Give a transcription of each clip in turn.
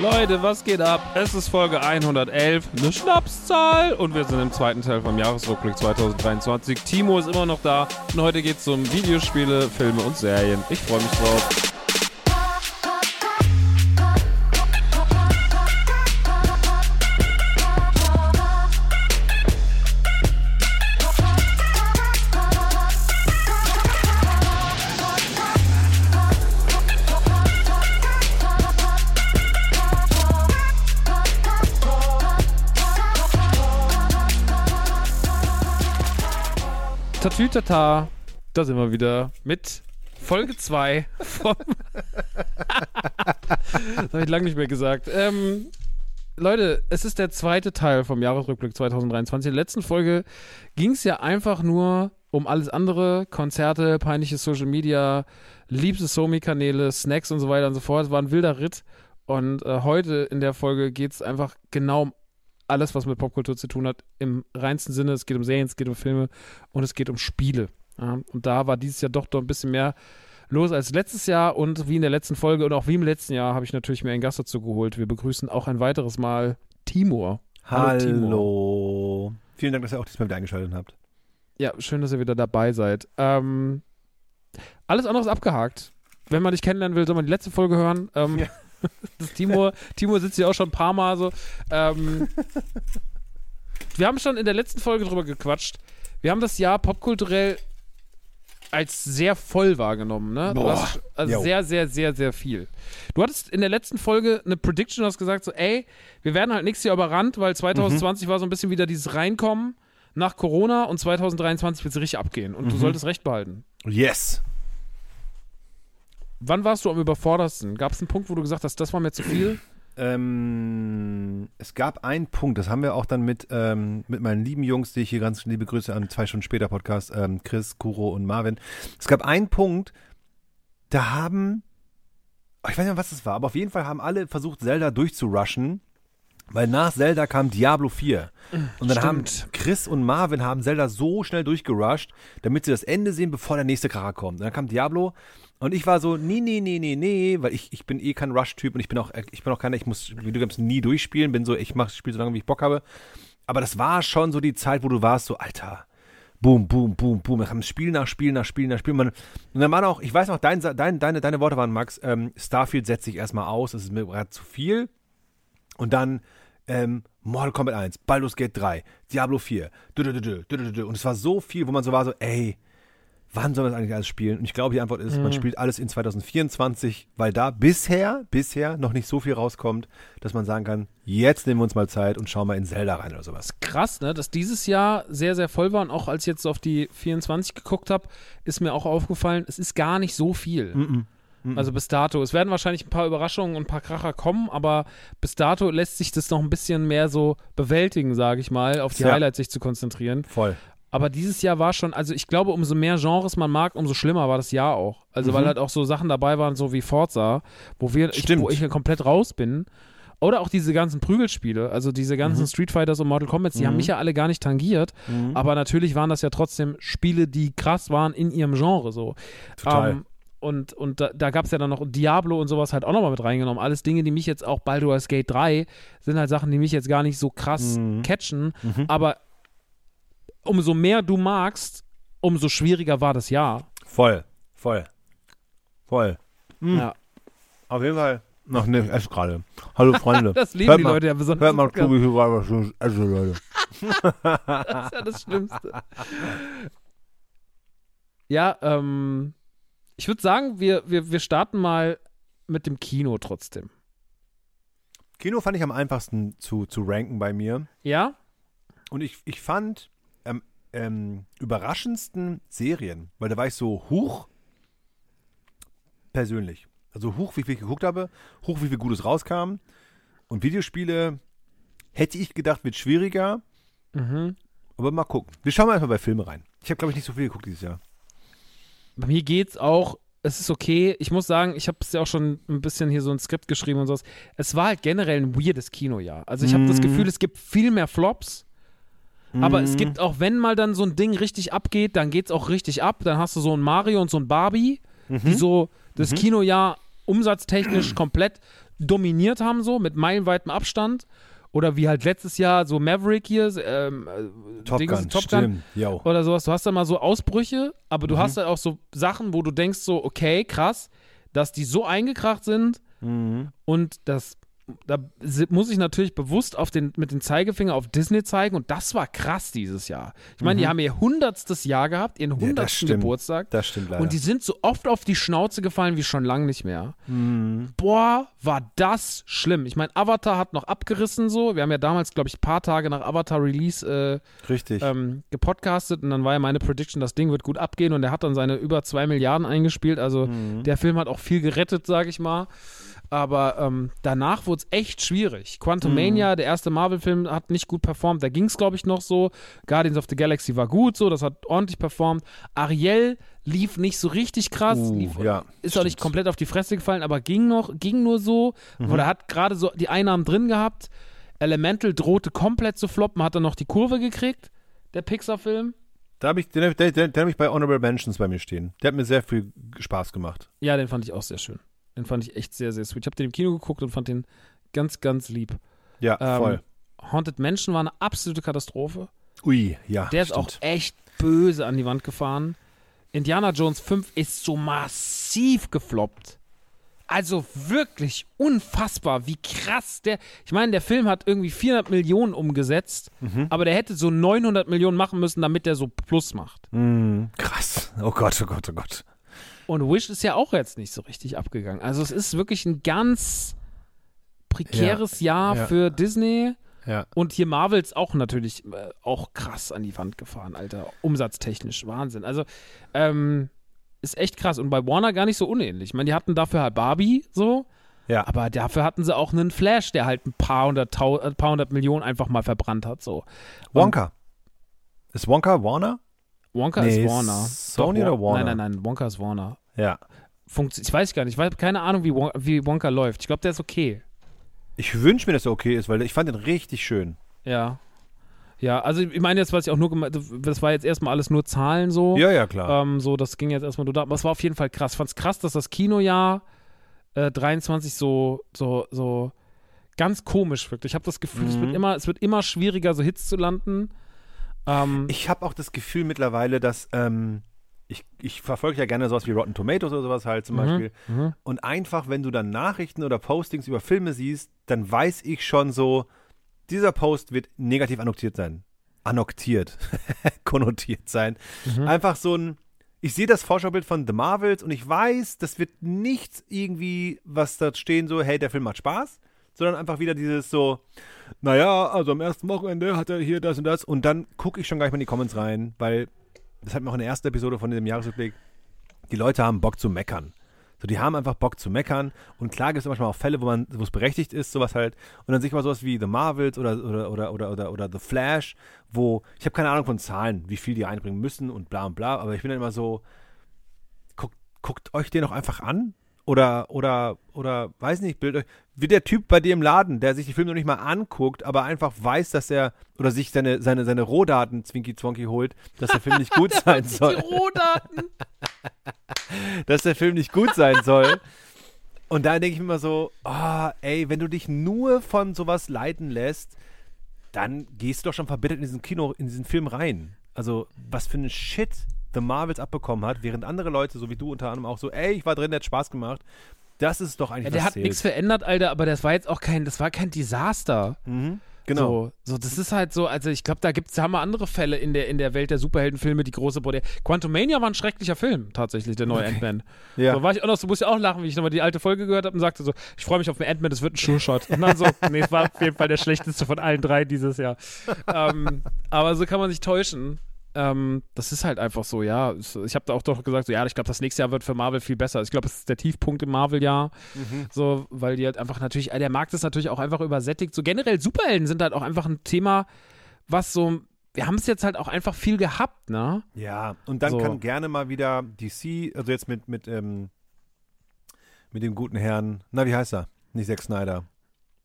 Leute, was geht ab? Es ist Folge 111, eine Schnapszahl und wir sind im zweiten Teil vom Jahresrückblick 2023. Timo ist immer noch da und heute geht es um Videospiele, Filme und Serien. Ich freue mich drauf. Tatütata, da sind wir wieder mit Folge 2 vom. das habe ich lange nicht mehr gesagt. Ähm, Leute, es ist der zweite Teil vom Jahresrückblick 2023. In der letzten Folge ging es ja einfach nur um alles andere: Konzerte, peinliche Social Media, liebste Somi-Kanäle, Snacks und so weiter und so fort. Es war ein wilder Ritt. Und äh, heute in der Folge geht es einfach genau um alles, was mit Popkultur zu tun hat, im reinsten Sinne. Es geht um Serien, es geht um Filme und es geht um Spiele. Ja, und da war dieses Jahr doch doch ein bisschen mehr los als letztes Jahr und wie in der letzten Folge und auch wie im letzten Jahr habe ich natürlich mir einen Gast dazu geholt. Wir begrüßen auch ein weiteres Mal Timur. Hallo. Hallo. Timur. Vielen Dank, dass ihr auch diesmal wieder eingeschaltet habt. Ja, schön, dass ihr wieder dabei seid. Ähm, alles andere ist abgehakt. Wenn man dich kennenlernen will, soll man die letzte Folge hören. Ähm, ja. Das Timo, Timo sitzt hier auch schon ein paar Mal so. Ähm, wir haben schon in der letzten Folge drüber gequatscht. Wir haben das Jahr popkulturell als sehr voll wahrgenommen, ne? Du hast also sehr, sehr, sehr, sehr viel. Du hattest in der letzten Folge eine Prediction, hast gesagt so, ey, wir werden halt nächstes Jahr überrannt, weil 2020 mhm. war so ein bisschen wieder dieses Reinkommen nach Corona und 2023 wird es richtig abgehen und mhm. du solltest recht behalten. Yes. Wann warst du am überfordersten? Gab es einen Punkt, wo du gesagt hast, das war mir zu viel? Ähm, es gab einen Punkt, das haben wir auch dann mit, ähm, mit meinen lieben Jungs, die ich hier ganz liebe Grüße an zwei Stunden später Podcast, ähm, Chris, Kuro und Marvin. Es gab einen Punkt, da haben, ich weiß nicht mehr, was das war, aber auf jeden Fall haben alle versucht, Zelda durchzurushen. Weil nach Zelda kam Diablo 4. Und dann Stimmt. haben Chris und Marvin haben Zelda so schnell durchgerusht, damit sie das Ende sehen, bevor der nächste Charakter kommt. Und dann kam Diablo und ich war so, nee, nee, nee, nee, nee, weil ich, ich bin eh kein Rush-Typ und ich bin auch, ich bin auch keiner, ich muss Videogames nie durchspielen, bin so, ich mach, spiele so lange, wie ich Bock habe. Aber das war schon so die Zeit, wo du warst, so, Alter, boom, boom, boom, boom. Dann kam Spiel nach Spiel nach Spiel nach Spiel. und dann waren auch, ich weiß noch, dein, dein, deine, deine Worte waren, Max, ähm, Starfield setzt sich erstmal aus, das ist mir gerade zu viel. Und dann, ähm, Mortal Kombat 1, Baldur's Gate 3, Diablo 4, und es war so viel, wo man so war, so, ey, wann soll man das eigentlich alles spielen? Und ich glaube, die Antwort ist, mhm. man spielt alles in 2024, weil da bisher, bisher noch nicht so viel rauskommt, dass man sagen kann, jetzt nehmen wir uns mal Zeit und schauen mal in Zelda rein oder sowas. Krass, ne? Dass dieses Jahr sehr, sehr voll war und auch als ich jetzt auf die 24 geguckt habe, ist mir auch aufgefallen, es ist gar nicht so viel. Mhm. Also bis dato. Es werden wahrscheinlich ein paar Überraschungen und ein paar Kracher kommen, aber bis dato lässt sich das noch ein bisschen mehr so bewältigen, sage ich mal, auf die ja. Highlights sich zu konzentrieren. Voll. Aber dieses Jahr war schon, also ich glaube, umso mehr Genres man mag, umso schlimmer war das Jahr auch. Also mhm. weil halt auch so Sachen dabei waren, so wie Forza, wo wir, ich, wo ich ja komplett raus bin. Oder auch diese ganzen Prügelspiele, also diese ganzen mhm. Street Fighters und Mortal Kombat, die mhm. haben mich ja alle gar nicht tangiert. Mhm. Aber natürlich waren das ja trotzdem Spiele, die krass waren in ihrem Genre so. Total. Ähm, und, und da, da gab es ja dann noch Diablo und sowas halt auch nochmal mit reingenommen. Alles Dinge, die mich jetzt auch Baldur's Gate 3 sind halt Sachen, die mich jetzt gar nicht so krass mhm. catchen. Mhm. Aber umso mehr du magst, umso schwieriger war das Jahr. Voll, voll, voll. Mhm. Ja. Auf jeden Fall. Ach ne, ich esse gerade. Hallo Freunde. das lieben hört die mal, Leute ja besonders. Hört mal, Tobi, hier war was Essen, Leute. das ist ja das Schlimmste. Ja, ähm, ich würde sagen, wir, wir, wir starten mal mit dem Kino trotzdem. Kino fand ich am einfachsten zu, zu ranken bei mir. Ja? Und ich, ich fand ähm, überraschendsten Serien, weil da war ich so hoch persönlich. Also hoch, wie viel ich geguckt habe, hoch, wie viel Gutes rauskam. Und Videospiele hätte ich gedacht, wird schwieriger. Mhm. Aber mal gucken. Wir schauen mal einfach bei Filme rein. Ich habe, glaube ich, nicht so viel geguckt dieses Jahr. Bei mir geht's auch, es ist okay. Ich muss sagen, ich habe es ja auch schon ein bisschen hier so ein Skript geschrieben und sowas. Es war halt generell ein weirdes Kinojahr. Also ich habe das Mhm. Gefühl, es gibt viel mehr Flops. Aber es Mhm. gibt auch, wenn mal dann so ein Ding richtig abgeht, dann geht's auch richtig ab. Dann hast du so ein Mario und so ein Barbie, Mhm. die so das Kinojahr umsatztechnisch komplett dominiert haben, so mit meilenweitem Abstand. Oder wie halt letztes Jahr so Maverick hier, ähm, äh, Top Dings, Gun, Top Gun stimmt. Oder sowas. Du hast da mal so Ausbrüche, aber Mhm. du hast halt auch so Sachen, wo du denkst so, okay, krass, dass die so eingekracht sind Mhm. und das da muss ich natürlich bewusst auf den, mit dem Zeigefinger auf Disney zeigen und das war krass dieses Jahr. Ich meine, die haben ihr hundertstes Jahr gehabt, ihren Mhm. Ja, hundertsten stimmt. Geburtstag Das stimmt leider. und die sind so oft auf die Schnauze gefallen wie schon lange nicht mehr. Mhm. Boah, war das schlimm. Ich meine, Avatar hat noch abgerissen so. Wir haben ja damals, glaube ich, ein paar Tage nach Avatar Release äh, Richtig. ähm, gepodcastet und dann war ja meine Prediction, das Ding wird gut abgehen und er hat dann seine über zwei Milliarden eingespielt. Also Mhm. der Film hat auch viel gerettet, sage ich mal. Aber ähm, danach wurde es echt schwierig. Quantum Mania, der erste Marvel-Film, hat nicht gut performt. Da ging es, glaube ich, noch so. Guardians of the Galaxy war gut, so, das hat ordentlich performt. Ariel lief nicht so richtig krass. Uh, lief, ja, ist auch nicht stimmt. komplett auf die Fresse gefallen, aber ging noch, ging nur so. Mhm. Oder hat gerade so die Einnahmen drin gehabt. Elemental drohte komplett zu floppen, hat dann noch die Kurve gekriegt, der Pixar-Film. Da habe ich, den, den, den, den habe ich bei Honorable Mentions bei mir stehen. Der hat mir sehr viel Spaß gemacht. Ja, den fand ich auch sehr schön. Den fand ich echt sehr, sehr sweet. Ich habe den im Kino geguckt und fand den ganz, ganz lieb. Ja, Ähm, voll. Haunted Mansion war eine absolute Katastrophe. Ui, ja. Der ist stimmt. auch echt böse an die Wand gefahren. Indiana Jones 5 ist so massiv gefloppt. Also wirklich unfassbar, wie krass der. Ich meine, der Film hat irgendwie 400 Millionen umgesetzt, Mhm. aber der hätte so 900 Millionen machen müssen, damit der so Plus macht. Mhm. Krass. Oh Gott, oh Gott, oh Gott. Und Wish ist ja auch jetzt nicht so richtig abgegangen. Also es ist wirklich ein ganz prekäres Jahr ja. für Disney. Ja. Und hier Marvels auch natürlich äh, auch krass an die Wand gefahren, Alter. Umsatztechnisch, Wahnsinn. Also, ähm, ist echt krass. Und bei Warner gar nicht so unähnlich. Ich meine, die hatten dafür halt Barbie so, Ja. aber dafür hatten sie auch einen Flash, der halt ein paar hundert, ein paar hundert Millionen einfach mal verbrannt hat. So. Wonka. Ist Wonka Warner? Wonka Nee, ist Warner. Sony Doch, oder Warner? Nein, nein, nein, Wonka ist Warner. Ja. Funkt ich weiß gar nicht. Ich habe keine Ahnung, wie, Won wie Wonka läuft. Ich glaube, der ist okay. Ich wünsche mir, dass er okay ist, weil ich fand den richtig schön. Ja. Ja, also ich meine jetzt, was ich auch nur gemeint, das war jetzt erstmal alles nur Zahlen so. Ja, ja, klar. Ähm, so, das ging jetzt erstmal nur da. Aber es war auf jeden Fall krass. Ich fand's krass, dass das Kinojahr äh, 23 so, so, so ganz komisch wirkt. Ich habe das Gefühl, es, Mhm. wird immer, es wird immer schwieriger, so Hits zu landen. Ähm, Ich habe auch das Gefühl mittlerweile, dass ähm, ich, ich verfolge ja gerne sowas wie Rotten Tomatoes oder sowas halt zum Mhm, Beispiel. mhm. Und einfach, wenn du dann Nachrichten oder Postings über Filme siehst, dann weiß ich schon so, dieser Post wird negativ annoktiert sein. Annoktiert. Konnotiert sein. Mhm. Einfach so ein. Ich sehe das Vorschaubild von The Marvels und ich weiß, das wird nichts irgendwie, was da stehen, so, hey, der Film macht Spaß, sondern einfach wieder dieses so, naja, also am ersten Wochenende hat er hier das und das und dann gucke ich schon nicht mehr in die Comments rein, weil, das hatten wir auch in der ersten Episode von dem Jahresrückblick, die Leute haben Bock zu meckern. So, die haben einfach Bock zu meckern. Und klar gibt es manchmal auch Fälle, wo man, wo es berechtigt ist, sowas halt. Und dann sehe ich mal sowas wie The Marvels oder, oder, oder, oder, oder, oder The Flash, wo, ich habe keine Ahnung von Zahlen, wie viel die einbringen müssen und bla und bla, aber ich bin dann immer so, guckt, guckt euch den doch einfach an. Oder, oder, oder, weiß nicht, bildet euch, wie der Typ bei dir im Laden, der sich die Filme noch nicht mal anguckt, aber einfach weiß, dass er, oder sich seine, seine, seine Rohdaten Zwinky Zwonky holt, dass der Film nicht gut sein Die soll Rohdaten. dass der Film nicht gut sein soll. Und da denke ich mir immer so, ah, ey, wenn du dich nur von sowas leiten lässt, dann gehst du doch schon verbittert in diesen Kino, in diesen Film rein. Also, was für ein Shit The Marvels abbekommen hat, während andere Leute, so wie du unter anderem auch so, ey, ich war drin, der hat Spaß gemacht. Das ist doch eigentlich Ja, der hat nichts verändert, Alter, aber das war jetzt auch kein, das war kein Desaster. Mhm. Genau. So, so, das ist halt so, also ich glaube, da gibt's, haben wir andere Fälle in der, in der Welt der Superheldenfilme, die große Brodell. Quantumania war ein schrecklicher Film, tatsächlich, der neue Ant-Man. Ja. So war ich auch noch, so musste ich auch lachen, wie ich nochmal die alte Folge gehört habe und sagte so, ich freue mich auf den Ant-Man, das wird ein Sure-Shot. Und dann so, nee, es war auf jeden Fall der schlechteste von allen drei dieses Jahr. ähm, aber so kann man sich täuschen. Ähm, das ist halt einfach so, ja. Ich habe da auch doch gesagt, so, ja, ich glaube, das nächste Jahr wird für Marvel viel besser. Ich glaube, es ist der Tiefpunkt im Marvel-Jahr. So, weil die halt einfach natürlich, der Markt ist natürlich auch einfach übersättigt. So generell Superhelden sind halt auch einfach ein Thema, was so, wir haben es jetzt halt auch einfach viel gehabt, ne? Ja, und dann So. kann gerne mal wieder DC, also jetzt mit, mit, ähm, mit dem guten Herrn, na, wie heißt er? Nicht Zack Snyder.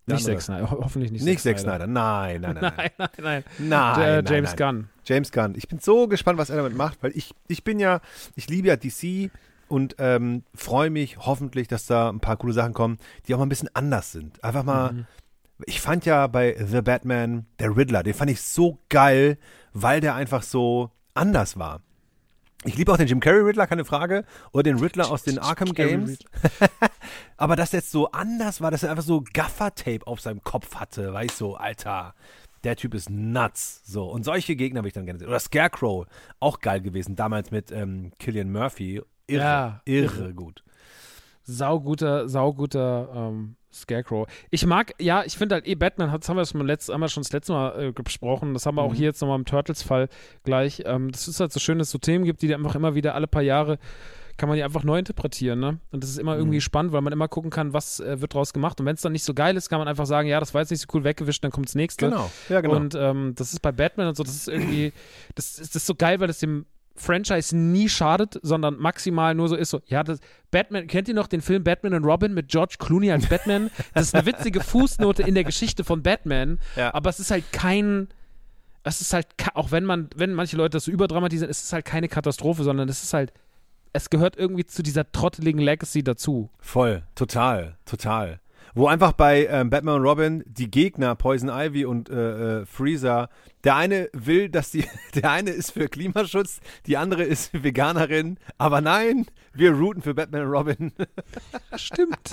Nicht. Zack Snyder, ho hoffentlich nicht Nicht Zack Snyder. Nein, nein, nein. Nein, nein, nein. Nein, nein, James nein. Gunn. James Gunn. Ich bin so gespannt, was er damit macht, weil ich, ich bin ja, ich liebe ja DC und ähm, freue mich hoffentlich, dass da ein paar coole Sachen kommen, die auch mal ein bisschen anders sind. Einfach mal, Mhm. ich fand ja bei The Batman, der Riddler, den fand ich so geil, weil der einfach so anders war. Ich liebe auch den Jim Carrey Riddler, keine Frage, oder den Riddler aus den Arkham Games. Aber dass jetzt so anders war, dass er einfach so Gaffer-Tape auf seinem Kopf hatte, weißt du, so, Alter, der Typ ist nuts. So, und solche Gegner habe ich dann gerne gesehen. Oder Scarecrow, auch geil gewesen, damals mit ähm, Killian Murphy. Irre, Ja, irre gut. Sauguter, sauguter ähm, Scarecrow. Ich mag, ja, ich finde halt eh Batman, hat- das haben wir, schon, letzt, haben wir schon das letzte Mal äh, besprochen, das haben wir auch hier jetzt nochmal im Turtles-Fall gleich. Ähm, das ist halt so schön, dass es so Themen gibt, die einfach immer wieder alle paar Jahre kann man die einfach neu interpretieren, ne? Und das ist immer irgendwie spannend, weil man immer gucken kann, was äh, wird draus gemacht. Und wenn es dann nicht so geil ist, kann man einfach sagen, ja, das war jetzt nicht so cool weggewischt, dann kommt das nächste. Genau, ja, genau. Und ähm, das ist bei Batman und so, das ist irgendwie, das ist, das ist so geil, weil das dem Franchise nie schadet, sondern maximal nur so ist so, ja, das Batman, kennt ihr noch den Film Batman und Robin mit George Clooney als Batman? Das ist eine witzige Fußnote in der Geschichte von Batman, Ja. aber es ist halt kein, es ist halt, auch wenn man, wenn manche Leute das so überdramatisieren, es ist halt keine Katastrophe, sondern es ist halt, es gehört irgendwie zu dieser trotteligen Legacy dazu. Voll, total, total. Wo einfach bei ähm, Batman und Robin die Gegner, Poison Ivy und äh, äh, Freezer, der eine will, dass die, der eine ist für Klimaschutz, die andere ist Veganerin, aber nein, wir routen für Batman und Robin. Stimmt.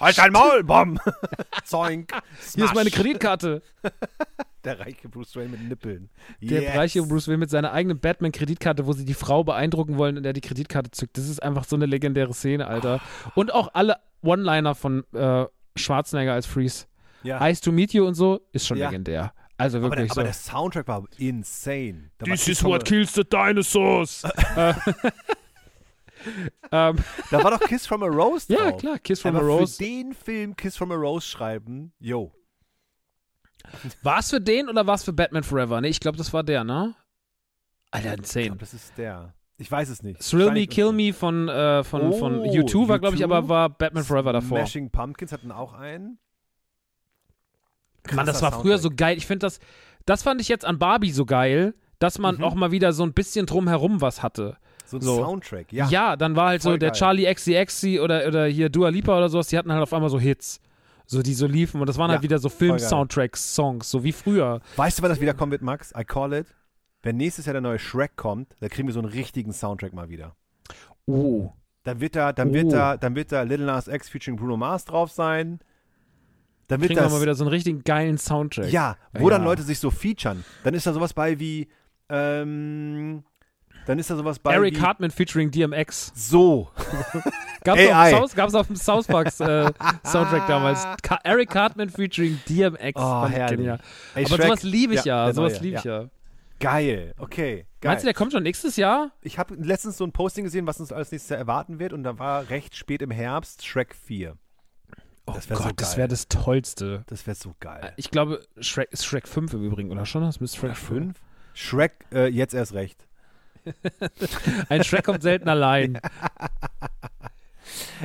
Halt dein Maul, Bom! Zoink! Hier ist meine Smash. Kreditkarte. Der reiche Bruce Wayne mit Nippeln. Der Yes. reiche Bruce Wayne mit seiner eigenen Batman-Kreditkarte, wo sie die Frau beeindrucken wollen und er die Kreditkarte zückt. Das ist einfach so eine legendäre Szene, Alter. Und auch alle One-Liner von äh, Schwarzenegger als Freeze. Ja. Eyes to Meet You und so ist schon Ja. legendär. Also Aber, der, wirklich aber so. der Soundtrack war insane. Da war This Kiss is what kills the dinosaurs. Äh, ähm, Da war doch Kiss from a Rose ja, drauf. klar, Kiss from aber a Rose. für den Film Kiss from a Rose schreiben, yo. War es für den oder war es für Batman Forever? Ne, ich glaube, das war der, ne? Alter, Ich insane. glaube, das ist der. Ich weiß es nicht. Thrill Me, Kill Me von, äh, von, von Oh, U2 war, glaube ich, U2. aber war Batman Forever davor. Smashing Pumpkins hatten auch einen. Mann, das Krasser war früher so Soundtrack. geil. Ich finde das, das fand ich jetzt an Barbie so geil, dass man Mhm. auch mal wieder so ein bisschen drumherum was hatte. So ein so. Soundtrack, Ja, ja. dann war halt so Voll der geil. Charlie XCXC oder, oder hier Dua Lipa oder sowas, die hatten halt auf einmal so Hits. So, die so liefen und das waren Ja, halt wieder so geil. Film-Soundtracks, Songs, so wie früher. Weißt du, wann das wieder kommen wird, Max? I call it. Wenn nächstes Jahr der neue Shrek kommt, dann kriegen wir so einen richtigen Soundtrack mal wieder. Oh. Dann wird da, dann Oh. wird da, dann wird da Little Nas X featuring Bruno Mars drauf sein. Dann wird Kriegen wir das, mal wieder so einen richtigen geilen Soundtrack. ja, wo Ja. dann Leute sich so featuren. Dann ist da sowas bei wie, ähm, dann ist da sowas bei Eric wie, Hartman featuring DMX. so. Gab's, AI. auf, dem South, gab's auf dem South Parks äh, Soundtrack damals. Ka Eric Hartman featuring DMX. Oh, herrlich. Ey, Aber sowas liebe ich ja. der sowas liebe ich ja. Geil, okay, geil. Meinst du, der kommt schon nächstes Jahr? Ich habe letztens so ein Posting gesehen, was uns alles nächstes Jahr erwarten wird und da war recht spät im Herbst Shrek 4. Oh Das Gott, so das wäre das Tollste. Das wäre so geil. Ich glaube, Shrek ist Shrek 5 im Übrigen, oder schon? Das müsste Shrek 5. 5? Shrek, äh, jetzt erst recht. Ein Shrek kommt selten allein.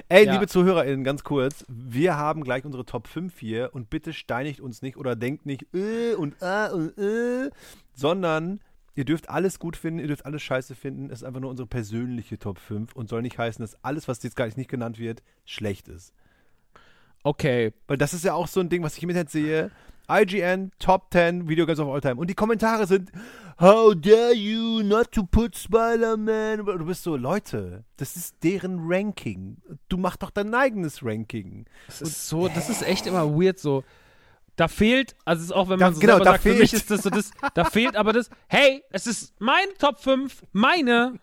Ey, Ja. liebe ZuhörerInnen, ganz kurz. Wir haben gleich unsere Top 5 hier und bitte steinigt uns nicht oder denkt nicht äh und äh und äh, sondern ihr dürft alles gut finden, ihr dürft alles scheiße finden. Es ist einfach nur unsere persönliche Top 5 und soll nicht heißen, dass alles, was jetzt gar nicht genannt wird, schlecht ist. Okay. Weil das ist ja auch so ein Ding, was ich im Internet sehe. IGN Top 10 Video Games of All Time. Und die Kommentare sind, How dare you not to put Spider-Man? Du bist so, Leute, das ist deren Ranking. Du mach doch dein eigenes Ranking. Das ist so, das ist echt immer weird so. Da fehlt, also es ist auch wenn Da- man so genau, da sagt, für mich fehlt. ist das so das, da fehlt aber das, hey, es ist mein Top 5, meine.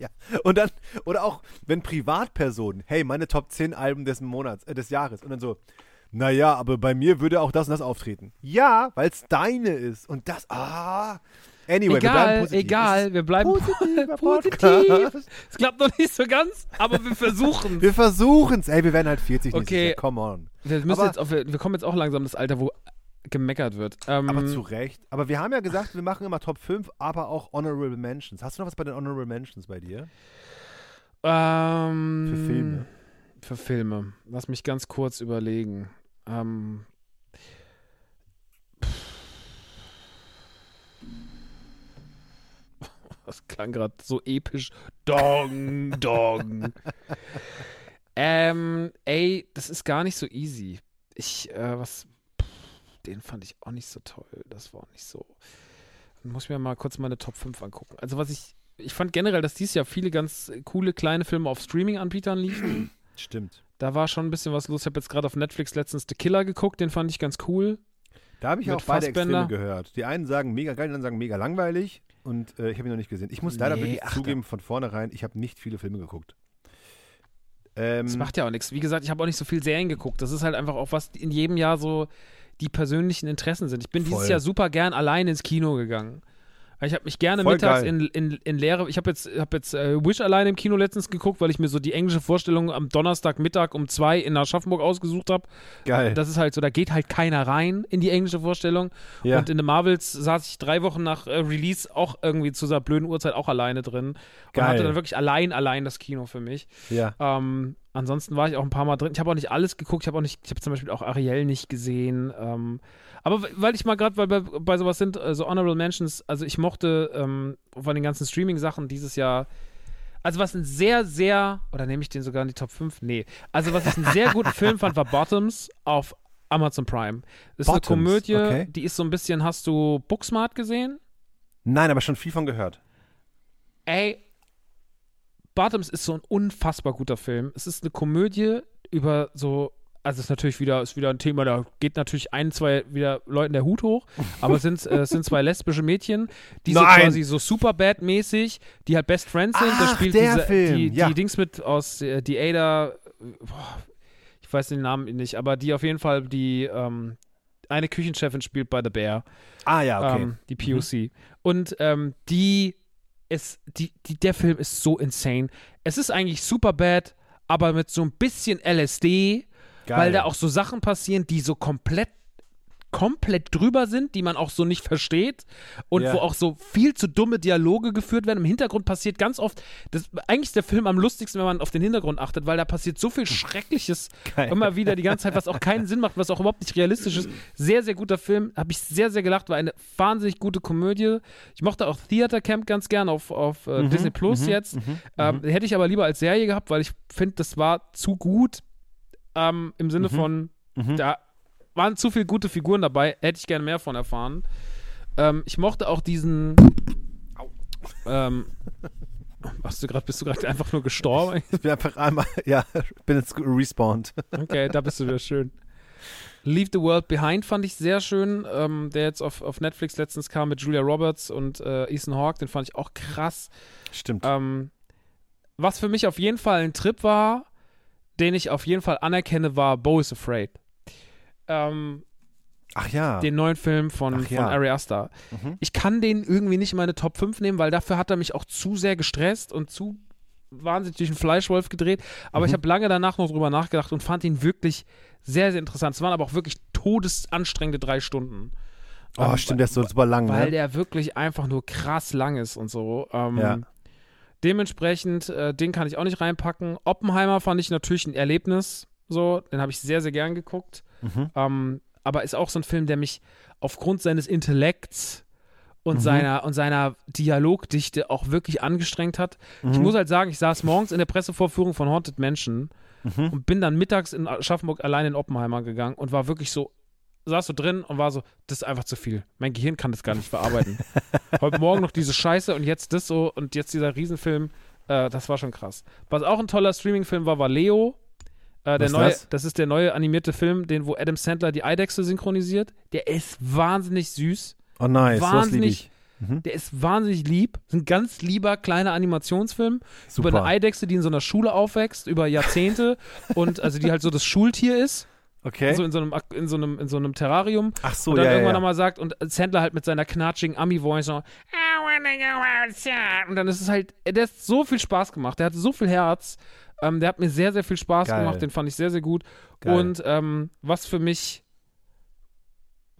Ja. Und dann, oder auch, wenn Privatpersonen, hey, meine Top 10 Alben des Monats, äh, des Jahres, und dann so, naja, aber bei mir würde auch das und das auftreten. Ja, weil es deine ist. Und das, ah. Anyway, wir bleiben egal, positiv. egal, wir bleiben positiver positiv. Es klappt noch nicht so ganz, aber wir versuchen. Wir versuchen es. Ey, wir werden halt 40 Okay. Jahr. Come on. Wir, müssen Aber- jetzt auf, wir kommen jetzt auch langsam in das Alter, wo gemeckert wird. Ähm, Aber zu Recht. Aber wir haben ja gesagt, wir machen immer Top 5, aber auch Honorable Mentions. Hast du noch was bei den Honorable Mentions bei dir? ähm, Für Filme. Für Filme. Lass mich ganz kurz überlegen. Ähm, das klang gerade so episch. Dong, dong. ähm, ey, das ist gar nicht so easy. Ich, äh, was, pff, den fand ich auch nicht so toll. Das war auch nicht so. Muss mir mal kurz meine Top 5 angucken. Also, was ich, ich fand generell, dass dieses Jahr viele ganz coole kleine Filme auf Streaming-Anbietern liefen. Stimmt. Da war schon ein bisschen was los. Ich habe jetzt gerade auf Netflix letztens The Killer geguckt, den fand ich ganz cool. Da habe ich Mit auch beide. Extreme gehört. Die einen sagen mega geil, die anderen sagen mega langweilig. Und äh, ich habe ihn noch nicht gesehen. Ich muss leider Nee, wirklich ach, zugeben, von vornherein, ich habe nicht viele Filme geguckt. Ähm, Das macht ja auch nichts. Wie gesagt, ich habe auch nicht so viel Serien geguckt. Das ist halt einfach auch, was in jedem Jahr so die persönlichen Interessen sind. Ich bin dieses Voll. Jahr super gern allein ins Kino gegangen. Ich habe mich gerne Voll mittags geil. in, in, in leere. Ich habe jetzt, hab jetzt äh, Wish allein im Kino letztens geguckt, weil ich mir so die englische Vorstellung am Donnerstagmittag um zwei in Aschaffenburg ausgesucht habe. geil. Das ist halt so, da geht halt keiner rein in die englische Vorstellung. ja. Und in The Marvels saß ich drei Wochen nach äh, Release auch irgendwie zu dieser blöden Uhrzeit auch alleine drin. Und Geil. hatte dann wirklich allein, allein das Kino für mich. ja. Ähm, ansonsten war ich auch ein paar Mal drin. Ich habe auch nicht alles geguckt. Ich habe auch nicht, ich habe zum Beispiel auch Ariel nicht gesehen. Ähm, aber weil ich mal gerade, weil bei, bei sowas sind, äh, so Honorable Mentions, also ich mochte ähm, von den ganzen Streaming-Sachen dieses Jahr. Also was ein sehr, sehr, oder nehme ich den sogar in die Top 5? Nee. Also was ich einen sehr guten Film fand, war Bottoms auf Amazon Prime. Das ist Bottoms, eine Komödie, okay. die ist so ein bisschen, hast du Booksmart gesehen? Nein, aber schon viel von gehört. Ey, Bottoms ist so ein unfassbar guter Film. Es ist eine Komödie über so, also es ist natürlich wieder, ist wieder ein Thema, da geht natürlich ein, zwei wieder Leuten der Hut hoch, aber es sind, äh, sind zwei lesbische Mädchen, die Nein. quasi so Superbad-mäßig, die halt Best Friends sind. da Ach, spielt der diese, Film, die, ja. die Dings mit aus, äh, die Ada, boah, ich weiß den Namen nicht, aber die auf jeden Fall die, ähm, eine Küchenchefin spielt bei The Bear Ah ja, okay. ähm, die POC. Und ähm, die ist, die, die, der Film ist so insane. Es ist eigentlich super bad, aber mit so ein bisschen LSD, geil. weil da auch so Sachen passieren, die so komplett komplett drüber sind, die man auch so nicht versteht und Ja. wo auch so viel zu dumme Dialoge geführt werden. Im Hintergrund passiert ganz oft, das, eigentlich ist der Film am lustigsten, wenn man auf den Hintergrund achtet, weil da passiert so viel Schreckliches Geil. immer wieder die ganze Zeit, was auch keinen Sinn macht, was auch überhaupt nicht realistisch ist. Sehr, sehr guter Film, habe ich sehr, sehr gelacht, war eine wahnsinnig gute Komödie. Ich mochte auch Theater Camp ganz gern auf, auf äh, Disney Plus jetzt. ähm, Hätte ich aber lieber als Serie gehabt, weil ich finde, das war zu gut ähm, im Sinne von, da waren zu viele gute Figuren dabei, hätte ich gerne mehr von erfahren. Ähm, ich mochte auch diesen. Ähm, hast du gerade, bist du gerade einfach nur gestorben? Ich bin einfach einmal, ja, bin jetzt respawned. Okay, da bist du wieder schön. Leave the World Behind fand ich sehr schön, ähm, der jetzt auf, auf Netflix letztens kam mit Julia Roberts und äh, Ethan Hawke, den fand ich auch krass. Stimmt. Ähm, was für mich auf jeden Fall ein Trip war, den ich auf jeden Fall anerkenne, war Bo is Afraid. Ähm, Ach ja. den neuen Film von, Ach ja. von Ari Aster. Mhm. Ich kann den irgendwie nicht in meine Top 5 nehmen, weil dafür hat er mich auch zu sehr gestresst und zu wahnsinnig durch den Fleischwolf gedreht. Aber Mhm. ich habe lange danach noch drüber nachgedacht und fand ihn wirklich sehr, sehr interessant. Es waren aber auch wirklich todesanstrengende drei Stunden. oh, Ähm, stimmt, der ist so super lang, Weil ne? der wirklich einfach nur krass lang ist und so. Ähm, Ja. Dementsprechend, äh, den kann ich auch nicht reinpacken. Oppenheimer fand ich natürlich ein Erlebnis. So, den habe ich sehr, sehr gern geguckt. Mhm. Ähm, aber ist auch so ein Film, der mich aufgrund seines Intellekts und Mhm. seiner und seiner Dialogdichte auch wirklich angestrengt hat. Ich Mhm. muss halt sagen, ich saß morgens in der Pressevorführung von Haunted Mansion Mhm. und bin dann mittags in Aschaffenburg allein in Oppenheimer gegangen und war wirklich so, saß so drin und war so, das ist einfach zu viel. Mein Gehirn kann das gar nicht verarbeiten. Heute Morgen noch diese Scheiße und jetzt das so und jetzt dieser Riesenfilm, äh, das war schon krass. Was auch ein toller Streaming-Film war, war Leo. Äh, der neue, das? das? ist der neue animierte Film, den wo Adam Sandler die Eidechse synchronisiert. Der ist wahnsinnig süß. Oh nice, Wahnsinnig-. Mhm. Der ist wahnsinnig lieb. Ist ein ganz lieber kleiner Animationsfilm Super. über eine Eidechse, die in so einer Schule aufwächst über Jahrzehnte und also die halt so das Schultier ist, okay. so in so einem in so einem in so einem Terrarium Ach so, und dann ja, irgendwann ja. nochmal sagt und Sandler halt mit seiner knatschigen Ami-Voice so "I wanna go outside." und dann ist es halt, der hat so viel Spaß gemacht, der hatte so viel Herz, ähm, der hat mir sehr, sehr viel Spaß Geil. gemacht, den fand ich sehr, sehr gut Geil. und ähm, was für mich,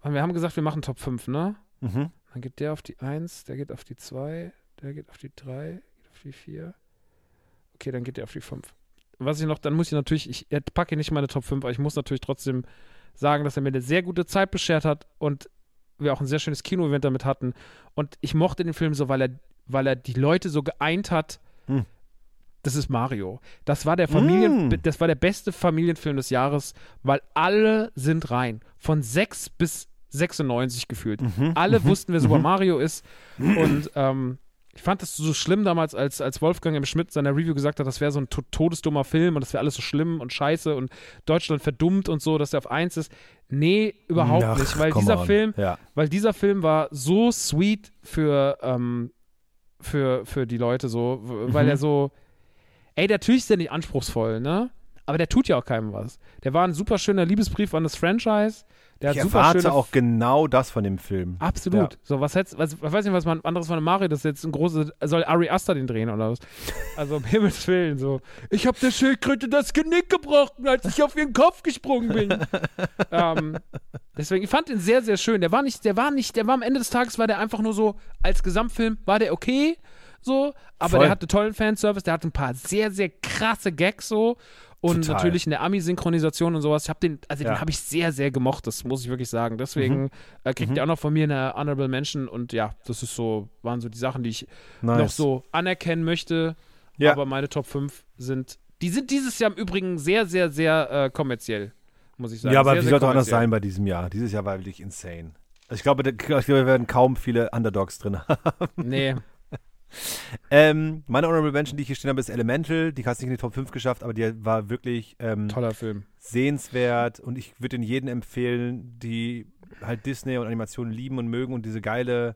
wir haben gesagt, wir machen Top 5, ne? Mhm. Dann geht der auf die 1, der geht auf die 2, der geht auf die 3, geht auf die 4. Okay, dann geht der auf die 5. Was ich noch, dann muss ich natürlich, ich packe nicht meine Top 5, aber ich muss natürlich trotzdem sagen, dass er mir eine sehr gute Zeit beschert hat und wir auch ein sehr schönes Kino-Event damit hatten. Und ich mochte den Film so, weil er, weil er die Leute so geeint hat. Hm. Das ist Mario. Das war der Familien, Mm. das war der beste Familienfilm des Jahres, weil alle sind rein. Von 6 bis 96 gefühlt. Mhm. Alle Mhm. wussten, wer Super Mhm. Mario ist. Und ähm, ich fand das so schlimm damals, als, als Wolfgang M. Schmidt in seiner Review gesagt hat, das wäre so ein to todesdummer Film und das wäre alles so schlimm und scheiße und Deutschland verdummt und so, dass der auf eins ist. Nee, überhaupt Ach, nicht, weil dieser on. Film, Ja. weil dieser Film war so sweet für, ähm, für, für die Leute so, weil Mhm. er so, ey, natürlich ist der nicht anspruchsvoll, ne? Aber der tut ja auch keinem was. Der war ein super schöner Liebesbrief an das Franchise. Der Ich hat super erwarte auch genau das von dem Film. Absolut. Ja. So, was hätt's, was, ich weiß nicht, was man anderes von einem Mario, das ist jetzt ein großes, soll Ari Aster den drehen oder was? Also, um Himmels Willen, so. Ich hab der Schildkröte das Genick gebrochen, als ich auf ihren Kopf gesprungen bin. ähm, deswegen, ich fand ihn sehr, sehr schön. Der war nicht, der war nicht, der war am Ende des Tages, war der einfach nur so, als Gesamtfilm war der okay, so, aber Voll. der hatte tollen Fanservice, der hatte ein paar sehr, sehr krasse Gags so. Und Total. natürlich in der Ami-Synchronisation und sowas. Ich habe den, also Ja. den habe ich sehr, sehr gemocht, das muss ich wirklich sagen. Deswegen Mhm. äh, kriegt Mhm. er auch noch von mir eine Honorable Mention und ja, das ist so, waren so die Sachen, die ich Nice. noch so anerkennen möchte. Ja. Aber meine Top 5 sind, die sind dieses Jahr im Übrigen sehr, sehr, sehr äh, kommerziell, muss ich sagen. Ja, aber sehr, wie sollte auch anders sein bei diesem Jahr? Dieses Jahr war wirklich insane. Ich glaube, da- ich glaube, wir werden kaum viele Underdogs drin haben. Nee, Ähm, meine Honorable Mention, die ich hier stehen habe, ist Elemental. Die hat es nicht in die Top 5 geschafft, aber die war wirklich ähm, toller Film. sehenswert und ich würde den jedem empfehlen, die halt Disney und Animationen lieben und mögen und diese geile.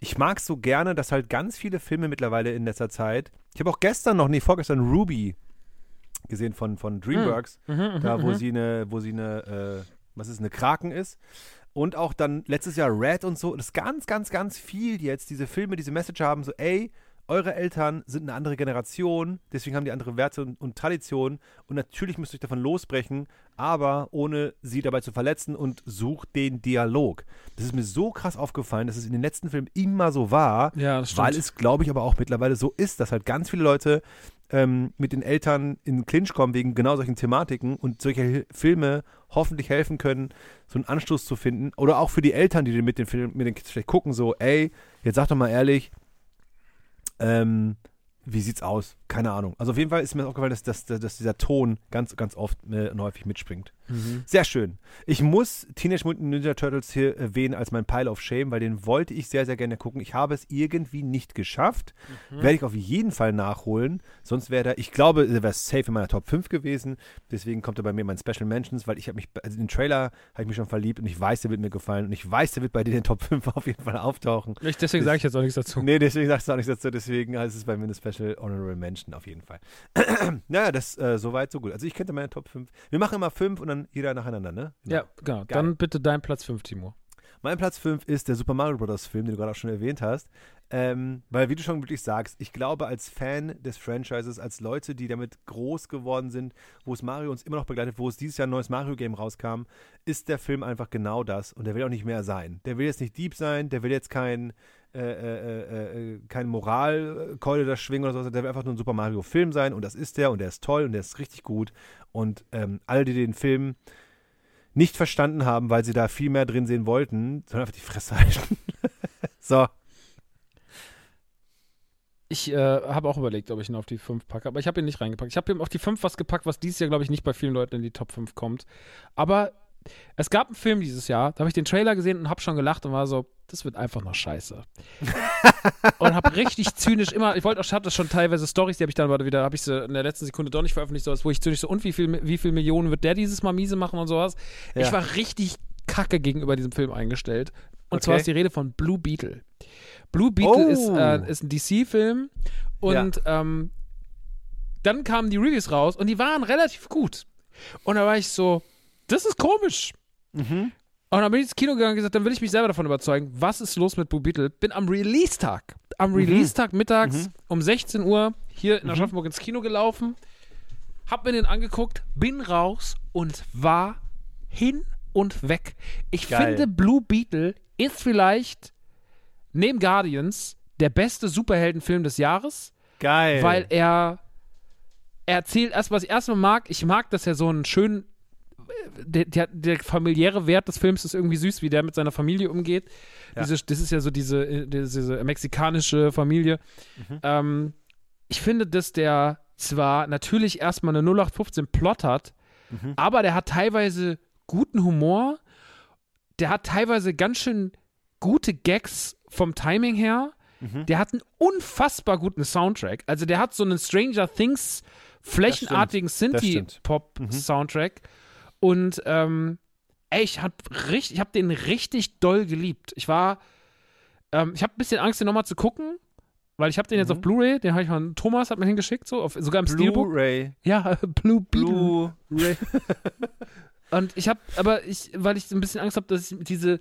Ich mag so gerne, dass halt ganz viele Filme mittlerweile in letzter Zeit. Ich habe auch gestern noch, nee, vorgestern Ruby gesehen von, von DreamWorks, Mhm, da wo mhm. sie eine, wo sie eine, äh, was ist, eine Kraken ist. Und auch dann letztes Jahr Red und so. Das ist ganz, ganz, ganz viel jetzt, diese Filme, diese Message haben, so, ey, eure Eltern sind eine andere Generation, deswegen haben die andere Werte und, und Traditionen. Und natürlich müsst ihr euch davon losbrechen, aber ohne sie dabei zu verletzen und sucht den Dialog. Das ist mir so krass aufgefallen, dass es in den letzten Filmen immer so war, Ja, weil es, glaube ich, aber auch mittlerweile so ist, dass halt ganz viele Leute ähm, mit den Eltern in Clinch kommen wegen genau solchen Thematiken und solche Filme hoffentlich helfen können, so einen Anstoß zu finden. Oder auch für die Eltern, die mit den Film, mit den Kids vielleicht gucken, so, ey, jetzt sag doch mal ehrlich, ähm, wie sieht's aus? Keine Ahnung. Also auf jeden Fall ist mir aufgefallen, dass, dass, dass dieser Ton ganz, ganz oft äh, und häufig mitspringt. Mhm. Sehr schön. Ich muss Teenage Mutant Ninja Turtles hier erwähnen als mein Pile of Shame, weil den wollte ich sehr, sehr gerne gucken. Ich habe es irgendwie nicht geschafft. Werde ich auf jeden Fall nachholen. Sonst wäre er, ich glaube, er wäre safe in meiner Top 5 gewesen. Deswegen kommt er bei mir in meinen Special Mentions, weil ich habe mich, also den Trailer habe ich mich schon verliebt und ich weiß, der wird mir gefallen. Und ich weiß, der wird bei dir in den Top 5 auf jeden Fall auftauchen. Ich, deswegen sage ich jetzt auch nichts dazu. Nee, deswegen sagst du auch nichts dazu, deswegen ist es bei mir eine Special Honorable Mention auf jeden Fall. naja, das äh, soweit, so gut. Also ich könnte meine Top 5. Wir machen immer 5 und dann jeder nacheinander, ne? Genau. Ja, genau. Dann bitte dein Platz 5, Timo. Mein Platz 5 ist der Super Mario Bros. Film, den du gerade auch schon erwähnt hast. Ähm, weil, wie du schon wirklich sagst, ich glaube, als Fan des Franchises, als Leute, die damit groß geworden sind, wo es Mario uns immer noch begleitet, wo es dieses Jahr ein neues Mario-Game rauskam, ist der Film einfach genau das. Und der will auch nicht mehr sein. Der will jetzt nicht deep sein, der will jetzt kein, äh, äh, äh, äh, keine Moralkeule da schwingen oder so, der will einfach nur ein Super Mario-Film sein. Und das ist der und der ist toll und der ist richtig gut. Und ähm, alle, die den Film nicht verstanden haben, weil sie da viel mehr drin sehen wollten, sollen einfach die Fresse halten. so. Ich äh, habe auch überlegt, ob ich ihn auf die 5 packe, aber ich habe ihn nicht reingepackt. Ich habe ihm auf die 5 was gepackt, was dieses Jahr, glaube ich, nicht bei vielen Leuten in die Top 5 kommt. Aber Es gab einen Film dieses Jahr, da habe ich den Trailer gesehen und habe schon gelacht und war so, das wird einfach noch scheiße. und habe richtig zynisch immer, ich wollte auch, ich hatte schon teilweise Stories, die habe ich dann aber wieder, habe ich sie in der letzten Sekunde doch nicht veröffentlicht, sowas, wo ich zynisch so, und wie viel, wie viel Millionen wird der dieses Mal miese machen und sowas. Ja. Ich war richtig kacke gegenüber diesem Film eingestellt. Und Okay. zwar ist die Rede von Blue Beetle. Blue Beetle Oh. ist, äh, ist ein DC-Film und ähm, dann kamen die Reviews raus und die waren relativ gut. Und da war ich so, das ist komisch. Mhm. Und dann bin ich ins Kino gegangen und gesagt, dann will ich mich selber davon überzeugen, was ist los mit Blue Beetle. Bin am Release-Tag, am Release-Tag mittags um 16 Uhr hier in Aschaffenburg ins Kino gelaufen, hab mir den angeguckt, bin raus und war hin und weg. Ich Geil. finde, Blue Beetle ist vielleicht neben Guardians der beste Superheldenfilm des Jahres Geil. weil er, er erzählt erst, was ich erstmal mag. Ich mag, dass er so einen schönen, der, der, der familiäre Wert des Films ist irgendwie süß, wie der mit seiner Familie umgeht. Ja. Diese, das ist ja so diese, äh, diese mexikanische Familie. Mhm. Ähm, ich finde, dass der zwar natürlich erstmal eine 0815 Plot hat, Mhm. aber der hat teilweise guten Humor. Der hat teilweise ganz schön gute Gags vom Timing her. Mhm. Der hat einen unfassbar guten Soundtrack. Also der hat so einen Stranger Things flächenartigen stimmt. Mhm. Und ähm, ey, ich hab richtig, ich hab den richtig doll geliebt. Ich war, ähm, ich habe ein bisschen Angst, den nochmal zu gucken, weil ich habe den jetzt auf Blu-ray, den habe ich von Thomas hat mir hingeschickt, so auf, sogar im Steelbook. Blu-ray. Ja, Blue. Blue. Und ich habe, aber ich, weil ich ein bisschen Angst habe, dass ich diese,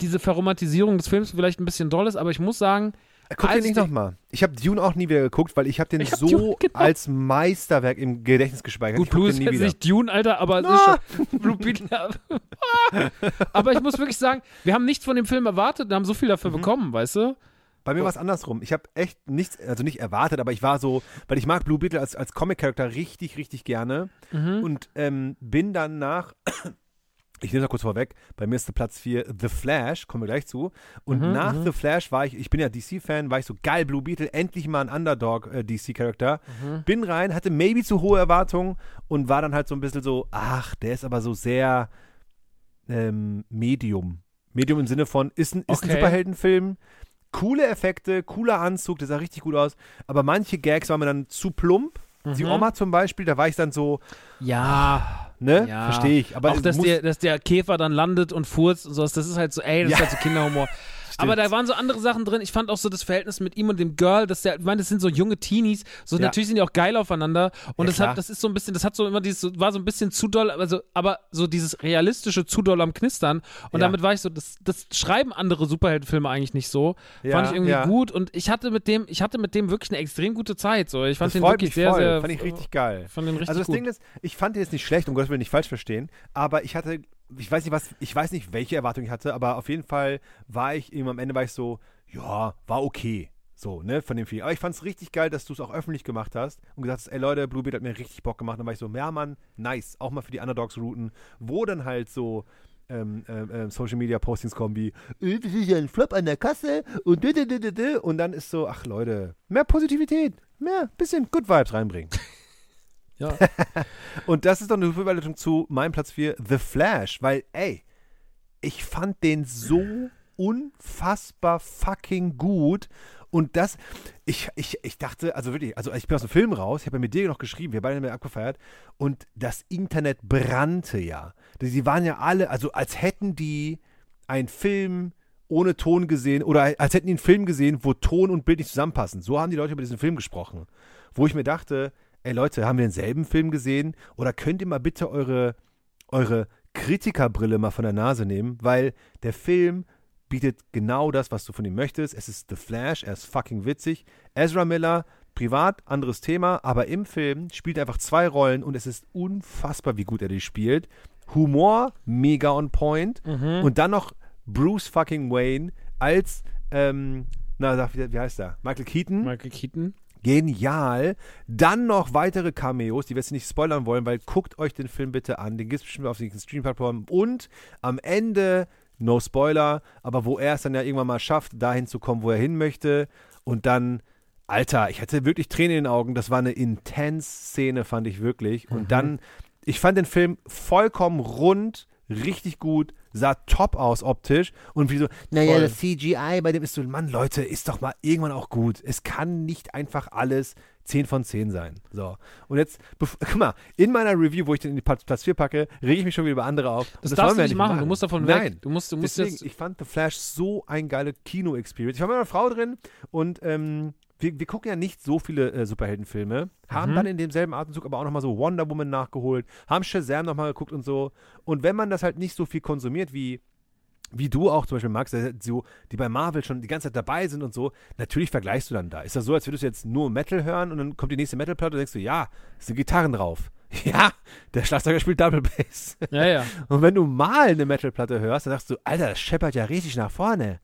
diese Verromantisierung des Films vielleicht ein bisschen doll ist, aber ich muss sagen, Guck Als den nicht nochmal. Ich habe Dune auch nie wieder geguckt, weil ich habe den Ich hab so Dune, genau. als Meisterwerk im Gedächtnis gespeichert. Gut, Blue ist jetzt wieder. nicht Dune, Alter, aber es Ah. ist schon Blue Beetle. aber ich muss wirklich sagen, wir haben nichts von dem Film erwartet und haben so viel dafür Mhm. bekommen, weißt du? Bei mir war es andersrum. Ich habe echt nichts, also nicht erwartet, aber ich war so, weil ich mag Blue Beetle als, als Comic-Charakter richtig, richtig gerne Mhm. und ähm, bin dann nach, ich nehme es kurz vorweg, bei mir ist der Platz 4 The Flash, kommen wir gleich zu. Und Mhm, nach The Flash war ich, ich bin ja DC-Fan, war ich so geil, Blue Beetle, endlich mal ein Underdog-DC-Charakter. Mhm. Bin rein, hatte maybe zu hohe Erwartungen und war dann halt so ein bisschen so, ach, der ist aber so sehr ähm, Medium. Medium im Sinne von, ist ein, ist ein Okay. Superheldenfilm, coole Effekte, cooler Anzug, der sah richtig gut aus, aber manche Gags waren mir dann zu plump. Die Mhm. Oma zum Beispiel, da war ich dann so, Ja, ne, ja. verstehe ich. Aber auch, dass der, dass der Käfer dann landet und furzt und sowas, das ist halt so, ey, das Ja. ist halt so Kinderhumor. Aber da waren so andere Sachen drin. Ich fand auch so das Verhältnis mit ihm und dem Girl, dass der, ich meine, das sind so junge Teenies, so Ja. natürlich sind die auch geil aufeinander. Und Ja, das, hat, klar. das ist so ein bisschen, das hat so immer dieses, war so ein bisschen zu doll, also, aber so dieses realistische zu doll am Knistern. Und Ja. damit war ich so, das, das schreiben andere Superheldenfilme eigentlich nicht so. Fand ich irgendwie gut und ich hatte mit dem, ich hatte mit dem wirklich eine extrem gute Zeit. So. Ich fand das den wirklich sehr, voll. sehr. Fand ich richtig geil. Fand den richtig Also das gut. Ding ist, ich fand den jetzt nicht schlecht, um Gottes Willen nicht falsch verstehen, aber ich hatte, ich weiß nicht was, ich weiß nicht, welche Erwartung ich hatte, aber auf jeden Fall war ich eben am Ende war ich so, ja, war okay. So, ne, von dem Vieh. Aber ich fand es richtig geil, dass du es auch öffentlich gemacht hast und gesagt hast, ey Leute, Bluebeard hat mir richtig Bock gemacht. Dann war ich so, ja Mann, nice, auch mal für die Underdogs-Routen, wo dann halt so ähm, ähm, ähm, Social Media Postings kommen wie, äh, das ist ja ein Flop an der Kasse und dü, dü, dü, dü, dü. und dann ist so, ach Leute, mehr Positivität, mehr, bisschen Good Vibes reinbringen. Ja. Und das ist doch eine Überleitung zu meinem Platz 4, The Flash, weil, ey, ich fand den so unfassbar fucking gut. Und das, ich, ich, ich dachte, also wirklich, also ich bin aus dem Film raus, ich habe ja mit dir noch geschrieben, wir beide haben ja abgefeiert und das Internet brannte ja. Sie waren ja alle, also als hätten die einen Film ohne Ton gesehen oder als hätten die einen Film gesehen, wo Ton und Bild nicht zusammenpassen. So haben die Leute über diesen Film gesprochen. Wo ich mir dachte, ey Leute, haben wir denselben Film gesehen? Oder könnt ihr mal bitte eure, eure Kritikerbrille mal von der Nase nehmen? Weil der Film bietet genau das, was du von ihm möchtest. Es ist The Flash, er ist fucking witzig. Ezra Miller, privat, anderes Thema, aber im Film spielt er einfach zwei Rollen und es ist unfassbar, wie gut er die spielt. Humor, mega on point. Und dann noch Bruce fucking Wayne als, ähm, na, wie heißt er? Michael Keaton. Michael Keaton. Genial. Dann noch weitere Cameos, die wir jetzt nicht spoilern wollen, weil guckt euch den Film bitte an. Den gibt es bestimmt auf den Streaming-Plattformen. Und am Ende, no Spoiler, aber wo er es dann ja irgendwann mal schafft, dahin zu kommen, wo er hin möchte. Und dann, Alter, ich hatte wirklich Tränen in den Augen. Das war eine intense Szene, fand ich wirklich. Und dann, ich fand den Film vollkommen rund, richtig gut, sah top aus optisch und wie so, naja, das CGI bei dem ist so, Mann, Leute, ist doch mal irgendwann auch gut. Es kann nicht einfach alles 10 von 10 sein. So. Und jetzt, guck mal, in meiner Review, wo ich den in die Platz, Platz 4 packe, rege ich mich schon wieder über andere auf. Das, Und darfst du nicht machen. Du musst davon Nein. weg. Du musst, du musst Deswegen, jetzt. ich fand The Flash so ein geile Kino-Experience. Ich war mit meiner Frau drin und ähm, wir, wir gucken ja nicht so viele äh, Superheldenfilme, haben Mhm. dann in demselben Atemzug aber auch nochmal so Wonder Woman nachgeholt, haben Shazam nochmal geguckt und so. Und wenn man das halt nicht so viel konsumiert wie wie du auch zum Beispiel magst, so, die bei Marvel schon die ganze Zeit dabei sind und so, natürlich vergleichst du dann da. Ist das so, als würdest du jetzt nur Metal hören und dann kommt die nächste Metal-Platte und denkst du, ja, es sind Gitarren drauf. Ja, der Schlagzeuger spielt Double Bass. Ja, ja. Und wenn du mal eine Metal-Platte hörst, dann sagst du, Alter, das scheppert ja richtig nach vorne.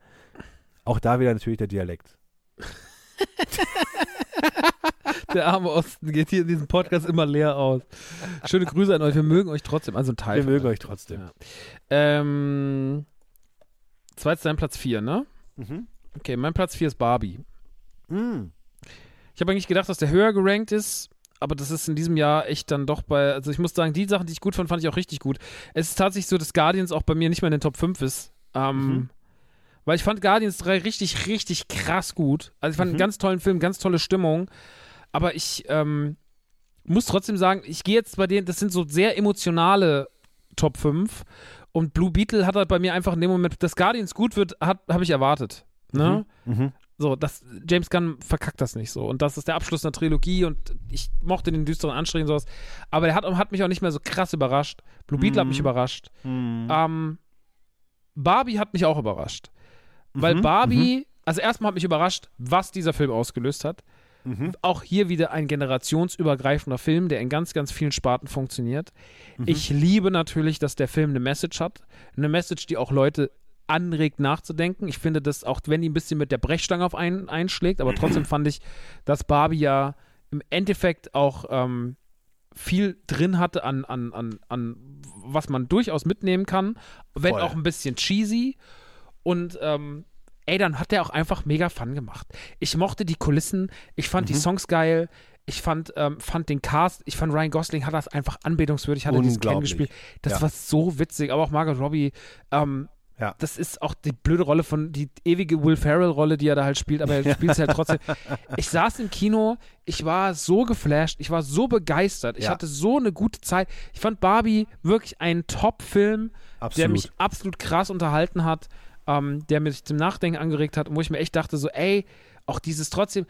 Auch da wieder natürlich der Dialekt. Der arme Osten geht hier in diesem Podcast immer leer aus. Schöne Grüße an euch. Wir mögen euch trotzdem. Also ein Teil. Wir mögen euch. trotzdem. Ja. Ähm, zweites dein Platz 4, ne? Mhm. Okay, mein Platz 4 ist Barbie. Mm. Ich habe eigentlich gedacht, dass der höher gerankt ist, aber das ist in diesem Jahr echt dann doch bei, also ich muss sagen, die Sachen, die ich gut fand, fand ich auch richtig gut. Es ist tatsächlich so, dass Guardians auch bei mir nicht mehr in den Top 5 ist. Ähm, Mhm. Weil ich fand Guardians 3 richtig, richtig krass gut. Also ich fand Mhm. einen ganz tollen Film, ganz tolle Stimmung. Aber ich ähm, muss trotzdem sagen, ich gehe jetzt bei denen, das sind so sehr emotionale Top 5. Und Blue Beetle hat halt bei mir einfach in dem Moment, dass Guardians gut wird, habe ich erwartet. Ne? Mhm. So, das, James Gunn verkackt das nicht so. Und das ist der Abschluss einer Trilogie und ich mochte den düsteren Anstrich und sowas. Aber der hat, hat mich auch nicht mehr so krass überrascht. Blue Beetle hat mich Mhm. überrascht. Mhm. Ähm, Barbie hat mich auch überrascht. Weil Mhm, Barbie, also erstmal hat mich überrascht, was dieser Film ausgelöst hat. Mhm. Auch hier wieder ein generationsübergreifender Film, der in ganz, ganz vielen Sparten funktioniert. Mhm. Ich liebe natürlich, dass der Film eine Message hat. Eine Message, die auch Leute anregt nachzudenken. Ich finde das, auch wenn die ein bisschen mit der Brechstange auf einen einschlägt, aber trotzdem fand ich, dass Barbie ja im Endeffekt auch ähm, viel drin hatte an, an, an, an was man durchaus mitnehmen kann, wenn Voll. auch ein bisschen cheesy. Und ähm, ey, dann hat der auch einfach mega Fun gemacht. Ich mochte die Kulissen, ich fand Mhm. die Songs geil, ich fand, ähm, fand den Cast, ich fand Ryan Gosling hat das einfach anbetungswürdig, hat er dieses gespielt. Das Ja. war so witzig, aber auch Margot Robbie, ähm, Ja. das ist auch die blöde Rolle von, die ewige Will Ferrell-Rolle, die er da halt spielt, aber er spielt es halt trotzdem. Ich saß im Kino, ich war so geflasht, ich war so begeistert, ich Ja. hatte so eine gute Zeit. Ich fand Barbie wirklich einen Top-Film, der mich absolut krass unterhalten hat, ähm, der mich zum Nachdenken angeregt hat und wo ich mir echt dachte, so, ey, auch dieses trotzdem,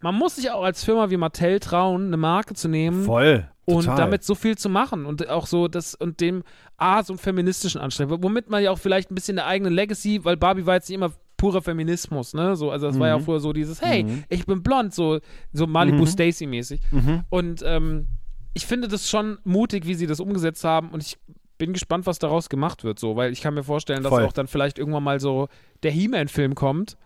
man muss sich auch als Firma wie Mattel trauen, eine Marke zu nehmen Voll. und Total. damit so viel zu machen und auch so das und dem A, so einen feministischen Anstreben, womit man ja auch vielleicht ein bisschen eine eigene Legacy, weil Barbie war jetzt nicht immer purer Feminismus, ne? So, also das war ja auch Mhm. früher so dieses, hey, Mhm. ich bin blond, so, so Malibu Mhm. Stacy mäßig. Mhm. Und ähm, ich finde das schon mutig, wie sie das umgesetzt haben und ich bin gespannt, was daraus gemacht wird, so, weil ich kann mir vorstellen, dass Voll. auch dann vielleicht irgendwann mal so der He-Man-Film kommt,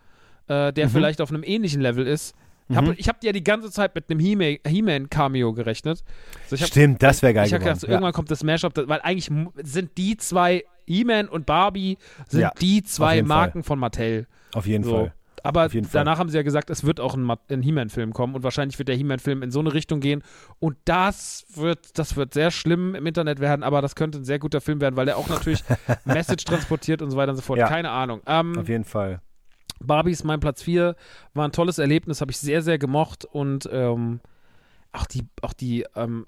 äh, der Mhm. vielleicht auf einem ähnlichen Level ist. Ich habe Mhm. hab ja die ganze Zeit mit einem He-Man- He-Man-Cameo gerechnet. Also hab, Stimmt, das wäre geil ich habe gedacht, so, irgendwann kommt das Mashup, weil eigentlich sind die zwei, He-Man und Barbie, sind Ja, die zwei jeden Fall. Marken von Mattel. ja. Auf jeden So. Fall. Aber danach haben sie ja gesagt, es wird auch ein, ein He-Man-Film kommen und wahrscheinlich wird der He-Man-Film in so eine Richtung gehen. Und das wird, das wird sehr schlimm im Internet werden, aber das könnte ein sehr guter Film werden, weil der auch natürlich Message transportiert und so weiter und so fort. Ja. Keine Ahnung. Ähm, Auf jeden Fall. Barbie ist mein Platz 4. War ein tolles Erlebnis, habe ich sehr, sehr gemocht und ähm, auch die, auch die ähm,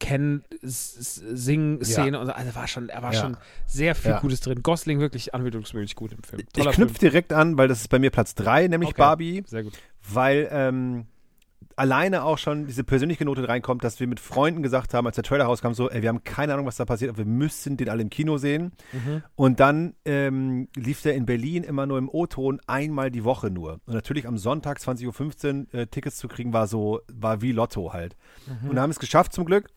Ken-Sing-Szene und so, also war schon, er war Ja. schon sehr viel Ja. Gutes drin. Gosling wirklich anwendungsmöglich gut im Film. Ich Toller knüpfe direkt an, weil das ist bei mir Platz 3, nämlich Okay. Barbie. Sehr gut. weil ähm, alleine auch schon diese persönliche Note reinkommt, dass wir mit Freunden gesagt haben, als der Trailer rauskam, so, ey, wir haben keine Ahnung, was da passiert, aber wir müssen den alle im Kino sehen. Mhm. Und dann ähm, lief der in Berlin immer nur im O-Ton einmal die Woche nur. Und natürlich am Sonntag 20.15 Uhr äh, Tickets zu kriegen, war so, war wie Lotto halt. Und da haben es geschafft zum Glück.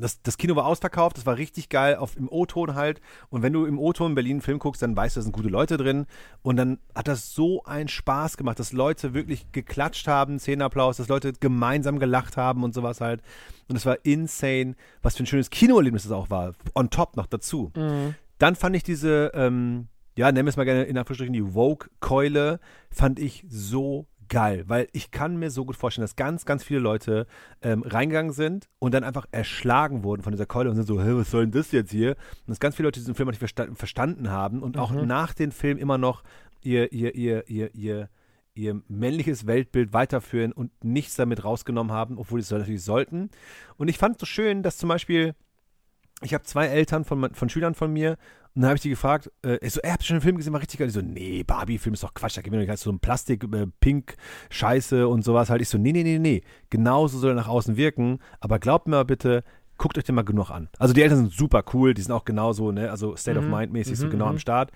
Das, das Kino war ausverkauft, das war richtig geil, auf, im O-Ton halt. Und wenn du im O-Ton in Berlin einen Film guckst, dann weißt du, da sind gute Leute drin. Und dann hat das so einen Spaß gemacht, dass Leute wirklich geklatscht haben, Szenenapplaus, dass Leute gemeinsam gelacht haben und sowas halt. Und es war insane, was für ein schönes Kinoerlebnis das auch war. On top noch dazu. Mhm. Dann fand ich diese, ähm, ja, nennen wir es mal gerne in Anführungsstrichen die Vogue-Keule, fand ich so geil, weil ich kann mir so gut vorstellen, dass ganz, ganz viele Leute ähm, reingegangen sind und dann einfach erschlagen wurden von dieser Keule und sind so, Hä, was soll denn das jetzt hier? Und dass ganz viele Leute diesen Film auch nicht versta verstanden haben und auch Mhm. nach dem Film immer noch ihr, ihr, ihr, ihr, ihr, ihr männliches Weltbild weiterführen und nichts damit rausgenommen haben, obwohl sie es natürlich sollten. Und ich fand es so schön, dass zum Beispiel, ich habe zwei Eltern von, von Schülern von mir und dann habe ich die gefragt, äh, ich so, ey, habt ihr schon einen Film gesehen, war richtig geil. Die so, nee, Barbie-Film ist doch Quatsch, da gibt mir doch so ein Plastik, äh, Pink, Scheiße und sowas. Halt ich so, nee, nee, nee, nee, genauso soll er nach außen wirken, aber glaubt mir mal bitte, guckt euch den mal genug an. Also die Eltern sind super cool, die sind auch genauso, ne, also State of Mhm. Mind mäßig so Mhm, genau mhm. am Start.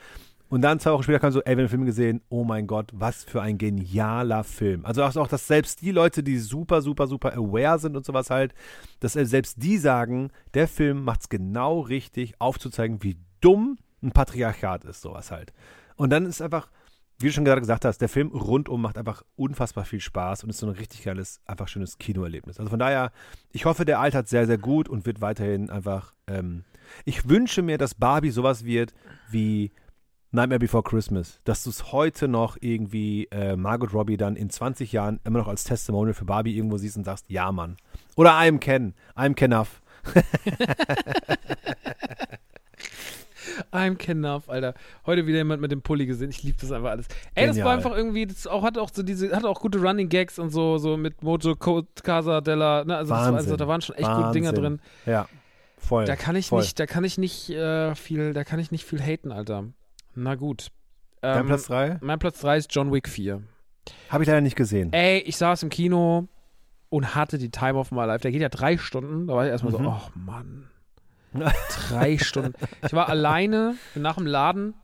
Und dann zwei Wochen später kam so, ey, wir haben den Film gesehen, oh mein Gott, was für ein genialer Film. Also auch, dass selbst die Leute, die super, super, super aware sind und sowas halt, dass selbst die sagen, der Film macht es genau richtig, aufzuzeigen, wie dumm ein Patriarchat ist, sowas halt. Und dann ist einfach, wie du schon gerade gesagt hast, der Film rundum macht einfach unfassbar viel Spaß und ist so ein richtig geiles, einfach schönes Kinoerlebnis. Also von daher, ich hoffe, der altert sehr, sehr gut und wird weiterhin einfach, ähm, ich wünsche mir, dass Barbie sowas wird wie Nightmare Before Christmas, dass du es heute noch irgendwie äh, Margot Robbie dann in 20 Jahren immer noch als Testimonial für Barbie irgendwo siehst und sagst, ja, Mann. Oder I'm Ken, I'm Ken Enough. I'm Enough, Alter. Heute wieder jemand mit dem Pulli gesehen. Ich liebe das einfach alles. Ey, das war Genial. einfach irgendwie, das auch, hat auch so diese, hatte auch gute Running Gags und so, so mit Mojo Casa della, ne, also, war, also Wahnsinn. da waren schon echt gute Dinger Wahnsinn. drin. Ja, voll. Da kann ich voll. nicht, da kann ich nicht äh, viel, da kann ich nicht viel haten, Alter. Na gut. Dein Ähm, Platz 3? mein Platz 3 ist John Wick 4. Habe ich leider nicht gesehen. Ey, ich saß im Kino und hatte die Time of my life. Der geht ja drei Stunden. Da war ich erstmal Mhm. so, oh Mann. Drei Stunden. Ich war alleine nach dem Laden.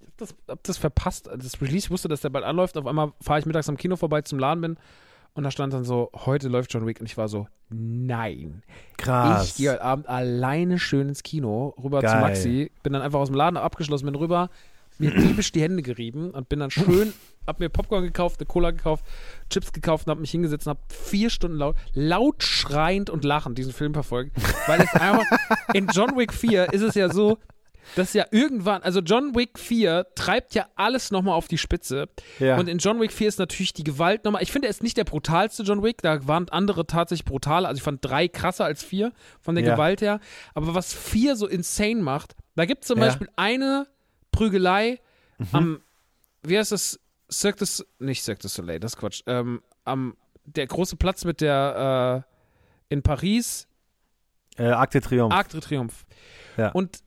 Ich hab das, hab das verpasst. Das Release wusste, dass der bald anläuft. Auf einmal fahre ich mittags am Kino vorbei zum Laden bin. Und da stand dann so, heute läuft John Wick. Und ich war so, nein. Krass. Ich gehe heute Abend alleine schön ins Kino, rüber zu Geil. Maxi, bin dann einfach aus dem Laden abgeschlossen, bin rüber, mir diebisch die Hände gerieben und bin dann schön, hab mir Popcorn gekauft, eine Cola gekauft, Chips gekauft und hab mich hingesetzt und hab vier Stunden laut, laut schreiend und lachend diesen Film verfolgt. Weil es einfach, in John Wick 4 ist es ja so, dass ja irgendwann, also John Wick 4 treibt ja alles nochmal auf die Spitze. Ja. Und in John Wick 4 ist natürlich die Gewalt nochmal. Ich finde, er ist nicht der brutalste John Wick. Da waren andere tatsächlich brutaler. Also ich fand drei krasser als vier von der Ja. Gewalt her. Aber was vier so insane macht, da gibt es zum Ja. Beispiel eine Prügelei am, wie heißt das? Cirque du, nicht Cirque du Soleil, das ist Quatsch. Ähm, am, der große Platz mit der, äh, in Paris, Äh, Akte Triumph. Arc de Triomphe. Ja. Und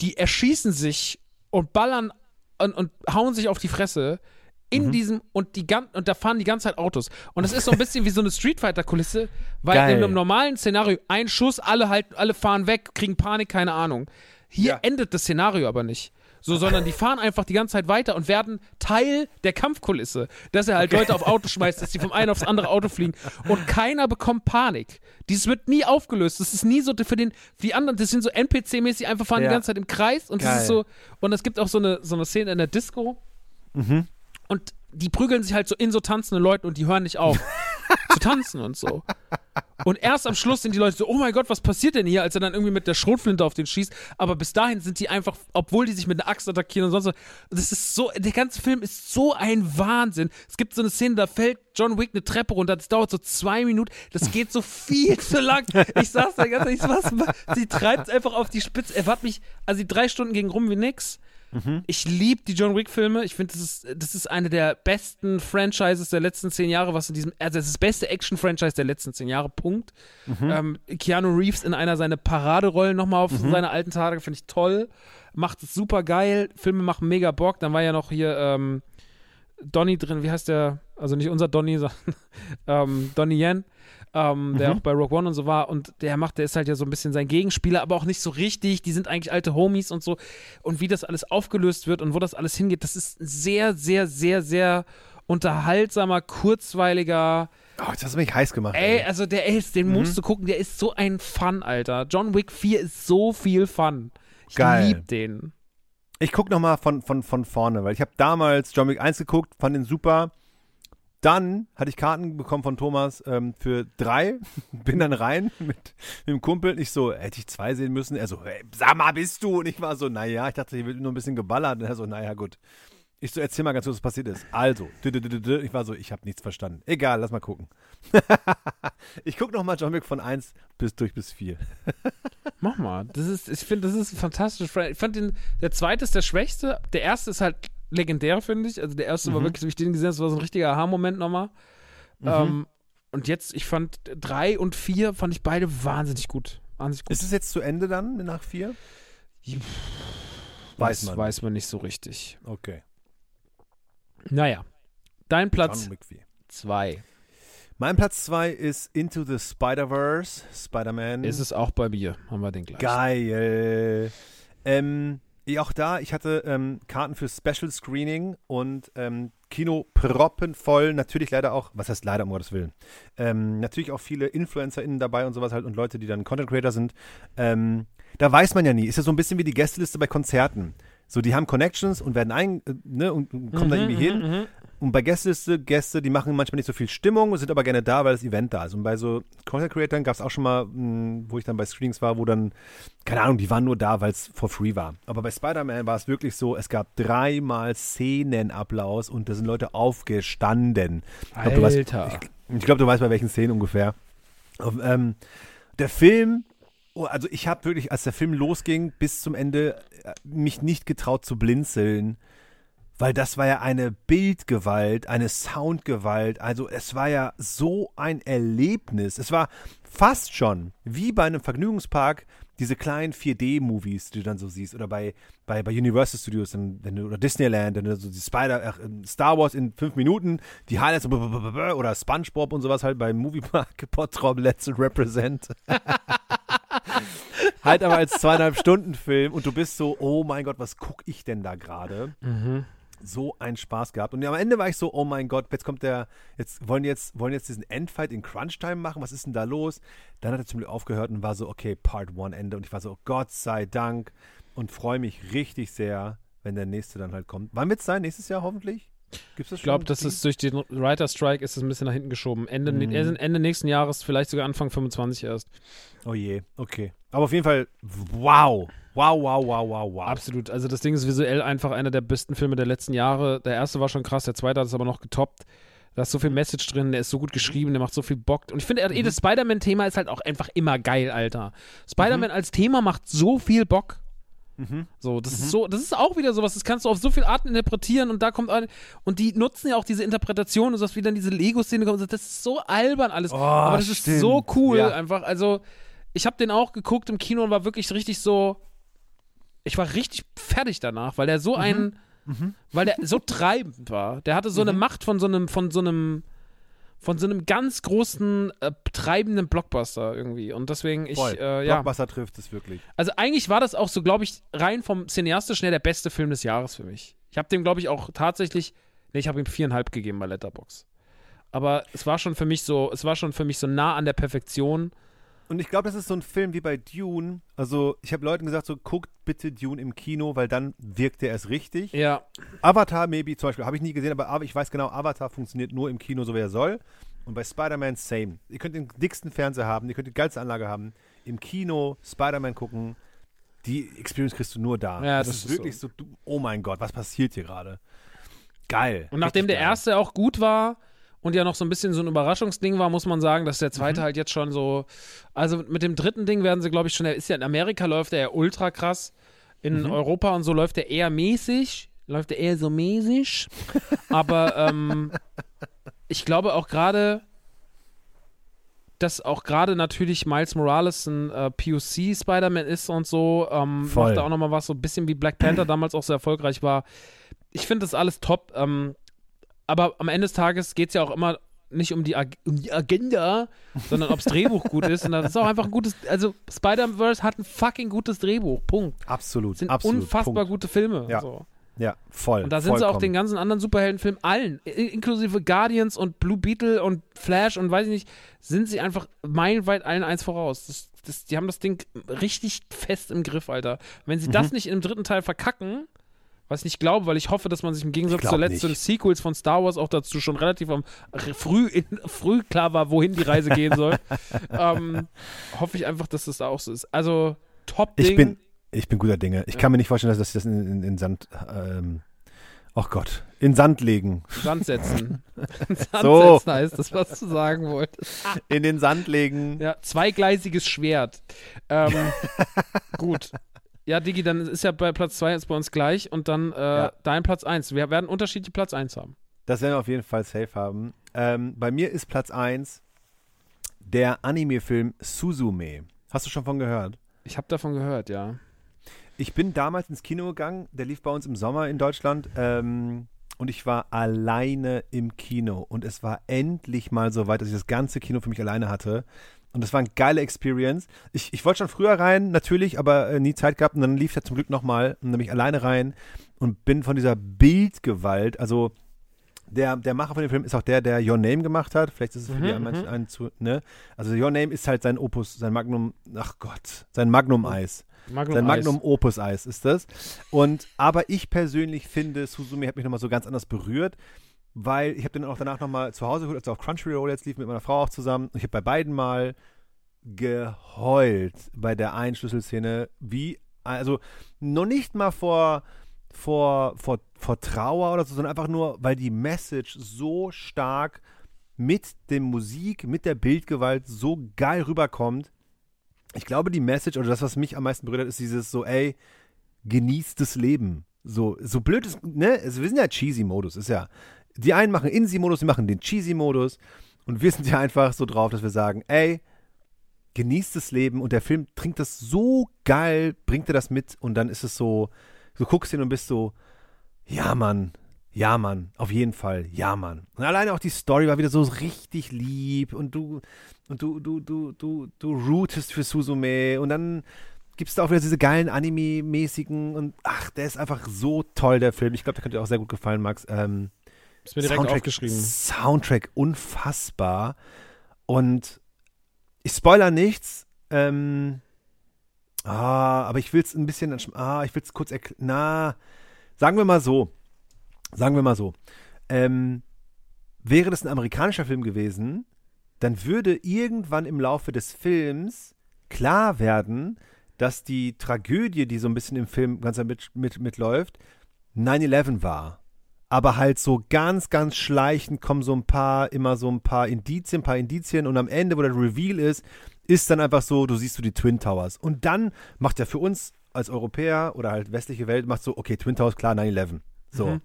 die erschießen sich und ballern und, und hauen sich auf die Fresse in Mhm. diesem und die und da fahren die ganze Zeit Autos und das ist so ein bisschen wie so eine Street Fighter Kulisse, weil Geil. in einem normalen Szenario ein Schuss, alle halt alle fahren weg, kriegen Panik, keine Ahnung. Hier Ja. endet das Szenario aber nicht. So, sondern die fahren einfach die ganze Zeit weiter und werden Teil der Kampfkulisse. Dass er halt Leute auf Auto schmeißt, dass die vom einen aufs andere Auto fliegen. Und keiner bekommt Panik. Dieses wird nie aufgelöst. Das ist nie so für den, für die anderen, das sind so NPC-mäßig, einfach fahren Ja. die ganze Zeit im Kreis. Und das Geil. ist so, und es gibt auch so eine, so eine Szene in der Disco. Mhm. Und die prügeln sich halt so in so tanzenden Leuten und die hören nicht auf zu tanzen und so. Und erst am Schluss sind die Leute so, oh mein Gott, was passiert denn hier, als er dann irgendwie mit der Schrotflinte auf den schießt. Aber bis dahin sind die einfach, obwohl die sich mit einer Axt attackieren und sonst was. Das ist so, der ganze Film ist so ein Wahnsinn. Es gibt so eine Szene, da fällt John Wick eine Treppe runter, das dauert so zwei Minuten, das geht so viel zu lang. Ich saß da ganz ehrlich, was, sie treibt es einfach auf die Spitze. Er hat mich, also die drei Stunden gegen rum wie nix. Ich liebe die John Wick-Filme. Ich finde, das ist, das ist eine der besten Franchises der letzten zehn Jahre, was in diesem, also das ist das beste Action-Franchise der letzten zehn Jahre, Punkt. Ähm, Keanu Reeves in einer seiner Paraderollen nochmal auf seine alten Tage, finde ich toll. Macht es super geil. Filme machen mega Bock. Dann war ja noch hier ähm, Donny drin, wie heißt der? Also nicht unser Donny, sondern ähm, Donny Yen, ähm, der auch bei Rogue One und so war. Und der macht, der ist halt ja so ein bisschen sein Gegenspieler, aber auch nicht so richtig. Die sind eigentlich alte Homies und so. Und wie das alles aufgelöst wird und wo das alles hingeht, das ist ein sehr, sehr, sehr, sehr unterhaltsamer, kurzweiliger. Oh, jetzt hast du mich heiß gemacht. Ey, also der ist, den musst du gucken, der ist so ein Fun, Alter. John Wick 4 ist so viel Fun. Ich Geil. lieb den. Ich gucke nochmal von, von, von vorne, weil ich habe damals John Wick 1 geguckt, fand ihn super. Dann hatte ich Karten bekommen von Thomas ähm, für drei, bin dann rein mit, mit dem Kumpel. Ich so, hätte ich zwei sehen müssen? Er so, hey, sag mal, bist du? Und ich war so, naja, ich dachte, hier wird nur ein bisschen geballert. Und er so, naja, gut. Ich so, erzähl mal ganz kurz, was passiert ist. Also, ich war so, ich habe nichts verstanden. Egal, lass mal gucken. ich gucke nochmal John Wick von 1 bis durch bis 4. Mach mal. Das ist, ich finde, das ist fantastisch. Ich fand den, der zweite ist der schwächste. Der erste ist halt legendär, finde ich. Also der erste war Mhm. wirklich, so wie ich den gesehen habe, das war so ein richtiger Aha-Moment nochmal. Mhm. Ähm, und jetzt, ich fand drei und vier, fand ich beide wahnsinnig gut. Wahnsinnig gut. Ist es jetzt zu Ende dann nach 4? weiß das man weiß man nicht so richtig. Okay. Naja. Dein Platz John Wick 4. zwei. Mein Platz 2 ist Into the Spider-Verse, Spider-Man. Ist es auch bei mir. Haben wir den gleich. Geil. Ähm, auch da, ich hatte ähm, Karten für Special Screening und ähm, Kino proppenvoll. Natürlich leider auch, was heißt leider, um Gottes Willen. Ähm, natürlich auch viele InfluencerInnen dabei und sowas halt und Leute, die dann Content Creator sind. Ähm, da weiß man ja nie. Ist ja so ein bisschen wie die Gästeliste bei Konzerten. So, die haben Connections und werden ein, äh, ne, und, kommen da Mhm, irgendwie hin. Und bei Gästeliste, Gäste, die machen manchmal nicht so viel Stimmung, sind aber gerne da, weil das Event da ist. Und bei so Content Creatoren gab es auch schon mal, mh, wo ich dann bei Screenings war, wo dann, keine Ahnung, die waren nur da, weil es for free war. Aber bei Spider-Man war es wirklich so, es gab dreimal Szenenapplaus und da sind Leute aufgestanden. Ich glaub, du weißt- Alter. Ich glaube, du weißt bei welchen Szenen ungefähr. Ähm, der Film, oh, also ich habe wirklich, als der Film losging, bis zum Ende äh, mich nicht getraut zu blinzeln, weil das war ja eine Bildgewalt, eine Soundgewalt. Also es war ja so ein Erlebnis. Es war fast schon wie bei einem Vergnügungspark diese kleinen 4D-Movies, die du dann so siehst, oder bei, bei, bei Universal Studios wenn du, oder Disneyland, wenn du so die Spider, ach, ähm, Star Wars in fünf Minuten, die Highlights oder SpongeBob und sowas halt beim Moviepark, Pottrop Let's Represent. halt aber als zweieinhalb Stunden Film und du bist so, oh mein Gott, was guck ich denn da gerade? Mhm. So einen Spaß gehabt. Und am Ende war ich so, oh mein Gott, jetzt kommt der, jetzt wollen jetzt, wollen jetzt diesen Endfight in Crunch-Time machen, was ist denn da los? Dann hat er zum Glück aufgehört und war so, okay, Part 1 Ende. Und ich war so, Gott sei Dank und freue mich richtig sehr, wenn der nächste dann halt kommt. Wann wird es sein? Nächstes Jahr hoffentlich? Gibt's das Ich glaube, das ist durch den Writer Strike ist es ein bisschen nach hinten geschoben. Ende, Mhm. Ende, nächsten Jahres, vielleicht sogar Anfang 25 erst. Oh je, okay. Aber auf jeden Fall, wow. Wow, wow, wow, wow, wow. Absolut. Also das Ding ist visuell einfach einer der besten Filme der letzten Jahre. Der erste war schon krass, der zweite hat es aber noch getoppt. Da ist so viel Message drin, der ist so gut geschrieben, der macht so viel Bock. Und ich finde, eh, das Spider-Man-Thema ist halt auch einfach immer geil, Alter. Spider-Man als Thema macht so viel Bock. Mhm. So, das ist so, das ist auch wieder sowas, das kannst du auf so viele Arten interpretieren und da kommt eine, und die nutzen ja auch diese Interpretation und sowas wie dann diese Lego-Szene kommt, das ist so albern alles. Oh, aber das ist stimmt. so cool Ja. einfach. Also, ich habe den auch geguckt im Kino und war wirklich richtig so, ich war richtig fertig danach, weil der so ein, weil der so treibend war. Der hatte so eine Macht von so einem, von so einem, von so einem ganz großen, äh, treibenden Blockbuster irgendwie. Und deswegen, ich, äh, ja. Blockbuster trifft es wirklich. Also eigentlich war das auch so, glaube ich, rein vom cineastischen her der beste Film des Jahres für mich. Ich habe dem, glaube ich, auch tatsächlich, nee, ich habe ihm viereinhalb gegeben bei Letterbox. Aber es war schon für mich so, es war schon für mich so nah an der Perfektion. Und ich glaube, das ist so ein Film wie bei Dune. Also, ich habe Leuten gesagt, so, guckt bitte Dune im Kino, weil dann wirkt er erst richtig. Ja, Avatar, maybe, zum Beispiel, habe ich nie gesehen, aber ich weiß genau, Avatar funktioniert nur im Kino, so wie er soll. Und bei Spider-Man, same. Ihr könnt den dicksten Fernseher haben, ihr könnt die geilste Anlage haben. Im Kino Spider-Man gucken. Die Experience kriegst du nur da. Ja, das, das ist ist wirklich so. du, oh mein Gott, was passiert hier gerade? Geil. und nachdem der geil. erste auch gut war und ja noch so ein bisschen so ein Überraschungsding war, muss man sagen, dass der Mhm. zweite halt jetzt schon so, also mit dem dritten Ding werden sie, glaube ich, schon, der ist ja in Amerika läuft der ja ultra krass. In Mhm. Europa und so läuft der eher mäßig, läuft der eher so mäßig. Aber ähm, ich glaube auch gerade, dass auch gerade natürlich Miles Morales ein äh, POC Spider-Man ist und so, ähm, Voll. macht da auch nochmal was, so ein bisschen wie Black Panther damals auch sehr erfolgreich war. Ich finde das alles top, ähm, aber am Ende des Tages geht es ja auch immer nicht um die, Ag um die Agenda, sondern ob das Drehbuch gut ist. Und das ist auch einfach ein gutes, also Spider-Verse hat ein fucking gutes Drehbuch, Punkt. Absolut. Das sind absolut. unfassbar Punkt. gute Filme. Ja. So. Ja, voll. Und da sind sie auch vollkommen. den ganzen anderen Superheldenfilmen, allen, inklusive Guardians und Blue Beetle und Flash und weiß ich nicht, sind sie einfach meilenweit allen eins voraus. Das, das, die haben das Ding richtig fest im Griff, Alter. Wenn sie Mhm. das nicht im dritten Teil verkacken, was ich nicht glaube, weil ich hoffe, dass man sich im Gegensatz zur letzten nicht. Sequels von Star Wars auch dazu schon relativ am, früh, in, früh klar war, wohin die Reise gehen soll, ähm, hoffe ich einfach, dass das da auch so ist. Also, Top-Ding. Ich bin, ich bin guter Dinge. Ich Ja. kann mir nicht vorstellen, dass, sie das in, in, in Sand ähm, Ach Gott, in Sand legen. Sand setzen. Sand So. setzen heißt das, was du sagen wolltest. In den Sand legen. Ja, zweigleisiges Schwert. Ähm, gut. Ja, Digi, dann ist ja bei Platz 2 jetzt bei uns gleich und dann äh, Ja. dein Platz 1. Wir werden unterschiedliche Platz 1 haben. Das werden wir auf jeden Fall safe haben. Ähm, bei mir ist Platz 1 der Anime-Film Suzume. Hast du schon von gehört? Ich habe davon gehört, ja. Ich bin damals ins Kino gegangen, der lief bei uns im Sommer in Deutschland ähm, und ich war alleine im Kino und es war endlich mal so weit, dass ich das ganze Kino für mich alleine hatte und das war eine geile Experience. Ich, ich wollte schon früher rein, natürlich, aber äh, nie Zeit gehabt und dann lief er zum Glück nochmal und dann bin ich alleine rein und bin von dieser Bildgewalt, also der, der Macher von dem Film ist auch der, der Your Name gemacht hat. Vielleicht ist es für Mhm, die mhm. manchen einen zu, ne? Also Your Name ist halt sein Opus, sein Magnum, ach Gott, sein Magnum-Eis. Magnum Sein Eis. Magnum Opus Eis ist das. Und aber ich persönlich finde, Suzume hat mich nochmal so ganz anders berührt, weil ich habe den auch danach nochmal zu Hause geholt, als er auf Crunchyroll jetzt lief mit meiner Frau auch zusammen. Ich habe bei beiden mal geheult bei der einen Schlüsselszene, wie also noch nicht mal vor vor, vor, vor Trauer oder so, sondern einfach nur, weil die Message so stark mit der Musik, mit der Bildgewalt so geil rüberkommt. Ich glaube, die Message oder das, was mich am meisten berührt hat, ist dieses so, ey, genießt das Leben. So, so blöd ist, ne? Also wir sind ja Cheesy-Modus, ist ja. Die einen machen Insi-Modus, die machen den Cheesy-Modus. Und wir sind ja einfach so drauf, dass wir sagen, ey, genießt das Leben. Und der Film trinkt das so geil, bringt er das mit. Und dann ist es so, du guckst hin und bist so, ja, Mann, ja, Mann, auf jeden Fall, ja, Mann. Und alleine auch die Story war wieder so richtig lieb und du, und du, du, du, du, du rootest für Suzume und dann gibt es da auch wieder diese geilen Anime-mäßigen und ach, der ist einfach so toll, der Film. Ich glaube, der könnte dir auch sehr gut gefallen, Max. Ähm, Ist mir direkt Soundtrack, aufgeschrieben. Soundtrack unfassbar. Und ich spoiler nichts. Ähm, ah, aber ich will es ein bisschen, ah, ich will es kurz erklären. Na, sagen wir mal so. Sagen wir mal so. Ähm, wäre das ein amerikanischer Film gewesen, dann würde irgendwann im Laufe des Films klar werden, dass die Tragödie, die so ein bisschen im Film ganz mit, mit, mitläuft, 9-11 war. Aber halt so ganz, ganz schleichend kommen so ein paar, immer so ein paar Indizien, ein paar Indizien und am Ende, wo der Reveal ist, ist dann einfach so, du siehst du die Twin Towers. Und dann macht ja für uns als Europäer oder halt westliche Welt, macht so, okay, Twin Towers, klar, 9-11. So. Mhm.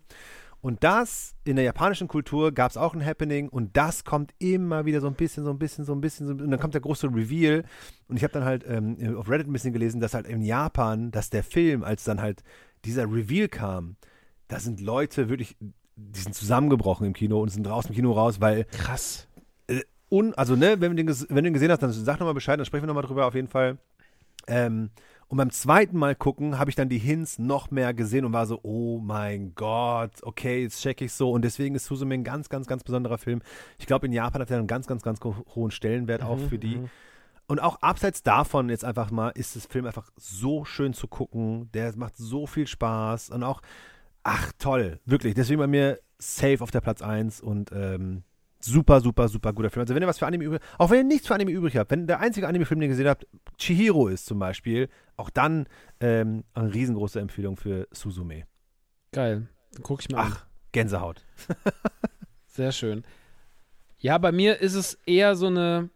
Und das, in der japanischen Kultur gab es auch ein Happening und das kommt immer wieder so ein bisschen, so ein bisschen, so ein bisschen, so, und dann kommt der große Reveal. Und ich habe dann halt ähm, auf Reddit ein bisschen gelesen, dass halt in Japan, dass der Film, als dann halt dieser Reveal kam, da sind Leute wirklich, die sind zusammengebrochen im Kino und sind raus dem Kino raus, weil Krass. un, also ne, wenn du den, wenn du den gesehen hast, dann sag nochmal Bescheid, dann sprechen wir nochmal drüber auf jeden Fall. Ähm, und beim zweiten Mal gucken, habe ich dann die Hints noch mehr gesehen und war so, oh mein Gott, okay, jetzt check ich so. Und deswegen ist Suzume ein ganz, ganz, ganz besonderer Film. Ich glaube, in Japan hat er einen ganz, ganz, ganz ho- hohen Stellenwert auch Mhm, für die. mhm. Und auch abseits davon jetzt einfach mal, ist das Film einfach so schön zu gucken. Der macht so viel Spaß und auch, ach toll, wirklich. Deswegen bei mir safe auf der Platz 1 und ähm, super, super, super guter Film. Also wenn ihr was für Anime übrig, auch wenn ihr nichts für Anime übrig habt, wenn der einzige Anime-Film, den ihr gesehen habt, Chihiro ist zum Beispiel, auch dann ähm, eine riesengroße Empfehlung für Suzume. Geil. Dann gucke ich mal an. Ach, Gänsehaut. Sehr schön. Ja, bei mir ist es eher so eine,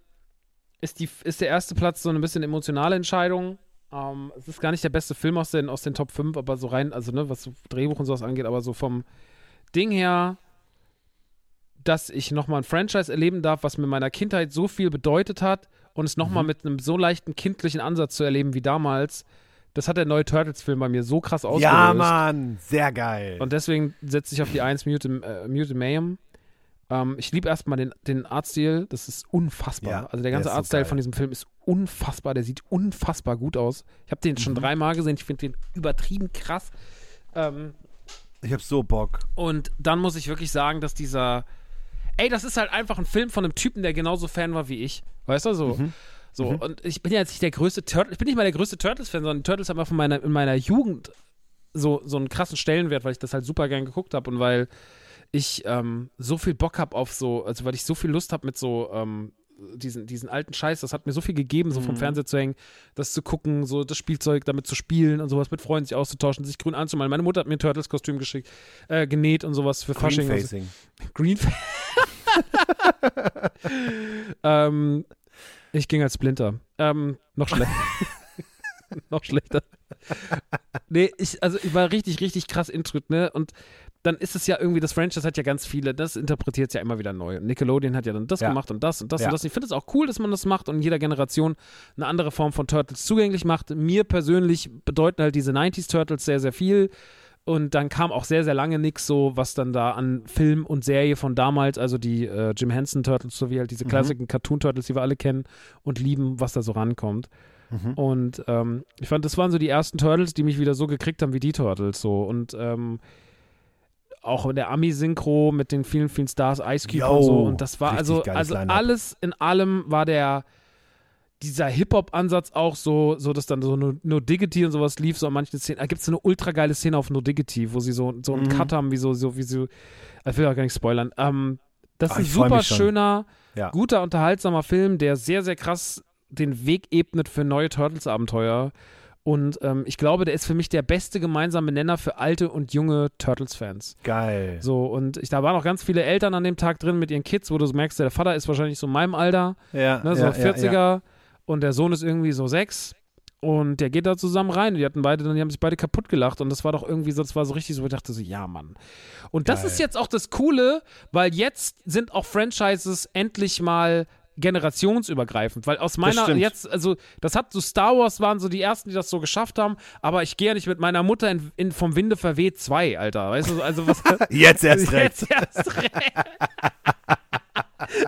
ist, die, ist der erste Platz so eine bisschen emotionale Entscheidung. Ähm, es ist gar nicht der beste Film aus den, aus den Top 5, aber so rein, also ne, was Drehbuch und sowas angeht, aber so vom Ding her, dass ich nochmal ein Franchise erleben darf, was mir in meiner Kindheit so viel bedeutet hat und es nochmal Mhm. mit einem so leichten kindlichen Ansatz zu erleben wie damals, das hat der neue Turtles-Film bei mir so krass ausgelöst. Ja, Mann, sehr geil. Und deswegen setze ich auf die 1 Mutant, äh, Mutant Mayhem. Ähm, ich liebe erstmal den, den Artstil, das ist unfassbar. Ja, also der der ganze so Artstyle geil. von diesem Film ist unfassbar, der sieht unfassbar gut aus. Ich habe den schon Mhm. dreimal gesehen, ich finde den übertrieben krass. Ähm, ich hab so Bock. und dann muss ich wirklich sagen, dass dieser. Ey, das ist halt einfach ein Film von einem Typen, der genauso Fan war wie ich. Weißt du, so. Mhm. So, und ich bin ja jetzt nicht der größte Turtle, ich bin nicht mal der größte Turtles-Fan, sondern Turtles haben einfach in meiner, in meiner Jugend so, so einen krassen Stellenwert, weil ich das halt super gern geguckt habe und weil ich ähm, so viel Bock habe auf so, also weil ich so viel Lust habe mit so, ähm, diesen, diesen alten Scheiß, das hat mir so viel gegeben, so vom Mhm. Fernseher zu hängen, das zu gucken, so das Spielzeug damit zu spielen und sowas, mit Freunden sich auszutauschen, sich grün anzumalen. Meine Mutter hat mir ein Turtles-Kostüm geschickt, äh, genäht und sowas für Fasching. und so. Greenfacing. Green. ähm, ich ging als Splinter. Ähm, noch schlechter. noch schlechter. Nee, ich, also ich war richtig, richtig krass intrut, ne? Und dann ist es ja irgendwie, das Franchise hat ja ganz viele, das interpretiert es ja immer wieder neu. Und Nickelodeon hat ja dann das Ja. gemacht und das und das Ja. und das. Ich finde es auch cool, dass man das macht und jeder Generation eine andere Form von Turtles zugänglich macht. Mir persönlich bedeuten halt diese 90s Turtles sehr, sehr viel. Und dann kam auch sehr, sehr lange nichts so, was dann da an Film und Serie von damals, also die äh, Jim Henson Turtles, sowie halt diese Mhm. klassischen Cartoon Turtles, die wir alle kennen und lieben, was da so rankommt. Mhm. Und ähm, ich fand, das waren so die ersten Turtles, die mich wieder so gekriegt haben wie die Turtles so. Und ähm, auch in der Ami-Synchro mit den vielen, vielen Stars, Ice Cube Yo, und so. Und das war also, also Line-Up. alles in allem war der dieser Hip-Hop-Ansatz auch so, so dass dann so No, no Diggity und sowas lief, so an manchen Szenen. Da gibt es eine ultra geile Szene auf No Diggity, wo sie so, so einen Mhm. Cut haben, wie so, so wie so, ich will auch gar nicht spoilern. Ähm, das ist Ah, ein super schöner, Ja. guter, unterhaltsamer Film, der sehr, sehr krass den Weg ebnet für neue Turtles-Abenteuer. Und ähm, ich glaube, der ist für mich der beste gemeinsame Nenner für alte und junge Turtles-Fans. Geil. So, und ich, da waren auch ganz viele Eltern an dem Tag drin mit ihren Kids, wo du so merkst, der Vater ist wahrscheinlich so in meinem Alter, Ja, ne, so ja, 40er, Ja, und der Sohn ist irgendwie so sechs. Und der geht da zusammen rein. Und die hatten beide, die haben sich beide kaputt gelacht. Und das war doch irgendwie so, das war so richtig so, ich dachte so, ja, Mann. Und das Geil. ist jetzt auch das Coole, weil jetzt sind auch Franchises endlich mal generationsübergreifend, weil aus meiner jetzt, also das hat so Star Wars waren so die ersten, die das so geschafft haben, aber ich gehe ja nicht mit meiner Mutter in, in vom Winde verweht zwei, Alter, weißt du, also was. Jetzt erst recht. Jetzt erst recht.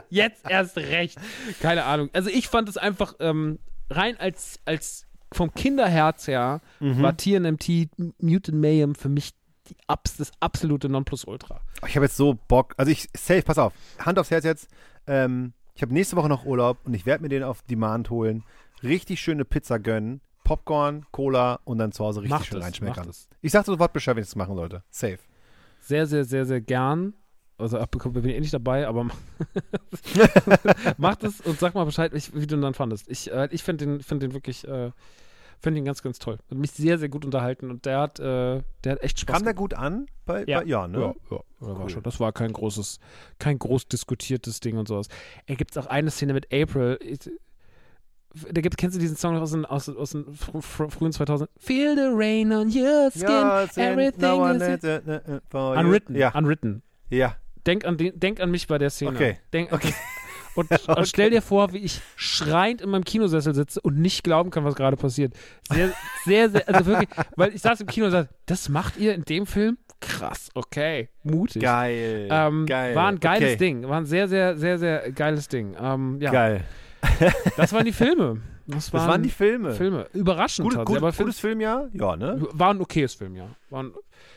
Jetzt erst recht. Keine Ahnung. Also ich fand es einfach ähm, rein als, als vom Kinderherz her Mhm. war TNMT Mutant Mayhem für mich die, abs, das absolute Nonplusultra. Ich habe jetzt so Bock. Also ich, safe, pass auf. Hand aufs Herz jetzt. Ähm, ich habe nächste Woche noch Urlaub und ich werde mir den auf Demand holen. Richtig schöne Pizza gönnen. Popcorn, Cola und dann zu Hause richtig Macht schön es, reinschmeckern. Ich sag sofort Bescheid, wenn ich das machen sollte. Safe. Sehr, sehr, sehr, sehr gern. Also ach, bin ich eh nicht dabei, aber macht es und sag mal Bescheid, wie du ihn dann fandest. Ich, äh, ich finde den, find den wirklich, äh, finde ihn ganz, ganz toll. Hat mich sehr, sehr gut unterhalten und der hat, äh, der hat echt Spaß Kam der gut an? Bei, Ja. Bei, ja ne? Ja, ja, das war Cool. schon. Das war kein großes, kein groß diskutiertes Ding und sowas. Ey, gibt es auch eine Szene mit April. Ich, da gibt, kennst du diesen Song aus den, aus, aus den fr fr frühen 2000? Feel the rain on your skin, Ja, everything no is is- uh, uh, uh, for you. unwritten. Ja, Unwritten. ja. Denk an, den, denk an mich bei der Szene. Okay. Denk, Okay. Und, und stell dir vor, wie ich schreiend in meinem Kinosessel sitze und nicht glauben kann, was gerade passiert. Sehr, sehr, sehr, also wirklich, weil ich saß im Kino und sagte, das macht ihr in dem Film? Krass, okay, mutig. Geil. Ähm, Geil. War ein geiles okay. Ding. War ein sehr, sehr, sehr, sehr geiles Ding. Ähm, ja, Geil. das waren die Filme. Das waren, Das waren die Filme. Filme. Überraschend Gut, gut, aber Film, gutes Filmjahr? Ja, ne? war ein okayes Film, ja. War ein,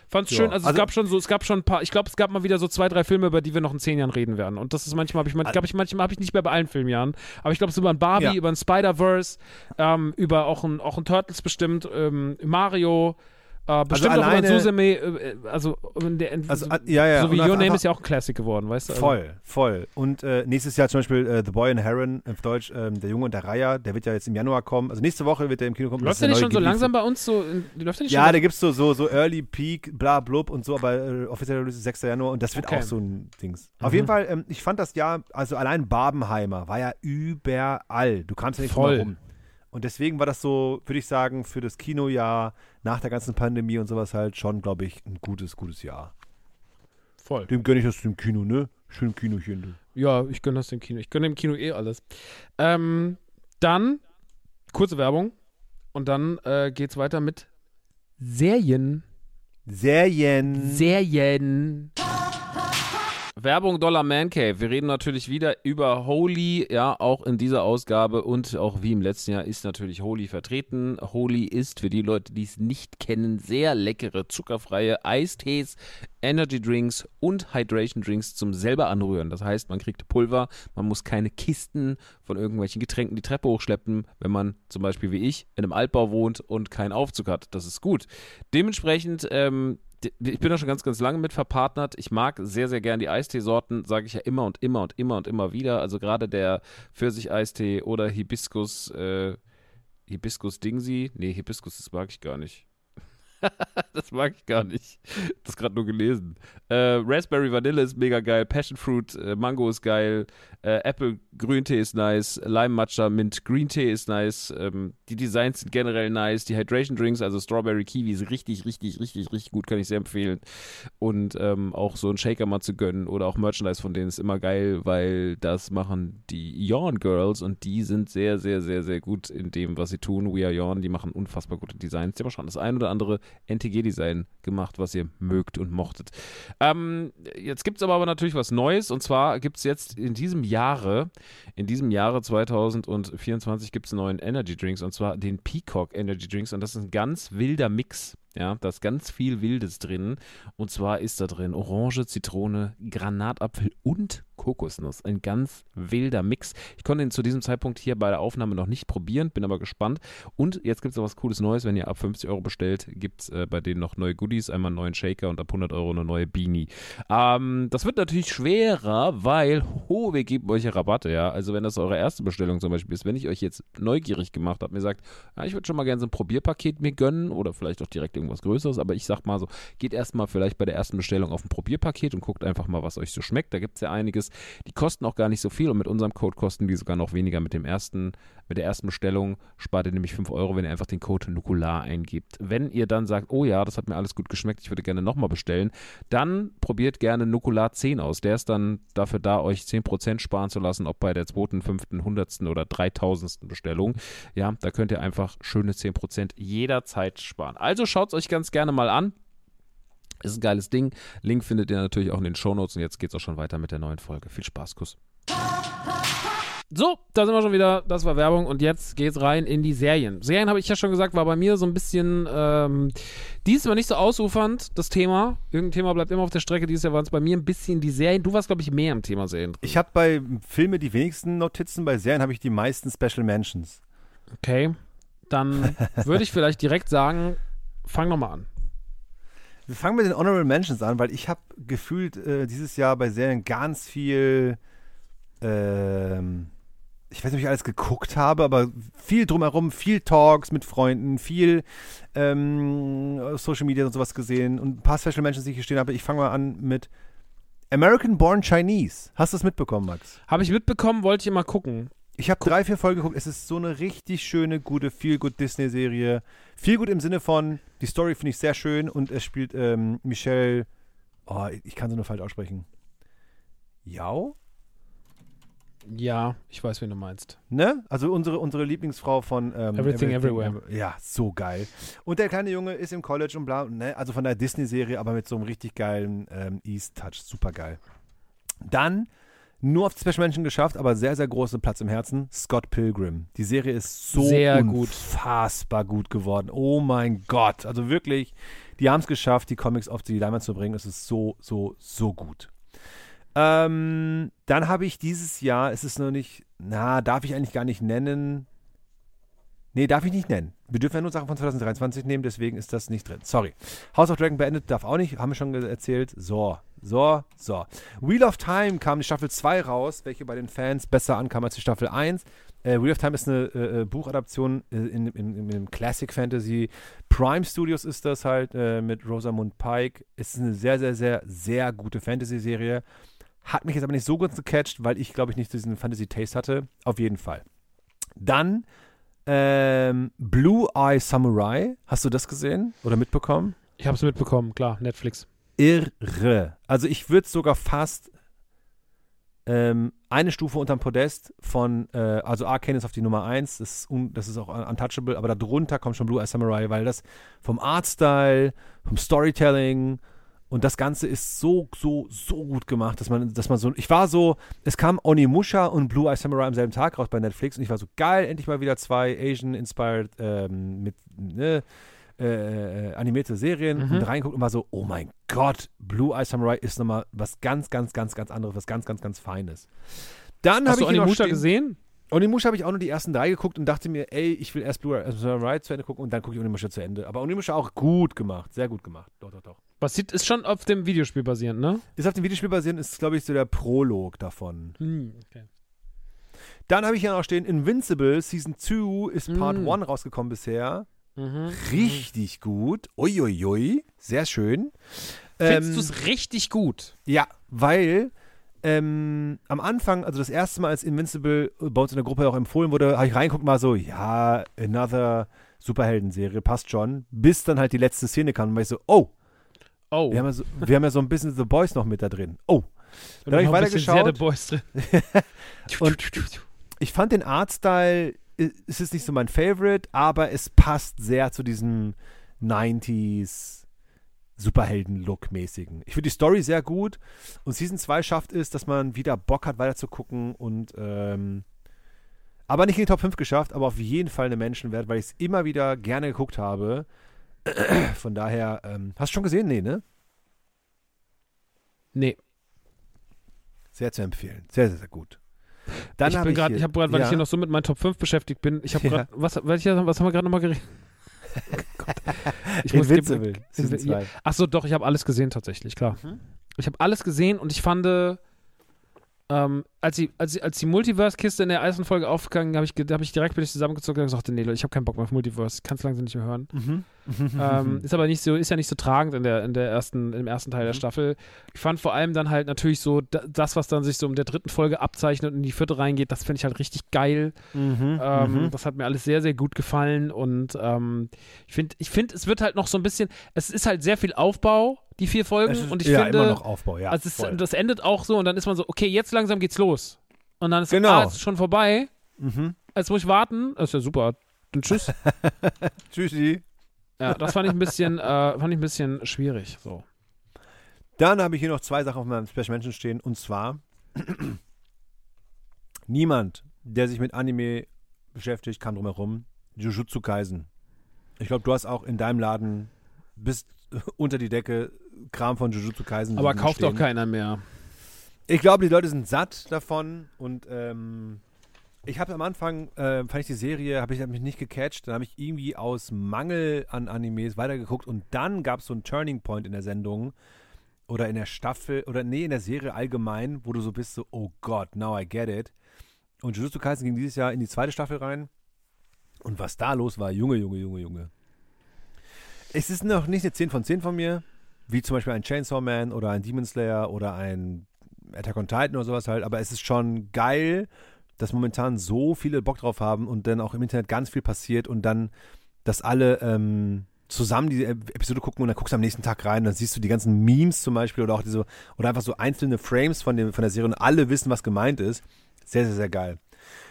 fand's Ja. schön. Also, es Also- gab schon so, es gab schon ein paar, ich glaube, es gab mal wieder so zwei, drei Filme, über die wir noch in zehn Jahren reden werden. Und das ist manchmal, habe ich, man, glaube ich, manchmal habe ich nicht mehr bei allen Filmjahren. Aber ich glaube, es über ein Barbie, Ja. über ein Spider-Verse, ähm, über auch ein, auch ein Turtles bestimmt, ähm, Mario, äh, bestimmt auch über ein alleine- Suseme, äh, also, der, Also, äh, ja, ja. so wie Your einfach- Name ist ja auch ein Classic geworden, weißt du? Also, Voll, voll. Und äh, nächstes Jahr zum Beispiel äh, The Boy and Heron, auf Deutsch ähm, Der Junge und der Reiher, der wird ja jetzt im Januar kommen. Also nächste Woche wird der im Kino kommen. Läuft der nicht schon so langsam bei uns so? Läuft der nicht Ja, schon da gibt es so, so, so Early Peak, bla blub und so, aber äh, offiziell Release ist 6. Januar und das wird Okay. auch so ein Dings. Auf Mhm. jeden Fall, ähm, ich fand das Jahr, also allein Barbenheimer war ja überall. Du kamst ja nicht Voll. rum. Und deswegen war das so, würde ich sagen, für das Kinojahr nach der ganzen Pandemie und sowas halt schon, glaube ich, ein gutes, gutes Jahr. voll. Dem gönne ich das dem Kino, ne? Schön Kinochen. du. Ja, ich gönne das dem Kino. Ich gönne dem Kino eh alles. Ähm, dann kurze Werbung und dann äh, geht's weiter mit Serien. Serien. Serien. Werbung Dollar Man Cave. Wir reden natürlich wieder über Holy, ja, auch in dieser Ausgabe und auch wie im letzten Jahr ist natürlich Holy vertreten. Holy ist für die Leute, die es nicht kennen, sehr leckere, zuckerfreie Eistees, Energy Drinks und Hydration Drinks zum selber anrühren. Das heißt, man kriegt Pulver, man muss keine Kisten von irgendwelchen Getränken die Treppe hochschleppen, wenn man zum Beispiel wie ich in einem Altbau wohnt und keinen Aufzug hat. Das ist gut. Dementsprechend, ähm, ich bin da schon ganz, ganz lange mit verpartnert. Ich mag sehr, sehr gern die Eisteesorten, sage ich ja immer und immer und immer und immer wieder. Also gerade der Pfirsich-Eistee oder Hibiskus, äh, Hibiskus Dingsy. Nee, Hibiskus, das mag ich gar nicht. das mag ich gar nicht. Das gerade nur gelesen. Äh, Raspberry Vanille ist mega geil. Passion Fruit, äh, Mango ist geil. Äh, Apple Grüntee ist nice. Lime Matcha Mint Green Tee ist nice. Ähm, die Designs sind generell nice. Die Hydration Drinks, also Strawberry Kiwi, ist richtig, richtig, richtig, richtig gut. Kann ich sehr empfehlen. Und ähm, auch so einen Shaker mal zu gönnen oder auch Merchandise von denen ist immer geil, weil das machen die Yawn Girls und die sind sehr, sehr, sehr, sehr gut in dem, was sie tun. We Are Yawn, die machen unfassbar gute Designs. Die haben schon das ein oder andere NTG-Design gemacht, was ihr mögt und mochtet. Ähm, jetzt gibt es aber, natürlich was Neues und zwar gibt es jetzt in diesem Jahre, in diesem Jahre 2024 gibt es neuen Energy Drinks und zwar den Peacock Energy Drinks und das ist ein ganz wilder Mix ja, da ist ganz viel Wildes drin. Und zwar ist da drin Orange, Zitrone, Granatapfel und Kokosnuss. Ein ganz wilder Mix. Ich konnte ihn zu diesem Zeitpunkt hier bei der Aufnahme noch nicht probieren, bin aber gespannt. Und jetzt gibt es auch was Cooles Neues. Wenn ihr ab 50 Euro bestellt, gibt es äh, bei denen noch neue Goodies. Einmal einen neuen Shaker und ab 100 Euro eine neue Beanie. Ähm, das wird natürlich schwerer, weil, ho, wir geben euch ja Rabatte, ja. Also wenn das eure erste Bestellung zum Beispiel ist, wenn ich euch jetzt neugierig gemacht habe, mir sagt, ja, ich würde schon mal gerne so ein Probierpaket mir gönnen oder vielleicht auch direkt irgendwas Größeres, aber ich sag mal so, geht erstmal vielleicht bei der ersten Bestellung auf ein Probierpaket und guckt einfach mal, was euch so schmeckt. Da gibt es ja einiges. Die kosten auch gar nicht so viel und mit unserem Code kosten die sogar noch weniger mit dem ersten, mit der ersten Bestellung spart ihr nämlich 5 Euro, wenn ihr einfach den Code Nukular eingibt. Wenn ihr dann sagt, oh ja, das hat mir alles gut geschmeckt, ich würde gerne nochmal bestellen, dann probiert gerne Nukular 10 aus. Der ist dann dafür da, euch 10% sparen zu lassen, ob bei der zweiten, fünften, hundertsten oder dreitausendsten Bestellung. Ja, da könnt ihr einfach schöne 10% jederzeit sparen. Also schaut es euch ganz gerne mal an. Ist ein geiles Ding. Link findet ihr natürlich auch in den Shownotes. Und jetzt geht's auch schon weiter mit der neuen Folge. Viel Spaß, Kuss. So, da sind wir schon wieder. Das war Werbung und jetzt geht's rein in die Serien. Serien habe ich ja schon gesagt, war bei mir so ein bisschen ähm, diesmal nicht so ausufernd, das Thema. Irgendein Thema bleibt immer auf der Strecke. Dieses Jahr waren es bei mir ein bisschen die Serien. Du warst, glaube ich, mehr im Thema Serien. Ich habe bei Filmen die wenigsten Notizen, bei Serien habe ich die meisten Special Mentions. Okay, dann würde ich vielleicht direkt sagen, fang nochmal an. Wir fangen mit den Honorable Mentions an, weil ich habe gefühlt äh, dieses Jahr bei Serien ganz viel, ähm, ich weiß nicht, ob ich alles geguckt habe, aber viel drumherum, viel Talks mit Freunden, viel ähm, Social Media und sowas gesehen und ein paar Special Mentions, die ich hier stehen habe. Ich fange mal an mit American Born Chinese. Hast du das mitbekommen, Max? Habe ich mitbekommen, wollte ich immer gucken. Ich habe drei, vier Folgen geguckt. Es ist so eine richtig schöne, gute, viel gut Disney-Serie. Viel gut im Sinne von, die Story finde ich sehr schön und es spielt ähm, Michelle, oh, ich kann sie nur falsch aussprechen. Yao? Ja, ich weiß, wen du meinst. Ne? Also unsere, unsere Lieblingsfrau von ähm, Everything, Everything, Everywhere. Ja, so geil. Und der kleine Junge ist im College und bla, ne? Also von der Disney-Serie, aber mit so einem richtig geilen ähm, East-Touch. Super geil. Dann nur auf Special Mention geschafft, aber sehr, sehr großen Platz im Herzen. Scott Pilgrim. Die Serie ist so sehr unfassbar gut. gut geworden. Oh mein Gott. Also wirklich, die haben es geschafft, die Comics auf die Leinwand zu bringen. Es ist so, so, so gut. Ähm, dann habe ich dieses Jahr, es ist noch nicht, na, darf ich eigentlich gar nicht nennen. Nee, darf ich nicht nennen. Wir dürfen ja nur Sachen von 2023 nehmen, deswegen ist das nicht drin. Sorry. House of Dragon beendet darf auch nicht, haben wir schon erzählt. So, so, so. Wheel of Time kam die Staffel 2 raus, welche bei den Fans besser ankam als die Staffel 1. Äh, Wheel of Time ist eine äh, äh Buchadaption äh, in, in, in, Classic Fantasy. Prime Studios ist das halt äh, mit Rosamund Pike. Ist eine sehr, sehr, sehr, sehr gute Fantasy-Serie. Hat mich jetzt aber nicht so gut gecatcht, weil ich, glaube ich, nicht diesen Fantasy-Taste hatte. Auf jeden Fall. Dann ähm, Blue Eye Samurai. Hast du das gesehen oder mitbekommen? Ich habe es mitbekommen, klar, Netflix. Irre. Also ich würde sogar fast ähm, eine Stufe unterm Podest von, äh, also Arcane ist auf die Nummer 1, das ist, das ist auch untouchable, aber darunter kommt schon Blue Eye Samurai, weil das vom Artstyle, vom Storytelling und das Ganze ist so, so, so gut gemacht, dass man, dass man so, ich war so, es kam Onimusha und Blue Eye Samurai am selben Tag raus bei Netflix und ich war so, geil, endlich mal wieder zwei Asian-inspired ähm, mit, ne, äh, äh, animierte Serien mhm. und reinguckt und war so, oh mein Gott, Blue Eye Samurai ist nochmal was ganz, ganz, ganz, ganz anderes, was ganz, ganz, ganz Feines. Dann habe ich Onimusha gesehen? Onimusha habe ich auch nur die ersten drei geguckt und dachte mir, ey, ich will erst Blue Eye Samurai zu Ende gucken und dann gucke ich Onimusha zu Ende. Aber Onimusha auch gut gemacht, sehr gut gemacht. Doch, doch, doch. Basiert, ist schon auf dem Videospiel basierend, ne? Ist auf dem Videospiel basierend, ist, glaube ich, so der Prolog davon. Hm, okay. Dann habe ich hier noch stehen, Invincible Season 2 ist Part Mm. 1 rausgekommen bisher. Mhm. Richtig gut. Uiuiui. Sehr schön. Findest Ähm, du es richtig gut? Ja, weil ähm, am Anfang, also das erste Mal, als Invincible bei uns in der Gruppe auch empfohlen wurde, habe ich reingeguckt mal so, ja, another Superhelden-Serie, passt schon. Bis dann halt die letzte Szene kam und war ich so, oh, Oh, wir haben, ja so, wir haben ja so ein bisschen The Boys noch mit da drin. Oh. Dann habe ich bisschen sehr weitergeschaut. The Boys drin. Und- Ich fand den Artstyle, es ist nicht so mein Favorite, aber es passt sehr zu diesem 90s Superhelden-Look-mäßigen. Ich finde die Story sehr gut und Season 2 schafft es, dass man wieder Bock hat, weiter zu gucken und ähm, aber nicht in die Top 5 geschafft, aber auf jeden Fall eine Menschenwert, weil ich es immer wieder gerne geguckt habe. Von daher, ähm, hast du schon gesehen? Nee, ne? Nee, Sehr zu empfehlen. Sehr, sehr, sehr gut. Dann ich habe bin gerade, ich habe gerade, weil ja. ich hier noch so mit meinen Top 5 beschäftigt bin, ich habe Ja. gerade, was, welche, was haben wir gerade nochmal geredet? Ich muss Invincible, Season ja. 2. Ach so, doch, ich habe alles gesehen tatsächlich, klar. Mhm. Ich habe alles gesehen und ich fand, äh, ähm, als, die, als, die, als die Multiverse-Kiste in der ersten Folge aufgegangen, habe ich, hab ich direkt bin ich zusammengezogen und gesagt, nee, Leute, ich habe keinen Bock mehr auf Multiverse, ich kann es langsam nicht mehr hören. Mhm. ähm, ist aber nicht so, ist ja nicht so tragend in der, in der ersten, im ersten Teil der Mhm. Staffel. Ich fand vor allem dann halt natürlich so, da, das, was dann sich so in der dritten Folge abzeichnet und in die vierte reingeht, das finde ich halt richtig geil. Mhm. Ähm, mhm. Das hat mir alles sehr, sehr gut gefallen und ähm, ich finde, ich find, es wird halt noch so ein bisschen, es ist halt sehr viel Aufbau, die vier Folgen Es ist und ich ja, finde, immer noch Aufbau, ja. also es, das endet auch so und dann ist man so, okay, jetzt langsam geht's los. Und dann ist Genau. ah, es schon vorbei, mhm. jetzt muss ich warten, das ist ja super. Dann tschüss. Tschüssi. ja, das fand ich ein bisschen, äh, fand ich ein bisschen schwierig. So. Dann habe ich hier noch zwei Sachen auf meinem Special Mention stehen. Und zwar, niemand, der sich mit Anime beschäftigt, kam drum herum. Jujutsu Kaisen. Ich glaube, du hast auch in deinem Laden bis unter die Decke Kram von Jujutsu Kaisen. Aber kauft stehen. doch keiner mehr. Ich glaube, die Leute sind satt davon und ähm, ich habe am Anfang, äh, fand ich die Serie, habe ich hab mich nicht gecatcht, dann habe ich irgendwie aus Mangel an Animes weitergeguckt und dann gab es so einen Turning Point in der Sendung oder in der Staffel oder nee, in der Serie allgemein, wo du so bist, so, oh Gott, now I get it. Und Jujutsu Kaisen ging dieses Jahr in die zweite Staffel rein und was da los war, Junge, Junge, Junge, Junge. Es ist noch nicht eine 10 von 10 von mir, wie zum Beispiel ein Chainsaw Man oder ein Demon Slayer oder ein Attack on Titan oder sowas halt, aber es ist schon geil, dass momentan so viele Bock drauf haben und dann auch im Internet ganz viel passiert und dann, dass alle ähm, zusammen diese Episode gucken und dann guckst du am nächsten Tag rein, dann siehst du die ganzen Memes zum Beispiel oder auch diese, oder einfach so einzelne Frames von, dem, von der Serie und alle wissen, was gemeint ist. Sehr, sehr, sehr geil.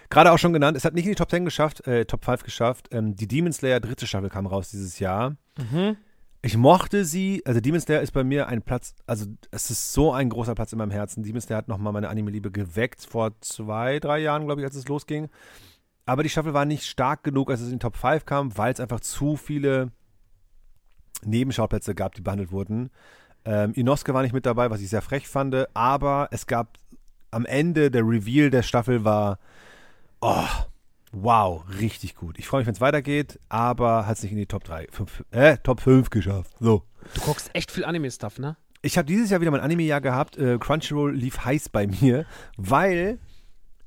Gerade auch schon genannt, es hat nicht in die Top 10 geschafft, äh, Top 5 geschafft. Ähm, die Demon Slayer dritte Staffel kam raus dieses Jahr. Mhm. Ich mochte sie, also Demon Slayer ist bei mir ein Platz, also es ist so ein großer Platz in meinem Herzen. Demon Slayer hat nochmal meine Anime-Liebe geweckt, vor zwei, drei Jahren, glaube ich, als es losging. Aber die Staffel war nicht stark genug, als es in die Top 5 kam, weil es einfach zu viele Nebenschauplätze gab, die behandelt wurden. Ähm, Inosuke war nicht mit dabei, was ich sehr frech fand, aber es gab am Ende, der Reveal der Staffel war, oh, wow, richtig gut. Ich freue mich, wenn es weitergeht, aber hat es nicht in die Top 3, 5, äh, Top 5 geschafft. So. Du guckst echt viel Anime-Stuff, ne? Ich habe dieses Jahr wieder mein Anime-Jahr gehabt. Äh, Crunchyroll lief heiß bei mir, weil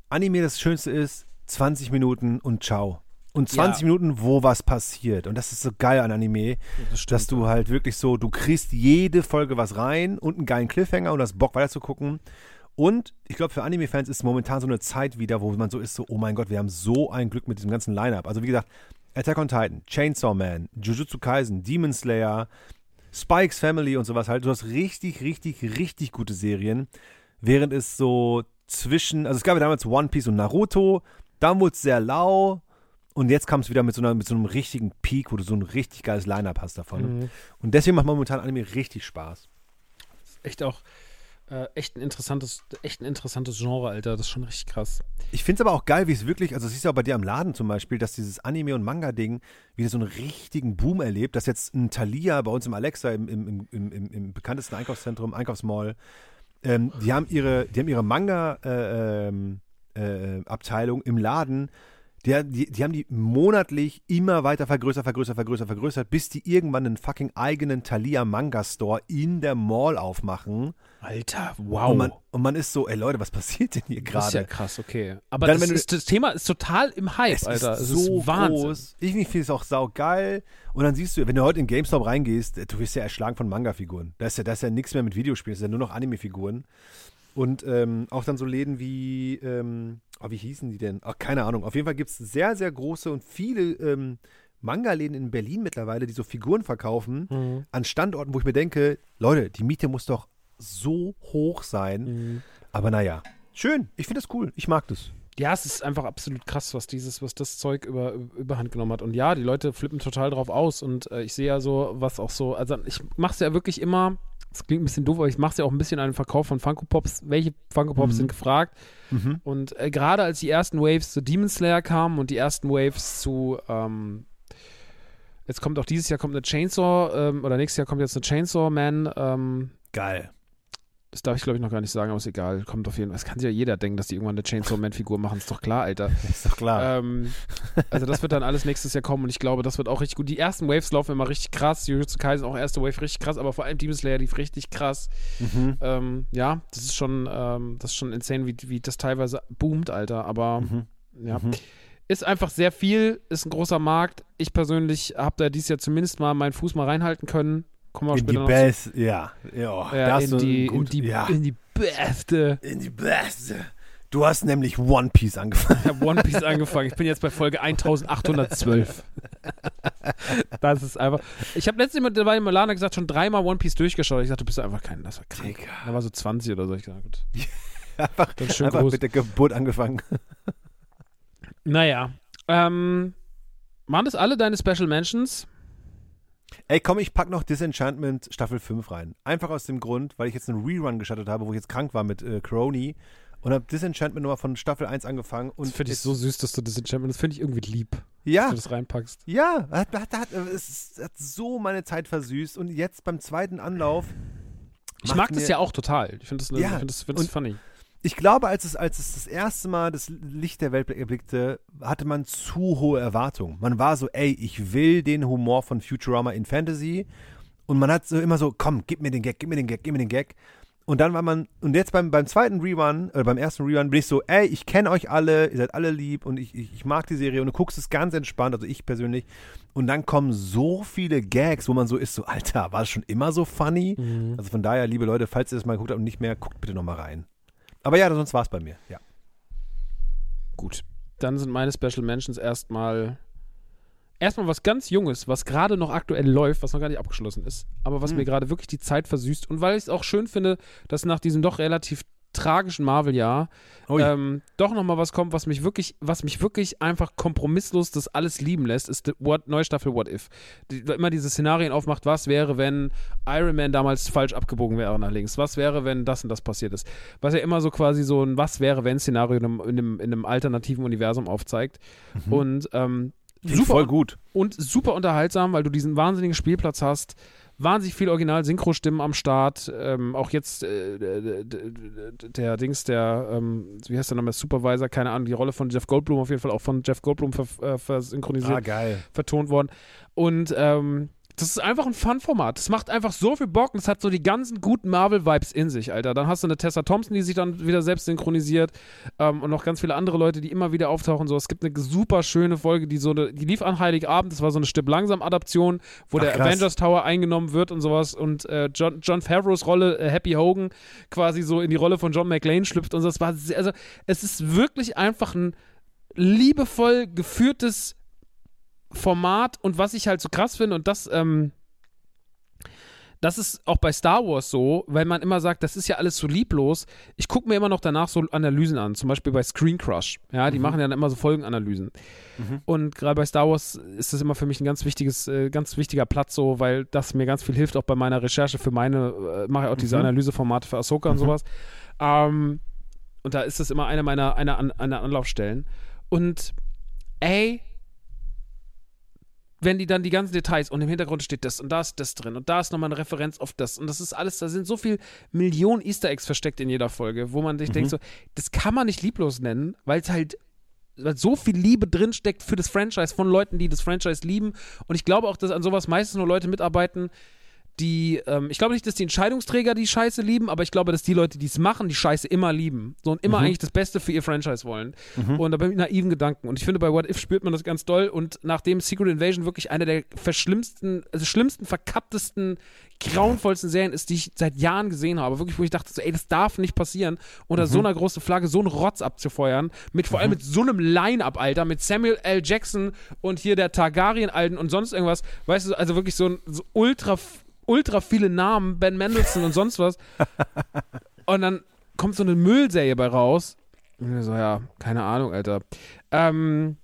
Anime das Schönste ist, 20 Minuten und ciao. Und 20 Ja. Minuten, wo was passiert. Und das ist so geil an Anime, Das dass du halt wirklich so, du kriegst jede Folge was rein und einen geilen Cliffhanger und hast Bock weiter zu gucken. Und ich glaube, für Anime-Fans ist momentan so eine Zeit wieder, wo man so ist, so, oh mein Gott, wir haben so ein Glück mit diesem ganzen Line-Up. Also wie gesagt, Attack on Titan, Chainsaw Man, Jujutsu Kaisen, Demon Slayer, Spikes Family und sowas halt. Du hast richtig, richtig, richtig gute Serien. Während es so zwischen, also es gab ja damals One Piece und Naruto, dann wurde es sehr lau und jetzt kam es wieder mit so, einer, mit so einem richtigen Peak, wo du so ein richtig geiles Line-Up hast davon. Mhm. Und deswegen macht momentan Anime richtig Spaß. Echt auch äh, echt ein interessantes, echt ein interessantes Genre, Alter. Das ist schon richtig krass. Ich finde es aber auch geil, wie es wirklich, also siehst du auch bei dir am Laden zum Beispiel, dass dieses Anime- und Manga-Ding wieder so einen richtigen Boom erlebt, dass jetzt ein Thalia bei uns im Alexa, im, im, im, im, im bekanntesten Einkaufszentrum, Einkaufsmall, ähm, die haben ihre, die haben ihre Manga-Abteilung im Laden. Die, die, die haben die monatlich immer weiter vergrößert, vergrößert, vergrößert, vergrößert, bis die irgendwann einen fucking eigenen Thalia Manga Store in der Mall aufmachen. Alter, wow. Und man, und man ist so, ey Leute, was passiert denn hier das ist ja gerade? krass, okay. Aber Dann, das, du- ist, das Thema ist total im Hype, Es Alter. ist es so ist Wahnsinn. groß. Ich finde es auch saugeil. Und dann siehst du, wenn du heute in GameStop reingehst, du wirst ja erschlagen von Manga-Figuren. Da ist ja, da ist ja nichts mehr mit Videospielen, das ist ja nur noch Anime-Figuren. Und ähm, auch dann so Läden wie, ähm, oh, wie hießen die denn? Ach, keine Ahnung. Auf jeden Fall gibt es sehr, sehr große und viele ähm, Manga-Läden in Berlin mittlerweile, die so Figuren verkaufen, Mhm. an Standorten, wo ich mir denke, Leute, die Miete muss doch so hoch sein. Mhm. Aber naja, schön. Ich finde das cool. Ich mag das. Ja, es ist einfach absolut krass, was dieses, was das Zeug über, überhand genommen hat. Und ja, die Leute flippen total drauf aus. Und äh, ich sehe ja so, was auch so, also ich mache es ja wirklich immer, das klingt ein bisschen doof, aber ich mache es ja auch ein bisschen an den Verkauf von Funko Pops. Welche Funko Pops Mhm. sind gefragt? Mhm. Und äh, gerade als die ersten Waves zu Demon Slayer kamen und die ersten Waves zu, ähm, jetzt kommt auch dieses Jahr kommt eine Chainsaw, ähm, oder nächstes Jahr kommt jetzt eine Chainsaw Man, ähm, Geil. Das darf ich glaube ich noch gar nicht sagen, aber ist egal, kommt auf jeden Fall. Das kann sich ja jeder denken, dass die irgendwann eine Chainsaw Man Figur machen, ist doch klar, Alter. Ist doch klar. Ähm, also das wird dann alles nächstes Jahr kommen und ich glaube, das wird auch richtig gut. Die ersten Waves laufen immer richtig krass. Jujutsu Kaisen auch erste Wave richtig krass, aber vor allem Demon Slayer lief richtig krass. mhm. Ähm, ja, das ist schon, ähm, das ist schon insane, wie, wie das teilweise boomt, Alter. Aber Mhm. ja, Mhm. ist einfach sehr viel, ist ein großer Markt. Ich persönlich habe da dieses Jahr zumindest mal meinen Fuß mal reinhalten können. Kommen wir In die später noch Best, ja. ja, zu. Ja, da hast in, die, in, gut, die, ja. in die beste. in die Beste. Du hast nämlich One Piece angefangen. Ich habe One Piece angefangen. Ich bin jetzt bei Folge 1812. Das ist einfach. Ich habe letztens mit dabei Milana gesagt, schon dreimal One Piece durchgeschaut. Ich dachte, du bist einfach kein. Das war krank. Digga. Da war so 20 oder so. Ich dachte, gut. Einfach, Dann schön einfach groß. mit der Geburt angefangen. Naja. Ähm, waren das alle deine Special Mentions? Ey, komm, ich pack noch Disenchantment Staffel 5 rein. Einfach aus dem Grund, weil ich jetzt einen Rerun geschattet habe, wo ich jetzt krank war mit äh, Crony und habe Disenchantment nochmal von Staffel 1 angefangen. Und Das finde ich so süß, dass du das Enchantment. Das finde ich irgendwie lieb, dass Ja, du das reinpackst. ja, hat, hat, hat, es hat so meine Zeit versüßt und jetzt beim zweiten Anlauf. Ich mag das ja auch total. Ich finde das, Ja, ich find das, find das funny. Ich glaube, als es, als es das erste Mal das Licht der Welt erblickte, hatte man zu hohe Erwartungen. Man war so, ey, ich will den Humor von Futurama in Fantasy. Und man hat so immer so, komm, gib mir den Gag, gib mir den Gag, gib mir den Gag. Und dann war man, und jetzt beim, beim zweiten Rerun, oder beim ersten Rerun, bin ich so, ey, ich kenne euch alle, ihr seid alle lieb und ich, ich, ich mag die Serie und du guckst es ganz entspannt, also ich persönlich. Und dann kommen so viele Gags, wo man so ist, so, Alter, war das schon immer so funny? Mhm. Also von daher, liebe Leute, falls ihr das mal geguckt habt und nicht mehr, guckt bitte nochmal rein. Aber ja, sonst war es bei mir, ja. Gut. Dann sind meine Special Mentions erstmal erstmal was ganz Junges, was gerade noch aktuell läuft, was noch gar nicht abgeschlossen ist, aber was Hm. mir gerade wirklich die Zeit versüßt und weil ich es auch schön finde, dass nach diesem doch relativ tragischen Marvel-Jahr Oh ja. ähm, doch noch mal was kommt, was mich wirklich, was mich wirklich einfach kompromisslos das alles lieben lässt, ist die What, neue Staffel What If. Die immer diese Szenarien aufmacht, was wäre, wenn Iron Man damals falsch abgebogen wäre nach links? Was wäre, wenn das und das passiert ist? Was ja immer so quasi so ein Was wäre, wenn Szenario in einem, in einem, in einem alternativen Universum aufzeigt. Und ähm, super voll gut. und super unterhaltsam, weil du diesen wahnsinnigen Spielplatz hast. Wahnsinnig viel Original-Synchro-Stimmen am Start. Ähm, auch jetzt äh, der Dings, der, ähm, wie heißt der nochmal, Supervisor, keine Ahnung, die Rolle von Jeff Goldblum auf jeden Fall auch von Jeff Goldblum ver äh, versynchronisiert Ah, geil. vertont worden. Und ähm, das ist einfach ein Fun-Format. Das macht einfach so viel Bock und es hat so die ganzen guten Marvel-Vibes in sich, Alter. Dann hast du eine Tessa Thompson, die sich dann wieder selbst synchronisiert ähm, und noch ganz viele andere Leute, die immer wieder auftauchen. So, es gibt eine super schöne Folge, die so eine, die lief an Heiligabend. Das war so eine Stipp langsam Adaption, wo Ach, der krass. Avengers Tower eingenommen wird und sowas und äh, John, John Favreaus Rolle äh, Happy Hogan quasi so in die Rolle von John McClane schlüpft und so. Das war sehr, also es ist wirklich einfach ein liebevoll geführtes Format und was ich halt so krass finde und das, ähm, das ist auch bei Star Wars so, weil man immer sagt, das ist ja alles so lieblos. Ich gucke mir immer noch danach so Analysen an, zum Beispiel bei Screen Crush. Ja, die machen ja dann immer so Folgenanalysen. Und gerade bei Star Wars ist das immer für mich ein ganz wichtiges, äh, ganz wichtiger Platz so, weil das mir ganz viel hilft, auch bei meiner Recherche für meine, äh, mache ich auch diese Mhm. Analyseformate für Ahsoka und sowas. Ähm, und da ist das immer eine meiner, eine, An- eine Anlaufstellen. Und ey, wenn die dann die ganzen Details und im Hintergrund steht das und da ist das drin und da ist nochmal eine Referenz auf das und das ist alles, da sind so viel Millionen Easter Eggs versteckt in jeder Folge, wo man sich denkt so, das kann man nicht lieblos nennen, weil es halt weil so viel Liebe drinsteckt für das Franchise von Leuten, die das Franchise lieben. Und ich glaube auch, dass an sowas meistens nur Leute mitarbeiten, die, ähm, ich glaube nicht, dass die Entscheidungsträger die Scheiße lieben, aber ich glaube, dass die Leute, die es machen, die Scheiße immer lieben. So und immer Mhm. eigentlich das Beste für ihr Franchise wollen. Und da bin ich mit naiven Gedanken. Und ich finde, bei What If spürt man das ganz doll. Und nachdem Secret Invasion wirklich eine der verschlimmsten, also schlimmsten, verkapptesten, grauenvollsten Serien ist, die ich seit Jahren gesehen habe, wirklich, wo ich dachte, so, ey, das darf nicht passieren, unter so einer großen Flagge so einen Rotz abzufeuern, mit vor allem mit so einem Line-Up, Alter, mit Samuel L. Jackson und hier der Targaryen-Alten und sonst irgendwas, weißt du, also wirklich so ein so ultra ultra viele Namen, Ben Mendelssohn und sonst was. Und dann kommt so eine Müllserie bei raus. Und so, ja, keine Ahnung, Alter. Ähm,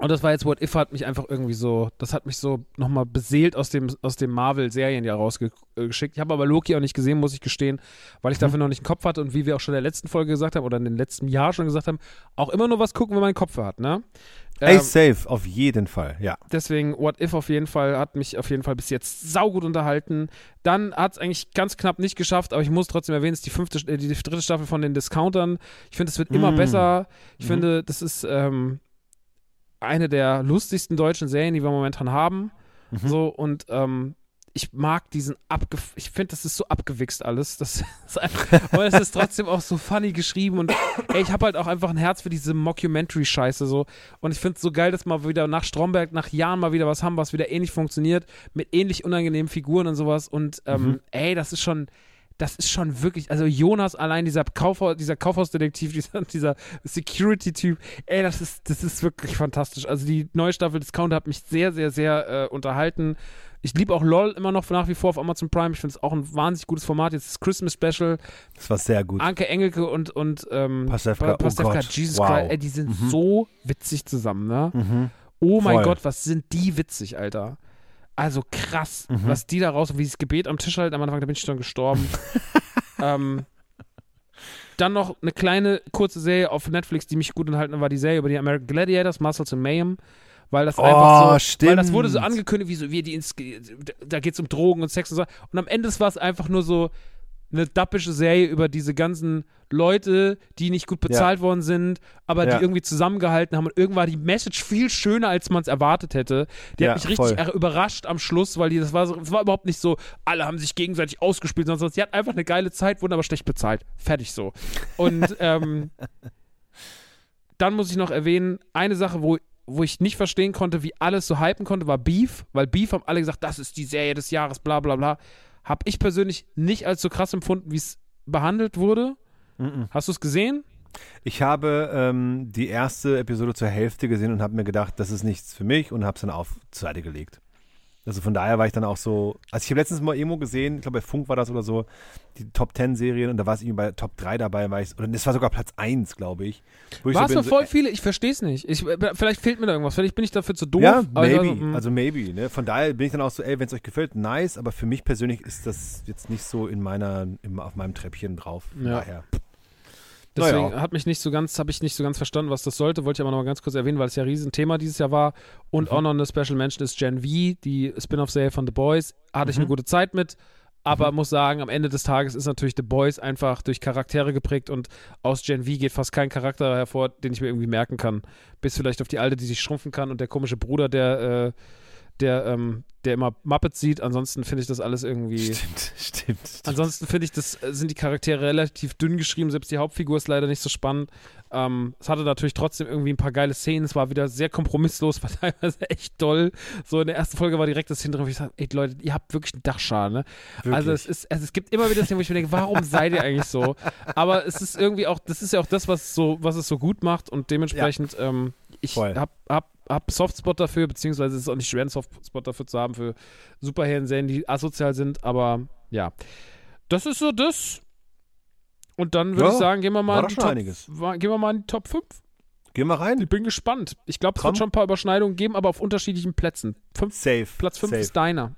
und das war jetzt What If hat mich einfach irgendwie so, das hat mich so nochmal beseelt aus dem, aus dem Marvel-Serien ja rausgeschickt. Ich habe aber Loki auch nicht gesehen, muss ich gestehen, weil ich dafür noch nicht einen Kopf hatte und wie wir auch schon in der letzten Folge gesagt haben oder in den letzten Jahr schon gesagt haben, auch immer nur was gucken, wenn man einen Kopf hat, ne? Ey, Ähm, safe, auf jeden Fall, ja. Deswegen What If auf jeden Fall hat mich auf jeden Fall bis jetzt saugut unterhalten. Dann hat es eigentlich ganz knapp nicht geschafft, aber ich muss trotzdem erwähnen, es ist die fünfte, äh, die dritte Staffel von den Discountern. Ich finde, es wird immer Mm. besser. Ich Mhm. finde, das ist ähm, eine der lustigsten deutschen Serien, die wir momentan haben. Mhm. So und ähm, ich mag diesen abge ich finde das ist so abgewichst alles. Das ist einfach, aber es ist trotzdem auch so funny geschrieben und ey, ich habe halt auch einfach ein Herz für diese Mockumentary Scheiße so. Und ich finde es so geil dass mal wieder nach Stromberg nach Jahren mal wieder was haben was wieder ähnlich funktioniert mit ähnlich unangenehmen Figuren und sowas. Und ähm, Mhm. ey das ist schon das ist schon wirklich, also Jonas allein, dieser, Kaufhaus, dieser Kaufhausdetektiv, dieser, dieser Security-Typ, ey, das ist, das ist wirklich fantastisch. Also die neue Staffel Discount hat mich sehr, sehr, sehr äh, unterhalten. Ich liebe auch LOL immer noch nach wie vor auf Amazon Prime. Ich finde es auch ein wahnsinnig gutes Format. Jetzt das Christmas Special. Das war sehr gut. Anke Engelke und, und ähm, Pasewka, Pa- Pasewka, oh Gott, Jesus wow. Christ, ey, die sind Mhm. so witzig zusammen, ne? Mhm. Oh mein Voll. Gott, was sind die witzig, Alter. Also krass, Mhm. was die da raus, wie sie das Gebet am Tisch halten, am Anfang, da bin ich schon gestorben. ähm, dann noch eine kleine kurze Serie auf Netflix, die mich gut enthalten hat, war die Serie über die American Gladiators, Muscles and Mayhem. Weil das Oh, einfach so, stimmt. weil das wurde so angekündigt, wie so, wie die da geht es um Drogen und Sex und so. Und am Ende war es einfach nur so eine dappische Serie über diese ganzen Leute, die nicht gut bezahlt worden sind, aber Ja. die irgendwie zusammengehalten haben. Und irgendwann war die Message viel schöner, als man es erwartet hätte. Die Ja, hat mich richtig voll. er- überrascht am Schluss, weil die, das war, so, das war überhaupt nicht so, alle haben sich gegenseitig ausgespielt, sondern sonst, die hat einfach eine geile Zeit, wurden aber schlecht bezahlt. Fertig so. Und ähm, dann muss ich noch erwähnen, eine Sache, wo, wo ich nicht verstehen konnte, wie alles so hypen konnte, war Beef, weil Beef haben alle gesagt, das ist die Serie des Jahres, bla bla bla. Hab ich persönlich nicht als so krass empfunden, wie es behandelt wurde. Mhm. Hast du es gesehen? Ich habe ähm, die erste Episode zur Hälfte gesehen und habe mir gedacht, das ist nichts für mich und habe es dann auf zur Seite gelegt. Also von daher war ich dann auch so, also ich habe letztens mal irgendwo gesehen, ich glaube bei Funk war das oder so, die Top 10 Serien und da war es irgendwie bei Top 3 dabei, war ich, oder das war sogar Platz 1, glaube ich. War es so bin, für voll viele? Ich verstehe es nicht. Ich, äh, vielleicht fehlt mir da irgendwas. Vielleicht bin ich dafür zu doof. Ja, maybe. so, mm. also maybe. Ne? Von daher bin ich dann auch so, ey, wenn es euch gefällt, nice. Aber für mich persönlich ist das jetzt nicht so in meiner, im, auf meinem Treppchen drauf. Ja. Daher. Deswegen Naja. hat mich nicht so ganz, habe ich nicht so ganz verstanden, was das sollte. Wollte ich aber noch mal ganz kurz erwähnen, weil es ja ein Riesenthema dieses Jahr war. Und Mhm. auch noch eine Special Mention ist Gen V, die Spin-off-Serie von The Boys. Hatte ich Mhm. eine gute Zeit mit. Aber muss sagen, am Ende des Tages ist natürlich The Boys einfach durch Charaktere geprägt und aus Gen V geht fast kein Charakter hervor, den ich mir irgendwie merken kann. Bis vielleicht auf die alte, die sich schrumpfen kann und der komische Bruder, der, äh, der, ähm, der immer Muppets sieht. Ansonsten finde ich das alles irgendwie. Stimmt, stimmt. stimmt. Ansonsten finde ich, das äh, sind die Charaktere relativ dünn geschrieben. Selbst die Hauptfigur ist leider nicht so spannend. Ähm, es hatte natürlich trotzdem irgendwie ein paar geile Szenen. Es war wieder sehr kompromisslos, war teilweise echt toll. So in der ersten Folge war direkt das hintere, wo ich sage, ey Leute, ihr habt wirklich einen Dachschaden. Ne? Also es ist, also es gibt immer wieder Szenen, wo ich mir denke, warum seid ihr eigentlich so? Aber es ist irgendwie auch, das ist ja auch das, was so, was es so gut macht und dementsprechend, ähm, ich Voll. hab, hab, hab Softspot dafür, beziehungsweise es ist auch nicht schwer, einen Softspot dafür zu haben für Superhelden-Serien, die asozial sind, aber ja. Das ist so das. Und dann würde Ja, ich sagen, gehen wir mal in die Top, gehen wir mal in die Top 5. Geh mal rein. Ich bin gespannt. Ich glaube, es Komm. wird schon ein paar Überschneidungen geben, aber auf unterschiedlichen Plätzen. Fünf, Safe. Platz 5 safe. ist deiner.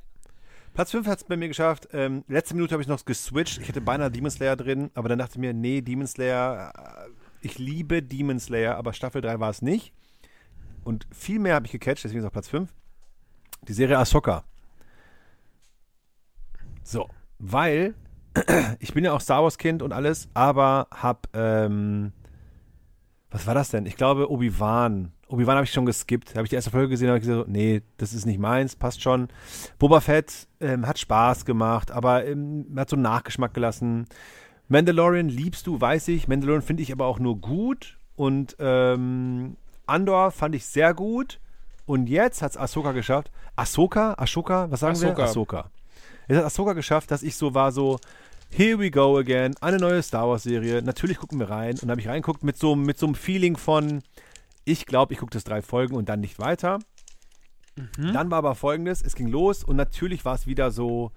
Platz 5 hat es bei mir geschafft. Ähm, letzte Minute habe ich noch geswitcht. Ich hätte beinahe Demon Slayer drin, aber dann dachte ich mir, nee, Demon Slayer, äh, ich liebe Demon Slayer, aber Staffel 3 war es nicht. Und viel mehr habe ich gecatcht, deswegen ist auch Platz 5. Die Serie Ahsoka. So, weil ich bin ja auch Star Wars Kind und alles, aber habe ähm, was war das denn? Ich glaube, Obi-Wan. Obi-Wan habe ich schon geskippt. Habe ich die erste Folge gesehen, habe ich gesagt, nee, das ist nicht meins, passt schon. Boba Fett ähm, hat Spaß gemacht, aber ähm, hat so einen Nachgeschmack gelassen. Mandalorian liebst du, weiß ich. Mandalorian finde ich aber auch nur gut. Und ähm, Andor fand ich sehr gut. Und jetzt hat es Ahsoka geschafft. Ahsoka? Ashoka? Was sagen Ahsoka. wir? Ahsoka. Jetzt hat Ahsoka geschafft, dass ich so war, so, here we go again, eine neue Star Wars-Serie. Natürlich gucken wir rein. Und habe ich reinguckt mit so, mit so einem Feeling von, ich glaube, ich gucke das drei Folgen und dann nicht weiter. Dann war aber folgendes: Es ging los und natürlich war es wieder so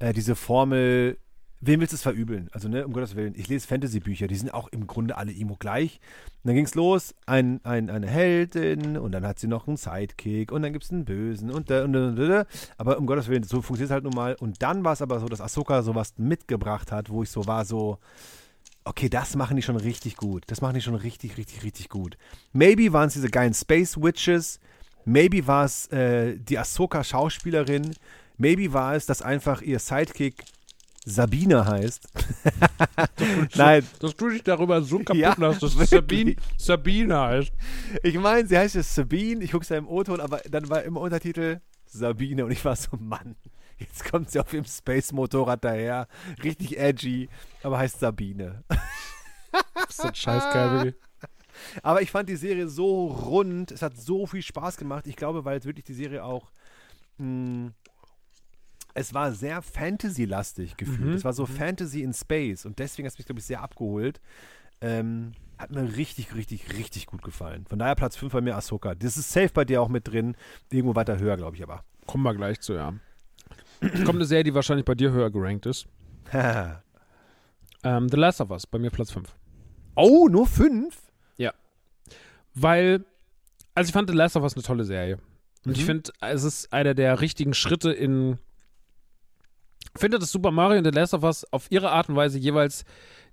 äh, diese Formel. Wem willst du es verübeln? Also, ne, um Gottes Willen, ich lese Fantasy-Bücher, die sind auch im Grunde alle immer gleich. Und dann ging es los, ein, ein, eine Heldin und dann hat sie noch einen Sidekick und dann gibt es einen Bösen und, da- und, da- und, da- aber um Gottes Willen, so funktioniert es halt nun mal. Und dann war es aber so, dass Ahsoka sowas mitgebracht hat, wo ich so war, so, okay, das machen die schon richtig gut. Das machen die schon richtig, richtig, richtig gut. Maybe waren es diese geilen Space Witches. Maybe war es äh, die Ahsoka-Schauspielerin. Maybe war es, dass einfach ihr Sidekick Sabine heißt. Nein, Dass du dich darüber so kaputt Ja, machst, dass. Sabine, Sabine heißt. ich meine, sie heißt jetzt Sabine. Ich gucke es ja im O-Ton, aber dann war im Untertitel Sabine und ich war so, Mann, jetzt kommt sie auf ihrem Space-Motorrad daher. Richtig edgy, aber heißt Sabine. Ist das scheißgeil. Aber ich fand die Serie so rund, es hat so viel Spaß gemacht. Ich glaube, weil jetzt wirklich die Serie auch. Mh, es war sehr Fantasy-lastig gefühlt. Mhm, Es war so Fantasy in Space und deswegen hat es mich, glaube ich, sehr abgeholt. Ähm, hat mir richtig, richtig, richtig gut gefallen. Von daher Platz 5 bei mir Ahsoka. Das ist safe bei dir auch mit drin. Irgendwo weiter höher, glaube ich aber. Kommen wir gleich zu, ja. Kommt eine Serie, die wahrscheinlich bei dir höher gerankt ist. Ähm, The Last of Us, bei mir Platz 5. oh, nur 5? Weil, also ich fand The Last of Us eine tolle Serie. Und ich Mhm. finde, es ist einer der richtigen Schritte in. Ich finde, dass Super Mario und The Last of Us auf ihre Art und Weise jeweils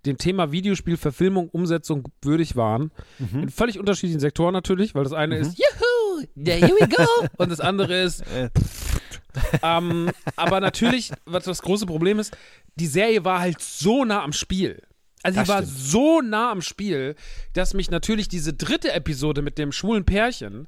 dem Thema Videospiel, Verfilmung, Umsetzung würdig waren. Mhm. In völlig unterschiedlichen Sektoren natürlich, weil das eine ist Juhu, yeah, here we go und das andere ist Äh. ähm, aber natürlich, was das große Problem ist, die Serie war halt so nah am Spiel. Also Das sie war stimmt. so nah am Spiel, dass mich natürlich diese dritte Episode mit dem schwulen Pärchen,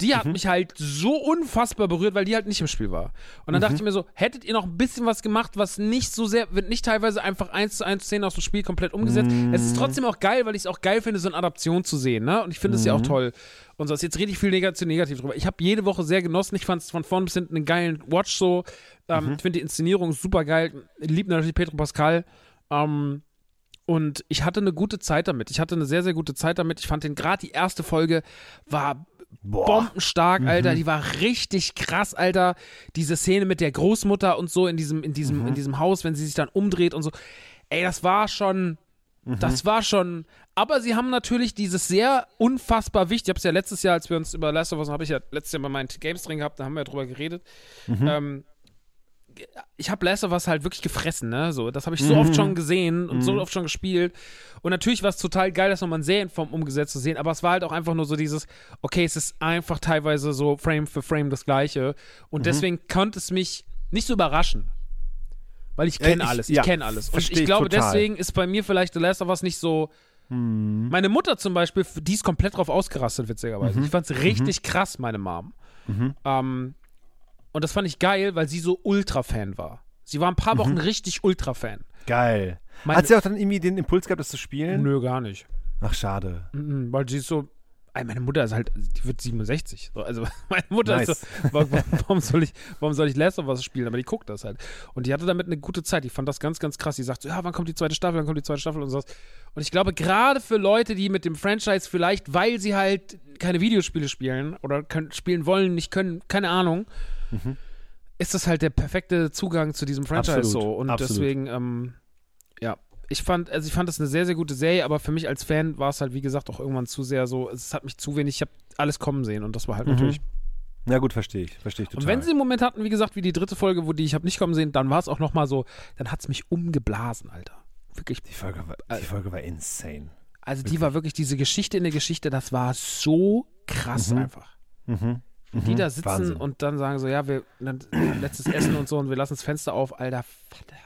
die hat mich halt so unfassbar berührt, weil die halt nicht im Spiel war. Und dann dachte ich mir so, hättet ihr noch ein bisschen was gemacht, was nicht so sehr, wird nicht teilweise einfach eins zu eins Szenen aus dem Spiel komplett umgesetzt. Es ist trotzdem auch geil, weil ich es auch geil finde, so eine Adaption zu sehen, ne? Und ich finde es ja auch toll. Und so, jetzt rede ich viel negativ, negativ drüber. Ich habe jede Woche sehr genossen. Ich fand es von vorn bis hinten einen geilen Watch so. Ähm, Ich finde die Inszenierung super geil. Lieb natürlich Pedro Pascal. Ähm, und ich hatte eine gute Zeit damit. Ich hatte eine sehr, sehr gute Zeit damit. Ich fand den gerade die erste Folge war Boah. bombenstark, Alter. Die war richtig krass, Alter. Diese Szene mit der Großmutter und so in diesem, in diesem, in diesem Haus, wenn sie sich dann umdreht und so. Ey, das war schon. Das war schon. Aber sie haben natürlich dieses sehr unfassbar wichtig. Ich habe es ja letztes Jahr, als wir uns über Last of Us, habe ich ja letztes Jahr bei meinen Games drin gehabt, da haben wir ja drüber geredet. Ähm, ich habe Last of Us halt wirklich gefressen, ne? So, das habe ich so oft schon gesehen und so oft schon gespielt. Und natürlich war es total geil, das nochmal in Serienform umgesetzt zu sehen, aber es war halt auch einfach nur so dieses, okay, es ist einfach teilweise so Frame für Frame das Gleiche. Und deswegen konnte es mich nicht so überraschen. Weil ich kenne Äh, alles, ich ja, kenne alles. Und ich glaube, total. deswegen ist bei mir vielleicht The Last of Us nicht so. Meine Mutter zum Beispiel, die ist komplett drauf ausgerastet, witzigerweise. Ich fand es richtig krass, meine Mom. Ähm, und das fand ich geil, weil sie so Ultra-Fan war. Sie war ein paar Wochen richtig Ultra-Fan. Geil. Meine- Hat sie auch dann irgendwie den Impuls gehabt, das zu spielen? Nö, gar nicht. Ach, schade. Mhm, weil sie ist so. Meine Mutter ist halt, die wird 67. So, Also meine Mutter Nice. ist so, wa- wa- warum soll ich, warum soll ich Last of Us spielen? Aber die guckt das halt. Und die hatte damit eine gute Zeit. Die fand das ganz, ganz krass. Die sagt so, ja, wann kommt die zweite Staffel, wann kommt die zweite Staffel und sowas. Und ich glaube, gerade für Leute, die mit dem Franchise vielleicht, weil sie halt keine Videospiele spielen oder können, spielen wollen, nicht können, keine Ahnung, ist das halt der perfekte Zugang zu diesem Franchise Absolut, so. Und absolut. deswegen, ähm, ja, ich fand, also ich fand das eine sehr, sehr gute Serie, aber für mich als Fan war es halt, wie gesagt, auch irgendwann zu sehr so, es hat mich zu wenig, ich habe alles kommen sehen und das war halt natürlich. Na gut, verstehe ich. Verstehe ich total. Und wenn sie einen Moment hatten, wie gesagt, wie die dritte Folge, wo die ich habe nicht kommen sehen, dann war es auch nochmal so, dann hat es mich umgeblasen, Alter. Wirklich. die, Folge war, die Folge war insane. Also die war wirklich diese Geschichte in der Geschichte, das war so krass einfach. Mhm. Die da sitzen Wahnsinn. und dann sagen so, ja, wir letztes Essen und so und wir lassen das Fenster auf, Alter. Vater,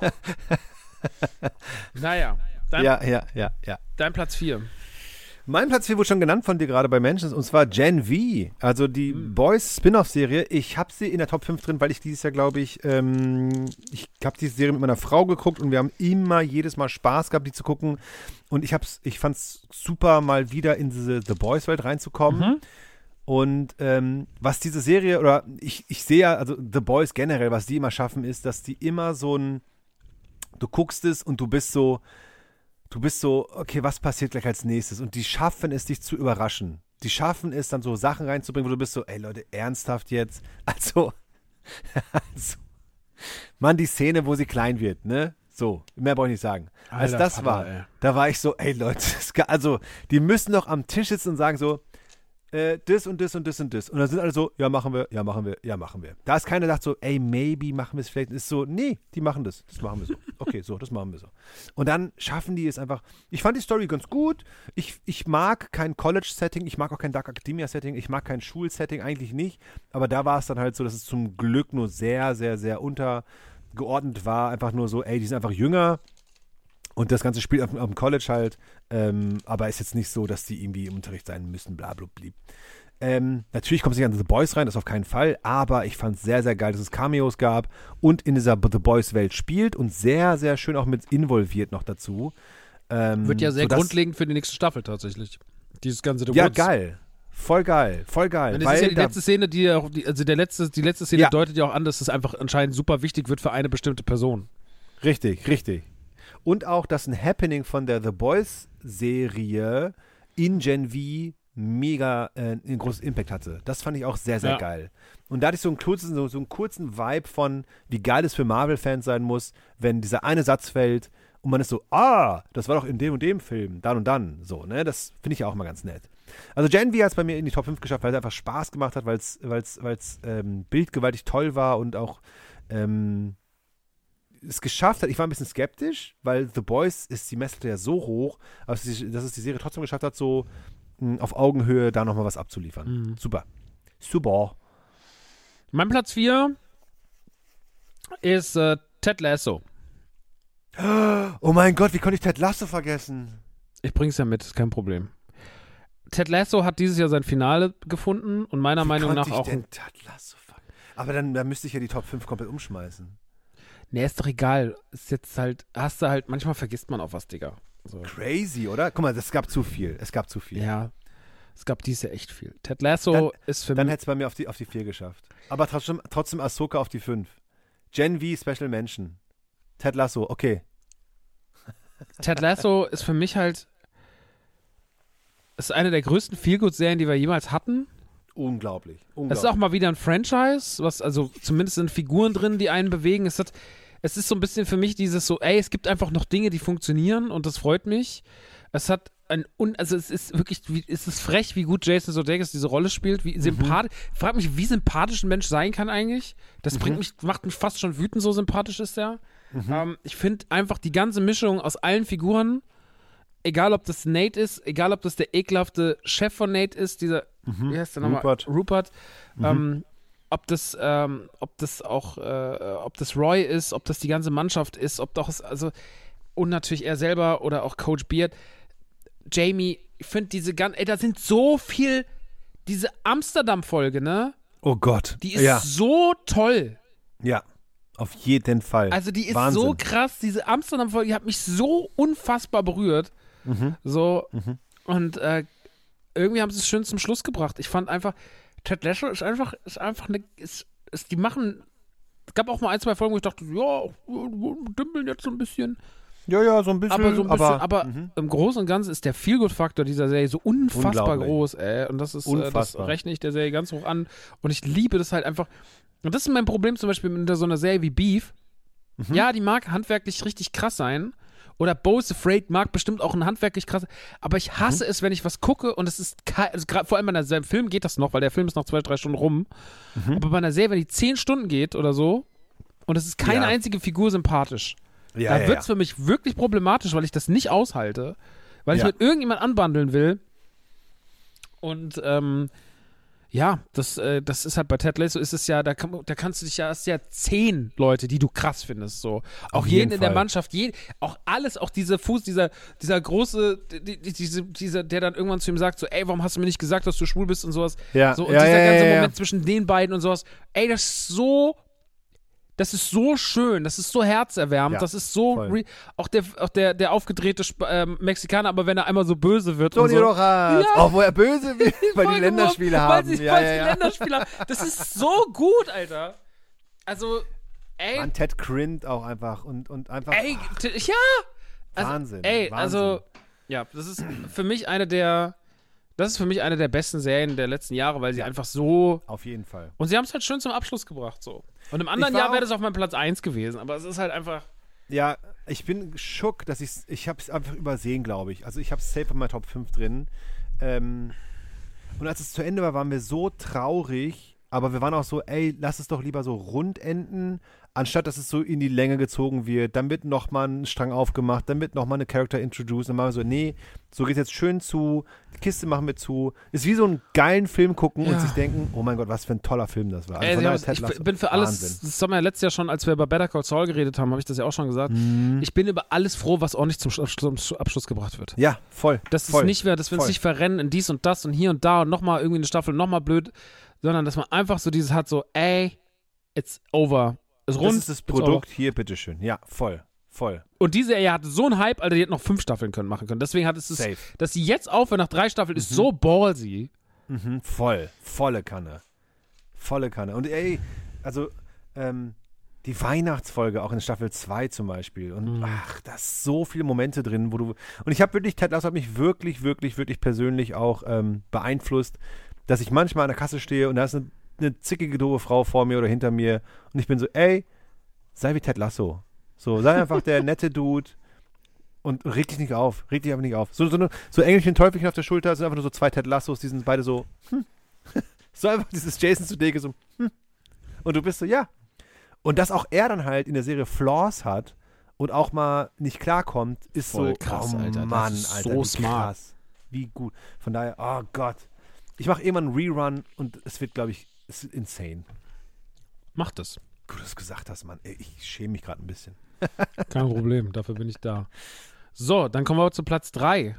ey. naja. Dein, Ja, ja, ja, ja. dein Platz 4. Mein Platz 4 wurde schon genannt von dir gerade bei Menschen, und zwar Gen V, also die Boys Spin-off-Serie. Ich habe sie in der Top 5 drin, weil ich dieses Jahr, glaube ich, ähm, ich habe die Serie mit meiner Frau geguckt und wir haben immer jedes Mal Spaß gehabt, die zu gucken. Und ich, hab's, ich fand es super, mal wieder in diese The Boys-Welt reinzukommen. Und ähm, was diese Serie, oder ich, ich sehe ja, also The Boys generell, was die immer schaffen, ist, dass die immer so ein, du guckst es und du bist so, du bist so, okay, was passiert gleich als nächstes? Und die schaffen es, dich zu überraschen. Die schaffen es, dann so Sachen reinzubringen, wo du bist so, ey Leute, ernsthaft jetzt? Also, also Mann, die Szene, wo sie klein wird, ne? So, mehr brauche ich nicht sagen. Als Alter das Vater, war, ey. da war ich so, ey Leute, also, die müssen doch am Tisch sitzen und sagen so, äh, das und das und das und das. Und dann sind alle so, ja, machen wir, ja, machen wir, ja, machen wir. Da ist keiner, der sagt so, ey, maybe machen wir es vielleicht. Ist so, nee, die machen das. Das machen wir so. Okay, so, das machen wir so. Und dann schaffen die es einfach. Ich fand die Story ganz gut. Ich, ich mag kein College-Setting, ich mag auch kein Dark Academia-Setting, ich mag kein Schul-Setting eigentlich nicht. Aber da war es dann halt so, dass es zum Glück nur sehr, sehr, sehr untergeordnet war. Einfach nur so, ey, die sind einfach jünger. Und das Ganze spielt auf, auf dem College halt, ähm, aber ist jetzt nicht so, dass die irgendwie im Unterricht sein müssen, bla bla bla. Ähm, natürlich kommt es nicht an The Boys rein, das auf keinen Fall, aber ich fand es sehr, sehr geil, dass es Cameos gab und in dieser The Boys-Welt spielt und sehr, sehr schön auch mit involviert noch dazu. Ähm, Wird ja sehr sodass- grundlegend für die nächste Staffel tatsächlich. Dieses ganze The Ja, Woods. geil. Voll geil, voll geil. Und das ist ja die letzte Szene, die ja auch, die, also der letzte, die letzte Szene Ja. deutet ja auch an, dass es einfach anscheinend super wichtig wird für eine bestimmte Person. Richtig, richtig. Und auch, dass ein Happening von der The Boys-Serie in Gen V mega äh, einen großen Impact hatte. Das fand ich auch sehr, sehr Ja. geil. Und da hatte ich so einen kurzen, so, so einen kurzen Vibe von, wie geil es für Marvel-Fans sein muss, wenn dieser eine Satz fällt und man ist so, ah, das war doch in dem und dem Film, dann und dann. So, ne? Das finde ich ja auch mal ganz nett. Also Gen V hat es bei mir in die Top 5 geschafft, weil es einfach Spaß gemacht hat, weil es ähm, bildgewaltig toll war und auch ähm, es geschafft hat, ich war ein bisschen skeptisch, weil The Boys ist die Messlatte ja so hoch, aber dass es, die Serie trotzdem geschafft hat, so mh, auf Augenhöhe da nochmal was abzuliefern. Mhm. Super. Super. Mein Platz 4 ist äh, Ted Lasso. Oh mein Gott, wie konnte ich Ted Lasso vergessen? Ich bring's ja mit, ist kein Problem. Ted Lasso hat dieses Jahr sein Finale gefunden und meiner Wie Meinung nach ich auch. denn Ted Lasso aber dann, dann müsste ich ja die Top 5 komplett umschmeißen. Nee, ist doch egal. Ist jetzt halt, hast du halt, manchmal vergisst man auch was, Digga. So. Crazy, oder? Guck mal, es gab zu viel. Es gab zu viel. Ja. Es gab dieses Jahr echt viel. Ted Lasso Dann- ist für Dann mich. hätte es bei mir auf die, auf die 4 geschafft. Aber trotzdem, trotzdem Ahsoka auf die 5. Gen V Special Mention. Ted Lasso, okay. Ted Lasso ist für mich halt. Ist eine der größten Feelgood-Serien, die wir jemals hatten. Unglaublich. Es Unglaublich. ist auch mal wieder ein Franchise, was, also zumindest sind Figuren drin, die einen bewegen. Es, hat, es ist so ein bisschen für mich dieses so, ey, es gibt einfach noch Dinge, die funktionieren und das freut mich. Es hat ein, un, also es ist wirklich, wie, es ist frech, wie gut Jason Sudeikis diese Rolle spielt, wie sympathisch, ich frage mich, wie sympathisch ein Mensch sein kann eigentlich. Das bringt mich, macht mich fast schon wütend, so sympathisch ist er. Ähm, ich finde einfach die ganze Mischung aus allen Figuren, egal ob das Nate ist, egal ob das der ekelhafte Chef von Nate ist, dieser, wie heißt der nochmal? Rupert. Rupert. Ähm, ob das, ähm, ob das auch, äh, ob das Roy ist, ob das die ganze Mannschaft ist, ob doch also, und natürlich er selber oder auch Coach Beard. Jamie, ich finde diese ganze, ey, da sind so viel, diese Amsterdam-Folge, ne? Oh Gott. Die ist ja, so toll. ja, auf jeden Fall. Also die ist Wahnsinn. so krass, diese Amsterdam-Folge, die hat mich so unfassbar berührt. Mhm. So, und äh, irgendwie haben sie es schön zum Schluss gebracht. Ich fand einfach, Ted Lasso ist einfach, ist einfach eine, ist, ist, die machen, es gab auch mal ein, zwei Folgen, wo ich dachte, ja, dümpeln jetzt so ein bisschen. Ja, ja, so ein bisschen. Aber so ein bisschen, aber, mhm. im Großen und Ganzen ist der Feelgood-Faktor dieser Serie so unfassbar groß, ey. Und das ist, äh, das rechne ich der Serie ganz hoch an. Und ich liebe das halt einfach. Und das ist mein Problem zum Beispiel mit so einer Serie wie Beef. Mhm. Ja, die mag handwerklich richtig krass sein. Oder Bo's Afraid mag bestimmt auch ein handwerklich krass. Aber ich hasse Mhm. es, wenn ich was gucke und es ist also grad, vor allem bei einem Film geht das noch, weil der Film ist noch zwei, drei Stunden rum. Mhm. Aber bei einer Serie, wenn die zehn Stunden geht oder so und es ist keine Ja. einzige Figur sympathisch, ja, da ja, wird es für mich wirklich problematisch, weil ich das nicht aushalte. Weil ich mit irgendjemand anbandeln will. Und ähm, ja, das, äh, das ist halt bei Ted Lasso ist es ja, da, kann, da kannst du dich ja, hast ja zehn Leute, die du krass findest, so. Auch Auf jeden, jeden in der Fall. Mannschaft, jeden, auch alles, auch dieser Fuß, dieser, dieser große, die, die, diese, dieser, der dann irgendwann zu ihm sagt, so, ey, warum hast du mir nicht gesagt, dass du schwul bist und sowas. Ja, so, und ja, dieser ja, ganze ja, ja. Moment zwischen den beiden und sowas, ey, das ist so. Das ist so schön, das ist so herzerwärmend, Ja, das ist so auch der auch der der aufgedrehte Sp ähm, Mexikaner, aber wenn er einmal so böse wird Toni so, Rojas. Ja. Auch wo er böse wird, weil die Länderspiele haben. Weil sie, ja, weil ja, ja. Länderspiele haben. Das ist so gut, Alter. Also, ey, Mann, Ted Crint auch einfach und, und einfach. ey, t- ja. Also, Wahnsinn, Ey, Wahnsinn. also, ja, das ist für mich eine der, das ist für mich eine der besten Serien der letzten Jahre, weil sie einfach so, Auf jeden Fall. und sie haben es halt schön zum Abschluss gebracht, so. Und im anderen Jahr wäre das auf meinem Platz 1 gewesen, aber es ist halt einfach, Ja, ich bin schock, dass ich's, ich habe es einfach übersehen, glaube ich. Also ich habe es safe in meiner Top 5 drin. Ähm, und als es zu Ende war, waren wir so traurig, aber wir waren auch so, ey, lass es doch lieber so rund enden, anstatt dass es so in die Länge gezogen wird. Dann wird nochmal ein Strang aufgemacht, dann wird nochmal eine Character introduced. Dann machen wir so, nee, so geht jetzt schön zu, die Kiste machen wir zu. Ist wie so einen geilen Film gucken Ja. und sich denken, oh mein Gott, was für ein toller Film das war. Also ey, ich bin für alles, Wahnsinn. das haben wir ja letztes Jahr schon, als wir über Better Call Saul geredet haben, habe ich das ja auch schon gesagt. Mhm. Ich bin über alles froh, was ordentlich zum, zum Abschluss gebracht wird. Ja, voll. Das voll. ist nicht mehr, dass wir uns nicht verrennen in dies und das und hier und da und nochmal irgendwie eine Staffel nochmal blöd, sondern dass man einfach so dieses hat, so, ey, it's over. Ist rund. Das ist das it's over. Produkt, hier, bitteschön. Ja, voll, voll. Und diese Serie hatte so einen Hype, Alter, die hätte noch fünf Staffeln können, machen können. Deswegen hat es, es Safe. dass sie jetzt aufhören nach drei Staffeln, ist so ballsy. Mhm, voll, volle Kanne. Volle Kanne. Und ey, also, ähm, die Weihnachtsfolge auch in Staffel 2 zum Beispiel. Und Mhm. ach, da ist so viele Momente drin, wo du. Und ich habe wirklich, Ted Lasso hat mich wirklich, wirklich, wirklich persönlich auch ähm, beeinflusst, dass ich manchmal an der Kasse stehe und da ist eine, eine zickige, doofe Frau vor mir oder hinter mir und ich bin so, ey, sei wie Ted Lasso. So, sei einfach der nette Dude und reg dich nicht auf. Reg dich einfach nicht auf. So, so, eine, so Engelchen, Teufelchen auf der Schulter sind einfach nur so zwei Ted Lassos, die sind beide so, hm. so einfach dieses Jason zu Dege so, hm. Und du bist so, ja. Und dass auch er dann halt in der Serie Flaws hat und auch mal nicht klarkommt, ist Voll so, krass, oh Alter. Das Mann, ist Alter, so wie smart. krass. Wie gut. Von daher, oh Gott. Ich mache irgendwann einen Rerun und es wird, glaube ich, es wird insane. Macht es. Gut, dass du gesagt hast, Mann. Ich schäme mich gerade ein bisschen. Kein Problem, dafür bin ich da. So, dann kommen wir zu Platz 3.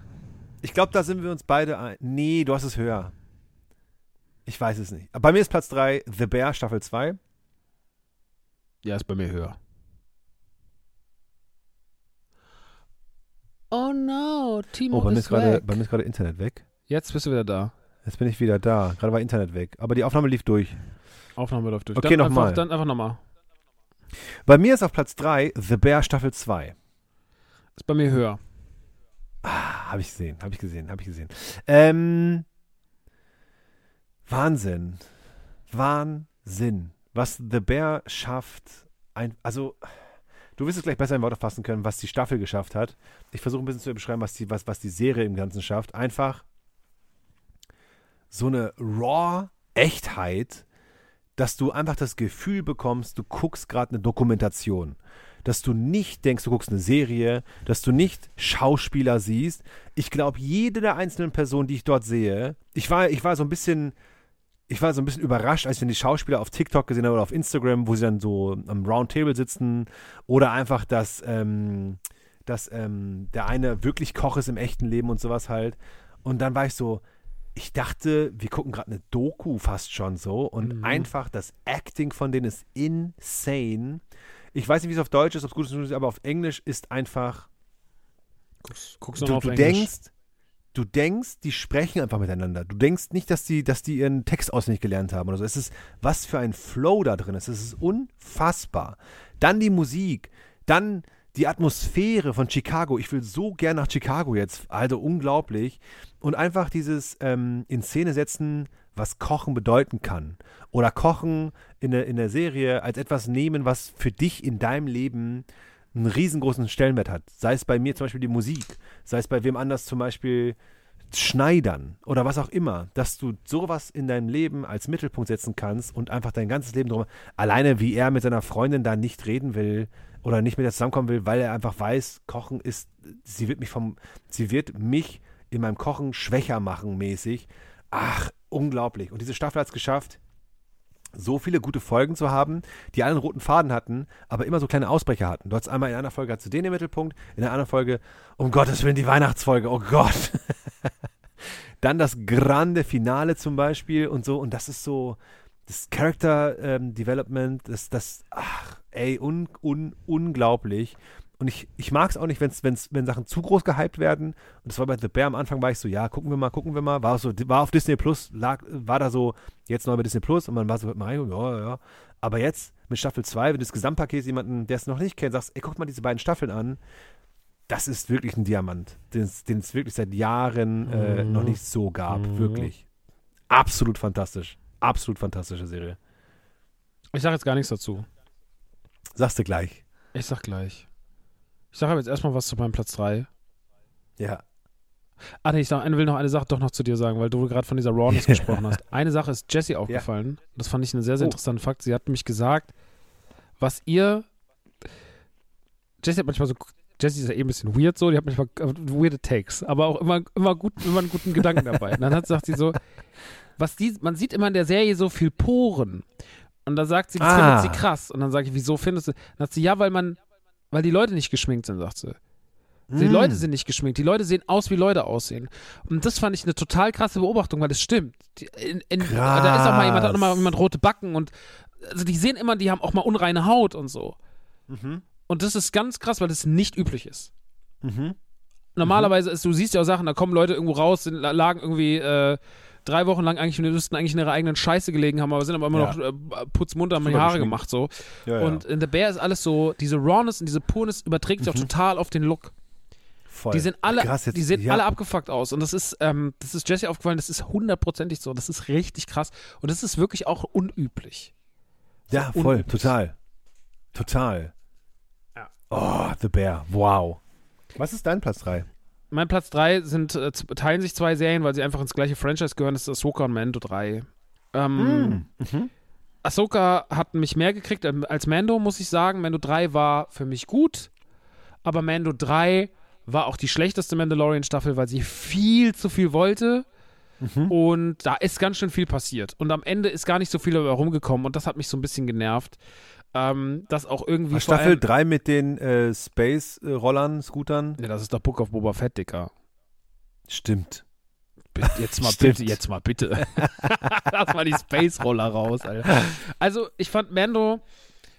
Ich glaube, da sind wir uns beide ein. Nee, du hast es höher. Ich weiß es nicht. Bei mir ist Platz 3 The Bear Staffel 2. Ja, ist bei mir höher. Oh no, Timo Oh, bei mir ist ist gerade bei mir ist gerade Internet weg. Jetzt bist du wieder da. Jetzt bin ich wieder da. Gerade war Internet weg. Aber die Aufnahme lief durch. Aufnahme läuft durch. Okay, dann nochmal. Einfach, dann einfach nochmal. Bei mir ist auf Platz 3 The Bear Staffel 2. Ist bei mir höher. Ah, habe ich gesehen, habe ich gesehen, habe ich gesehen. Ähm, Wahnsinn. Wahnsinn. Was The Bear schafft, ein, also du wirst es gleich besser in Worte fassen können, was die Staffel geschafft hat. Ich versuche ein bisschen zu beschreiben, was die, was, was die Serie im Ganzen schafft. Einfach so eine raw Echtheit, dass du einfach das Gefühl bekommst, du guckst gerade eine Dokumentation. Dass du nicht denkst, du guckst eine Serie, dass du nicht Schauspieler siehst. Ich glaube, jede der einzelnen Personen, die ich dort sehe, ich war, ich war so ein bisschen, ich war so ein bisschen überrascht, als ich dann die Schauspieler auf TikTok gesehen habe oder auf Instagram, wo sie dann so am Roundtable sitzen oder einfach, dass, ähm, dass ähm, der eine wirklich Koch ist im echten Leben und sowas halt. Und dann war ich so, ich dachte, wir gucken gerade eine Doku fast schon so und Mhm. einfach das Acting von denen ist insane. Ich weiß nicht, wie es auf Deutsch ist, ob es gut ist, aber auf Englisch ist einfach Guck's, guck's du, du denkst, du denkst, die sprechen einfach miteinander. Du denkst nicht, dass die, dass die ihren Text auswendig gelernt haben oder so. Es ist, was für ein Flow da drin ist. Es ist unfassbar. Dann die Musik, dann die Atmosphäre von Chicago. Ich will so gern nach Chicago jetzt. Also unglaublich. Und einfach dieses ähm, in Szene setzen, was Kochen bedeuten kann. Oder Kochen in der, in der Serie als etwas nehmen, was für dich in deinem Leben einen riesengroßen Stellenwert hat. Sei es bei mir zum Beispiel die Musik, sei es bei wem anders zum Beispiel Schneidern oder was auch immer, dass du sowas in deinem Leben als Mittelpunkt setzen kannst und einfach dein ganzes Leben drum. Alleine wie er mit seiner Freundin da nicht reden will oder nicht mit ihr zusammenkommen will, weil er einfach weiß, Kochen ist, sie wird mich vom, sie wird mich in meinem Kochen schwächer machen mäßig. ach, unglaublich. Und diese Staffel hat es geschafft, so viele gute Folgen zu haben, die alle einen roten Faden hatten, aber immer so kleine Ausbrecher hatten. Du hast einmal in einer Folge hast du den im Mittelpunkt, in der anderen Folge, um Gottes Willen, die Weihnachtsfolge, oh Gott. Dann das grande Finale zum Beispiel und so. Und das ist so, das Character ähm, Development, das, das, ach, ey, un, un, unglaublich. Und ich, ich mag es auch nicht, wenn's, wenn's, wenn Sachen zu groß gehypt werden. Und das war bei The Bear am Anfang, war ich so, ja, gucken wir mal, gucken wir mal. War so, war auf Disney Plus, lag, war da so, jetzt neu bei Disney Plus und man war so, mal rein, ja, ja. Aber jetzt mit Staffel 2, wenn du das Gesamtpaket jemanden, der es noch nicht kennt, sagst, ey, guck mal diese beiden Staffeln an, das ist wirklich ein Diamant, den es wirklich seit Jahren äh, Mhm. noch nicht so gab. Mhm. Wirklich. Absolut fantastisch. Absolut fantastische Serie. Ich sage jetzt gar nichts dazu. Sagst du gleich. Ich sag gleich. Ich sage aber jetzt erstmal was zu meinem Platz 3. Ja. Ah, nee, ich sag, will noch eine Sache doch noch zu dir sagen, weil du gerade von dieser Rawness gesprochen hast. Eine Sache ist Jessie aufgefallen. Das fand ich einen sehr, sehr Oh. interessanten Fakt. Sie hat nämlich gesagt, was ihr. Jessie hat manchmal so. Jessie ist ja eh ein bisschen weird so, die hat manchmal äh, weirde Takes, aber auch immer, immer, gut, immer einen guten Gedanken dabei. Und dann hat, sagt sie so, was die, man sieht immer in der Serie so viel Poren. Und da sagt sie, das Ah. findet sie krass. Und dann sage ich, wieso findest du? Dann sagt sie, ja, weil man, weil die Leute nicht geschminkt sind, sagt sie. Die Mm. Leute sind nicht geschminkt. Die Leute sehen aus, wie Leute aussehen. Und das fand ich eine total krasse Beobachtung, weil das stimmt. In, in. Da ist auch mal jemand, hat auch mal jemand rote Backen und also die sehen immer, die haben auch mal unreine Haut und so. Mhm. Und das ist ganz krass, weil das nicht üblich ist. Mhm. Normalerweise ist, du siehst ja auch Sachen, da kommen Leute irgendwo raus, sind, lagen irgendwie äh, drei Wochen lang eigentlich, die müssten eigentlich in ihrer eigenen Scheiße gelegen haben, aber sind aber immer Ja. noch äh, putzmunter, haben die Haare gemacht so. Ja, Und in The Bear ist alles so, diese Rawness und diese Purness überträgt sich auch total auf den Look. Voll. Die sind alle, Krass, jetzt, die sehen ja. alle abgefuckt aus. Und das ist, ähm, das ist Jesse aufgefallen, das ist hundertprozentig so. Das ist richtig krass. Und das ist wirklich auch unüblich. Ja, so voll, unüblich. total. Total. Ja. Oh, The Bear, wow. Was ist dein Platz 3? Mein Platz 3 sind, äh, teilen sich zwei Serien, weil sie einfach ins gleiche Franchise gehören. Das ist Ahsoka und Mando 3. Ähm, Mhm. Ahsoka hat mich mehr gekriegt ähm, als Mando, muss ich sagen. Mando 3 war für mich gut, aber Mando 3 war auch die schlechteste Mandalorian-Staffel, weil sie viel zu viel wollte. Mhm. Und da ist ganz schön viel passiert. Und am Ende ist gar nicht so viel dabei rumgekommen. Und das hat mich so ein bisschen genervt. Ähm, dass auch irgendwie Staffel allem, 3 mit den äh, Space-Rollern, Scootern. Ja, das ist doch Book of Boba Fett, Dicker. Stimmt. Jetzt mal Stimmt. bitte, jetzt mal bitte. Lass mal die Space Roller raus, Alter. Also, ich fand Mando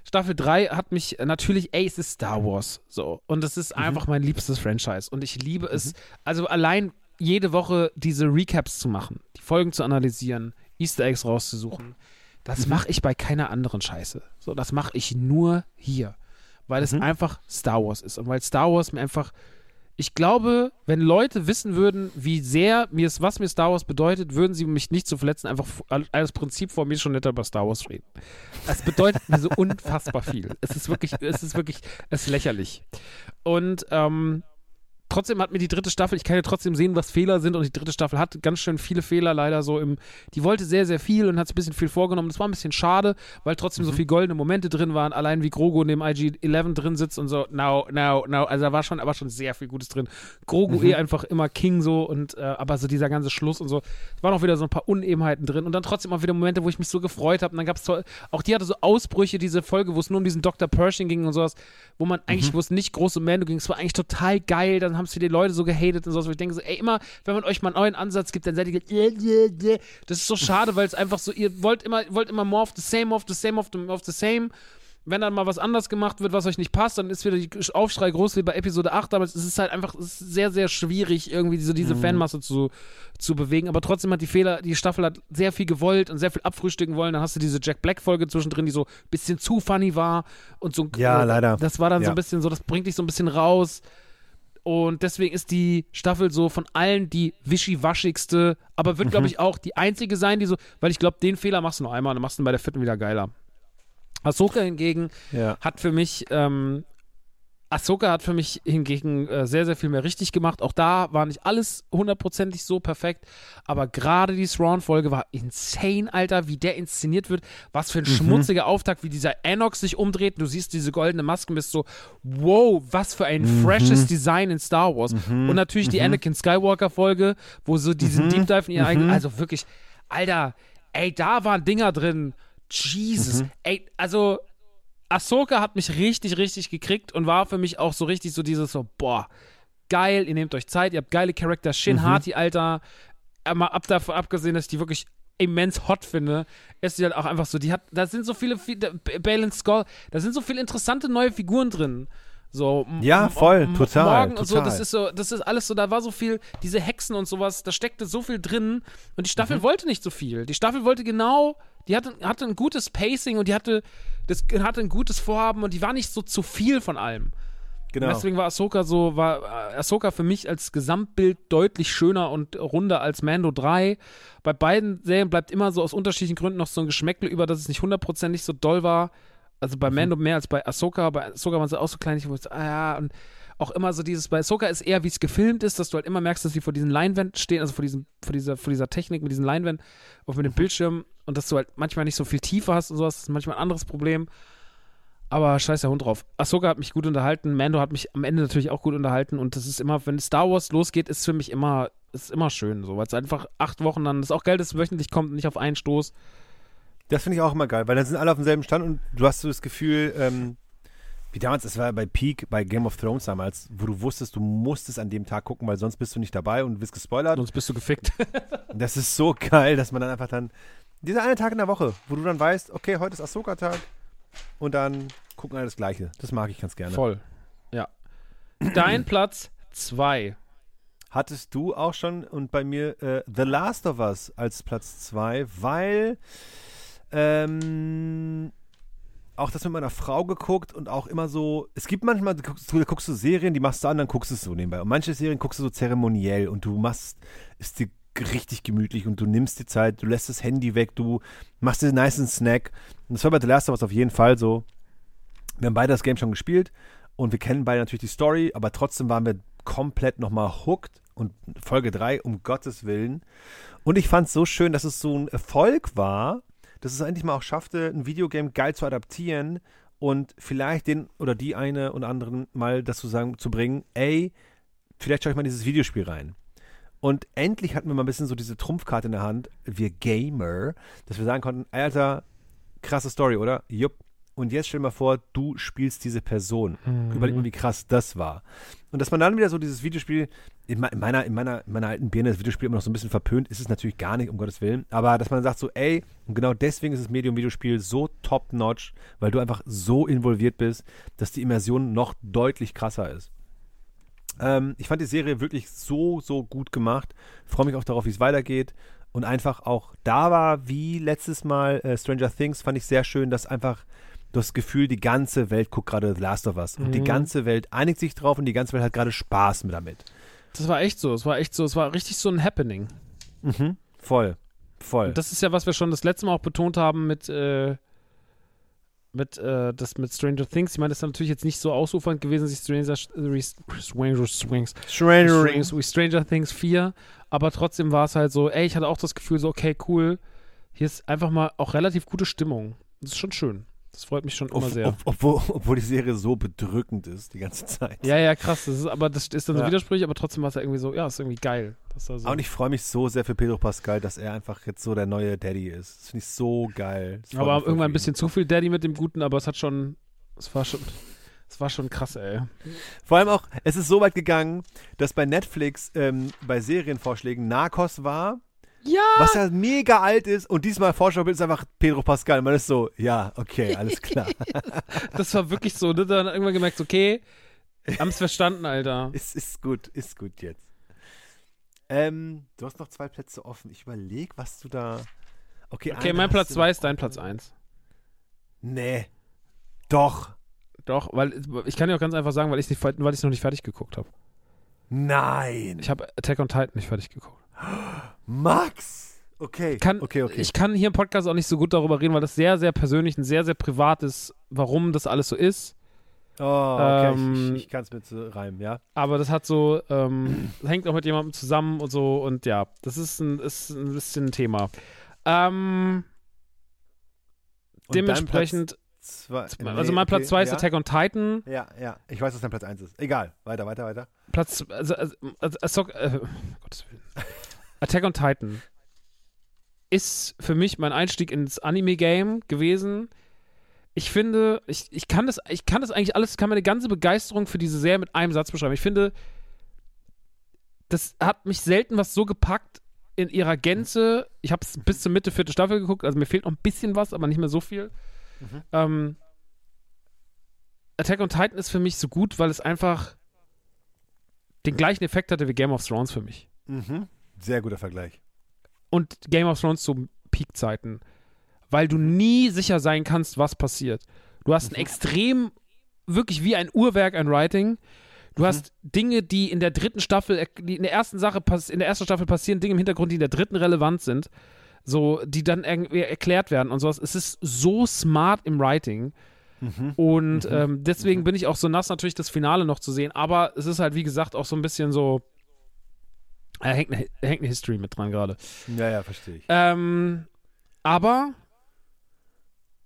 Staffel 3 hat mich natürlich, ey, es ist Star Wars. So. Und es ist einfach mein liebstes Franchise. Und ich liebe es, also allein jede Woche diese Recaps zu machen, die Folgen zu analysieren, Easter Eggs rauszusuchen. Das mache ich bei keiner anderen Scheiße. So, das mache ich nur hier. Weil es einfach Star Wars ist. Und weil Star Wars mir einfach ich glaube, wenn Leute wissen würden, wie sehr mir es, was mir Star Wars bedeutet, würden sie mich nicht zu verletzen, einfach als Prinzip vor mir schon netter über Star Wars reden. Es bedeutet mir so unfassbar viel. Es ist wirklich, es ist wirklich, es ist lächerlich. Und ähm, trotzdem hat mir die dritte Staffel, ich kann ja trotzdem sehen, was Fehler sind und die dritte Staffel hat ganz schön viele Fehler leider so im, die wollte sehr, sehr viel und hat ein bisschen viel vorgenommen. Das war ein bisschen schade, weil trotzdem so viele goldene Momente drin waren, allein wie Grogu in dem IG-11 drin sitzt und so, now, now, now, also da war schon, aber schon sehr viel Gutes drin. Grogu eh einfach immer King so und, äh, aber so dieser ganze Schluss und so, es waren auch wieder so ein paar Unebenheiten drin und dann trotzdem auch wieder Momente, wo ich mich so gefreut habe und dann gab es auch die hatte so Ausbrüche, diese Folge, wo es nur um diesen Dr. Pershing ging und sowas, wo man eigentlich, wo es nicht groß um Mando ging, es war eigentlich total geil, dann haben es die Leute so gehatet und sowas, wo ich denke so, ey, immer, wenn man euch mal einen neuen Ansatz gibt, dann seid ihr, äh, äh, äh. das ist so schade, weil es einfach so, ihr wollt immer, wollt immer more of the same, of the same, of the, of the same, wenn dann mal was anders gemacht wird, was euch nicht passt, dann ist wieder die Aufschrei groß wie bei Episode 8, aber es ist halt einfach ist sehr, sehr schwierig, irgendwie so diese Fanmasse zu, zu bewegen. Aber trotzdem hat die Fehler, die Staffel hat sehr viel gewollt und sehr viel abfrühstücken wollen. Dann hast du diese Jack Black-Folge zwischendrin, die so ein bisschen zu funny war und so Ja, leider. Das war dann so Ja. ein bisschen so, das bringt dich so ein bisschen raus. Und deswegen ist die Staffel so von allen die wischiwaschigste, aber wird, glaube ich, auch die einzige sein, die so, weil ich glaube, den Fehler machst du nur einmal und dann machst du ihn bei der vierten wieder geiler. Ahsoka hingegen Ja. hat für mich ähm, Ahsoka hat für mich hingegen äh, sehr, sehr viel mehr richtig gemacht. Auch da war nicht alles hundertprozentig so perfekt, aber gerade die Thrawn-Folge war insane, Alter, wie der inszeniert wird. Was für ein mhm. schmutziger Auftakt, wie dieser Enox sich umdreht. Du siehst diese goldene Maske und bist so, wow, was für ein mhm. freshes Design in Star Wars. Mhm. Und natürlich die mhm. Anakin Skywalker-Folge, wo so diesen mhm. Deep Dive in ihr eigenen, also wirklich, Alter, ey, da waren Dinger drin. Jesus, ey, also Ahsoka hat mich richtig, richtig gekriegt und war für mich auch so richtig so dieses so, boah, geil, ihr nehmt euch Zeit, ihr habt geile Charakter, Shin mhm. Harty, Alter, äh, mal ab davon abgesehen, dass ich die wirklich immens hot finde, ist sie halt auch einfach so, die hat, da sind so viele, viele Balance Skull, da sind so viele interessante neue Figuren drin. So, ja, voll, total. Morgen total. und so, das ist so, das ist alles so, da war so viel, diese Hexen und sowas, da steckte so viel drin und die Staffel mhm. wollte nicht so viel. Die Staffel wollte genau, die hatte, hatte ein gutes Pacing und die hatte, das hatte ein gutes Vorhaben und die war nicht so zu viel von allem. Genau. Und deswegen war Ahsoka so, war äh, Ahsoka für mich als Gesamtbild deutlich schöner und runder als Mando 3. Bei beiden Serien bleibt immer so aus unterschiedlichen Gründen noch so ein Geschmäckle über, dass es nicht hundertprozentig so doll war also bei mhm. Mando mehr als bei Ahsoka. Bei Ahsoka waren sie auch so klein, ich wusste, ah ja, und auch immer so dieses, bei Ahsoka ist eher, wie es gefilmt ist, dass du halt immer merkst, dass sie vor diesen Leinwänden stehen, also vor, diesem, vor, dieser, vor dieser Technik mit diesen Leinwänden, auch mit dem mhm. Bildschirm und dass du halt manchmal nicht so viel Tiefe hast und sowas, das ist manchmal ein anderes Problem. Aber scheiß der Hund drauf. Ahsoka hat mich gut unterhalten, Mando hat mich am Ende natürlich auch gut unterhalten und das ist immer, wenn Star Wars losgeht, ist für mich immer, ist immer schön, so, weil es einfach acht Wochen dann, das ist auch geil, dass es wöchentlich kommt, nicht auf einen Stoß. Das finde ich auch immer geil, weil dann sind alle auf demselben Stand und du hast so das Gefühl, ähm, wie damals, das war bei Peak, bei Game of Thrones damals, wo du wusstest, du musstest an dem Tag gucken, weil sonst bist du nicht dabei und wirst gespoilert. Sonst bist du gefickt. das ist so geil, dass man dann einfach dann, dieser eine Tag in der Woche, wo du dann weißt, okay, heute ist Ahsoka-Tag und dann gucken alle das Gleiche. Das mag ich ganz gerne. Voll. Ja. Dein Platz 2. Hattest du auch schon und bei mir äh, The Last of Us als Platz 2, weil ähm, auch das mit meiner Frau geguckt und auch immer so, es gibt manchmal, du guckst, du guckst du Serien, die machst du an, dann guckst du es so nebenbei. Und manche Serien guckst du so zeremoniell und du machst es dir richtig gemütlich und du nimmst die Zeit, du lässt das Handy weg, du machst dir einen nice Snack. Und das war bei The Last of Us auf jeden Fall so. Wir haben beide das Game schon gespielt und wir kennen beide natürlich die Story, aber trotzdem waren wir komplett nochmal hooked und Folge 3, um Gottes Willen. Und ich fand es so schön, dass es so ein Erfolg war, dass es endlich mal auch schaffte, ein Videogame geil zu adaptieren und vielleicht den oder die eine und anderen mal dazu sagen, zu bringen, ey, vielleicht schaue ich mal in dieses Videospiel rein. Und endlich hatten wir mal ein bisschen so diese Trumpfkarte in der Hand, wir Gamer, dass wir sagen konnten, Alter, krasse Story, oder? Jupp. Und jetzt stell dir mal vor, du spielst diese Person. Mhm. Überleg mal, wie krass das war. Und dass man dann wieder so dieses Videospiel, in meiner, in meiner, in meiner alten Birne, das Videospiel immer noch so ein bisschen verpönt, ist es natürlich gar nicht, um Gottes Willen. Aber dass man sagt so, ey, und genau deswegen ist das Medium-Videospiel so top-notch, weil du einfach so involviert bist, dass die Immersion noch deutlich krasser ist. Ähm, ich fand die Serie wirklich so, so gut gemacht. Freue mich auch darauf, wie es weitergeht. Und einfach auch da war, wie letztes Mal äh, Stranger Things, fand ich sehr schön, dass einfach das Gefühl, die ganze Welt guckt gerade The Last of Us. Und die mhm. ganze Welt einigt sich drauf und die ganze Welt hat gerade Spaß mit damit. Das war echt so. Es war echt so. Es war richtig so ein Happening. Mhm. Voll. Voll. Und das ist ja, was wir schon das letzte Mal auch betont haben mit, äh, mit, äh, das mit Stranger Things. Ich meine, das ist natürlich jetzt nicht so ausufernd gewesen, sich Stranger, Stranger Swings. Stranger Things. Wie Stranger Things 4. Aber trotzdem war es halt so, ey, ich hatte auch das Gefühl, so, okay, cool. Hier ist einfach mal auch relativ gute Stimmung. Das ist schon schön. Das freut mich schon immer ob, sehr. Ob, obwohl, obwohl die Serie so bedrückend ist die ganze Zeit. Ja, ja, krass. Das ist, aber das ist dann so ja. widersprüchlich, aber trotzdem war es ja irgendwie so, ja, ist irgendwie geil. So und ich freue mich so sehr für Pedro Pascal, dass er einfach jetzt so der neue Daddy ist. Das finde ich so geil. Aber irgendwann ein bisschen zu viel Daddy mit dem Guten, aber es hat schon, es war schon, es war schon krass, ey. Vor allem auch, es ist so weit gegangen, dass bei Netflix ähm, bei Serienvorschlägen Narcos war ja. Was ja mega alt ist und diesmal Vorschaubild ist einfach Pedro Pascal. Man ist so, ja, okay, alles klar. das war wirklich so, ne? Dann irgendwann gemerkt, okay, haben es verstanden, Alter. ist, ist gut, ist gut jetzt. Ähm, du hast noch zwei Plätze offen. Ich überlege, was du da. Okay, okay mein Platz 2 ist dein Platz 1. Nee. Doch. Doch, weil ich kann dir auch ganz einfach sagen, weil ich es noch nicht fertig geguckt habe. Nein. Ich habe Attack on Titan nicht fertig geguckt. Max! Okay. Kann, okay, okay. Ich kann hier im Podcast auch nicht so gut darüber reden, weil das sehr, sehr persönlich und sehr, sehr privat ist, warum das alles so ist. Oh, okay, Ähm, ich, ich kann es mit so reimen, ja. Aber das hat so, ähm, hängt auch mit jemandem zusammen und so und ja, das ist ein, ist ein bisschen ein Thema. Ähm, dementsprechend, zwei, also nee, mein Platz okay, 2 ist ja, Attack on Titan. Ja, ja. Ich weiß, was dein Platz 1 ist. Egal. Weiter, weiter, weiter. Platz, also, also, also, also äh, Gottes Willen. Attack on Titan ist für mich mein Einstieg ins Anime-Game gewesen. Ich finde, ich, ich kann das, ich kann das eigentlich alles, ich kann meine ganze Begeisterung für diese Serie mit einem Satz beschreiben. Ich finde, das hat mich selten was so gepackt in ihrer Gänze. Ich habe es bis zur Mitte vierte Staffel geguckt, also mir fehlt noch ein bisschen was, aber nicht mehr so viel. Mhm. Ähm, Attack on Titan ist für mich so gut, weil es einfach den gleichen Effekt hatte wie Game of Thrones für mich. Mhm. Sehr guter Vergleich. Und Game of Thrones zu Peak-Zeiten. Weil du nie sicher sein kannst, was passiert. Du hast ein extrem, wirklich wie ein Uhrwerk an Writing. Du hast Dinge, die in der dritten Staffel, die in der ersten Sache, in der ersten Staffel passieren, Dinge im Hintergrund, die in der dritten relevant sind. So, die dann irgendwie erklärt werden und sowas. Es ist so smart im Writing. Und ähm, deswegen bin ich auch so nass, natürlich das Finale noch zu sehen. Aber es ist halt, wie gesagt, auch so ein bisschen so. Da hängt eine, hängt eine History mit dran gerade. Ja, ja, verstehe ich. Ähm, aber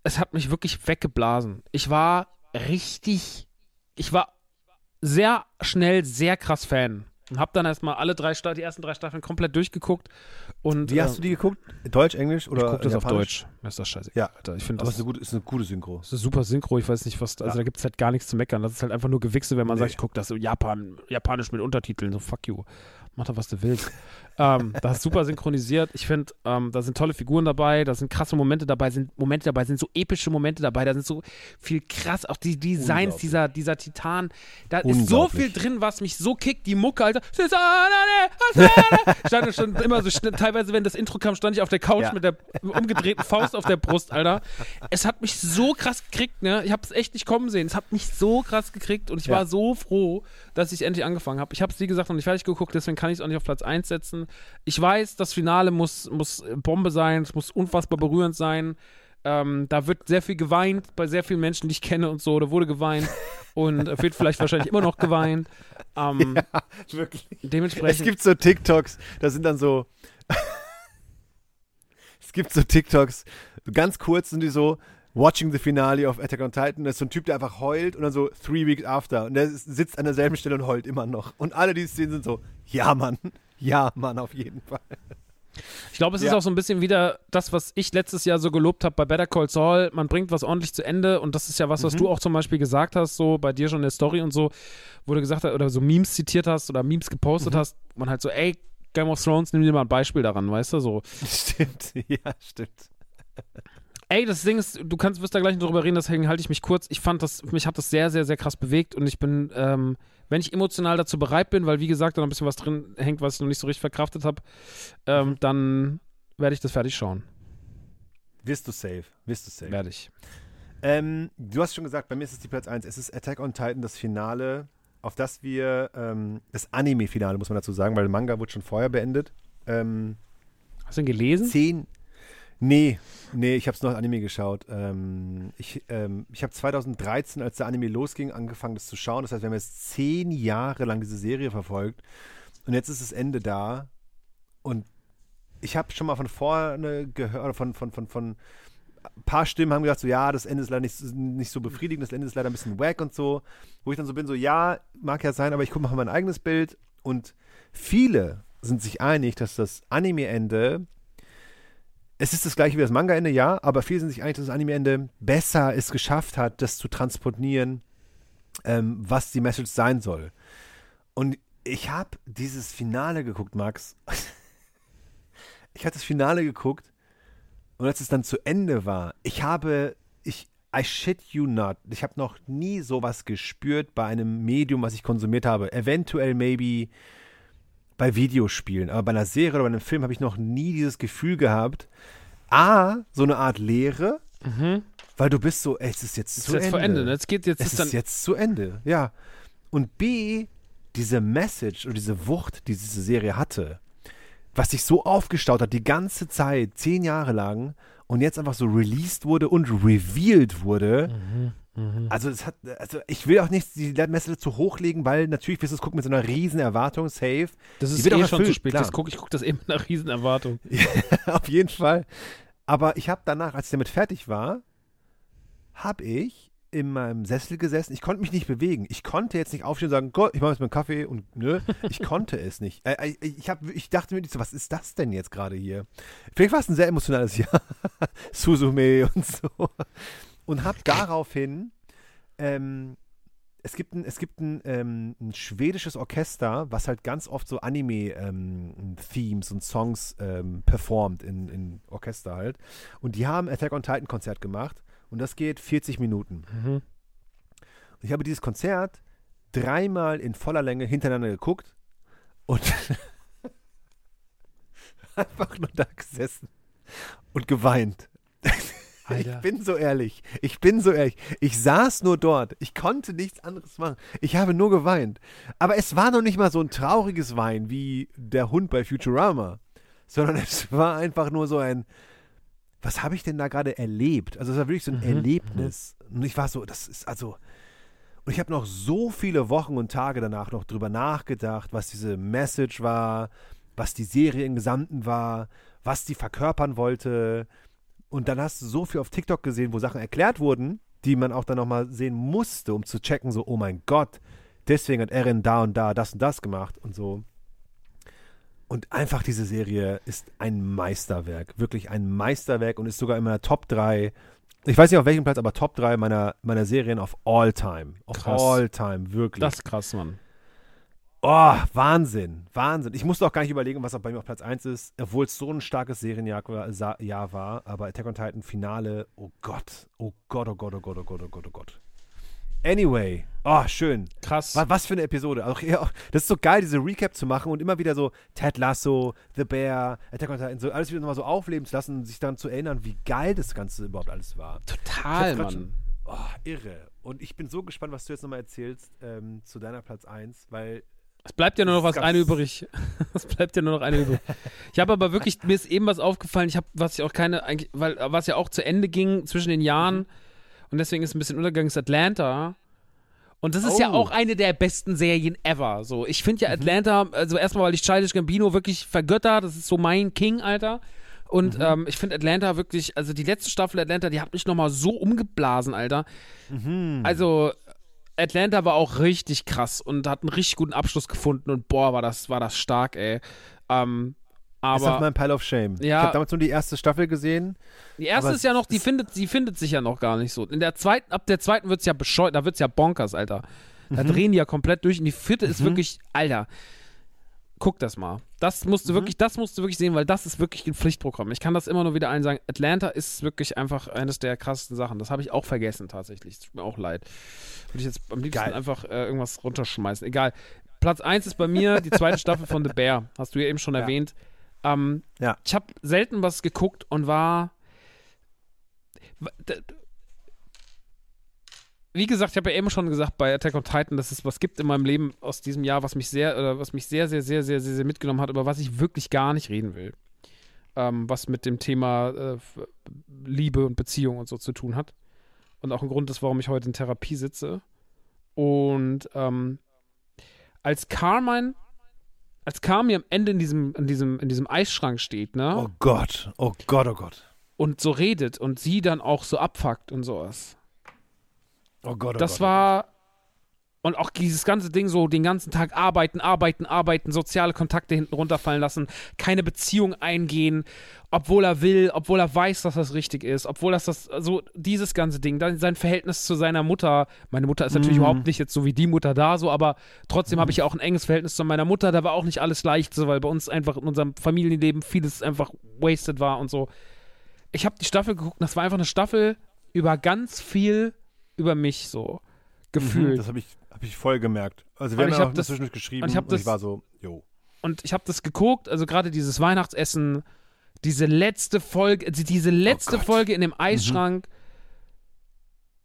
es hat mich wirklich weggeblasen. Ich war richtig. Ich war sehr schnell sehr krass Fan. Und hab dann erstmal alle drei Sta die ersten drei Staffeln komplett durchgeguckt. Und Wie hast du die geguckt? Deutsch, Englisch oder ich guck das auf? Deutsch. Mir ist das scheiße. Ja. Alter. Ich finde das, ist eine gute, ist eine gute Synchro. das ist super synchro. Ich weiß nicht, was. Also Ja. da gibt es halt gar nichts zu meckern. Das ist halt einfach nur Gewichse, wenn man Nee. sagt, ich gucke das so Japan, japanisch mit Untertiteln. So fuck you. Mach doch, was du willst. Ähm, das ist super synchronisiert. Ich finde, ähm, da sind tolle Figuren dabei, da sind krasse Momente dabei, sind Momente dabei, sind so epische Momente dabei, da sind so viel krass, auch die Designs dieser, dieser Titan. Da ist so viel drin, was mich so kickt. Die Mucke, Alter. Stand schon immer so schnell, teilweise, wenn das Intro kam, stand ich auf der Couch Ja. mit der umgedrehten Faust auf der Brust, Alter. Es hat mich so krass gekriegt, ne? Ich habe es echt nicht kommen sehen. Es hat mich so krass gekriegt und ich Ja. war so froh, dass ich endlich angefangen habe. Ich habe es, wie gesagt, noch nicht fertig geguckt, deswegen kann ich es auch nicht auf Platz 1 setzen. Ich weiß, das Finale muss, muss Bombe sein, es muss unfassbar berührend sein. Ähm, da wird sehr viel geweint bei sehr vielen Menschen, die ich kenne und so. Da wurde geweint und äh, wird vielleicht wahrscheinlich immer noch geweint. Ähm, Wirklich. Dementsprechend. Es gibt so TikToks, da sind dann so. es gibt so TikToks, ganz kurz sind die so. Watching the Finale of Attack on Titan, das ist so ein Typ, der einfach heult und dann so three weeks after. Und der sitzt an derselben Stelle und heult immer noch. Und alle, die es sehen, sind so, ja, Mann, ja, Mann, auf jeden Fall. Ich glaube, es ist Ja. auch so ein bisschen wieder das, was ich letztes Jahr so gelobt habe bei Better Call Saul. Man bringt was ordentlich zu Ende und das ist ja was, was Mhm. du auch zum Beispiel gesagt hast, so bei dir schon in der Story und so, wo du gesagt hast, oder so Memes zitiert hast oder Memes Mhm. gepostet hast, man halt so, ey, Game of Thrones, nimm dir mal ein Beispiel daran, weißt du, so. Stimmt, ja, stimmt. Ey, das Ding ist, du kannst, wirst da gleich noch drüber reden, deswegen halte ich mich kurz. Ich fand das, mich hat das sehr, sehr, sehr krass bewegt und ich bin, ähm, wenn ich emotional dazu bereit bin, weil wie gesagt, da noch ein bisschen was drin hängt, was ich noch nicht so richtig verkraftet habe, ähm, Mhm. dann werde ich das fertig schauen. Wirst du safe, wirst du safe. Werde ich. Ähm, du hast schon gesagt, bei mir ist es die Platz 1. Es ist Attack on Titan, das Finale, auf das wir, ähm, das Anime-Finale, muss man dazu sagen, weil der Manga wurde schon vorher beendet. Ähm, Hast du ihn gelesen? zehn. Nee, nee, ich habe es noch Anime geschaut. Ähm, ich ähm, ich habe 2013, als der Anime losging, angefangen, das zu schauen. Das heißt, wir haben jetzt zehn Jahre lang diese Serie verfolgt. Und jetzt ist das Ende da. Und ich habe schon mal von vorne gehört, von, von, von, von ein paar Stimmen haben gesagt, so, ja, das Ende ist leider nicht, nicht so befriedigend, das Ende ist leider ein bisschen wack und so. Wo ich dann so bin, so, ja, mag ja sein, aber ich gucke mal mein eigenes Bild. Und viele sind sich einig, dass das Anime-Ende es ist das gleiche wie das Manga-Ende, ja, aber viele sind sich einig, dass das Anime-Ende besser es geschafft hat, das zu transportieren, ähm, was die Message sein soll. Und ich habe dieses Finale geguckt, Max. ich habe das Finale geguckt und als es dann zu Ende war, ich habe, ich, I shit you not, ich habe noch nie sowas gespürt bei einem Medium, was ich konsumiert habe. Eventuell maybe bei Videospielen, aber bei einer Serie oder bei einem Film habe ich noch nie dieses Gefühl gehabt. A, so eine Art Leere, Mhm. weil du bist so, ey, es ist jetzt Das zu jetzt Ende. vor Ende, ne? Jetzt geht jetzt Es ist ist jetzt zu Ende, ja. Und B, diese Message oder diese Wucht, die diese Serie hatte, was sich so aufgestaut hat, die ganze Zeit, zehn Jahre lang, und jetzt einfach so released wurde und revealed wurde, Mhm. Mhm. Also, es hat, also ich will auch nicht die Messlatte zu hoch legen, weil natürlich wirst du es gucken mit so einer riesen Erwartung, safe. Das ist eh schon zu spät. Das guck, ich gucke das eben mit einer riesen Erwartung. Auf jeden Fall. Aber ich habe danach, als ich damit fertig war, habe ich in meinem Sessel gesessen. Ich konnte mich nicht bewegen. Ich konnte jetzt nicht aufstehen und sagen, Gott, ich mache jetzt mal einen Kaffee und nö, ich konnte es nicht. Äh, ich, hab, ich dachte mir, so, was ist das denn jetzt gerade hier? Vielleicht war es ein sehr emotionales Jahr. Suzume und so. Und habe daraufhin, ähm, es gibt ein, es gibt ein, ähm, ein schwedisches Orchester, was halt ganz oft so Anime-Themes und Songs ähm, performt in, in Orchester halt. Und die haben Attack on Titan Konzert gemacht und das geht 40 Minuten. Mhm. Und ich habe dieses Konzert dreimal in voller Länge hintereinander geguckt und einfach nur da gesessen und geweint. Alter. Ich bin so ehrlich. Ich bin so ehrlich. Ich saß nur dort. Ich konnte nichts anderes machen. Ich habe nur geweint. Aber es war noch nicht mal so ein trauriges Wein wie der Hund bei Futurama, sondern es war einfach nur so ein, was habe ich denn da gerade erlebt? Also es war wirklich so ein Mhm, Erlebnis. Und ich war so, das ist also. Und ich habe noch so viele Wochen und Tage danach noch drüber nachgedacht, was diese Message war, was die Serie im Gesamten war, was die verkörpern wollte. Und dann hast du so viel auf TikTok gesehen, wo Sachen erklärt wurden, die man auch dann nochmal sehen musste, um zu checken, so, oh mein Gott, deswegen hat Erin da und da das und das gemacht und so. Und einfach diese Serie ist ein Meisterwerk, wirklich ein Meisterwerk und ist sogar in meiner Top 3, ich weiß nicht auf welchem Platz, aber Top 3 meiner, meiner Serien of all time. Of Krass. all time, wirklich. Das ist krass, Mann. Oh, Wahnsinn, Wahnsinn. Ich musste auch gar nicht überlegen, was auch bei mir auf Platz 1 ist, obwohl es so ein starkes Serienjahr war. Aber Attack on Titan Finale, oh Gott, oh Gott, oh Gott, oh Gott, oh Gott, oh Gott, oh Gott. Anyway, oh, schön. Krass. Was, was für eine Episode. Auch, ja, das ist so geil, diese Recap zu machen und immer wieder so Ted Lasso, The Bear, Attack on Titan, so alles wieder nochmal so aufleben zu lassen und sich daran zu erinnern, wie geil das Ganze überhaupt alles war. Total, Mann. schon- Oh, irre. Und ich bin so gespannt, was du jetzt nochmal erzählst ähm, zu deiner Platz 1, weil Es bleibt ja nur noch was eine übrig. Es bleibt ja nur noch eine übrig. Ich habe aber wirklich, mir ist eben was aufgefallen, ich habe, was ich auch keine, eigentlich, weil, was ja auch zu Ende ging zwischen den Jahren Mhm. und deswegen ist ein bisschen Untergang, ist Atlanta. Und das ist ja Oh. auch eine der besten Serien ever. So, ich finde ja Mhm. Atlanta, also erstmal, weil ich Childish Gambino wirklich vergötter, das ist so mein King, Alter. Und Mhm. ähm, ich finde Atlanta wirklich, also die letzte Staffel Atlanta, die hat mich nochmal so umgeblasen, Alter. Mhm. Also Atlanta war auch richtig krass und hat einen richtig guten Abschluss gefunden und boah, war das, war das stark, ey. Ähm, ist auf aber meinem Pile of Shame. Ja. Ich habe damals nur die erste Staffel gesehen. die erste aber ist ja noch, die es- findet, die findet sich ja noch gar nicht so. In der zweiten, ab der zweiten wird's ja bescheuert, da wird's ja bonkers, Alter. Da drehen die ja komplett durch und die vierte ist wirklich, Alter, guck das mal. Das musst du wirklich, das musst du wirklich sehen, weil das ist wirklich ein Pflichtprogramm. Ich kann das immer nur wieder allen sagen. Atlanta ist wirklich einfach eines der krassesten Sachen. Das habe ich auch vergessen tatsächlich. Tut mir auch leid. Würde ich jetzt am liebsten Geil. einfach äh, irgendwas runterschmeißen. Egal. Platz 1 ist bei mir die zweite Staffel von The Bear. Hast du ja eben schon erwähnt. Ähm, Ja. Ich habe selten was geguckt und war. Wie gesagt, ich habe ja eben schon gesagt bei Attack on Titan, dass es was gibt in meinem Leben aus diesem Jahr, was mich sehr, oder was mich sehr, sehr, sehr, sehr, sehr, sehr mitgenommen hat, über was ich wirklich gar nicht reden will. Ähm, was mit dem Thema äh, Liebe und Beziehung und so zu tun hat. Und auch ein Grund ist, warum ich heute in Therapie sitze. Und ähm, als Carmine, als Carmi am Ende in diesem, in diesem, in diesem Eisschrank steht, ne? Oh Gott, oh Gott, oh Gott. Und so redet und sie dann auch so abfuckt und sowas. Oh Gott, oh das Gott. war. Und auch dieses ganze Ding so, den ganzen Tag arbeiten, arbeiten, arbeiten, soziale Kontakte hinten runterfallen lassen, keine Beziehung eingehen, obwohl er will, obwohl er weiß, dass das richtig ist, obwohl das das, so dieses ganze Ding, dann sein Verhältnis zu seiner Mutter. Meine Mutter ist natürlich Mhm. überhaupt nicht jetzt so wie die Mutter da, so, aber trotzdem habe ich ja auch ein enges Verhältnis zu meiner Mutter. Da war auch nicht alles leicht, so, weil bei uns einfach in unserem Familienleben vieles einfach wasted war und so. Ich habe die Staffel geguckt, das war einfach eine Staffel über ganz viel über mich so Mhm, gefühlt. das habe ich, hab ich voll gemerkt. Also Und wir haben ich ja auch das- zwischendurch geschrieben und ich das- ich war so, jo. und ich habe das geguckt, also gerade dieses Weihnachtsessen, diese letzte Folge, also diese letzte Oh. Folge in dem Eisschrank,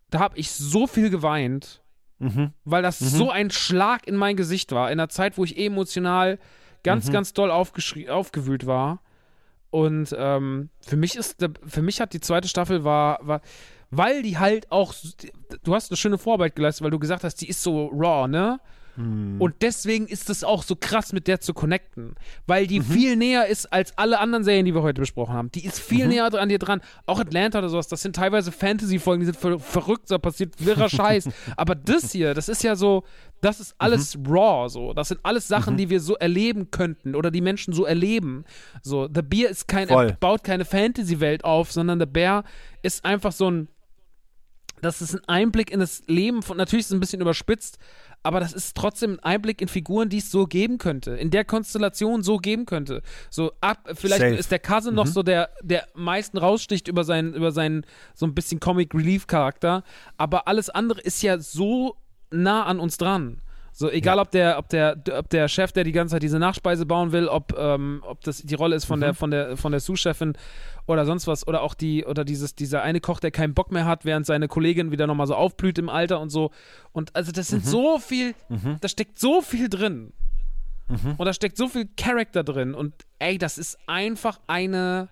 da habe ich so viel geweint, Mhm. weil das so ein Schlag in mein Gesicht war, in einer Zeit, wo ich emotional ganz, ganz doll aufgewühlt war. Und ähm, für mich ist, für mich hat die zweite Staffel war, war, weil die halt auch, du hast eine schöne Vorarbeit geleistet, weil du gesagt hast, die ist so raw, ne? Hm. Und deswegen ist es auch so krass, mit der zu connecten. Weil Mhm. die viel näher ist als alle anderen Serien, die wir heute besprochen haben. Die ist viel Mhm. näher an dir dran. Auch Atlanta oder sowas, das sind teilweise Fantasy-Folgen, die sind ver verrückt, da passiert wirrer Scheiß. Aber das hier, das ist ja so, das ist alles Mhm. raw, so. Das sind alles Sachen, die wir so erleben könnten oder die Menschen so erleben. So, The Bear ist kein, baut keine Fantasy-Welt auf, sondern The Bear ist einfach so ein, das ist ein Einblick in das Leben von, natürlich ist es ein bisschen überspitzt, aber das ist trotzdem ein Einblick in Figuren, die es so geben könnte, in der Konstellation so geben könnte. So ab, vielleicht Safe. ist der Cousin noch so der, der meisten raussticht über seinen, über seinen so ein bisschen Comic Relief Charakter, aber alles andere ist ja so nah an uns dran. So, egal ob der, ob der, ob der Chef, der die ganze Zeit diese Nachspeise bauen will, ob, ähm, ob das die Rolle ist von der, von der, von der Sous-Chefin oder sonst was, oder auch die, oder dieses, dieser eine Koch, der keinen Bock mehr hat, während seine Kollegin wieder nochmal so aufblüht im Alter und so. Und also das sind so viel, da steckt so viel drin. Und da steckt so viel Charakter drin. Und ey, das ist einfach eine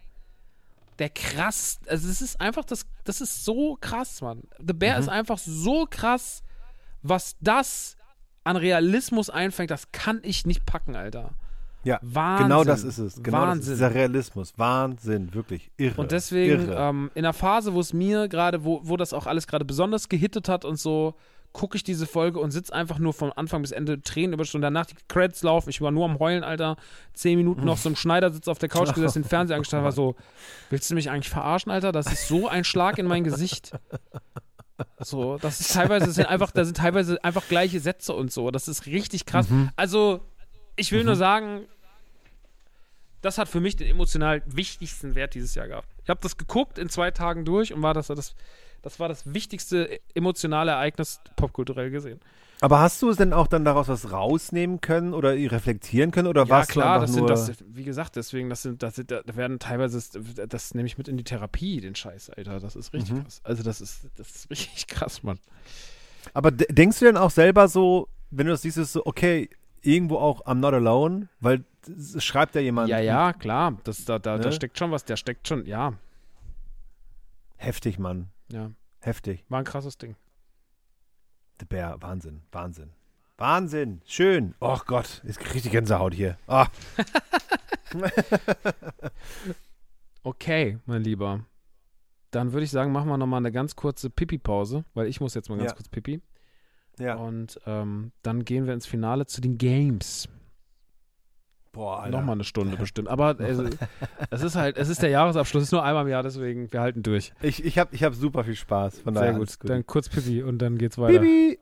der krass, also es ist einfach das, das ist so krass, Mann. The Bear ist einfach so krass, was das an Realismus einfängt, das kann ich nicht packen, Alter. Ja, Wahnsinn. genau das ist es. Genau Wahnsinn. Das ist dieser Realismus. Wahnsinn, wirklich irre. Und deswegen, irre. ähm, in der Phase, wo es mir gerade, wo, wo das auch alles gerade besonders gehittet hat und so, gucke ich diese Folge und sitze einfach nur von Anfang bis Ende Tränen über und danach die Credits laufen. Ich war nur am Heulen, Alter. Zehn Minuten noch so im Schneidersitz auf der Couch gesessen, den Fernseher angestellt, war so, willst du mich eigentlich verarschen, Alter? Das ist so ein Schlag in mein Gesicht. So, das ist teilweise, sind einfach, da sind teilweise einfach gleiche Sätze und so. Das ist richtig krass. Also, ich will nur sagen, das hat für mich den emotional wichtigsten Wert dieses Jahr gehabt. Ich habe das geguckt in zwei Tagen durch und war das, das, das war das wichtigste emotionale Ereignis popkulturell gesehen. Aber hast du es denn auch dann daraus was rausnehmen können oder reflektieren können? Oder Ja, warst klar, du das sind, das, wie gesagt, deswegen, das sind, das sind, da werden teilweise, das nehme ich mit in die Therapie, den Scheiß, Alter. Das ist richtig krass. Also, das ist, das ist richtig krass, Mann. Aber de- denkst du denn auch selber so, wenn du das siehst, ist so, okay, irgendwo auch I'm not alone? Weil es schreibt ja jemand. Ja, ja, klar. Das, da, da, da Ne? steckt schon was, der steckt schon, ja. Heftig, Mann. Ja, Heftig. war ein krasses Ding. The Bear, Wahnsinn, Wahnsinn. Wahnsinn, schön. Oh Gott, ist richtig Gänsehaut hier. Ah, Okay, mein Lieber. Dann würde ich sagen, machen wir nochmal eine ganz kurze Pipi-Pause, weil ich muss jetzt mal ganz Ja. kurz Pipi. ja. Und ähm, dann gehen wir ins Finale zu den Games. Boah, Alter. Nochmal eine Stunde bestimmt. Aber also, es ist halt, es ist der Jahresabschluss, es ist nur einmal im Jahr, deswegen wir halten durch. Ich, ich habe ich hab super viel Spaß. Von daher Sehr gut. gut. Dann kurz Pipi und dann geht's weiter. Bibi.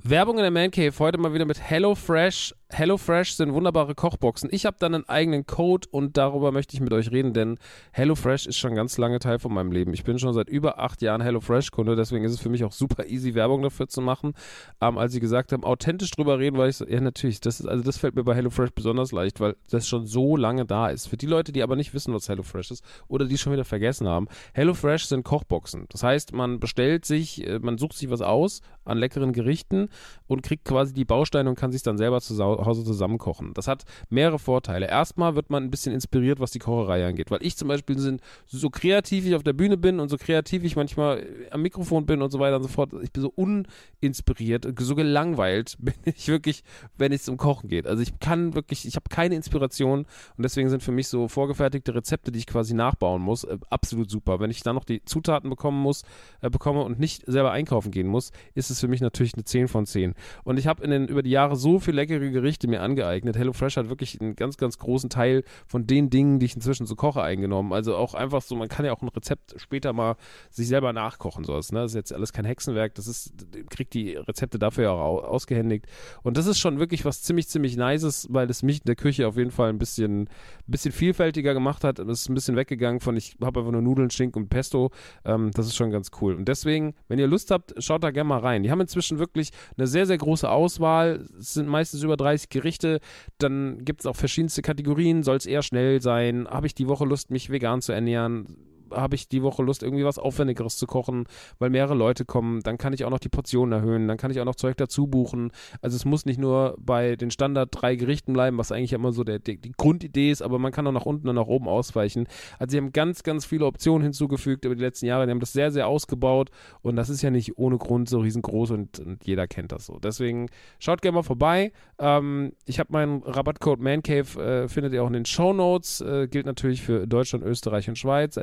Werbung in der Man Cave, heute mal wieder mit HelloFresh. HelloFresh sind wunderbare Kochboxen. Ich habe dann einen eigenen Code und darüber möchte ich mit euch reden, denn HelloFresh ist schon ganz lange Teil von meinem Leben. Ich bin schon seit über acht Jahren HelloFresh-Kunde, deswegen ist es für mich auch super easy, Werbung dafür zu machen. Ähm, als sie gesagt haben, authentisch drüber reden, weil ich so, ja natürlich, das ist, also das fällt mir bei HelloFresh besonders leicht, weil das schon so lange da ist. Für die Leute, die aber nicht wissen, was HelloFresh ist oder die schon wieder vergessen haben, HelloFresh sind Kochboxen. Das heißt, man bestellt sich, äh, man sucht sich was aus an leckeren Gerichten und kriegt quasi die Bausteine und kann sich dann selber zu Hause zusammenkochen. Das hat mehrere Vorteile. Erstmal wird man ein bisschen inspiriert, was die Kocherei angeht, weil ich zum Beispiel so kreativ ich auf der Bühne bin und so kreativ ich manchmal äh, am Mikrofon bin und so weiter und so fort, ich bin so uninspiriert, so gelangweilt bin ich wirklich, wenn es um Kochen geht. Also ich kann wirklich, ich habe keine Inspiration und deswegen sind für mich so vorgefertigte Rezepte, die ich quasi nachbauen muss, äh, absolut super. Wenn ich dann noch die Zutaten bekommen muss, äh, bekomme und nicht selber einkaufen gehen muss, ist es für mich natürlich eine 10 von 10. Und ich habe über die Jahre so viele leckere Gerichte mir angeeignet. HelloFresh hat wirklich einen ganz, ganz großen Teil von den Dingen, die ich inzwischen so koche, eingenommen. Also auch einfach so, man kann ja auch ein Rezept später mal sich selber nachkochen, sowas. Ne? Das ist jetzt alles kein Hexenwerk, das ist, kriegt die Rezepte dafür ja auch au- ausgehändigt. Und das ist schon wirklich was ziemlich, ziemlich Nices, weil es mich in der Küche auf jeden Fall ein bisschen, bisschen vielfältiger gemacht hat. Es ist ein bisschen weggegangen von, ich habe einfach nur Nudeln, Schinken und Pesto. Ähm, das ist schon ganz cool. Und deswegen, wenn ihr Lust habt, schaut da gerne mal rein. Die haben inzwischen wirklich eine sehr, sehr große Auswahl. Es sind meistens über 30 Gerichte. Dann gibt es auch verschiedenste Kategorien. Soll es eher schnell sein? Habe ich die Woche Lust, mich vegan zu ernähren? Habe ich die Woche Lust, irgendwie was Aufwendigeres zu kochen, weil mehrere Leute kommen, dann kann ich auch noch die Portionen erhöhen, dann kann ich auch noch Zeug dazu buchen. Also es muss nicht nur bei den Standard drei Gerichten bleiben, was eigentlich immer so der, der, die Grundidee ist, aber man kann auch nach unten und nach oben ausweichen. Also sie haben ganz, ganz viele Optionen hinzugefügt über die letzten Jahre. Die haben das sehr, sehr ausgebaut und das ist ja nicht ohne Grund so riesengroß und, und jeder kennt das so. Deswegen schaut gerne mal vorbei. Ähm, ich habe meinen Rabattcode ManCave, äh, findet ihr auch in den Show Notes. Äh, gilt natürlich für Deutschland, Österreich und Schweiz.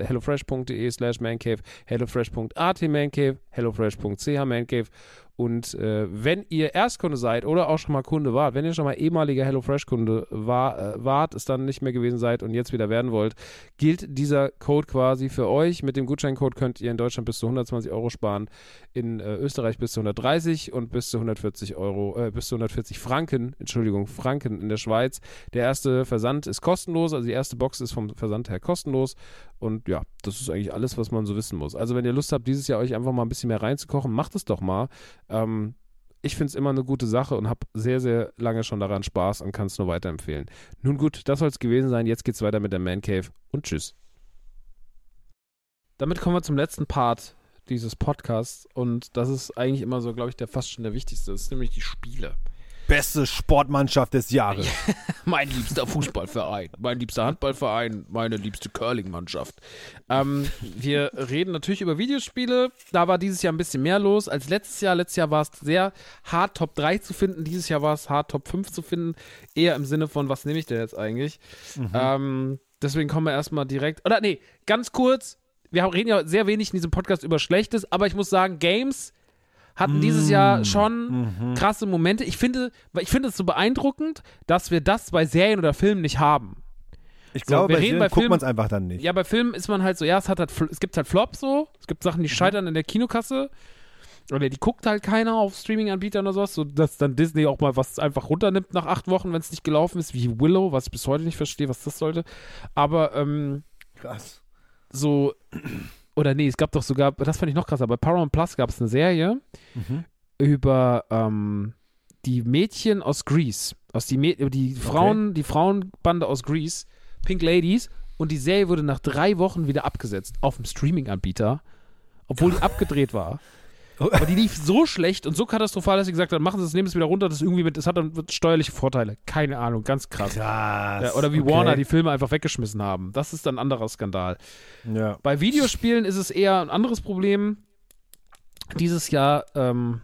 hellofresh.de slash mancave, hellofresh.at mancave, hellofresh.ch mancave und äh, wenn ihr Erstkunde seid oder auch schon mal Kunde wart, wenn ihr schon mal ehemaliger HelloFresh-Kunde war, äh, wart, es dann nicht mehr gewesen seid und jetzt wieder werden wollt, gilt dieser Code quasi für euch. Mit dem Gutscheincode könnt ihr in Deutschland bis zu 120 Euro sparen, in äh, Österreich bis zu 130 und bis zu 140 Euro, äh, bis zu 140 Franken, Entschuldigung, Franken in der Schweiz. Der erste Versand ist kostenlos, also die erste Box ist vom Versand her kostenlos und ja, das ist eigentlich alles, was man so wissen muss. Also wenn ihr Lust habt, dieses Jahr euch einfach mal ein bisschen mehr reinzukochen, macht es doch mal. Ähm, ich finde es immer eine gute Sache und habe sehr, sehr lange schon daran Spaß und kann es nur weiterempfehlen. Nun gut, das soll es gewesen sein. Jetzt geht es weiter mit der Man Cave und tschüss. Damit kommen wir zum letzten Part dieses Podcasts und das ist eigentlich immer so, glaube ich, der fast schon der wichtigste. Das ist nämlich die Spiele beste Sportmannschaft des Jahres. mein liebster Fußballverein, mein liebster Handballverein, meine liebste Curling-Mannschaft. Ähm, wir reden natürlich über Videospiele. Da war dieses Jahr ein bisschen mehr los als letztes Jahr. Letztes Jahr war es sehr hart, Top 3 zu finden. Dieses Jahr war es hart, Top 5 zu finden. Eher im Sinne von, was nehme ich denn jetzt eigentlich? Mhm. Ähm, deswegen kommen wir erstmal direkt. Oder nee, ganz kurz. Wir reden ja sehr wenig in diesem Podcast über Schlechtes, aber ich muss sagen, Games hatten dieses Jahr mm. schon mhm. krasse Momente. Ich finde, ich finde es so beeindruckend, dass wir das bei Serien oder Filmen nicht haben. Ich so, glaube, bei Serien bei guckt man es einfach dann nicht. Ja, bei Filmen ist man halt so, ja, es, hat halt, es gibt halt Flops so, es gibt Sachen, die mhm. scheitern in der Kinokasse. Oder die guckt halt keiner auf Streaming-Anbietern oder sowas, so dass dann Disney auch mal was einfach runternimmt nach acht Wochen, wenn es nicht gelaufen ist, wie Willow, was ich bis heute nicht verstehe, was das sollte. Aber, ähm, Krass. So, oder nee, es gab doch sogar, das fand ich noch krasser, bei Paramount Plus gab es eine Serie mhm. über ähm, die Mädchen aus Greece, aus die, die Frauen, okay. die Frauenbande aus Greece, Pink Ladies, und die Serie wurde nach drei Wochen wieder abgesetzt auf dem Streaming-Anbieter, obwohl die abgedreht war. Aber die lief so schlecht und so katastrophal, dass sie gesagt hat, machen Sie es, nehmen es wieder runter, das irgendwie mit, es hat dann steuerliche Vorteile. Keine Ahnung, ganz krass. Krass. Ja, oder wie okay. Warner die Filme einfach weggeschmissen haben. Das ist dann ein anderer Skandal. Ja. Bei Videospielen ist es eher ein anderes Problem. Dieses Jahr, ähm,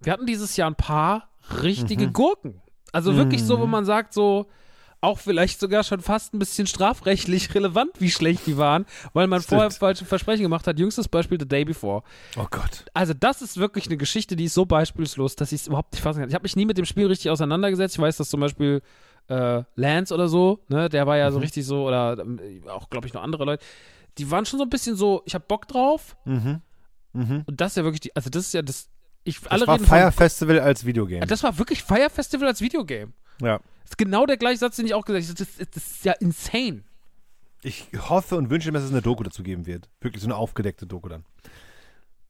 wir hatten dieses Jahr ein paar richtige mhm. Gurken. Also wirklich mhm. so, wo man sagt, so, auch vielleicht sogar schon fast ein bisschen strafrechtlich relevant, wie schlecht die waren, weil man Stimmt. vorher falsche Versprechen gemacht hat. Jüngstes Beispiel The Day Before. Oh Gott. Also das ist wirklich eine Geschichte, die ist so beispielslos, dass ich es überhaupt nicht fassen kann. Ich habe mich nie mit dem Spiel richtig auseinandergesetzt. Ich weiß, dass zum Beispiel äh, Lance oder so, ne, der war ja mhm. so richtig so, oder äh, auch, glaube ich, noch andere Leute, die waren schon so ein bisschen so, ich habe Bock drauf. Mhm. Mhm. Und das ist ja wirklich die, also das ist ja das, ich, das war Fire Festival als Videogame. Das war wirklich Fire Festival als Videogame. Ja. Das ist genau der gleiche Satz, den ich auch gesagt habe. Das, das, ist ja insane. Ich hoffe und wünsche mir, dass es eine Doku dazu geben wird. Wirklich so eine aufgedeckte Doku dann.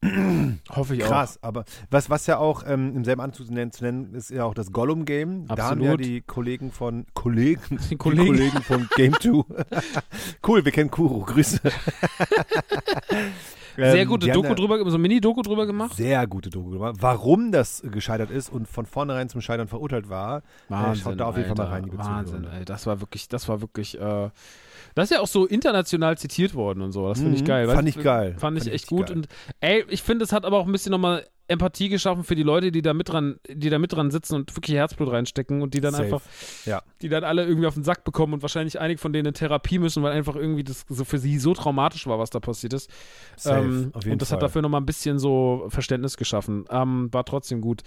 Hoffe ich Krass, auch. Krass, aber was, was ja auch ähm, im selben Anzug zu nennen, zu nennen, ist ja auch das Gollum-Game. Da haben ja die Kollegen von Kollegen, die Kollegen, die Kollegen von Game 2. cool, wir kennen Kuro, Grüße. Sehr ähm, gute Doku drüber, so ein Mini-Doku drüber gemacht. Sehr gute Doku gemacht. Warum das gescheitert ist und von vornherein zum Scheitern verurteilt war, Wahnsinn, äh, schaut da auf jeden Alter, Fall mal rein. Wahnsinn, ey, das war wirklich, das war wirklich, äh, das ist ja auch so international zitiert worden und so. Das finde ich mhm, geil. Fand ich geil. Fand ich echt gut. Geil. Und ey, ich finde, es hat aber auch ein bisschen nochmal Empathie geschaffen für die Leute, die da mit dran, die da mit dran sitzen und wirklich Herzblut reinstecken und die dann Safe. einfach, ja. die dann alle irgendwie auf den Sack bekommen und wahrscheinlich einige von denen in Therapie müssen, weil einfach irgendwie das so für sie so traumatisch war, was da passiert ist. Safe, ähm, und das Fall. hat dafür nochmal ein bisschen so Verständnis geschaffen. Ähm, war trotzdem gut.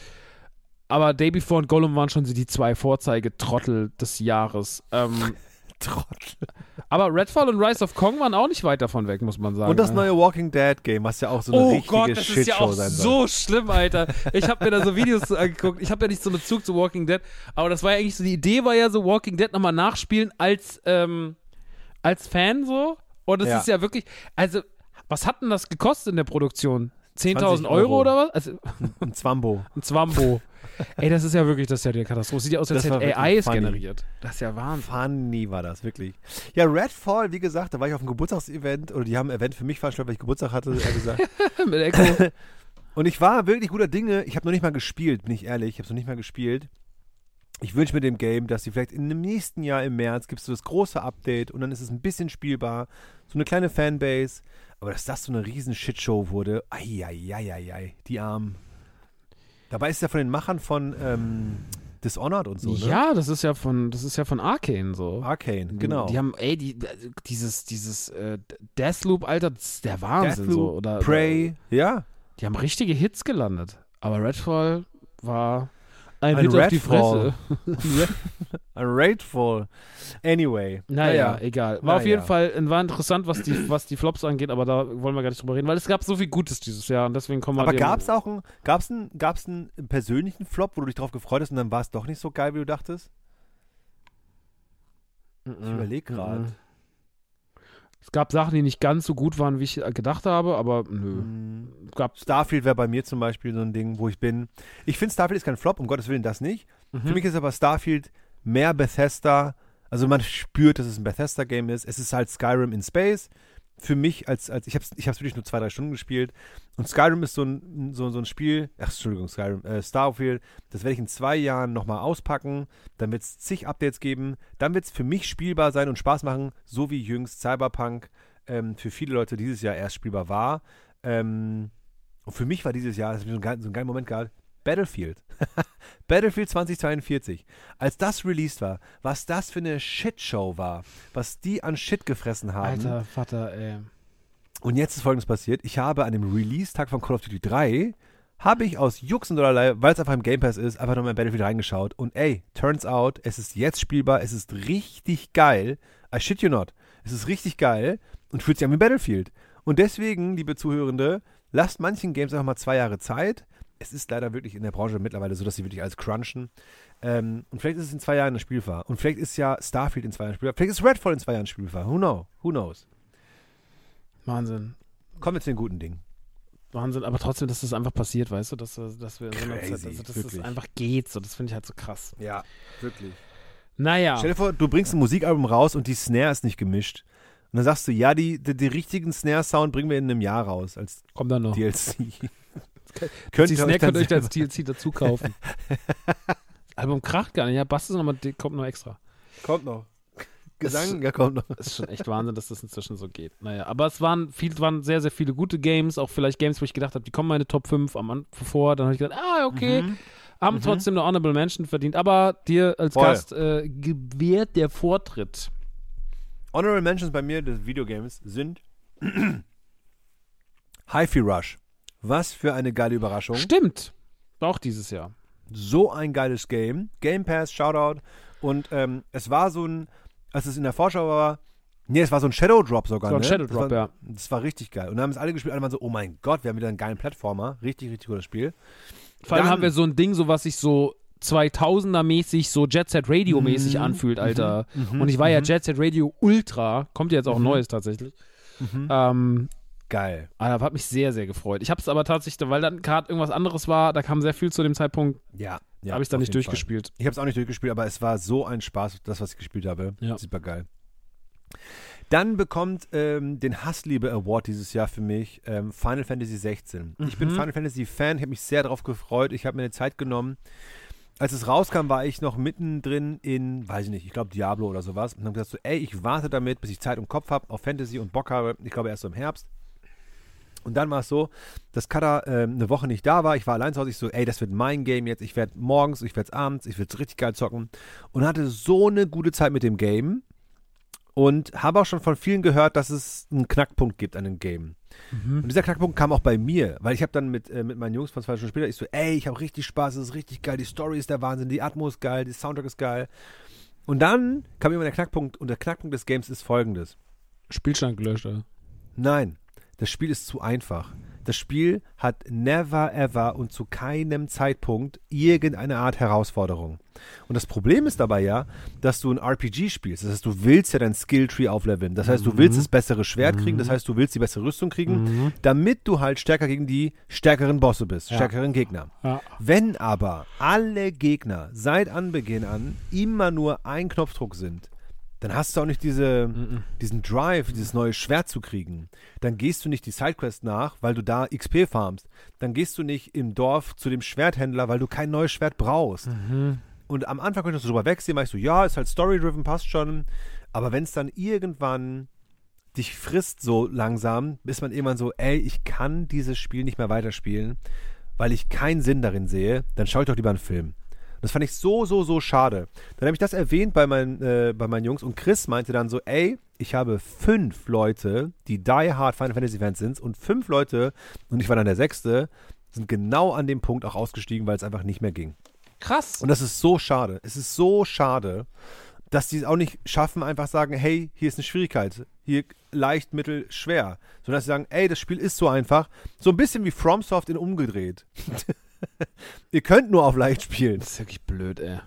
Aber Day Before und Gollum waren schon so die zwei Vorzeigetrottel des Jahres. Ähm, Trottel. Aber Redfall und Rise of Kong waren auch nicht weit davon weg, muss man sagen. Und das neue Walking Dead Game, was ja auch so eine oh richtige Gott, das Shitshow ist ja auch sein so schlimm, Alter. Ich habe mir da so Videos angeguckt. Ich habe ja nicht so einen Bezug zu Walking Dead, aber das war ja eigentlich so, die Idee war ja so, Walking Dead nochmal nachspielen als, ähm, als Fan so. Und es ja. ist ja wirklich, also, was hat denn das gekostet in der Produktion? 10.000 20 Euro. Euro. oder was? Also, Ein Zwambo. ein Zwambo. Ey, das ist ja wirklich, das ist ja die Katastrophe. Sieht ja aus, als hätte AI es generiert. Das ist ja Wahnsinn. Funny war das, wirklich. Ja, Redfall, wie gesagt, da war ich auf einem Geburtstagsevent oder die haben ein Event für mich veranstaltet, weil ich Geburtstag hatte, eher gesagt. Mit Echo. Und ich war wirklich guter Dinge. Ich habe noch nicht mal gespielt, bin ich ehrlich. Ich habe es noch nicht mal gespielt. Ich wünsche mir dem Game, dass sie vielleicht in dem nächsten Jahr im März gibt es so das große Update und dann ist es ein bisschen spielbar. So eine kleine Fanbase. Aber dass das so eine riesen Shitshow wurde, ei, die Armen. Dabei ist es ja von den Machern von ähm, Dishonored und so, ne? Ja, das ist ja von, das ist ja von Arcane so. Arcane, genau. Die haben, ey, die, dieses, dieses äh, Deathloop, Alter, das ist der Wahnsinn so. Deathloop, Oder, Prey, ja. Die haben richtige Hits gelandet. Aber Redfall war ein, Ein Hit auf die. Fresse. Rateful. Anyway. Naja, egal. War auf Naja. jeden Fall, war interessant, was die, was die Flops angeht, aber da wollen wir gar nicht drüber reden, weil es gab so viel Gutes dieses Jahr und deswegen kommen wir Aber gab es auch einen, gab's einen, gab's einen persönlichen Flop, wo du dich drauf gefreut hast und dann war es doch nicht so geil, wie du dachtest? Ich Mhm. überlege gerade. Mhm. Es gab Sachen, die nicht ganz so gut waren, wie ich äh, gedacht habe, aber nö. Hm. Gab, Starfield wäre bei mir zum Beispiel so ein Ding, wo ich bin. Ich finde, Starfield ist kein Flop, um Gottes Willen das nicht. Mhm. Für mich ist aber Starfield mehr Bethesda. Also man spürt, dass es ein Bethesda-Game ist. Es ist halt Skyrim in Space. Für mich als, als ich habe es ich hab's wirklich nur zwei, drei Stunden gespielt. Und Skyrim ist so ein, so, so ein Spiel, ach Entschuldigung, Skyrim, äh, Starfield, das werde ich in zwei Jahren nochmal auspacken. Dann wird es zig Updates geben. Dann wird es für mich spielbar sein und Spaß machen, so wie jüngst Cyberpunk ähm, für viele Leute dieses Jahr erst spielbar war. Ähm, und für mich war dieses Jahr, das hat so einen, so einen geilen Moment gehabt, Battlefield. Battlefield 2042. Als das released war, was das für eine Shitshow war, was die an Shit gefressen haben. Alter Vater, ey. Und jetzt ist folgendes passiert. Ich habe an dem Release-Tag von Call of Duty 3, habe ich aus Jux und Dollerlei, weil es einfach im Game Pass ist, einfach nochmal in Battlefield reingeschaut. Und ey, turns out, es ist jetzt spielbar, es ist richtig geil. I shit you not. Es ist richtig geil und fühlt sich an wie Battlefield. Und deswegen, liebe Zuhörende, lasst manchen Games einfach mal zwei Jahre Zeit. Es ist leider wirklich in der Branche mittlerweile so, dass sie wirklich alles crunchen. Ähm, und vielleicht ist es in zwei Jahren spielbar. Und vielleicht ist ja Starfield in zwei Jahren spielbar. Vielleicht ist Redfall in zwei Jahren spielbar. Who know? Who knows? Wahnsinn. Kommen wir zu den guten Dingen. Wahnsinn, aber trotzdem, dass das einfach passiert, weißt du, dass, dass wir in so einer Crazy, Zeit, also, dass wirklich. das einfach geht, so, das finde ich halt so krass. Ja, wirklich. Naja, Stell dir vor, du bringst ein Musikalbum raus und die Snare ist nicht gemischt. Und dann sagst du, ja, die, die, die richtigen Snare-Sound bringen wir in einem Jahr raus als kommt dann noch. DLC. Könnt ihr Snack könnt ihr euch als selber- DLC dazu kaufen. das Album kracht gar nicht, ja, Bass ist nochmal, kommt noch extra. Kommt noch. Das- Gesang, ja, kommt noch. Das ist schon echt Wahnsinn, dass das inzwischen so geht. Naja, aber es waren, viel, waren sehr, sehr viele gute Games, auch vielleicht Games, wo ich gedacht habe, die kommen meine Top 5 am Anfang vor. Dann habe ich gedacht, ah, okay, Mhm. haben trotzdem eine Honorable Mention verdient. Aber dir als Voll. Gast äh, gewährt der Vortritt. Honorable Mentions bei mir des Videogames sind Hi-Fi Rush. Was für eine geile Überraschung. Stimmt. Auch dieses Jahr. so ein geiles Game. Game Pass, Shoutout. Und ähm, es war so ein, als es in der Vorschau war, nee, es war so ein Shadow Drop sogar. So ein ne? Shadow das Drop, war, ja. Das war richtig geil. Und dann haben es alle gespielt, alle waren so, oh mein Gott, wir haben wieder einen geilen Plattformer. Richtig, richtig gutes Spiel. Vor allem Dann- haben wir so ein Ding, so was sich so 2000er-mäßig, so Jet Set Radio-mäßig Mhm. anfühlt, Alter. Mhm. Und ich war ja Mhm. Jet Set Radio Ultra, kommt jetzt auch Mhm. neues tatsächlich. Mhm. Ähm, Geil. ah, hat mich sehr, sehr gefreut. Ich habe es aber tatsächlich, weil dann gerade irgendwas anderes war, da kam sehr viel zu dem Zeitpunkt, Ja. ja habe ich dann nicht jeden Fall. durchgespielt. Ich habe es auch nicht durchgespielt, aber es war so ein Spaß, das, was ich gespielt habe. Ja. Super geil. Dann bekommt ähm, den Hassliebe Award dieses Jahr für mich ähm, Final Fantasy 16. Ich bin Mhm. Final Fantasy Fan, ich habe mich sehr darauf gefreut. Ich habe mir eine Zeit genommen. Als es rauskam, war ich noch mittendrin in, weiß ich nicht, ich glaube Diablo oder sowas. Und habe gesagt so, ey, ich warte damit, bis ich Zeit und Kopf habe, auf Fantasy und Bock habe. Ich glaube erst so im Herbst. Und dann war es so, dass Kada ähm, eine Woche nicht da war. Ich war allein zu Hause. Ich so, ey, das wird mein Game jetzt. Ich werde morgens, ich werde es abends, ich werde es richtig geil zocken. Und hatte so eine gute Zeit mit dem Game. Und habe auch schon von vielen gehört, dass es einen Knackpunkt gibt an dem Game. Und dieser Knackpunkt kam auch bei mir, weil ich habe dann mit, äh, mit meinen Jungs von zwei Stunden später, ich so, ey, ich habe richtig Spaß, es ist richtig geil, die Story ist der Wahnsinn, die Atmo ist geil, der Soundtrack ist geil. Und dann kam immer der Knackpunkt und der Knackpunkt des Games ist folgendes. Spielstand gelöscht, oder? Nein, das Spiel ist zu einfach. Das Spiel hat never ever und zu keinem Zeitpunkt irgendeine Art Herausforderung. Und das Problem ist dabei ja, dass du ein RPG spielst. Das heißt, du willst ja dein Skilltree aufleveln. Das heißt, du willst das bessere Schwert kriegen. Das heißt, du willst die bessere Rüstung kriegen, damit du halt stärker gegen die stärkeren Bosse bist, stärkeren Gegner. Ja. Wenn aber alle Gegner seit Anbeginn an immer nur ein Knopfdruck sind, dann hast du auch nicht diese, diesen Drive, dieses neue Schwert zu kriegen. Dann gehst du nicht die Sidequest nach, weil du da XP farmst. Dann gehst du nicht im Dorf zu dem Schwerthändler, weil du kein neues Schwert brauchst. Und am Anfang ich so drüber wegsehen, weil ich so, ja, ist halt story-driven, passt schon. Aber wenn es dann irgendwann dich frisst so langsam, ist man irgendwann so, ey, ich kann dieses Spiel nicht mehr weiterspielen, weil ich keinen Sinn darin sehe, dann schaue ich doch lieber einen Film. Das fand ich so, so, so schade. Dann habe ich das erwähnt bei meinen, äh, bei meinen Jungs und Chris meinte dann so, ey, ich habe fünf Leute, die die hard Final Fantasy Fans sind und fünf Leute, und ich war dann der sechste, sind genau an dem Punkt auch ausgestiegen, weil es einfach nicht mehr ging. Krass. Und das ist so schade. Es ist so schade, dass die es auch nicht schaffen, einfach sagen, hey, hier ist eine Schwierigkeit. Hier leicht, mittel, schwer. Sondern dass sie sagen, ey, das Spiel ist so einfach. So ein bisschen wie FromSoft in umgedreht. Ihr könnt nur auf leicht spielen. das ist wirklich blöd, ey.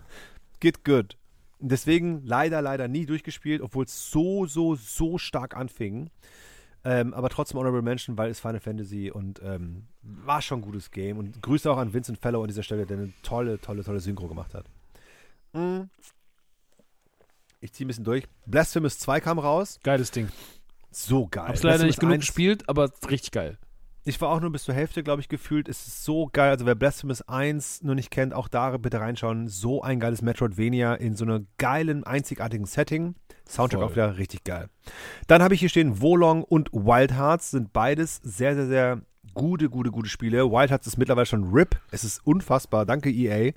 Get good. Und deswegen leider, leider nie durchgespielt, obwohl es so, so, so stark anfing. Ähm, aber trotzdem Honorable Mention, weil es Final Fantasy und ähm, war schon ein gutes Game. Und Grüße auch an Vincent Fellow an dieser Stelle, der eine tolle, tolle, tolle Synchro gemacht hat. Mm. Ich ziehe ein bisschen durch. Blasphemous 2 kam raus. Geiles Ding. So geil. Hab's leider nicht genug 1 gespielt, aber richtig geil. Ich war auch nur bis zur Hälfte, glaube ich, gefühlt. Es ist so geil. Also wer Blasphemous 1 noch nicht kennt, auch da bitte reinschauen. So ein geiles Metroidvania in so einem geilen, einzigartigen Setting. Soundtrack Voll. auch wieder richtig geil. Dann habe ich hier stehen Wolong und Wild Hearts. Sind beides sehr, sehr, sehr gute, gute, gute Spiele. Wild Hearts ist mittlerweile schon RIP. Es ist unfassbar. Danke EA.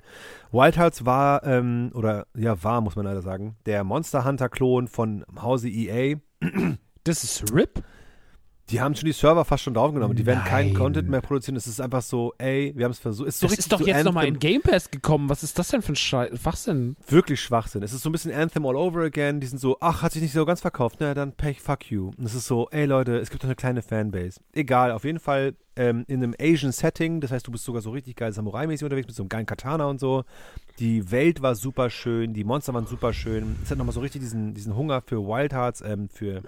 Wild Hearts war, ähm, oder ja, war, muss man leider sagen, der Monster Hunter-Klon von Hause EA. Das ist RIP? Die haben schon die Server fast schon draufgenommen. Die werden keinen. Content mehr produzieren. Es ist einfach so, ey, wir haben es versucht. Es ist so Das ist doch jetzt nochmal in Game Pass gekommen. Was ist das denn für ein Scheiß? Schwachsinn? Wirklich Schwachsinn. Es ist so ein bisschen Anthem all over again. Die sind so, ach, hat sich nicht so ganz verkauft. Na, dann Pech, fuck you. Und es ist so, ey Leute, es gibt doch eine kleine Fanbase. Egal, auf jeden Fall ähm, in einem Asian Setting. Das heißt, du bist sogar so richtig geil Samurai-mäßig unterwegs mit so einem geilen Katana und so. Die Welt war super schön. Die Monster waren super schön. Es hat nochmal so richtig diesen, diesen Hunger für Wild Hearts, ähm, für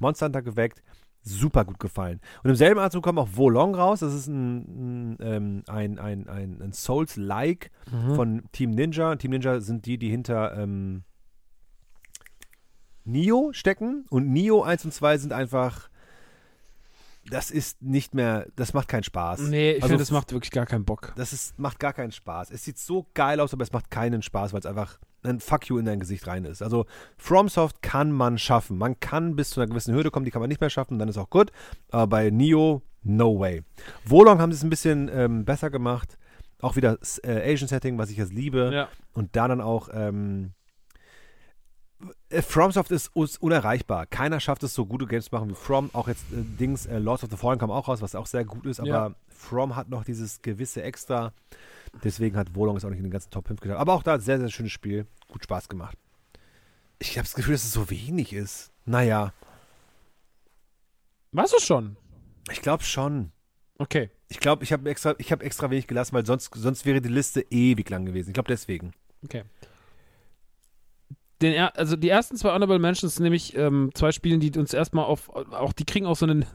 Monster Hunter geweckt. Super gut gefallen. Und im selben Atemzug kommt auch Wolong raus. Das ist ein, ein, ähm, ein, ein, ein, ein Souls-like von Team Ninja. Team Ninja sind die, die hinter ähm, Nio stecken. Und Nio 1 und 2 sind einfach. Das ist nicht mehr. Das macht keinen Spaß. Nee, ich Also finde, das macht wirklich gar keinen Bock. das ist, macht gar keinen Spaß. Es sieht so geil aus, aber es macht keinen Spaß, weil es einfach ein Fuck you in dein Gesicht rein ist. Also FromSoft kann man schaffen. Man kann bis zu einer gewissen Hürde kommen, die kann man nicht mehr schaffen, dann ist auch gut. Aber bei Nio, no way. Wolong haben sie es ein bisschen ähm, besser gemacht. Auch wieder äh, Asian Setting, was ich jetzt liebe. Ja. Und da dann auch ähm, äh, FromSoft ist unerreichbar. Keiner schafft es, so gute Games zu machen wie From. Auch jetzt äh, Dings, äh, Lords of the Fallen kam auch raus, was auch sehr gut ist. Aber Ja. From hat noch dieses gewisse Extra. Deswegen hat Wolong es auch nicht in den ganzen Top 5 geschafft. Aber auch da sehr, sehr schönes Spiel. Gut Spaß gemacht. Ich habe das Gefühl, dass es so wenig ist. Naja, Warst du schon? ich glaube schon. Okay. Ich glaube, ich habe extra, ich hab extra wenig gelassen, weil sonst, sonst wäre die Liste ewig lang gewesen. Ich glaube deswegen. Okay. Den, also die ersten zwei Honorable Mentions sind nämlich ähm, zwei Spiele, die uns erstmal auf, auch die kriegen auch so eine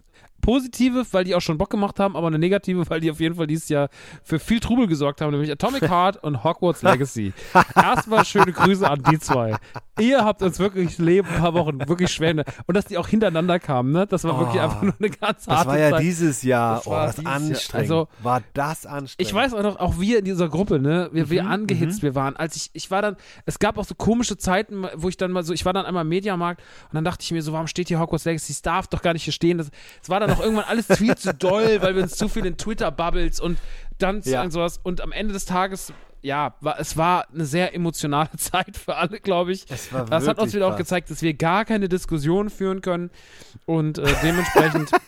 positive, weil die auch schon Bock gemacht haben, aber eine negative, weil die auf jeden Fall dieses Jahr für viel Trubel gesorgt haben, nämlich Atomic Heart und Hogwarts Legacy. Erstmal schöne Grüße an die zwei. Ihr habt uns wirklich das Leben ein paar Wochen wirklich schwer und dass die auch hintereinander kamen, ne? Das war wirklich Oh, einfach nur eine ganz Das harte war ja Zeit. dieses Jahr. Das oh, war das dieses Jahr. anstrengend. Also, war das anstrengend. Ich weiß auch noch, auch wir in dieser Gruppe, ne, wir, Mhm, wir angehitzt wir waren. Als ich, ich war dann, es gab auch so komische Zeiten, wo ich dann mal so, ich war dann einmal im Mediamarkt und dann dachte ich mir so, warum steht hier Hogwarts Legacy? Es darf doch gar nicht hier stehen. Das, es war dann auch irgendwann alles viel zu doll, weil wir uns zu viel in Twitter-Bubbles und dann Ja. und sowas. Und am Ende des Tages, ja, war, es war eine sehr emotionale Zeit für alle, glaube ich. Das hat uns wieder auch krass. gezeigt, dass wir gar keine Diskussion führen können und äh, dementsprechend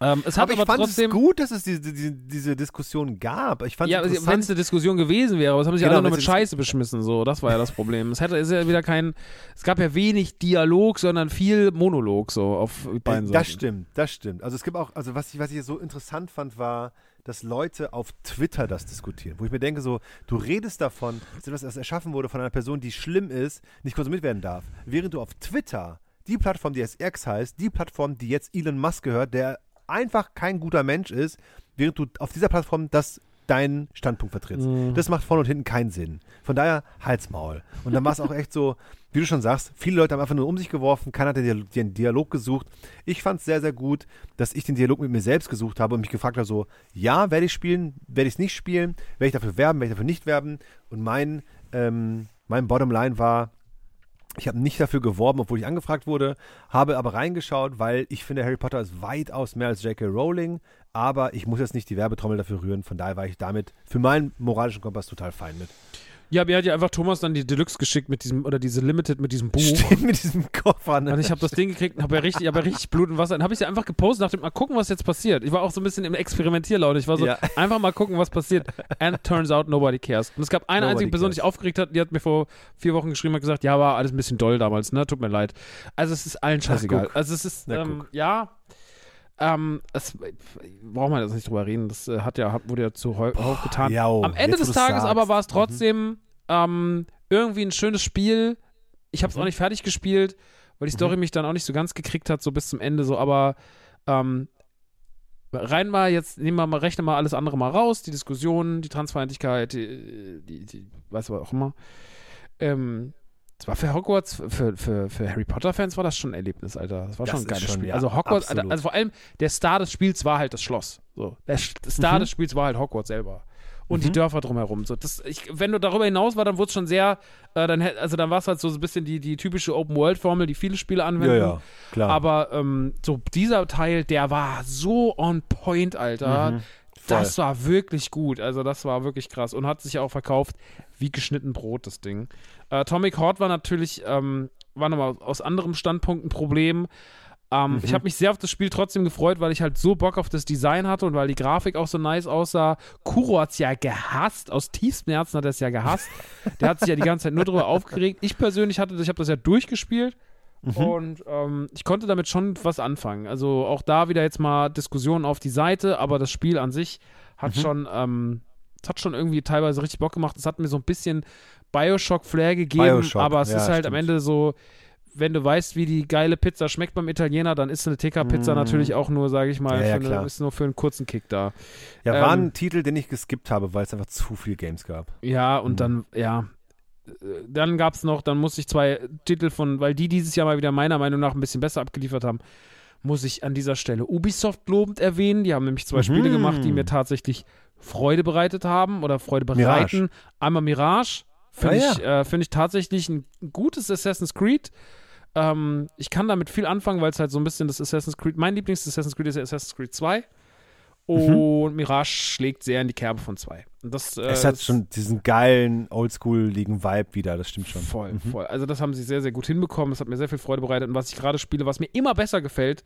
Ähm, es hat aber aber, ich fand es gut, dass es diese, diese, diese Diskussion gab. Ich fand Ja, es wenn es eine Diskussion gewesen wäre, aber es haben sich Genau, alle nur mit es- Scheiße beschmissen, so, das war ja das Problem. Es hätte ist ja wieder kein, es gab ja wenig Dialog, sondern viel Monolog, so, auf beiden Äh, Seiten. Das stimmt, das stimmt. Also es gibt auch, also was ich, was ich so interessant fand, war, dass Leute auf Twitter das diskutieren, wo ich mir denke, so, du redest davon, dass etwas das erschaffen wurde von einer Person, die schlimm ist, nicht konsumiert werden darf. Während du auf Twitter, die Plattform, die jetzt X heißt, die Plattform, die jetzt Elon Musk gehört, der einfach kein guter Mensch ist, während du auf dieser Plattform das deinen Standpunkt vertrittst. Mhm. Das macht vorne und hinten keinen Sinn. Von daher Halsmaul. Und dann war es auch echt so, wie du schon sagst, viele Leute haben einfach nur um sich geworfen, keiner hat den Dialog, Dialog gesucht. Ich fand es sehr, sehr gut, dass ich den Dialog mit mir selbst gesucht habe und mich gefragt habe, so, ja, werde ich spielen, werde ich es nicht spielen, werde ich dafür werben, werde ich dafür nicht werben. Und mein, ähm, mein Bottomline war, ich habe nicht dafür geworben, obwohl ich angefragt wurde, habe aber reingeschaut, weil ich finde, Harry Potter ist weitaus mehr als J.K. Rowling, aber ich muss jetzt nicht die Werbetrommel dafür rühren, von daher war ich damit für meinen moralischen Kompass total fein mit. Ja, mir hat ja einfach Thomas dann die Deluxe geschickt mit diesem, oder diese Limited mit diesem Buch. Steht mit diesem Koffer, ne? Und ich habe das Ding gekriegt und habe ja richtig, hab ja richtig Blut und Wasser. Dann habe ich sie einfach gepostet, dachte mal gucken, was jetzt passiert. Ich war auch so ein bisschen im Experimentierlaune. Ich war so, Ja. einfach mal gucken, was passiert. And turns out nobody cares. Und es gab eine Nobody einzige Person, die cares. sich aufgeregt hat, die hat mir vor vier Wochen geschrieben und gesagt, ja, war alles ein bisschen doll damals, ne? Tut mir leid. Also es ist allen scheißegal. Also es ist, Na, ähm, ja. Ähm, es braucht man jetzt nicht drüber reden. Das äh, hat ja, hat, wurde ja zu heu- aufgetan. jau, Am Ende des Tages aber sagst. war es trotzdem ähm, irgendwie ein schönes Spiel. Ich habe es Mhm. auch nicht fertig gespielt, weil die Story mich dann auch nicht so ganz gekriegt hat, so bis zum Ende so, aber ähm, rein mal jetzt, nehmen wir mal, rechnen mal alles andere mal raus, die Diskussion, die Transfeindlichkeit, die, die, die was auch immer. Ähm, es war für Hogwarts, für, für, für Harry Potter-Fans war das schon ein Erlebnis, Alter. Das war Das schon ein geiles schon, Spiel. ja, also Hogwarts, absolut. also vor allem der Star des Spiels war halt das Schloss. So. Der Star Mhm. des Spiels war halt Hogwarts selber. Und die Mhm. Dörfer drumherum. So, das, ich, wenn du darüber hinaus war, dann wurde es schon sehr, äh, dann, also dann war es halt so ein bisschen die, die typische Open-World-Formel, die viele Spiele Ja, anwenden. ja, klar. Aber ähm, so dieser Teil, der war so on point, Alter. Mhm. Das war wirklich gut. Also das war wirklich krass und hat sich auch verkauft wie geschnitten Brot, das Ding. Äh, Atomic Horde war natürlich, ähm, war nochmal aus anderem Standpunkt ein Problem. Ähm, Mhm. Ich habe mich sehr auf das Spiel trotzdem gefreut, weil ich halt so Bock auf das Design hatte und weil die Grafik auch so nice aussah. Kuro hat es ja gehasst, aus tiefstem Herzen hat er es ja gehasst. Der hat sich ja die ganze Zeit nur darüber aufgeregt. Ich persönlich hatte das, ich habe das ja durchgespielt Mhm. und ähm, ich konnte damit schon was anfangen. Also auch da wieder jetzt mal Diskussionen auf die Seite, aber das Spiel an sich hat Mhm. schon, ähm, es hat schon irgendwie teilweise richtig Bock gemacht. Es hat mir so ein bisschen Bioshock-Flair gegeben, Bioshock, aber es ja, ist halt am stimmt. Ende so, wenn du weißt, wie die geile Pizza schmeckt beim Italiener, dann ist eine TK-Pizza Mm. natürlich auch nur, sage ich mal, Ja, ja, eine, ist nur für einen kurzen Kick da. Ja, war ähm, ein Titel, den ich geskippt habe, weil es einfach zu viel Games gab. Ja, und Mhm. dann, ja. Dann gab es noch, dann musste ich zwei Titel von, weil die dieses Jahr mal wieder meiner Meinung nach ein bisschen besser abgeliefert haben, muss ich an dieser Stelle Ubisoft lobend erwähnen. Die haben nämlich zwei Mhm. Spiele gemacht, die mir tatsächlich Freude bereitet haben oder Freude bereiten. Einmal Mirage, finde Ah, ja. ich, äh, find ich tatsächlich ein gutes Assassin's Creed. Ähm, ich kann damit viel anfangen, weil es halt so ein bisschen das Assassin's Creed, mein Lieblings-Assassin's Creed ist ja Assassin's Creed 2. Und Mirage schlägt sehr in die Kerbe von 2. Und das, äh, es hat schon diesen geilen, oldschooligen Vibe wieder, das stimmt schon. Voll, Mhm. voll. Also das haben sie sehr, sehr gut hinbekommen. Das hat mir sehr viel Freude bereitet. Und was ich gerade spiele, was mir immer besser gefällt,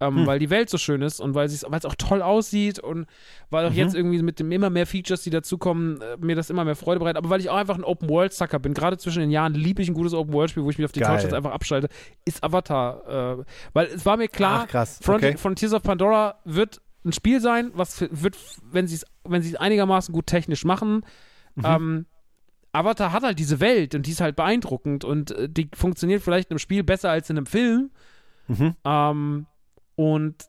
ähm, Hm. weil die Welt so schön ist und weil es auch toll aussieht und weil auch Mhm. jetzt irgendwie mit dem immer mehr Features, die dazukommen, äh, mir das immer mehr Freude bereitet. Aber weil ich auch einfach ein Open-World-Sucker bin. Gerade zwischen den Jahren liebe ich ein gutes Open-World-Spiel, wo ich mich auf die Geil. Couch jetzt einfach abschalte, ist Avatar. Äh, weil es war mir klar, Ach, krass. Front okay. Frontiers of Pandora wird ein Spiel sein, was wird, wenn sie es wenn sie es einigermaßen gut technisch machen, Mhm. ähm, Avatar hat halt diese Welt und die ist halt beeindruckend und äh, die funktioniert vielleicht in einem Spiel besser als in einem Film. Mhm. Ähm, und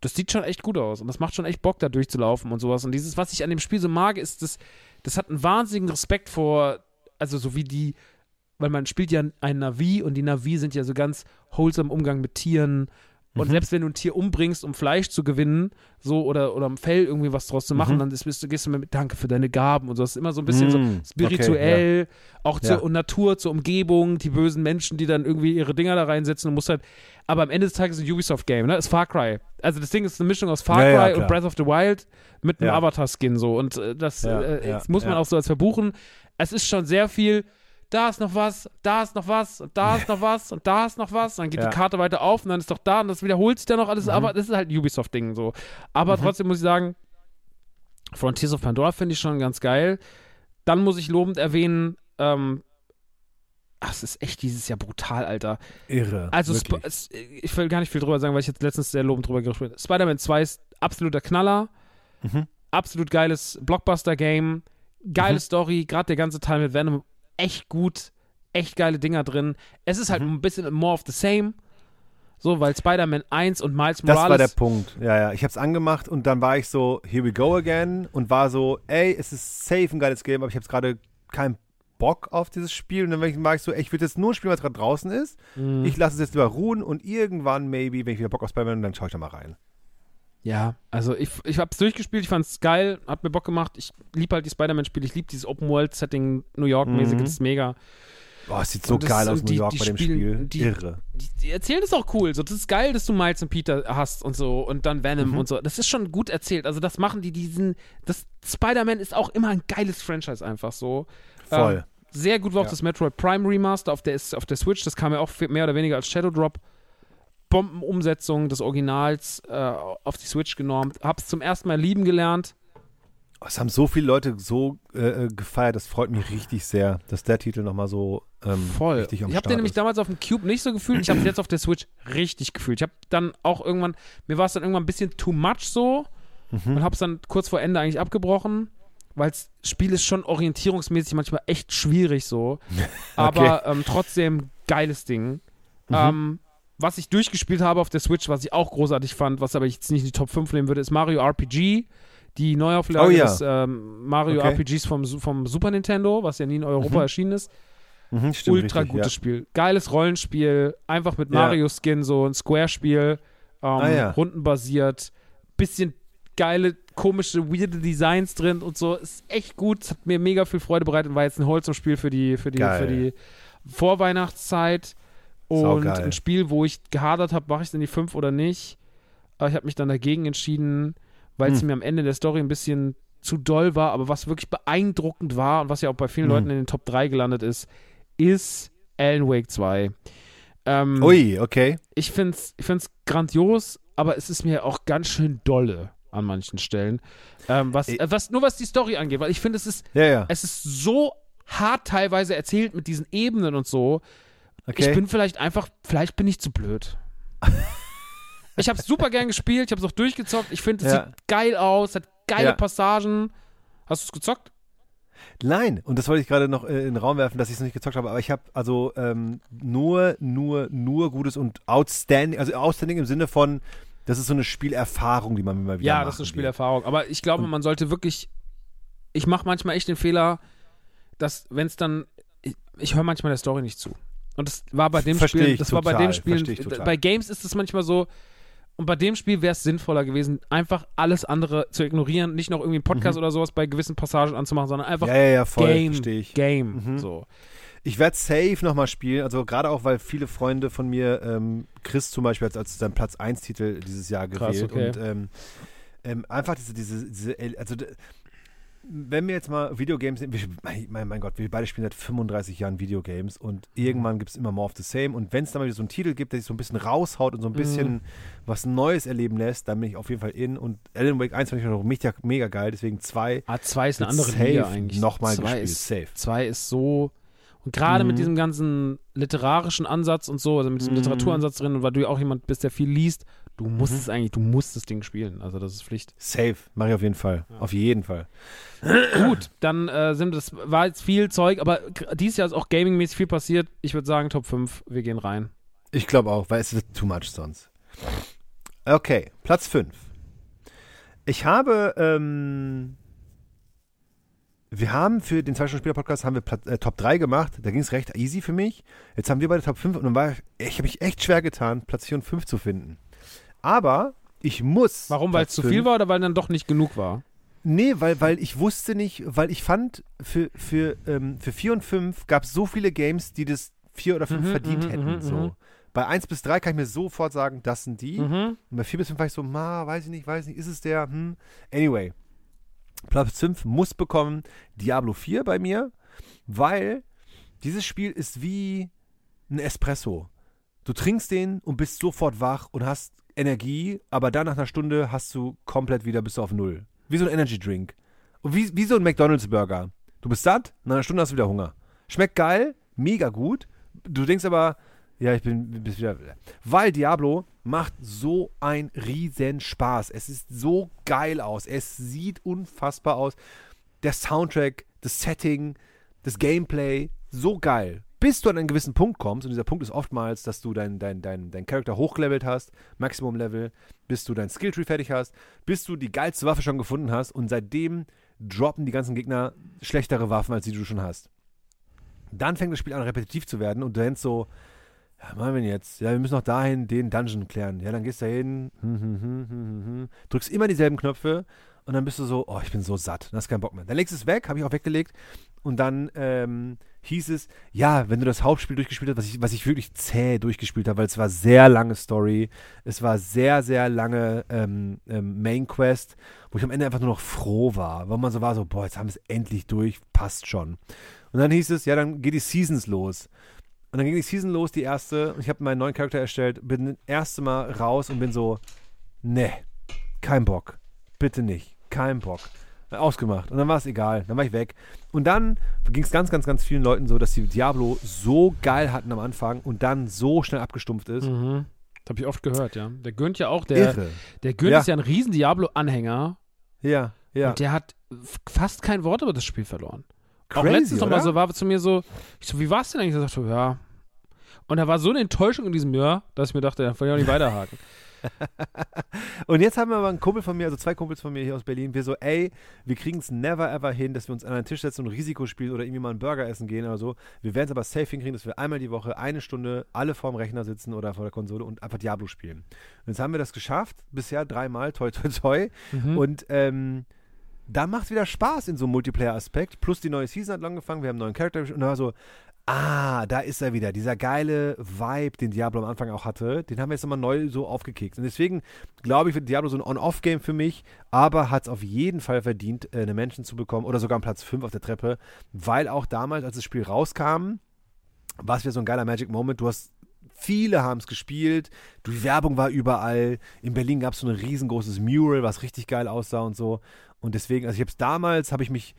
das sieht schon echt gut aus und das macht schon echt Bock, da durchzulaufen und sowas. Und dieses, was ich an dem Spiel so mag, ist, das, das hat einen wahnsinnigen Respekt vor, also so wie die, weil man spielt ja ein Navi und die Navi sind ja so ganz wholesome Umgang mit Tieren. Und Mhm. selbst wenn du ein Tier umbringst, um Fleisch zu gewinnen, so oder, oder am Fell irgendwie was draus zu machen, Mhm. dann ist, bist du, gehst du mit Danke für deine Gaben und so. Das ist immer so ein bisschen so Mm, spirituell, auch Ja. zur Natur, zur Umgebung, die bösen Menschen, die dann irgendwie ihre Dinger da reinsetzen und musst halt. Aber am Ende des Tages ist ein Ubisoft-Game, ne? Ist Far Cry. Also das Ding ist eine Mischung aus Far Ja, ja, Cry und. Breath of the Wild mit einem Ja. Avatar-Skin so. Und äh, das, Ja, äh, ja, das muss man ja. auch so als verbuchen. Es ist schon sehr viel da ist noch was, da ist noch was und da ist noch was und da ist noch was. Und dann geht Ja. die Karte weiter auf und dann ist doch da und das wiederholt sich dann noch alles. Aber das ist halt ein Ubisoft-Ding so. Aber trotzdem muss ich sagen, Frontiers of Pandora finde ich schon ganz geil. Dann muss ich lobend erwähnen, ähm, ach, es ist echt dieses Jahr brutal, Alter. Irre. Also, ich will gar nicht viel drüber sagen, weil ich jetzt letztens sehr lobend drüber gesprochen habe. Spider-Man 2 ist absoluter Knaller. Mhm. Absolut geiles Blockbuster-Game. Geile Mhm. Story. Gerade der ganze Teil mit Venom. Echt gut. Echt geile Dinger drin. Es ist halt Mhm. ein bisschen more of the same. So, weil Spider-Man 1 und Miles Das Morales. war der Punkt. Ja, ja. Ich hab's angemacht und dann war ich so, here we go again und war so, ey, es ist safe ein geiles Game, aber ich hab's gerade keinen Bock auf dieses Spiel. Und dann war ich so, ey, ich will jetzt nur spielen, was gerade draußen ist. Mhm. Ich lasse es jetzt lieber ruhen und irgendwann, maybe, wenn ich wieder Bock auf Spider-Man, dann schaue ich da mal rein. Ja, also ich, ich hab's durchgespielt, ich fand's geil, hat mir Bock gemacht. Ich liebe halt die Spider-Man-Spiele, ich liebe dieses Open-World-Setting, New York-mäßig, Mhm. das ist mega. Boah, es sieht so das- geil aus, New die- York die bei dem spielen- Spiel. die- Irre. Die, erzählen das auch cool. So, das ist geil, dass du Miles und Peter hast und so und dann Venom Mhm. und so. Das ist schon gut erzählt. Also das machen die diesen. Das Spider-Man ist auch immer ein geiles Franchise einfach so. Voll. Ähm, sehr gut war auch Ja. das Metroid Prime Remaster auf der, auf der Switch. Das kam ja auch mehr oder weniger als Shadow Drop. Bombenumsetzung des Originals äh, auf die Switch genormt. Hab's zum ersten Mal lieben gelernt. Es haben so viele Leute so äh, äh, gefeiert, das freut mich richtig sehr, dass der Titel nochmal so ähm, Voll. richtig am ich habe den nämlich ist. damals auf dem Cube nicht so gefühlt. Ich habe es jetzt auf der Switch richtig gefühlt. Ich habe dann auch irgendwann, mir war es dann irgendwann ein bisschen too much so Mhm. und habe es dann kurz vor Ende eigentlich abgebrochen, weil das Spiel ist schon orientierungsmäßig manchmal echt schwierig so. Aber ähm, trotzdem geiles Ding. Mhm. Ähm, was ich durchgespielt habe auf der Switch, was ich auch großartig fand, was aber ich jetzt nicht in die Top 5 nehmen würde, ist Mario RPG. Die Neuauflage Oh ja. des ähm, Mario Okay. RPGs vom, vom Super Nintendo, was ja nie in Europa Mhm. erschienen ist. Mhm, stimmt, Ultra richtig, gutes Spiel. Geiles Rollenspiel, einfach mit Ja. Mario-Skin, so ein Square-Spiel, ähm, Ah, ja. rundenbasiert, bisschen geile, komische, weirde Designs drin und so. Ist echt gut, hat mir mega viel Freude bereitet und war jetzt ein Wholesome-Spiel für die, für die, Geil. für die Vorweihnachtszeit. Und ein Spiel, wo ich gehadert habe, mache ich es in die 5 oder nicht. Aber ich habe mich dann dagegen entschieden, weil es Hm. mir am Ende der Story ein bisschen zu doll war, aber was wirklich beeindruckend war und was ja auch bei vielen Hm. Leuten in den Top 3 gelandet ist, ist Alan Wake 2. Ähm, Ui, okay. Ich finde es ich find's grandios, aber es ist mir auch ganz schön dolle an manchen Stellen. Ähm, was, äh, was, nur was die Story angeht, weil ich finde, es ist, Ja, ja. es ist so hart teilweise erzählt mit diesen Ebenen und so. Okay. Ich bin vielleicht einfach, vielleicht bin ich zu blöd. ich habe es super gern gespielt, ich habe es auch durchgezockt. Ich finde, es Ja. sieht geil aus, hat geile Ja. Passagen. Hast du es gezockt? Nein, und das wollte ich gerade noch äh, in den Raum werfen, dass ich es noch nicht gezockt habe, aber ich habe also ähm, nur, nur, nur Gutes und outstanding, also outstanding im Sinne von, das ist so eine Spielerfahrung, die man immer wieder Ja, das ist eine. Spielerfahrung. Aber ich glaube, man sollte wirklich. Ich mache manchmal echt den Fehler, dass, wenn es dann. Ich, ich höre manchmal der Story nicht zu. Und das war bei dem Versteh Spiel. Das war bei total, dem Spiel. total. Bei Games ist es manchmal so. Und bei dem Spiel wäre es sinnvoller gewesen, einfach alles andere zu ignorieren, nicht noch irgendwie einen Podcast oder sowas bei gewissen Passagen anzumachen, sondern einfach Mhm. Ja, ja, ja, voll, Game. Game, Mhm. so. Ich werde safe nochmal spielen, also gerade auch, weil viele Freunde von mir, ähm, Chris zum Beispiel als, als sein Platz 1-Titel dieses Jahr Krass, gewählt okay. und ähm, ähm, einfach diese, diese, diese, also wenn wir jetzt mal Videogames nehmen, wir, mein, Gott, wir beide spielen seit 35 Jahren Videogames und irgendwann gibt es immer more of the same und wenn es dann mal wieder so einen Titel gibt, der sich so ein bisschen raushaut und so ein bisschen Mhm. was Neues erleben lässt, dann bin ich auf jeden Fall in und Alan Wake 1 fand ich noch mega, mega geil, deswegen 2 A2 ist eine andere safe Liga eigentlich. nochmal Zwei gespielt, ist, safe. Zwei ist so. Und gerade Mhm. mit diesem ganzen literarischen Ansatz und so, also mit diesem Mhm. Literaturansatz drin und weil du ja auch jemand bist, der viel liest, du musst Mhm. es eigentlich, du musst das Ding spielen. Also das ist Pflicht. Safe, mache ich auf jeden Fall. Auf jeden Fall. Gut, dann äh, sind das war jetzt viel Zeug, aber dieses Jahr ist auch gamingmäßig viel passiert. Ich würde sagen Top 5, wir gehen rein. Ich glaube auch, weil es wird too much sonst. Okay, Platz 5. Ich habe, ähm, wir haben für den zwei Stunden Spieler Podcast haben wir Plat- äh, Top 3 gemacht. Da ging es recht easy für mich. Jetzt haben wir beide Top 5 und dann war ich, ich habe mich echt schwer getan, Platz 4 und 5 zu finden. Aber ich muss. Warum? Weil es zu viel war oder weil dann doch nicht genug war? Nee, weil, weil ich wusste nicht, weil ich fand, für, für, ähm, für 4 und 5 gab es so viele Games, die das 4 oder 5 Mhm, verdient mhm, hätten. mhm, so. mhm. Bei 1 bis 3 kann ich mir sofort sagen, das sind die. Mhm. Und bei 4 bis 5 war ich so, ma, weiß ich nicht, weiß nicht, ist es der? Hm. Anyway, Platz 5 muss bekommen Diablo 4 bei mir, weil Dieses Spiel ist wie ein Espresso. Du trinkst den und bist sofort wach und hast Energie, aber dann nach einer Stunde hast du komplett wieder, bist du auf Null. Wie so ein Energy Drink. Und wie, wie so ein McDonalds Burger. Du bist satt, nach einer Stunde hast du wieder Hunger. Schmeckt geil, mega gut. Du denkst aber, ja, ich bin bis wieder. Weil Diablo macht so einen riesen Spaß. Es ist so geil aus. Es sieht unfassbar aus. Der Soundtrack, das Setting, das Gameplay, so geil. Bis du an einen gewissen Punkt kommst, und dieser Punkt ist oftmals, dass du deinen dein, dein, dein Charakter hochgelevelt hast, Maximum-Level, bis du dein Skilltree fertig hast, bis du die geilste Waffe schon gefunden hast und seitdem droppen die ganzen Gegner schlechtere Waffen, als die du schon hast. Dann fängt das Spiel an, repetitiv zu werden und du denkst so, ja, machen wir jetzt? Ja, wir müssen noch dahin den Dungeon klären. Ja, dann gehst du da hin, hm, hm, hm, hm, hm, drückst immer dieselben Knöpfe und dann bist du so, oh, ich bin so satt, dann hast keinen Bock mehr. Dann legst du es weg, habe ich auch weggelegt und dann ähm, hieß es, ja, wenn du das Hauptspiel durchgespielt hast, was ich, was ich wirklich zäh durchgespielt habe, weil es war sehr lange Story, es war sehr, sehr lange ähm, ähm, Main Quest, wo ich am Ende einfach nur noch froh war, weil man so war, so, boah, jetzt haben wir es endlich durch, passt schon. Und dann hieß es, ja, dann geht die Seasons los. Und dann ging die Season los, die erste, und ich habe meinen neuen Charakter erstellt, bin das erste Mal raus und bin so, ne, kein Bock, bitte nicht, kein Bock. Ausgemacht. Und dann war es egal. Dann war ich weg. Und dann ging es ganz, ganz, ganz vielen Leuten so, dass die Diablo so geil hatten am Anfang und dann so schnell abgestumpft ist. Mhm. Das habe ich oft gehört, ja. Der Gönnt ja auch, der, Irre. der Gönnt ja. ist ja ein riesen Diablo-Anhänger. Ja, ja. Und der hat fast kein Wort über das Spiel verloren. Crazy, auch letztens nochmal so war zu mir so, ich so, wie war es denn eigentlich? Ich sagte, ja. Und da war so eine Enttäuschung in diesem Jahr, dass ich mir dachte, da kann ich auch nicht weiterhaken. und jetzt haben wir aber einen Kumpel von mir, also zwei Kumpels von mir hier aus Berlin, wir so, ey, wir kriegen es never ever hin, dass wir uns an einen Tisch setzen und Risiko spielen oder irgendwie mal einen Burger essen gehen oder so. Wir werden es aber safe hinkriegen, dass wir einmal die Woche eine Stunde alle vorm Rechner sitzen oder vor der Konsole und einfach Diablo spielen. Und jetzt haben wir das geschafft, bisher dreimal, toi toi toi. Mhm. Und ähm, da macht es wieder Spaß in so einem Multiplayer-Aspekt. Plus die neue Season hat angefangen, wir haben einen neuen Charakter und da war so, Ah, da ist er wieder. Dieser geile Vibe, den Diablo am Anfang auch hatte, den haben wir jetzt nochmal neu so aufgekickt. Und deswegen glaube ich, wird Diablo so ein On-Off-Game für mich, aber hat es auf jeden Fall verdient, äh, eine Menschen zu bekommen oder sogar einen Platz 5 auf der Treppe, weil auch damals, als das Spiel rauskam, war es wieder so ein geiler Magic Moment. Du hast Viele haben es gespielt. Die Werbung war überall. In Berlin gab es so ein riesengroßes Mural, was richtig geil aussah und so. Und deswegen, also ich habe es damals, habe ich mich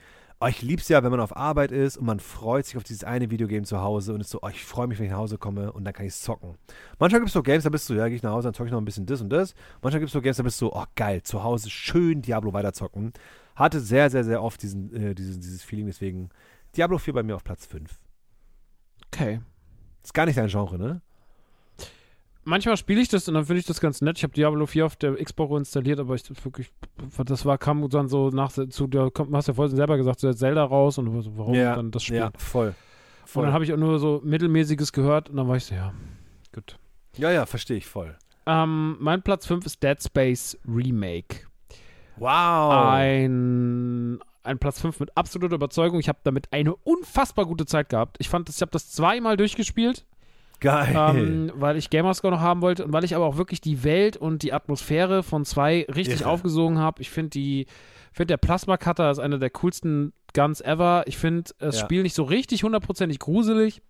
oh, ich liebe es ja, wenn man auf Arbeit ist und man freut sich auf dieses eine Videogame zu Hause und ist so, oh, ich freue mich, wenn ich nach Hause komme und dann kann ich zocken. Manchmal gibt es so Games, da bist du, ja, gehe ich nach Hause, dann zocke ich noch ein bisschen das und das. Manchmal gibt es so Games, da bist du, oh, geil, zu Hause schön Diablo weiterzocken. Hatte sehr, sehr, sehr oft diesen, äh, dieses, dieses Feeling, deswegen Diablo 4 bei mir auf Platz 5. Okay. Ist gar nicht dein Genre, ne? Manchmal spiele ich das und dann finde ich das ganz nett. Ich habe Diablo 4 auf der Xbox installiert, aber ich wirklich, das war, kam dann so nach, zu der, hast ja vorhin selber gesagt, so Zelda raus und so, warum ja, dann das Spiel. Ja, voll. voll. Und dann habe ich auch nur so Mittelmäßiges gehört und dann war ich so, ja, gut. Ja, ja, verstehe ich voll. Ähm, mein Platz 5 ist Dead Space Remake. Wow. Ein, ein Platz 5 mit absoluter Überzeugung. Ich habe damit eine unfassbar gute Zeit gehabt. Ich fand, ich habe das zweimal durchgespielt. Geil. Ähm, weil ich Gamerscore noch haben wollte und weil ich aber auch wirklich die Welt und die Atmosphäre von zwei richtig ja. aufgesogen habe. Ich finde die, finde der Plasma Cutter ist einer der coolsten Guns ever. Ich finde das ja. Spiel nicht so richtig hundertprozentig gruselig.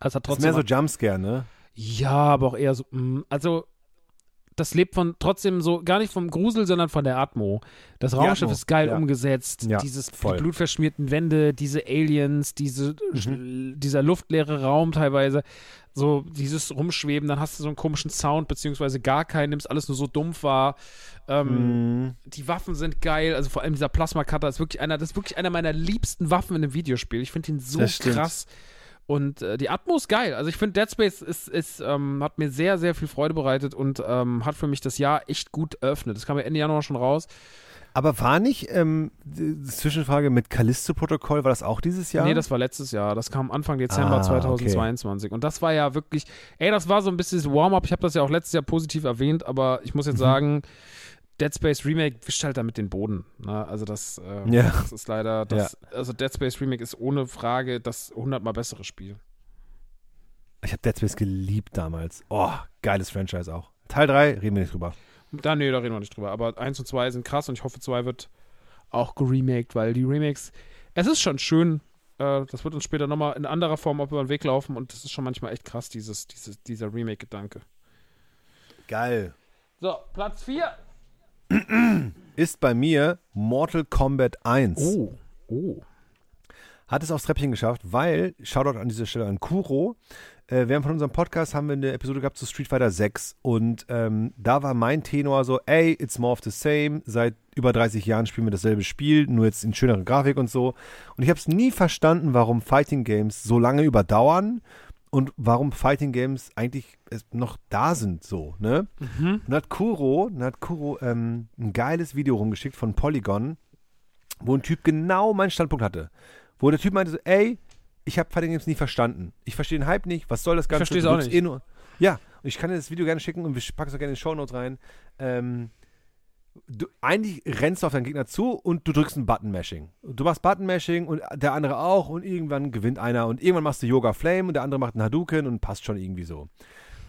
Also hat trotzdem. Das ist mehr so Jumpscare, ne? Ja, aber auch eher so. Mm, also das lebt von trotzdem so, gar nicht vom Grusel, sondern von der Atmo. Das Raumschiff ist geil ja. umgesetzt. Ja, Dieses voll. die blutverschmierten Wände, diese Aliens, diese, mhm. dieser luftleere Raum teilweise. So dieses Rumschweben, dann hast du so einen komischen Sound, beziehungsweise gar keinen, nimmst alles nur so dumpf wahr. Ähm, mhm. Die Waffen sind geil, also vor allem dieser Plasma-Cutter ist wirklich einer, das ist wirklich einer meiner liebsten Waffen in einem Videospiel. Ich finde ihn so krass. Und äh, die Atmo ist geil. Also ich finde, Dead Space ist, ist, ähm, hat mir sehr, sehr viel Freude bereitet und ähm, hat für mich das Jahr echt gut eröffnet. Das kam ja Ende Januar schon raus. Aber war nicht, ähm, Zwischenfrage mit Callisto-Protokoll, war das auch dieses Jahr? Nee, das war letztes Jahr. Das kam Anfang Dezember ah, 2022. Okay. Und das war ja wirklich, ey, das war so ein bisschen Warm-up. Ich habe das ja auch letztes Jahr positiv erwähnt, aber ich muss jetzt mhm. sagen, Dead Space Remake wischt halt damit den Boden. Ne? Also das, äh, ja. das ist leider, das, ja. also Dead Space Remake ist ohne Frage das hundertmal bessere Spiel. Ich habe Dead Space geliebt damals. Oh, geiles Franchise auch. Teil 3, reden wir nicht drüber. Da, nee, da reden wir nicht drüber. Aber 1 und 2 sind krass und ich hoffe, 2 wird auch geremaked, weil die Remakes, es ist schon schön, Äh, das wird uns später nochmal in anderer Form auf über den Weg laufen und das ist schon manchmal echt krass, dieses, dieses, dieser Remake-Gedanke. Geil. So, Platz 4. Ist bei mir Mortal Kombat 1. Oh. Oh. Hat es aufs Treppchen geschafft, weil, Shoutout an dieser Stelle an Kuro, äh, während von unserem Podcast haben wir eine Episode gehabt zu Street Fighter 6 und ähm, da war mein Tenor so, ey, it's more of the same, seit über 30 Jahren spielen wir dasselbe Spiel, nur jetzt in schönerer Grafik und so. Und ich habe es nie verstanden, warum Fighting Games so lange überdauern und warum Fighting Games eigentlich noch da sind, so, ne? Mhm. Und hat Kuro, und hat Kuro ähm, ein geiles Video rumgeschickt von Polygon, wo ein Typ genau meinen Standpunkt hatte. Wo der Typ meinte so, ey, ich habe Fighting Games nie verstanden. Ich verstehe den Hype nicht. Was soll das Ganze? Ich verstehe es auch nicht. Eh nur, ja, ich kann dir das Video gerne schicken und ich packe es auch gerne in die Show Notes rein. Ähm, du, eigentlich rennst du auf deinen Gegner zu und du drückst ein Button-Mashing. Du machst Button-Mashing und der andere auch und irgendwann gewinnt einer und irgendwann machst du Yoga Flame und der andere macht einen Hadouken und passt schon irgendwie so.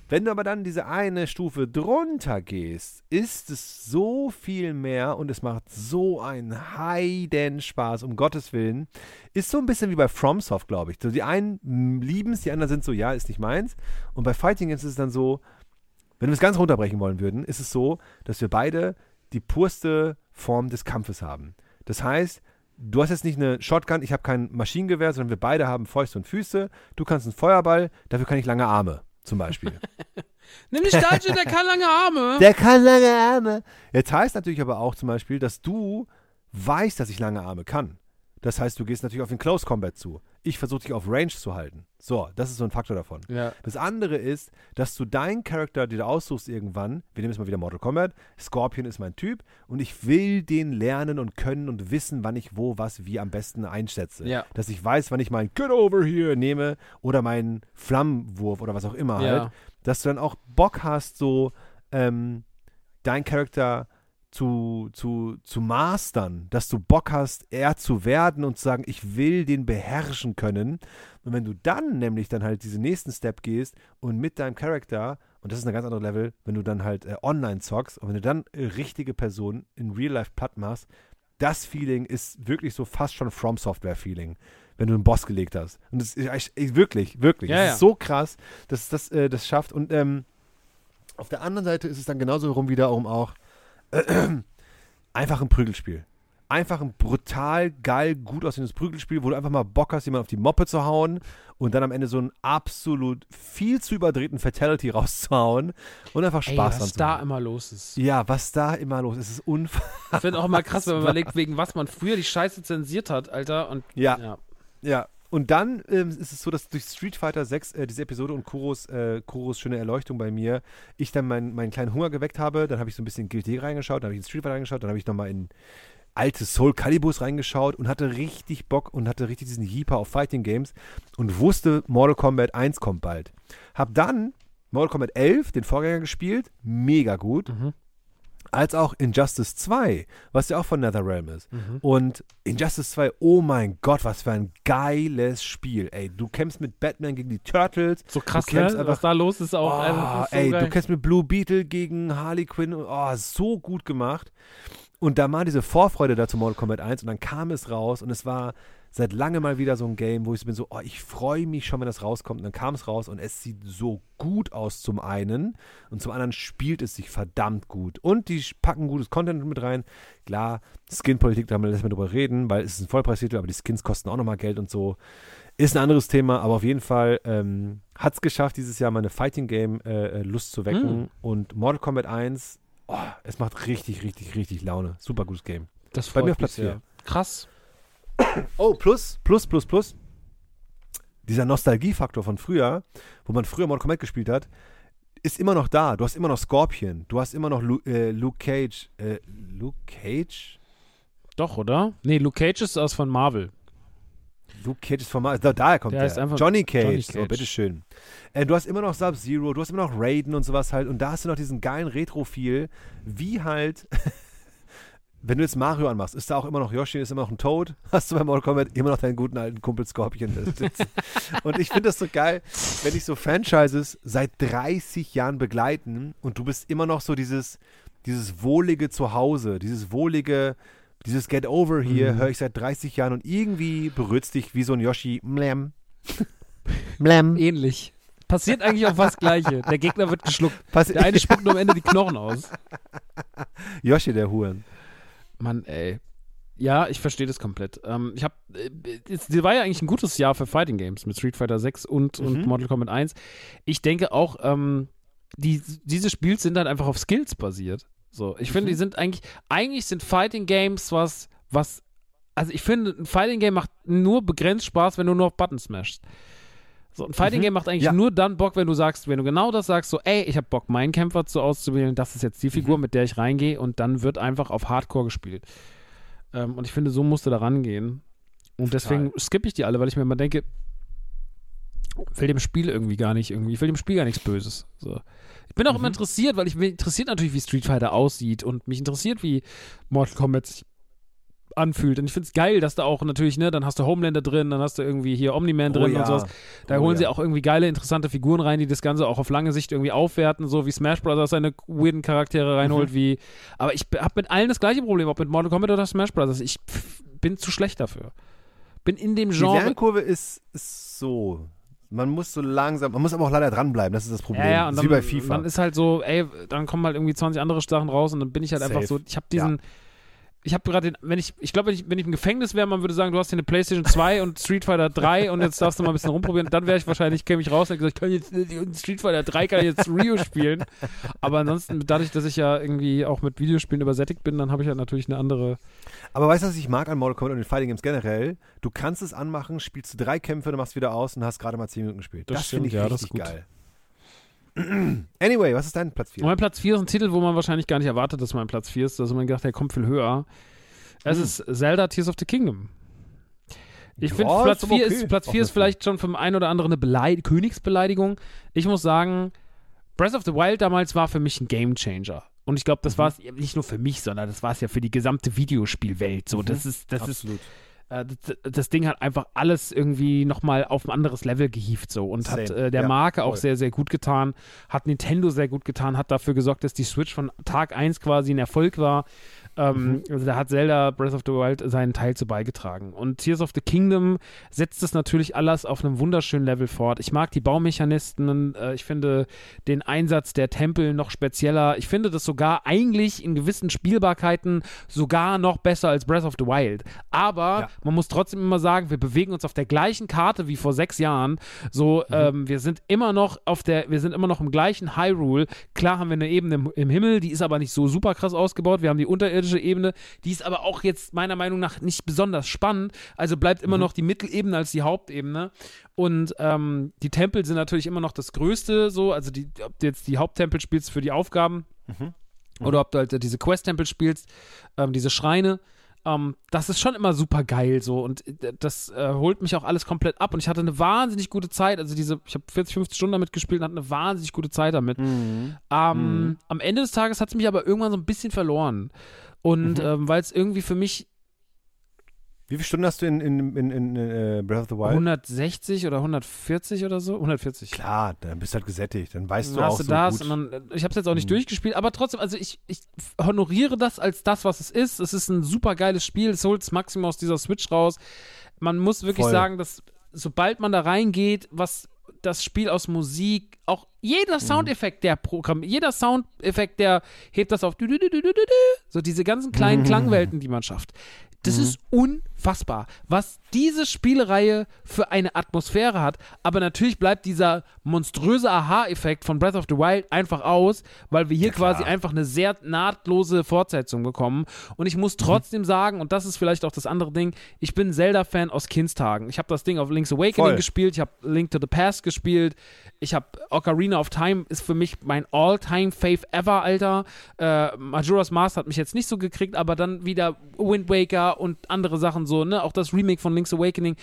Wenn du aber dann diese eine Stufe drunter gehst, ist es so viel mehr und es macht so einen heiden Spaß, um Gottes Willen. Ist so ein bisschen wie bei FromSoft, glaube ich. So, die einen lieben es, die anderen sind so, ja, ist nicht meins. Und bei Fighting Games ist es dann so, wenn wir es ganz runterbrechen wollen würden, ist es so, dass wir beide die purste Form des Kampfes haben. Das heißt, du hast jetzt nicht eine Shotgun, ich habe kein Maschinengewehr, sondern wir beide haben Fäuste und Füße. Du kannst einen Feuerball, dafür kann ich lange Arme, zum Beispiel. Nimm die Statue, der kann lange Arme. Der kann lange Arme. Jetzt heißt natürlich aber auch zum Beispiel, dass du weißt, dass ich lange Arme kann. Das heißt, du gehst natürlich auf den Close Combat zu. Ich versuche dich auf Range zu halten. So, das ist so ein Faktor davon. Ja. Das andere ist, dass du deinen Charakter, den du aussuchst irgendwann, wir nehmen jetzt mal wieder Mortal Kombat, Scorpion ist mein Typ und ich will den lernen und können und wissen, wann ich wo, was, wie am besten einschätze. Ja. Dass ich weiß, wann ich meinen Get Over Here nehme oder meinen Flammenwurf oder was auch immer Ja. halt. Dass du dann auch Bock hast, so ähm, dein Charakter zu, zu, zu mastern, dass du Bock hast, er zu werden und zu sagen, ich will den beherrschen können. Und wenn du dann nämlich dann halt diesen nächsten Step gehst und mit deinem Charakter, und das ist ein ganz anderes Level, wenn du dann halt äh, online zockst und wenn du dann äh, richtige Personen in Real Life platt machst, das Feeling ist wirklich so fast schon From Software Feeling, wenn du einen Boss gelegt hast. Und das ist wirklich, wirklich. Ja, das ja. ist so krass, dass das äh, das schafft. Und ähm, auf der anderen Seite ist es dann genauso rum wiederum auch einfach ein Prügelspiel. Einfach ein brutal geil, gut aussehendes Prügelspiel, wo du einfach mal Bock hast, jemanden auf die Moppe zu hauen und dann am Ende so einen absolut viel zu überdrehten Fatality rauszuhauen und einfach Spaß dran was da haben. immer los ist. Ja, was da immer los ist, ist unfassbar. Ich finde auch immer krass, wenn man überlegt, wegen was man früher die Scheiße zensiert hat, Alter. Und Ja, ja. Ja, und dann ähm, ist es so, dass durch Street Fighter 6, äh, diese Episode und Kuros, äh, Kuros schöne Erleuchtung bei mir, ich dann meinen meinen kleinen Hunger geweckt habe. Dann habe ich so ein bisschen Guilty reingeschaut, dann habe ich in Street Fighter reingeschaut, dann habe ich nochmal in alte Soul Caliburs reingeschaut und hatte richtig Bock und hatte richtig diesen Jeeper auf Fighting Games und wusste, Mortal Kombat 1 kommt bald. Hab dann Mortal Kombat 11, den Vorgänger gespielt, mega gut. Mhm. Als auch Injustice 2, was ja auch von NetherRealm ist. Mhm. Und Injustice 2, oh mein Gott, was für ein geiles Spiel. Ey, du kämpfst mit Batman gegen die Turtles. So krass, ne? einfach- Was da los ist auch. Oh, ist so ey, geil. du kämpfst mit Blue Beetle gegen Harley Quinn. Oh, so gut gemacht. Und da war diese Vorfreude da zu Mortal Kombat 1 und dann kam es raus und es war seit langem mal wieder so ein Game, wo ich so bin so, oh, ich freue mich schon, wenn das rauskommt. Und dann kam es raus und es sieht so gut aus zum einen und zum anderen spielt es sich verdammt gut. Und die packen gutes Content mit rein. Klar, Skin-Politik, da lässt man drüber reden, weil es ist ein Vollpreistitel, aber die Skins kosten auch nochmal Geld und so. Ist ein anderes Thema, aber auf jeden Fall ähm, hat es geschafft, dieses Jahr meine Fighting-Game-Lust zu wecken. Mm. Und Mortal Kombat 1, oh, es macht richtig, richtig, richtig Laune. Super gutes Game. das bei mir auf Platz mich sehr. vier. Krass. Oh, plus, plus, plus, plus. Dieser Nostalgiefaktor von früher, wo man früher Mortal Kombat gespielt hat, ist immer noch da. Du hast immer noch Scorpion, du hast immer noch Lu äh, Luke Cage. Äh, Luke Cage? Doch, oder? Nee, Luke Cage ist aus von Marvel. Luke Cage ist formal. Da, daher kommt Der der. heißt einfach Johnny Cage. Johnny Cage. bitteschön. Äh, du hast immer noch Sub-Zero, du hast immer noch Raiden und sowas halt. Und da hast du noch diesen geilen Retro-Feel, wie halt. Wenn du jetzt Mario anmachst, ist da auch immer noch Yoshi, ist immer noch ein Toad. Hast du bei Mortal Kombat immer noch deinen guten alten Kumpel Scorpion sitzen. und ich finde das so geil, wenn dich so Franchises seit 30 Jahren begleiten und du bist immer noch so dieses, dieses wohlige Zuhause, dieses wohlige Dieses Get Over hier Mhm. höre ich seit 30 Jahren und irgendwie berührt dich wie so ein Yoshi. Mlem. Mlem. Ähnlich. Passiert eigentlich auch fast Gleiche. Der Gegner wird geschluckt. Pass Der eine spuckt nur am Ende die Knochen aus. Yoshi, der Huren. Mann, ey. Ja, ich verstehe das komplett. Ähm, ich habe, äh, es war ja eigentlich ein gutes Jahr für Fighting Games mit Street Fighter 6 und, und Mhm. Mortal Kombat 1. Ich denke auch, ähm, die, diese Spiels sind halt einfach auf Skills basiert. So, ich finde, die sind eigentlich, eigentlich sind Fighting Games was, was, also ich finde, ein Fighting Game macht nur begrenzt Spaß, wenn du nur auf Buttons smashst. So, ein Fighting Mhm. Game macht eigentlich Ja. nur dann Bock, wenn du sagst, wenn du genau das sagst, so, ey, ich habe Bock, meinen Kämpfer zu auszuwählen, das ist jetzt die Mhm. Figur, mit der ich reingehe und dann wird einfach auf Hardcore gespielt. Ähm, und ich finde, so musst du da rangehen. Und deswegen skippe ich die alle, weil ich mir immer denke, ich will dem Spiel irgendwie gar nicht irgendwie, ich will dem Spiel gar nichts Böses. So. Ich bin auch Mhm. immer interessiert, weil ich mich interessiert natürlich, wie Street Fighter aussieht und mich interessiert, wie Mortal Kombat sich anfühlt. Und ich finde es geil, dass da auch natürlich, ne, dann hast du Homelander drin, dann hast du irgendwie hier Omni-Man drin oh, ja. und sowas. Da Oh, holen ja. sie auch irgendwie geile, interessante Figuren rein, die das Ganze auch auf lange Sicht irgendwie aufwerten, so wie Smash Bros. seine weirden Charaktere reinholt, Mhm. wie. Aber ich habe mit allen das gleiche Problem, ob mit Mortal Kombat oder Smash Bros. Ich pff, bin zu schlecht dafür. Bin in dem Die Genre. Lernkurve ist, ist so. Man muss so langsam, man muss aber auch leider dranbleiben, das ist das Problem. Ja, ja, und dann, ist wie bei FIFA. dann ist halt so, ey, dann kommen halt irgendwie 20 andere Sachen raus und dann bin ich halt einfach Safe. so, ich habe diesen, ich habe gerade den, wenn ich, ich glaube, wenn ich, wenn ich im Gefängnis wäre, man würde sagen, du hast hier eine Playstation 2 und Street Fighter 3 und jetzt darfst du mal ein bisschen rumprobieren, dann wäre ich wahrscheinlich, käme ich raus und hätte gesagt, ich kann jetzt, Street Fighter 3 kann ich jetzt Rio spielen. Aber ansonsten, dadurch, dass ich ja irgendwie auch mit Videospielen übersättigt bin, dann habe ich halt natürlich eine andere, aber weißt du, was ich mag an Mortal Kombat und den Fighting Games generell? Du kannst es anmachen, spielst du drei Kämpfe, du machst wieder aus und hast gerade mal 10 Minuten gespielt. Das Das, finde ich ja, richtig geil. Anyway, was ist dein Platz 4? Und mein Platz 4 ist ein Titel, wo man wahrscheinlich gar nicht erwartet, dass mein Platz 4 ist. Also man gedacht, der kommt viel höher. Es Hm. ist Zelda Tears of the Kingdom. Ich finde, ist Platz aber 4 okay. ist, Platz Auch 4 ist vielleicht schon den einen oder anderen eine Beleid Königsbeleidigung. Ich muss sagen, Breath of the Wild damals war für mich ein Gamechanger. Und ich glaube, das Mhm. war es nicht nur für mich, sondern das war es ja für die gesamte Videospielwelt. So, das ist, das ist Absolut. Äh, das, das Ding hat einfach alles irgendwie nochmal auf ein anderes Level gehievt so und hat Same. äh, der Ja, Marke auch voll. sehr, sehr gut getan, hat Nintendo sehr gut getan, hat dafür gesorgt, dass die Switch von Tag 1 quasi ein Erfolg war. Ähm, Also da hat Zelda Breath of the Wild seinen Teil zu beigetragen. Und Tears of the Kingdom setzt es natürlich alles auf einem wunderschönen Level fort. Ich mag die Baumechanismen, äh, ich finde den Einsatz der Tempel noch spezieller. Ich finde das sogar eigentlich in gewissen Spielbarkeiten sogar noch besser als Breath of the Wild. Aber Ja. man muss trotzdem immer sagen, wir bewegen uns auf der gleichen Karte wie vor sechs Jahren. So, ähm, wir sind immer noch auf der, wir sind immer noch im gleichen Hyrule. Klar haben wir eine Ebene im, im Himmel, die ist aber nicht so super krass ausgebaut. Wir haben die unterirdische Ebene, die ist aber auch jetzt meiner Meinung nach nicht besonders spannend. Also bleibt immer noch die Mittelebene als die Hauptebene. Und ähm, die Tempel sind natürlich immer noch das Größte, so, also die, ob du jetzt die Haupttempel spielst für die Aufgaben oder ob du halt diese Quest-Tempel spielst, ähm, diese Schreine. Ähm, das ist schon immer super geil so und äh, das äh, holt mich auch alles komplett ab und ich hatte eine wahnsinnig gute Zeit. Also diese, ich habe 40, 50 Stunden damit gespielt und hatte eine wahnsinnig gute Zeit damit. Mhm. Ähm, Am Ende des Tages hat es mich aber irgendwann so ein bisschen verloren. Und ähm, weil es irgendwie für mich Wie viele Stunden hast du in, in, in, in äh, Breath of the Wild? 160 oder 140 oder so, 140. Klar, dann bist du halt gesättigt. Dann weißt Dann du auch du so das gut. und dann, ich habe es jetzt auch nicht Mhm. durchgespielt, aber trotzdem, also ich, ich honoriere das als das, was es ist. Es ist ein super geiles Spiel, es holt das Maximum aus dieser Switch raus. Man muss wirklich Voll. sagen, dass sobald man da reingeht, was das Spiel aus Musik, auch jeder Soundeffekt, der Programm, jeder Soundeffekt, der hebt das auf so diese ganzen kleinen Mhm. Klangwelten, die man schafft. Das ist unfassbar, was diese Spielereihe für eine Atmosphäre hat. Aber natürlich bleibt dieser monströse Aha-Effekt von Breath of the Wild einfach aus, weil wir hier Ja, quasi einfach eine sehr nahtlose Fortsetzung bekommen. Und ich muss trotzdem sagen, und das ist vielleicht auch das andere Ding, ich bin Zelda-Fan aus Kindstagen. Ich habe das Ding auf Link's Awakening Voll. gespielt, ich habe Link to the Past gespielt, ich habe Ocarina of Time ist für mich mein All-Time-Fave ever, Alter. Äh, Majora's Mask hat mich jetzt nicht so gekriegt, aber dann wieder Wind Waker und andere Sachen so, ne? Auch das Remake von Link's Awakening.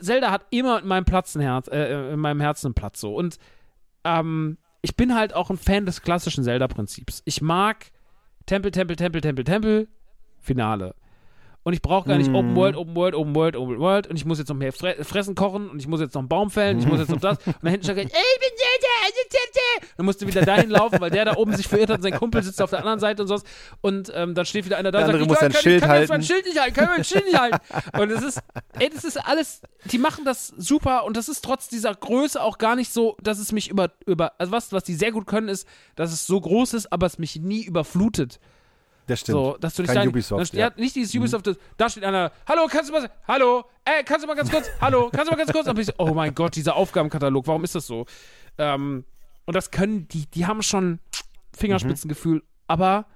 Zelda hat immer in meinem Platz Herz, äh, in meinem Herzen einen Platz so. Und ähm, ich bin halt auch ein Fan des klassischen Zelda-Prinzips. Ich mag Tempel, Tempel, Tempel, Tempel, Tempel, Finale. Und ich brauche gar nicht Mhm. Open World, Open World, Open World, Open World. Und ich muss jetzt noch mehr Fre Fressen kochen und ich muss jetzt noch einen Baum fällen, ich muss jetzt noch das. Und da hinten steht, ich bin Zelda, dann musst du wieder dahin laufen, weil der da oben sich verirrt hat und sein Kumpel sitzt auf der anderen Seite und sowas. Und ähm, dann steht wieder einer da Der und sagt, muss ich kann, Schild kann jetzt mein halten. Schild nicht halten, kann mein Schild nicht halten. Und es ist, ey, das ist alles, die machen das super und das ist trotz dieser Größe auch gar nicht so, dass es mich über, über also was, was die sehr gut können, ist, dass es so groß ist, aber es mich nie überflutet. Das stimmt. So, dass du nicht Kein sagen, Ubisoft, ja. Mhm. nicht dieses Ubisoft, das- da steht einer, hallo, kannst du mal, hallo, ey, kannst du mal ganz kurz, hallo, kannst du mal ganz kurz, und ich so, oh mein Gott, dieser Aufgabenkatalog, warum ist das so? Ähm, und das können die, die haben schon Fingerspitzengefühl, aber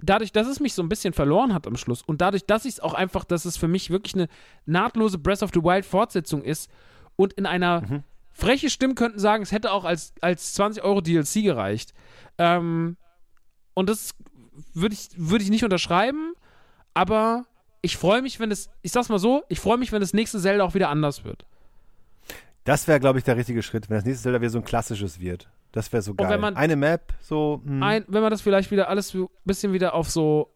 dadurch, dass es mich so ein bisschen verloren hat am Schluss und dadurch, dass ich es auch einfach, dass es für mich wirklich eine nahtlose Breath of the Wild Fortsetzung ist und in einer Mhm. freche Stimmen könnten sagen, es hätte auch als, als 20 Euro DLC gereicht. Ähm, und das würde ich, würde ich nicht unterschreiben, aber ich freue mich, wenn es, ich sag's mal so, ich freue mich, wenn das nächste Zelda auch wieder anders wird. Das wäre, glaube ich, der richtige Schritt, wenn das nächste Zelda wieder so ein klassisches wird. Das wäre so geil. wenn man- Eine Map, so. hm. Ein, wenn man das vielleicht wieder alles ein bisschen wieder auf so.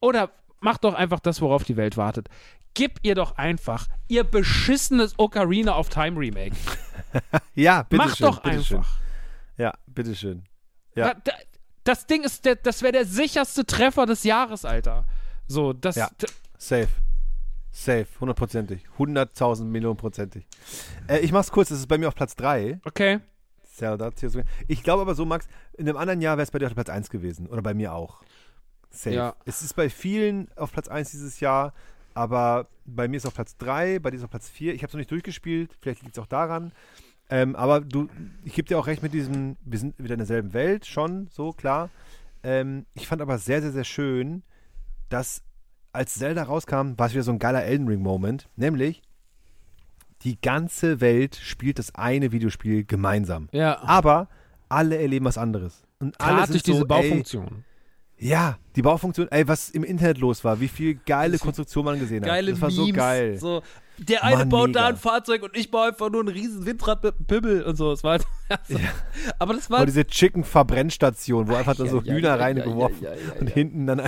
Oder macht doch einfach das, worauf die Welt wartet. Gib ihr doch einfach ihr beschissenes Ocarina of Time Remake. Ja, bitte Mach schön, doch bitteschön. einfach. Ja, bitteschön. Ja. Da, da, das Ding ist, der, das wäre der sicherste Treffer des Jahres, Alter. So, das. Ja. Safe. Safe, hundertprozentig. Hunderttausend Millionen prozentig. Äh, ich mach's kurz, das ist bei mir auf Platz 3. Okay. Ich glaube aber so, Max, in einem anderen Jahr wäre es bei dir auf Platz 1 gewesen. Oder bei mir auch. Safe. Ja. Es ist bei vielen auf Platz 1 dieses Jahr, aber bei mir ist es auf Platz 3, bei dir ist es auf Platz 4. Ich habe es noch nicht durchgespielt, vielleicht liegt es auch daran. Ähm, aber du, ich gebe dir auch recht mit diesem, wir sind wieder in derselben Welt, schon, so, klar. Ähm, ich fand aber sehr, sehr, sehr schön, dass als Zelda rauskam, war es wieder so ein geiler Elden Ring-Moment, nämlich die ganze Welt spielt das eine Videospiel gemeinsam. Ja. Aber alle erleben was anderes. Und alle sind durch diese so, Baufunktion. Ey, ja, die Baufunktion, ey, was im Internet los war, wie viel geile Konstruktion man gesehen hat. Das war so geil. So, der eine Mann, baut mega. da ein Fahrzeug und ich baue einfach nur ein riesen Windrad mit einem Pimmel und so. Das war halt, also, Aber das war. Oder diese Chicken-Verbrennstation, wo einfach da so ja, Hühner ja, reingeworfen ja, ja, ja, und ja. hinten dann.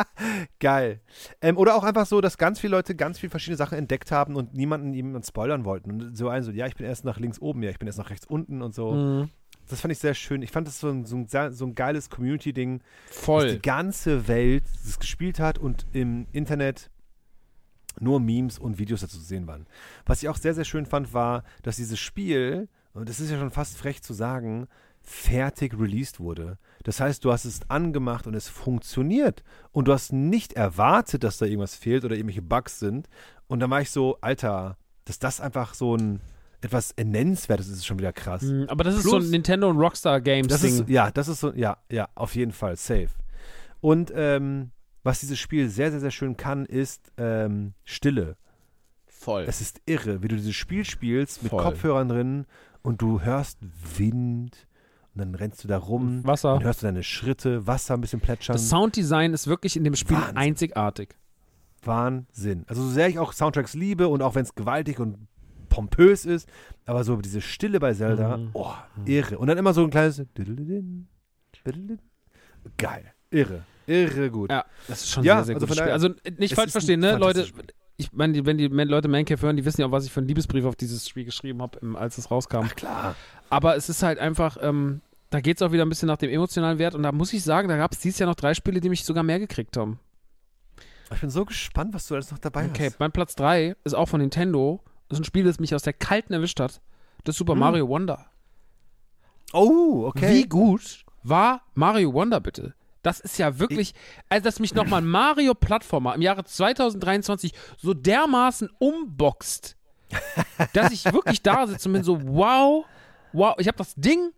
Geil. Ähm, oder auch einfach so, dass ganz viele Leute ganz viele verschiedene Sachen entdeckt haben und niemanden jemanden spoilern wollten. Und so ein so, ja, ich bin erst nach links oben, ja, ich bin erst nach rechts unten und so. Mhm. Das fand ich sehr schön. Ich fand das so ein, so ein, so ein geiles Community-Ding, dass Voll. die ganze Welt das gespielt hat und im Internet nur Memes und Videos dazu zu sehen waren. Was ich auch sehr, sehr schön fand, war, dass dieses Spiel, und das ist ja schon fast frech zu sagen, fertig released wurde. Das heißt, du hast es angemacht und es funktioniert. Und du hast nicht erwartet, dass da irgendwas fehlt oder irgendwelche Bugs sind. Und dann war ich so, Alter, dass das einfach so ein etwas Nennenswertes ist, ist schon wieder krass. Mhm, Aber das ist Plus- so ein Nintendo und Rockstar Games Das Ding. ist, ja, das ist so, ja, ja, auf jeden Fall, safe. Und ähm, was dieses Spiel sehr, sehr, sehr schön kann, ist ähm, Stille. voll. Es ist irre, wie du dieses Spiel spielst mit Voll. Kopfhörern drin und du hörst Wind und dann rennst du da rum. Wasser. Dann hörst du deine Schritte, Wasser ein bisschen plätschern. Das Sounddesign ist wirklich in dem Spiel Wahnsinn. einzigartig. Wahnsinn. Also so sehr ich auch Soundtracks liebe und auch wenn es gewaltig und pompös ist, aber so diese Stille bei Zelda, Mhm. oh, irre. Und dann immer so ein kleines Geil. Irre. Irre gut. Ja, das ist schon Ja, sehr, sehr also daher- Also äh, nicht falsch verstehen, ne, Leute. Spiel. Ich meine, wenn die Leute Mancave hören, die wissen ja auch, was ich für einen Liebesbrief auf dieses Spiel geschrieben habe, als es rauskam. Ach klar. Aber es ist halt einfach, ähm, da geht es auch wieder ein bisschen nach dem emotionalen Wert. Und da muss ich sagen, da gab es dieses Jahr noch drei Spiele, die mich sogar mehr gekriegt haben. Ich bin so gespannt, was du alles noch dabei Okay, hast. mein Platz 3 ist auch von Nintendo. Das ist ein Spiel, das mich aus der Kalten erwischt hat. Das Super Hm. Mario Wonder. Oh, okay. Wie gut war Mario Wonder bitte? Das ist ja wirklich, also dass mich nochmal ein Mario-Plattformer im Jahre 2023 so dermaßen umboxt, dass ich wirklich da sitze und bin so, wow, wow, ich habe das Ding,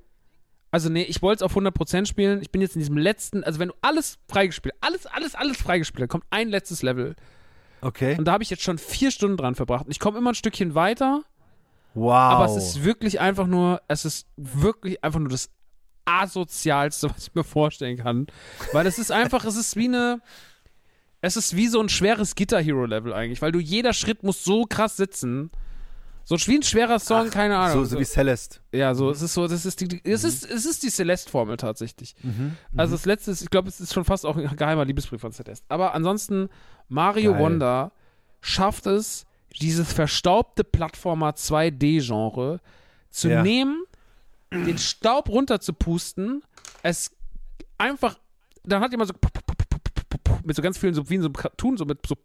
also nee, ich wollte es auf 100% spielen, ich bin jetzt in diesem letzten, also wenn du alles freigespielt, alles, alles, alles freigespielt, hast, kommt ein letztes Level Okay. und da habe ich jetzt schon vier Stunden dran verbracht und ich komme immer ein Stückchen weiter, Wow. aber es ist wirklich einfach nur, es ist wirklich einfach nur das asozialste, was ich mir vorstellen kann. Weil es ist einfach, es ist wie eine, es ist wie so ein schweres Guitar-Hero-Level eigentlich, weil du jeder Schritt muss so krass sitzen. So wie ein schwerer Song, keine Ahnung. so, so wie Celeste. ja, so, es ist so, das ist die, es ist, es ist die Celeste-Formel tatsächlich. Mhm. Also das letzte ist, ich glaube, es ist schon fast auch ein geheimer Liebesbrief von Celeste. Aber ansonsten, Mario Geil. Wonder schafft es, dieses verstaubte Plattformer 2D-Genre zu Ja. nehmen, den Staub runterzupusten, es einfach, dann hat jemand so mit so ganz vielen, so wie in so einem Cartoon, so mit so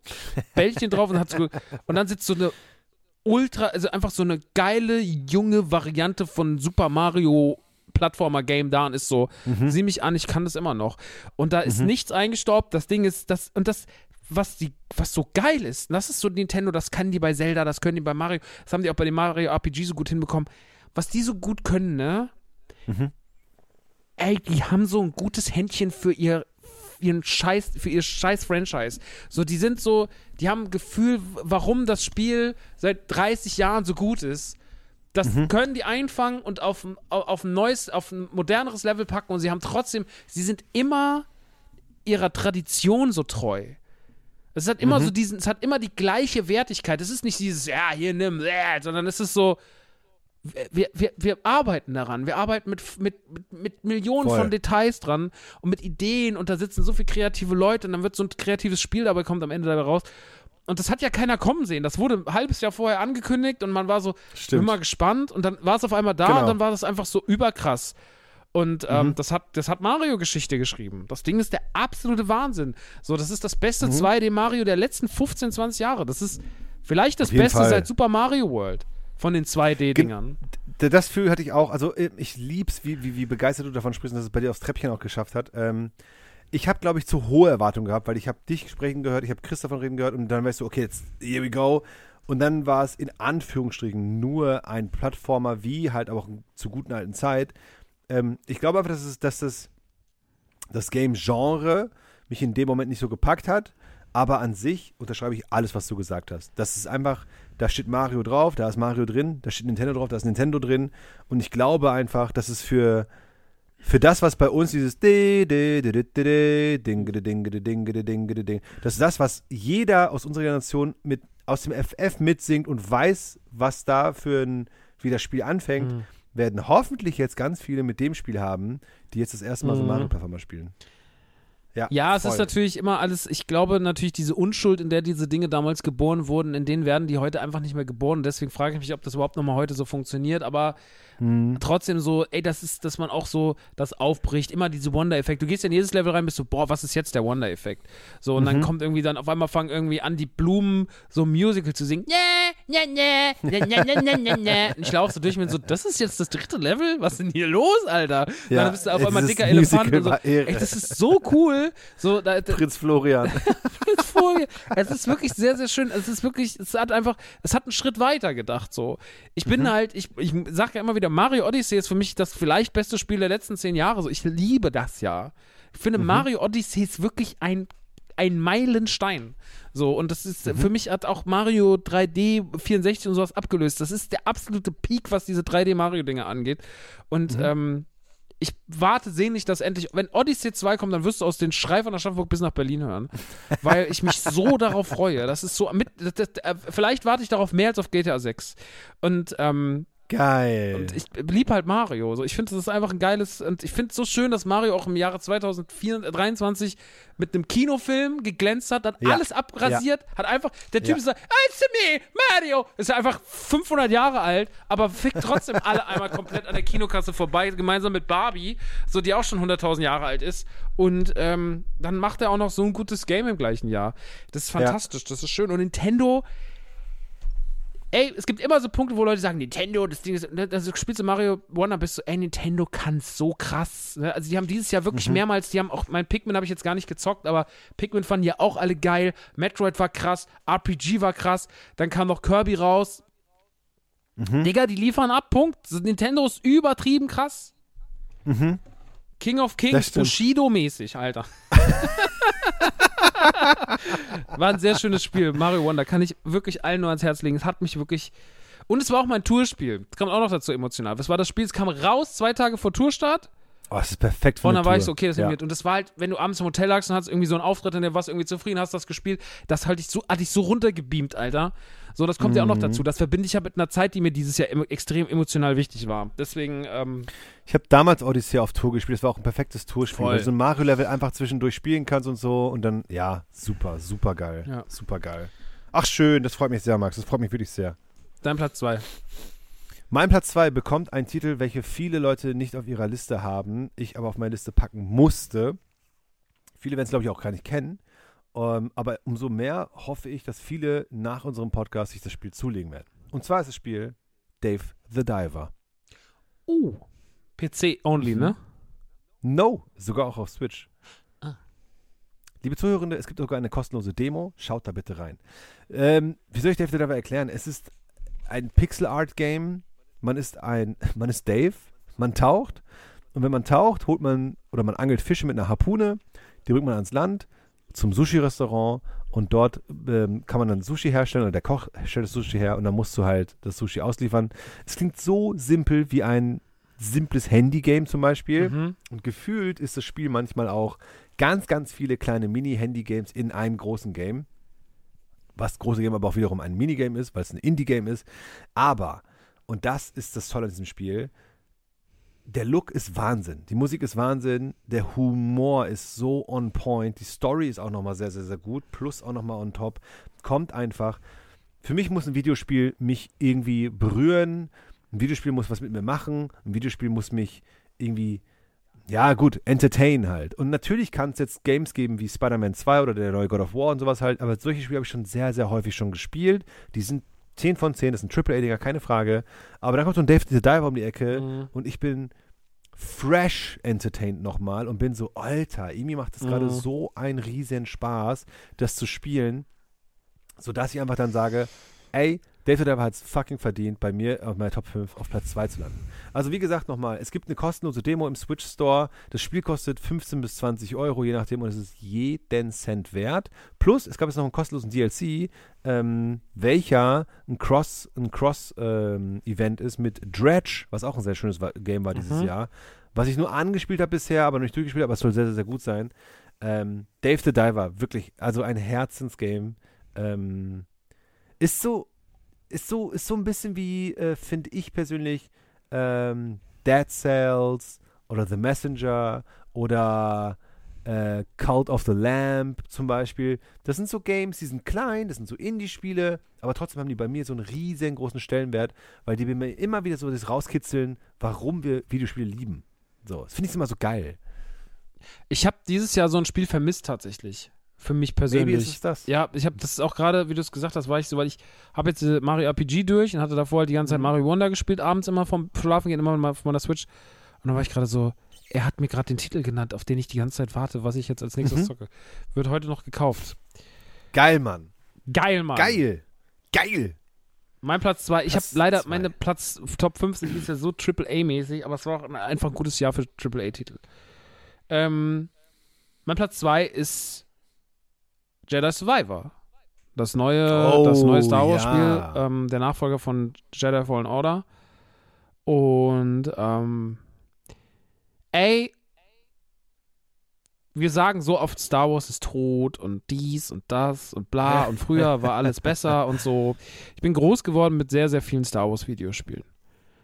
Bällchen drauf und hat so, und dann sitzt so eine ultra, also einfach so eine geile, junge Variante von Super Mario Plattformer-Game da und ist so, sieh mich an, ich kann das immer noch. Und da ist nichts eingestaubt, das Ding ist, das, und das, was die, was so geil ist, das ist so Nintendo, das kann die bei Zelda, das können die bei Mario, das haben die auch bei dem Mario RPG so gut hinbekommen. Was die so gut können, ne? Ey, die haben so ein gutes Händchen für ihr ihren Scheiß, für ihr scheiß Franchise. So, die sind so, die haben ein Gefühl, warum das Spiel seit 30 Jahren so gut ist. Das können die einfangen und auf, ein- au- auf ein neues, auf ein moderneres Level packen und sie haben trotzdem, sie sind immer ihrer Tradition so treu. Es hat immer so diesen, es hat immer die gleiche Wertigkeit. Es ist nicht dieses, ja, hier nimm, äh, sondern es ist so, wir, wir, wir arbeiten daran. Wir arbeiten mit, mit, mit, Millionen Voll. von Details dran und mit Ideen und da sitzen so viele kreative Leute und dann wird so ein kreatives Spiel dabei kommt am Ende dabei raus. Und das hat ja keiner kommen sehen. Das wurde ein halbes Jahr vorher angekündigt und man war so Stimmt. immer gespannt und dann war es auf einmal da Genau. und dann war das einfach so überkrass. Und ähm, Mhm. das hat, das hat Mario Geschichte geschrieben. Das Ding ist der absolute Wahnsinn. So, das ist das beste Mhm. 2D Mario der letzten 15, 20 Jahre. Das ist vielleicht das Beste Fall. seit Super Mario World von den 2D-Dingern. D- Das Gefühl hatte ich auch. Also äh, ich lieb's, wie, wie, wie begeistert du davon sprichst, dass es bei dir aufs Treppchen auch geschafft hat. Ähm, ich habe, glaube ich, zu hohe Erwartungen gehabt, weil ich habe dich sprechen gehört, ich habe Chris davon reden gehört und dann weißt du, okay, jetzt here we go. Und dann war es in Anführungsstrichen nur ein Plattformer wie halt auch zu guten alten Zeit. Ähm, ich glaube einfach, dass, es, dass das, das Game-Genre mich in dem Moment nicht so gepackt hat. Aber an sich unterschreibe ich alles, was du gesagt hast. Das ist einfach, da steht Mario drauf, da ist Mario drin, da steht Nintendo drauf, da ist Nintendo drin. Und ich glaube einfach, dass es für, für das, was bei uns dieses ding, das ist das, was jeder aus unserer Generation mit, aus dem FF mitsingt und weiß, was da für ein, wie das Spiel anfängt, Mhm. werden hoffentlich jetzt ganz viele mit dem Spiel haben, die jetzt das erste Mal so Mhm. Mario-Plattformer spielen. Ja, ja es voll. ist natürlich immer alles, ich glaube natürlich diese Unschuld, in der diese Dinge damals geboren wurden, in denen werden die heute einfach nicht mehr geboren. Deswegen frage ich mich, ob das überhaupt nochmal heute so funktioniert. Aber hm. trotzdem so, ey, das ist, dass man auch so das aufbricht. Immer diese Wonder-Effekt. Du gehst in jedes Level rein, bist du, so, boah, was ist jetzt der Wonder-Effekt? So, und mhm. dann kommt irgendwie dann auf einmal fangen irgendwie an, die Blumen so ein Musical zu singen. Nee, nee, nee, nee, nee, nee, nee, nee. Und ich laufe so durch mir so, das ist jetzt das dritte Level? Was ist denn hier los, Alter? Ja, dann bist du auf einmal dicker Musical Elefant. Und so, ey, das ist so cool so, da, Prinz Florian. Prinz Vogel. Es ist wirklich sehr, sehr schön. Es ist wirklich, es hat einfach, es hat einen Schritt weiter gedacht. So, ich bin Mhm. halt, ich, ich sag ja immer wieder, Mario Odyssey ist für mich das vielleicht beste Spiel der letzten zehn Jahre. So, ich liebe das ja. Ich Mhm. finde Mario Odyssey ist wirklich ein ein Meilenstein. So, und das ist, Mhm. für mich hat auch Mario 3D 64 und sowas abgelöst. Das ist der absolute Peak, was diese 3D-Mario-Dinge angeht. Und Mhm. ähm, ich warte sehnlich, dass endlich, wenn Odyssey 2 kommt, dann wirst du aus den Schrei von Aschaffenburg bis nach Berlin hören. Weil ich mich so darauf freue. Das ist so mit, das, das, äh, vielleicht warte ich darauf mehr als auf GTA 6. Und, ähm, Geil. und ich liebe halt Mario. So, ich finde, das ist einfach ein geiles, und ich finde es so schön, dass Mario auch im Jahre 2023 mit einem Kinofilm geglänzt hat, hat Ja. alles abrasiert, hat einfach, der Typ Ja. sagt, it's me, Mario, ist ja einfach 500 Jahre alt, aber fickt trotzdem alle einmal komplett an der Kinokasse vorbei, gemeinsam mit Barbie, so die auch schon 100.000 Jahre alt ist und ähm, dann macht er auch noch so ein gutes Game im gleichen Jahr. Das ist fantastisch, das ist schön und Nintendo Ey, es gibt immer so Punkte, wo Leute sagen, Nintendo, das Ding ist, also spielst du Mario Wonder, bist du, ey, Nintendo kann so krass. Ne? Also die haben dieses Jahr wirklich mehrmals, die haben auch, mein Pikmin habe ich jetzt gar nicht gezockt, aber Pikmin fanden ja auch alle geil. Metroid war krass, RPG war krass, dann kam noch Kirby raus. Digga, die liefern ab, Punkt. Nintendo ist übertrieben krass. King of Kings. Bushido-mäßig, Alter. war ein sehr schönes Spiel. Mario Wonder kann ich wirklich allen nur ans Herz legen. Es hat mich wirklich. Und es war auch mein Tourspiel. Das kam auch noch dazu emotional. Das war das Spiel, es kam raus zwei Tage vor Tourstart. Oh, das ist perfekt für Und dann war Tour. ich so, okay, das ja. ja. Und das war halt, wenn du abends im Hotel lagst und hast irgendwie so einen Auftritt, in der warst irgendwie zufrieden, hast das gespielt, das halt ich so, hatte ich so runtergebeamt, Alter. So, das kommt ja auch noch Mhm. dazu. Das verbinde ich ja mit einer Zeit, die mir dieses Jahr em- extrem emotional wichtig war. Deswegen, ähm, Ich habe damals Odyssey auf Tour gespielt. Das war auch ein perfektes Tourspiel, Voll. weil du so ein Mario-Level einfach zwischendurch spielen kannst und so. Und dann, ja, super, super geil. Ja. Super geil. Ach, schön, das freut mich sehr, Max. Das freut mich wirklich sehr. dein Platz zwei. Mein Platz 2 bekommt einen Titel, welche viele Leute nicht auf ihrer Liste haben, ich aber auf meine Liste packen musste. Viele werden es, glaube ich, auch gar nicht kennen. Ähm, aber umso mehr hoffe ich, dass viele nach unserem Podcast sich das Spiel zulegen werden. Und zwar ist das Spiel Dave the Diver. Uh, PC only, ne? No, sogar auch auf Switch. Ah. Liebe Zuhörende, es gibt sogar eine kostenlose Demo. Schaut da bitte rein. Ähm, wie soll ich Dave the Diver erklären? Es ist ein Pixel-Art-Game. Man ist ein, man ist Dave, man taucht. Und wenn man taucht, holt man oder man angelt Fische mit einer Harpune, die bringt man ans Land zum Sushi-Restaurant und dort ähm, kann man dann Sushi herstellen oder der Koch stellt das Sushi her und dann musst du halt das Sushi ausliefern. Es klingt so simpel wie ein simples Handy-Game zum Beispiel. Mhm. Und gefühlt ist das Spiel manchmal auch ganz, ganz viele kleine Mini-Handy-Games in einem großen Game. Was das große Game aber auch wiederum ein Minigame ist, weil es ein Indie-Game ist. Aber, und das ist das Tolle an diesem Spiel, der Look ist Wahnsinn. Die Musik ist Wahnsinn. Der Humor ist so on point. Die Story ist auch nochmal sehr, sehr, sehr gut. Plus auch nochmal on top. Kommt einfach. Für mich muss ein Videospiel mich irgendwie berühren. Ein Videospiel muss was mit mir machen. Ein Videospiel muss mich irgendwie, ja gut, entertain halt. Und natürlich kann es jetzt Games geben wie Spider-Man 2 oder der neue God of War und sowas halt. Aber solche Spiele habe ich schon sehr, sehr häufig schon gespielt. Die sind 10 von 10, das ist ein Triple-A-Dinger, keine Frage. Aber dann kommt so ein Dave the Diver um die Ecke Mhm. und ich bin fresh entertained nochmal und bin so, Alter, irgendwie macht es gerade Mhm. so einen riesen Spaß, das zu spielen, sodass ich einfach dann sage, ey, Dave the Diver hat es fucking verdient, bei mir auf meiner Top 5 auf Platz 2 zu landen. Also wie gesagt nochmal, es gibt eine kostenlose Demo im Switch Store. Das Spiel kostet 15 bis 20 Euro, je nachdem, und es ist jeden Cent wert. Plus, es gab jetzt noch einen kostenlosen DLC, ähm, welcher ein Cross, ein Cross ähm, Event ist mit Dredge, was auch ein sehr schönes Game war dieses Mhm. Jahr. Was ich nur angespielt habe bisher, aber noch nicht durchgespielt habe, aber es soll sehr, sehr, sehr gut sein. Ähm, Dave the Diver, wirklich, also ein Herzensgame. Ähm, ist so, ist so, ist so ein bisschen wie, äh, finde ich persönlich, ähm, Dead Cells oder The Messenger oder äh, Cult of the Lamp zum Beispiel. Das sind so Games, die sind klein, das sind so Indie-Spiele, aber trotzdem haben die bei mir so einen riesengroßen Stellenwert, weil die mir immer wieder so das rauskitzeln, warum wir Videospiele lieben. So, das finde ich immer so geil. Ich habe dieses Jahr so ein Spiel vermisst tatsächlich. Für mich Maybe persönlich. ist es das. Ja, ich habe das auch gerade, wie du es gesagt hast, war ich so, weil ich habe jetzt Mario RPG durch und hatte davor halt die ganze Zeit Mhm. Mario Wonder gespielt, abends immer vom Schlafen gehen, immer mal auf meiner Switch. Und dann war ich gerade so, er hat mir gerade den Titel genannt, auf den ich die ganze Zeit warte, was ich jetzt als nächstes Mhm. zocke. Wird heute noch gekauft. Geil, Mann. Geil, Mann. Geil. Geil. Mein Platz 2, ich habe leider, zwei. meine Platz Top 5 sind dieses Jahr so AAA-mäßig, aber es war auch ein- einfach ein gutes Jahr für AAA-Titel. Ähm, mein Platz 2 ist Jedi Survivor. Das neue, Oh, das neue Star Wars ja. Spiel, ähm, der Nachfolger von Jedi Fallen Order. Und ähm, ey, wir sagen so oft, Star Wars ist tot und dies und das und bla und früher war alles besser und so. Ich bin groß geworden mit sehr, sehr vielen Star Wars Videospielen.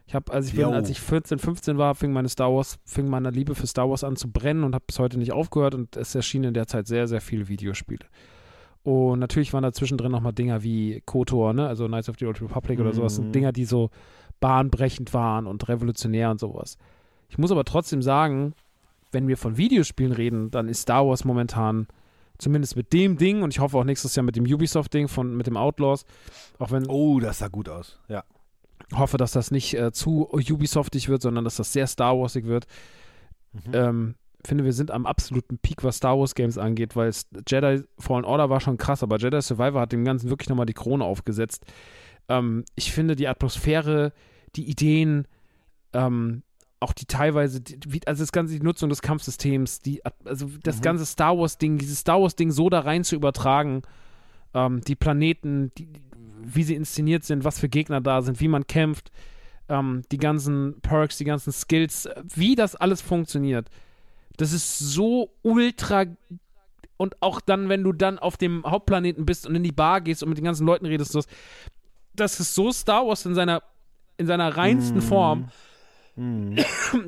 Ich habe, als ich bin, als ich 14, 15 war, fing meine Star Wars, fing meine Liebe für Star Wars an zu brennen und habe bis heute nicht aufgehört und es erschienen in der Zeit sehr, sehr viele Videospiele. Und natürlich waren da zwischendrin nochmal Dinger wie KOTOR, ne, also Knights of the Old Republic oder sowas, Mhm. sind Dinger, die so bahnbrechend waren und revolutionär und sowas. Ich muss aber trotzdem sagen, wenn wir von Videospielen reden, dann ist Star Wars momentan zumindest mit dem Ding und ich hoffe auch nächstes Jahr mit dem Ubisoft-Ding von mit dem Outlaws, auch wenn Oh, das sah gut aus. Ja. hoffe, dass das nicht äh, zu Ubisoftig wird, sondern dass das sehr Star Warsig wird. Mhm. Ähm, finde, wir sind am absoluten Peak, was Star Wars Games angeht, weil es- Jedi Fallen Order war schon krass, aber Jedi Survivor hat dem Ganzen wirklich nochmal die Krone aufgesetzt. Ähm, ich finde die Atmosphäre, die Ideen, ähm, auch die teilweise, die, also das ganze, die Nutzung des Kampfsystems, die, also das Mhm. ganze Star Wars-Ding, dieses Star Wars-Ding so da rein zu übertragen, ähm, die Planeten, die, wie sie inszeniert sind, was für Gegner da sind, wie man kämpft, ähm, die ganzen Perks, die ganzen Skills, wie das alles funktioniert. Das ist so ultra und auch dann, wenn du dann auf dem Hauptplaneten bist und in die Bar gehst und mit den ganzen Leuten redest, so, das ist so Star Wars in seiner in seiner reinsten Mhm. Form. Mhm.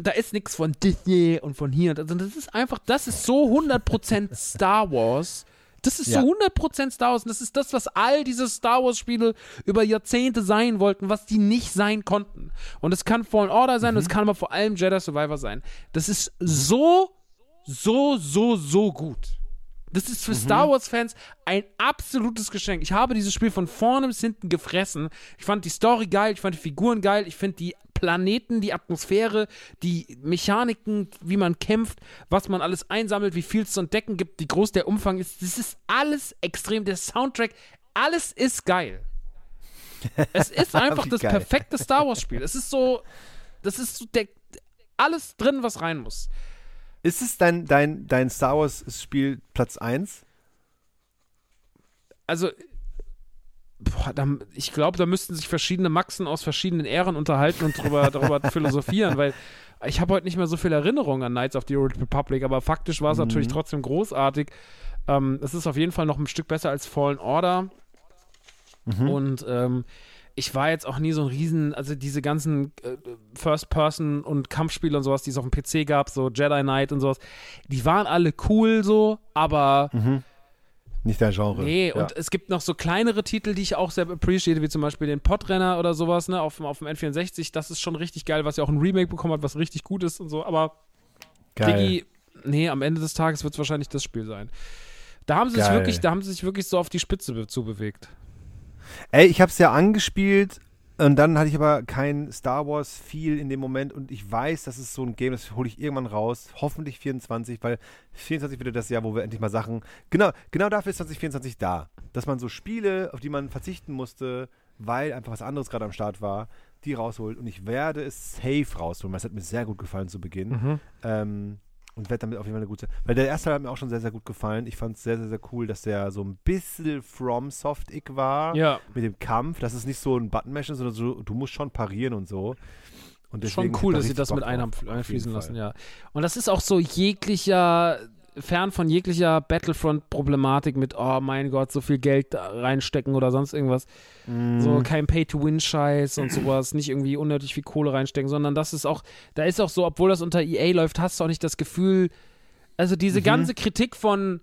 Da ist nichts von Disney und von hier. Also das ist einfach, das ist so 100% Star Wars. Das ist Ja. so 100% Star Wars. Und das ist das, was all diese Star Wars-Spiele über Jahrzehnte sein wollten, was die nicht sein konnten. Und es kann Fallen Order sein, und es kann aber vor allem Jedi Survivor sein. Das ist so, so, so, so gut. Das ist für Star Wars-Fans ein absolutes Geschenk. Ich habe dieses Spiel von vorne bis hinten gefressen. Ich fand die Story geil, ich fand die Figuren geil, ich finde die Planeten, die Atmosphäre, die Mechaniken, wie man kämpft, was man alles einsammelt, wie viel es zu entdecken gibt, wie groß der Umfang ist. Das ist alles extrem. Der Soundtrack, alles ist geil. Es ist einfach das geil. perfekte Star Wars-Spiel. Es ist so, das ist so der, alles drin, was rein muss. Ist es dein, dein, dein Star Wars-Spiel Platz 1? also, boah, da, ich glaube, da müssten sich verschiedene Maxen aus verschiedenen Ähren unterhalten und darüber, darüber philosophieren, weil ich habe heute nicht mehr so viel Erinnerung an Knights of the Old Republic, aber faktisch war es natürlich trotzdem großartig. Ähm, es ist auf jeden Fall noch ein Stück besser als Fallen Order. Und ähm, ich war jetzt auch nie so ein Riesen, also diese ganzen äh, First-Person- und Kampfspiele und sowas, die es auf dem PC gab, so Jedi Knight und sowas, die waren alle cool so, aber Nicht dein Genre. Nee, ja. und es gibt noch so kleinere Titel, die ich auch sehr appreciate, wie zum Beispiel den Podrenner oder sowas, ne, auf, dem- auf dem N64. Das ist schon richtig geil, was ja auch ein Remake bekommen hat, was richtig gut ist und so. Aber Geil. Diggi, nee, am Ende des Tages wird es wahrscheinlich das Spiel sein. Da haben sie sich wirklich, da haben sie sich wirklich so auf die Spitze be zu bewegt. Ey, ich hab's ja angespielt und dann hatte ich aber kein Star Wars viel in dem Moment und ich weiß, das ist so ein Game, das hole ich irgendwann raus. Hoffentlich 24, weil 24 wird das Jahr, wo wir endlich mal Sachen. Genau, genau dafür ist 2024 da. Dass man so Spiele, auf die man verzichten musste, weil einfach was anderes gerade am Start war, die rausholt. Und ich werde es safe rausholen, weil es hat mir sehr gut gefallen zu Beginn. Mhm. Ähm, und werde damit auf jeden Fall eine gute. Weil der erste hat mir auch schon sehr, sehr gut gefallen. Ich fand es sehr, sehr, sehr cool, dass der so ein bisschen from Soft-Ick war Ja, mit dem Kampf, das ist nicht so ein Button-Mashen, sondern so, du musst schon parieren und so. Und schon cool, dass sie das Bock mit einfließen lassen, ja. Und das ist auch so jeglicher, fern von jeglicher Battlefront-Problematik mit, oh mein Gott, so viel Geld reinstecken oder sonst irgendwas. Mhm. So kein Pay-to-Win-Scheiß und sowas, nicht irgendwie unnötig viel Kohle reinstecken, sondern das ist auch, da ist auch so, obwohl das unter EA läuft, hast du auch nicht das Gefühl, also diese Mhm. ganze Kritik von,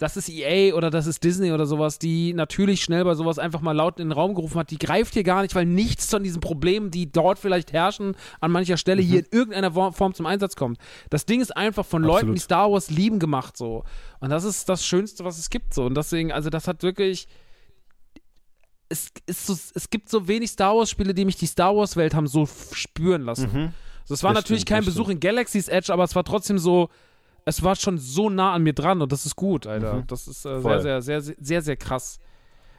das ist EA oder das ist Disney oder sowas, die natürlich schnell bei sowas einfach mal laut in den Raum gerufen hat, die greift hier gar nicht, weil nichts von diesen Problemen, die dort vielleicht herrschen, an mancher Stelle hier in irgendeiner Form zum Einsatz kommt. Das Ding ist einfach von Leuten, Absolut. die Star Wars lieben, gemacht so. Und das ist das Schönste, was es gibt so. Und deswegen, also das hat wirklich es, ist so, es gibt so wenig Star Wars-Spiele, die mich die Star Wars-Welt haben so spüren lassen. Mhm. So, es war Das natürlich stimmt, kein Besuch in Galaxy's Edge, aber es war trotzdem so, es war schon so nah an mir dran und das ist gut, Alter. Mhm. Das ist äh, sehr, sehr, sehr, sehr, sehr, sehr krass.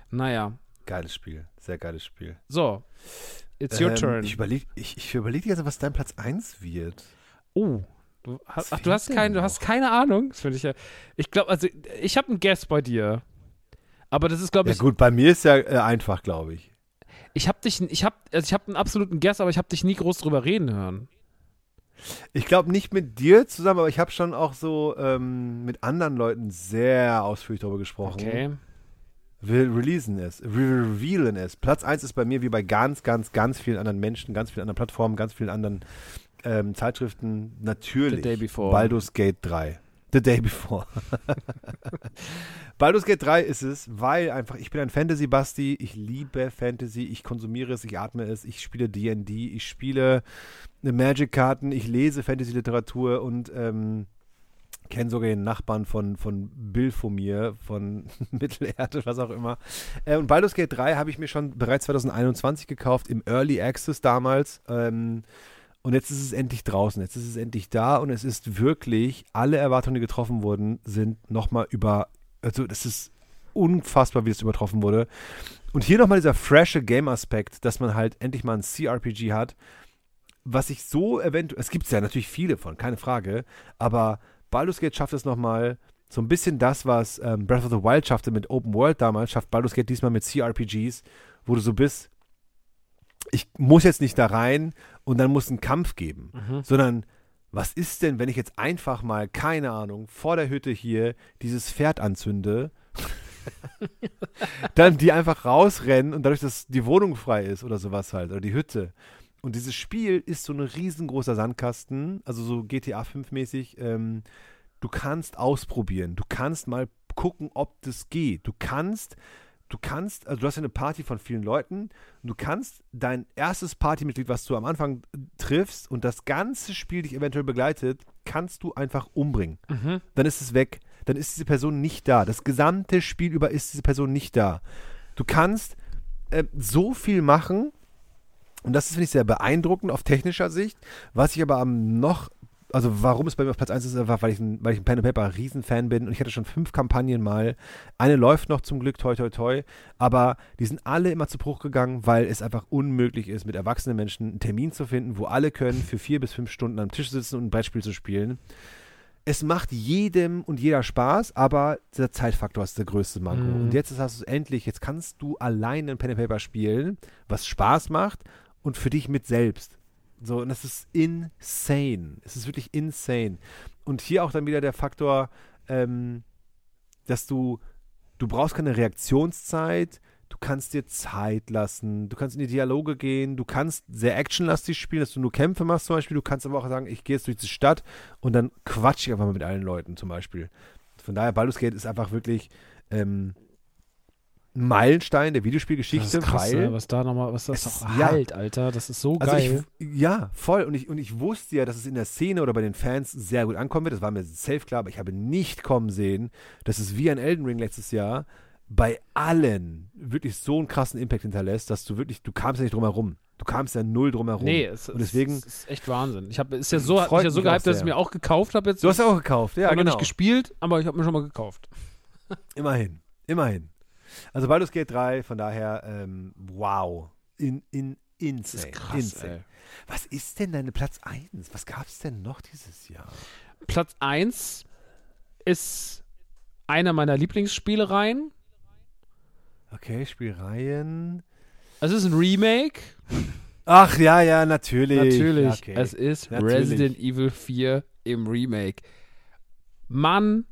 Naja, Geiles Spiel, sehr geiles Spiel. so. It's your Ähm, turn. Ich überlege ich, ich überleg ganze Zeit, was dein Platz 1 wird. oh. Du hast, Was ach, du hast, kein, du hast keine Ahnung. Das finde ich ja. Ich glaube, also, ich habe einen Guess bei dir. Aber das ist, glaube Ja ich, gut, bei mir ist ja äh, einfach, glaube ich. ich habe dich, ich habe, also ich habe einen absoluten Guess, aber ich habe dich nie groß drüber reden hören. Ich glaube nicht mit dir zusammen, aber ich habe schon auch so ähm, mit anderen Leuten sehr ausführlich darüber gesprochen. Okay. Wir releasen es, wir revealen es. Platz 1 ist bei mir wie bei ganz, ganz, ganz vielen anderen Menschen, ganz vielen anderen Plattformen, ganz vielen anderen ähm, Zeitschriften natürlich The Day Before. Baldur's Gate 3. The Day Before. Baldur's Gate 3 ist es, weil einfach, ich bin ein Fantasy-Basti, ich liebe Fantasy, ich konsumiere es, ich atme es, ich spiele D&D, ich spiele Magic-Karten, ich lese Fantasy-Literatur und ähm, kenne sogar den Nachbarn von, von Bill von mir, von Mittelerde, was auch immer. Äh, und Baldur's Gate 3 habe ich mir schon bereits 2021 gekauft, im Early Access damals. Ähm, und jetzt ist es endlich draußen, jetzt ist es endlich da und es ist wirklich, alle Erwartungen, die getroffen wurden, sind nochmal über, also das ist unfassbar, wie es übertroffen wurde. Und hier nochmal dieser frische Game-Aspekt, dass man halt endlich mal ein CRPG hat, was ich so eventuell, es gibt ja natürlich viele von, keine Frage, aber Baldur's Gate schafft es nochmal, so ein bisschen das, was ähm, Breath of the Wild schaffte mit Open World damals, schafft Baldur's Gate diesmal mit CRPGs, wo du so bist, ich muss jetzt nicht da rein und dann muss ein Kampf geben, Mhm. sondern was ist denn, wenn ich jetzt einfach mal, keine Ahnung, vor der Hütte hier dieses Pferd anzünde, dann die einfach rausrennen und dadurch, dass die Wohnung frei ist oder sowas halt, oder die Hütte. Und dieses Spiel ist so ein riesengroßer Sandkasten, also so GTA 5 mäßig. Ähm, du kannst ausprobieren, du kannst mal gucken, ob das geht. Du kannst, du kannst, also du hast ja eine Party von vielen Leuten, du kannst dein erstes Partymitglied, was du am Anfang triffst und das ganze Spiel dich eventuell begleitet, kannst du einfach umbringen. Mhm. Dann ist es weg. Dann ist diese Person nicht da. Das gesamte Spiel über ist diese Person nicht da. Du kannst äh, so viel machen, und das ist, finde ich, sehr beeindruckend auf technischer Sicht. Was ich aber am noch, also warum es bei mir auf Platz 1 ist, einfach, weil ich ein, weil ich ein Pen and Paper Riesenfan bin und ich hatte schon fünf Kampagnen mal. Eine läuft noch zum Glück, toi toi toi, aber die sind alle immer zu Bruch gegangen, weil es einfach unmöglich ist, mit erwachsenen Menschen einen Termin zu finden, wo alle können für vier bis fünf Stunden am Tisch sitzen und ein Brettspiel zu spielen. Es macht jedem und jeder Spaß, aber der Zeitfaktor ist der größte Manko. Mhm. Und jetzt hast du es endlich, jetzt kannst du alleine ein Pen and Paper spielen, was Spaß macht und für dich mit selbst. So, und das ist insane. Es ist wirklich insane. Und hier auch dann wieder der Faktor, ähm, dass du, du brauchst keine Reaktionszeit, du kannst dir Zeit lassen, du kannst in die Dialoge gehen, du kannst sehr actionlastig spielen, dass du nur Kämpfe machst zum Beispiel, du kannst aber auch sagen, ich gehe jetzt durch die Stadt und dann quatsch ich einfach mal mit allen Leuten zum Beispiel. Von daher, Baldur's Gate ist einfach wirklich ähm, Meilenstein der Videospielgeschichte, Das ist krass, weil ne? was da nochmal, was das Es- auch ja. halt, Alter. Das ist so also geil. ich, ja, voll. Und ich, und ich wusste ja, dass es in der Szene oder bei den Fans sehr gut ankommen wird. Das war mir safe klar, aber ich habe nicht kommen sehen, dass es wie ein Elden Ring letztes Jahr bei allen wirklich so einen krassen Impact hinterlässt, dass du wirklich, du kamst ja nicht drum herum. Du kamst ja null drum herum. nee, es, und deswegen, es ist echt Wahnsinn. Ich habe ist ja so, hat mich ja so gehypt, dass ich mir auch gekauft habe jetzt. du hast ja auch gekauft, ja, habe noch genau. nicht gespielt, aber ich habe mir schon mal gekauft. Immerhin, immerhin. Also Baldur's Gate 3, von daher, ähm, wow. In, in, insane. ist krass, insane. ey. Was ist denn deine Platz 1? Was gab es denn noch dieses Jahr? Platz 1 ist einer meiner Lieblingsspielereien. Okay, Spielreihen. Es ist ein Remake. Ach ja, ja, natürlich. Natürlich. Okay. Es ist Natürlich. Resident Evil 4 im Remake. Mann,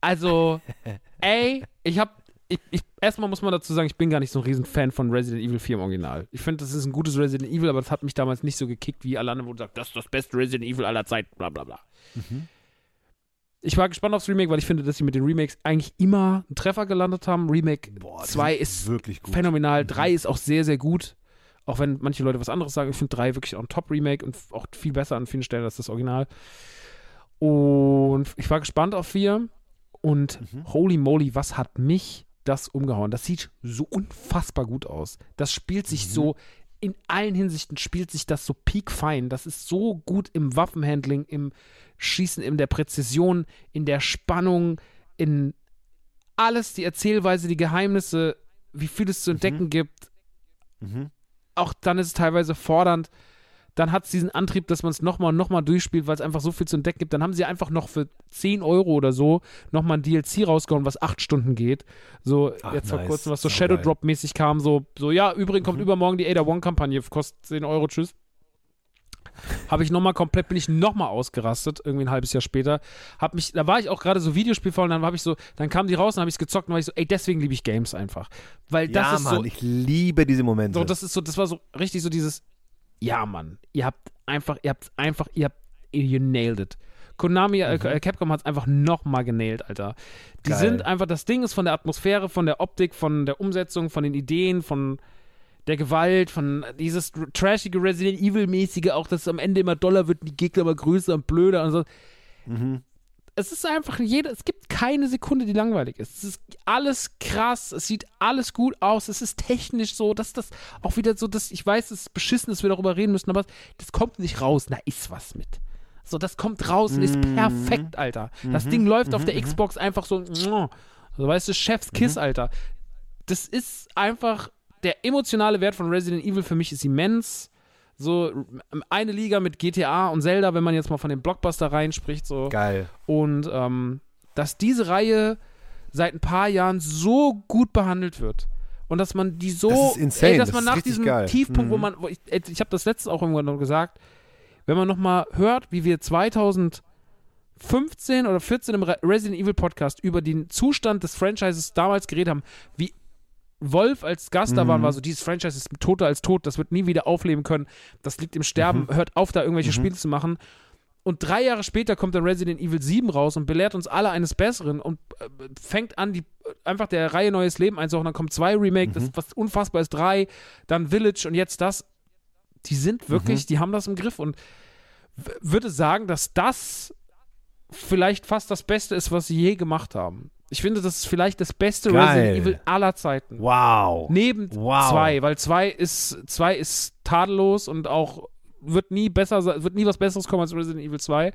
also, ey, ich hab. Ich, ich, erstmal muss man dazu sagen, ich bin gar nicht so ein Riesenfan von Resident Evil 4 im Original. Ich finde, das ist ein gutes Resident Evil, aber das hat mich damals nicht so gekickt wie alle anderen, wo du sagst, das ist das beste Resident Evil aller Zeiten, bla bla bla. Mhm. Ich war gespannt aufs Remake, weil ich finde, dass sie mit den Remakes eigentlich immer einen Treffer gelandet haben. Remake Boah, die 2 sind ist wirklich gut. phänomenal. Mhm. 3 ist auch sehr, sehr gut. Auch wenn manche Leute was anderes sagen. Ich finde 3 wirklich auch ein Top-Remake und auch viel besser an vielen Stellen als das Original. Und ich war gespannt auf 4. Und Mhm. holy moly, was hat mich das umgehauen? Das sieht so unfassbar gut aus. Das spielt sich Mhm. so, in allen Hinsichten spielt sich das so peakfein. Das ist so gut im Waffenhandling, im Schießen, in der Präzision, in der Spannung, in alles, die Erzählweise, die Geheimnisse, wie viel es zu entdecken gibt. Mhm. Auch dann ist es teilweise fordernd. Dann hat es diesen Antrieb, dass man es nochmal und nochmal durchspielt, weil es einfach so viel zu entdecken gibt. Dann haben sie einfach noch für 10 Euro oder so nochmal ein DLC rausgehauen, was 8 Stunden geht. So, Ach, jetzt vor nice. kurzem, was so. Shadow Drop-mäßig kam, so, so, ja, übrigens kommt Mhm. übermorgen die Ada One-Kampagne, kostet 10 Euro, tschüss. Habe ich nochmal komplett, bin ich nochmal ausgerastet, irgendwie ein halbes Jahr später. Hab mich, da war ich auch gerade so Videospielvoll und dann habe ich so, dann kamen die raus und habe ich es gezockt und war ich so, ey, deswegen liebe ich Games einfach. Weil das ja, ist Mann, so, ich liebe diese Momente. so, das ist so, das war so richtig so dieses, ja, Mann, ihr habt einfach, ihr habt einfach, ihr habt, you nailed it. Konami, äh, Mhm. äh, Capcom hat es einfach nochmal genailt, Alter. Die Geil. sind einfach, das Ding ist von der Atmosphäre, von der Optik, von der Umsetzung, von den Ideen, von der Gewalt, von dieses trashige Resident Evil-mäßige, auch dass es am Ende immer doller wird, und die Gegner immer größer und blöder und so. mhm. Es ist einfach jeder, es gibt keine Sekunde, die langweilig ist. Es ist alles krass, es sieht alles gut aus, es ist technisch so, dass das auch wieder so, dass ich weiß, es ist beschissen, dass wir darüber reden müssen, aber das kommt nicht raus, da ist was mit. So, das kommt raus und ist Mhm. perfekt, Alter. Das Ding läuft auf der Xbox einfach so, so weißt du, Chef's Kiss, Alter. Das ist einfach, der emotionale Wert von Resident Evil für mich ist immens. So, eine Liga mit GTA und Zelda, wenn man jetzt mal von den Blockbuster reinspricht, so. Geil. Und ähm, dass diese Reihe seit ein paar Jahren so gut behandelt wird. Und dass man die so, Das ist insane, ey, dass das man ist nach diesem geil. Tiefpunkt, wo Mhm. man, wo ich, ey, ich habe das letzte auch irgendwann noch gesagt, wenn man nochmal hört, wie wir 2015 oder 14 im Re Resident Evil Podcast über den Zustand des Franchises damals geredet haben, wie Wolf als Gast da war, und Mhm. war so, dieses Franchise ist toter als tot, das wird nie wieder aufleben können, das liegt im Sterben, Mhm. hört auf, da irgendwelche Mhm. Spiele zu machen. Und drei Jahre später kommt dann Resident Evil 7 raus und belehrt uns alle eines Besseren und äh, fängt an, die, einfach der Reihe neues Leben einzuhauchen. Dann kommt zwei Remake, das was unfassbar ist, drei, dann Village und jetzt das. Die sind wirklich, die haben das im Griff und würde sagen, dass das vielleicht fast das Beste ist, was sie je gemacht haben. Ich finde, das ist vielleicht das beste Geil. Resident Evil aller Zeiten. Wow. Neben Wow. zwei, weil zwei ist, zwei ist tadellos und auch wird nie besser, se- wird nie was Besseres kommen als Resident Evil 2.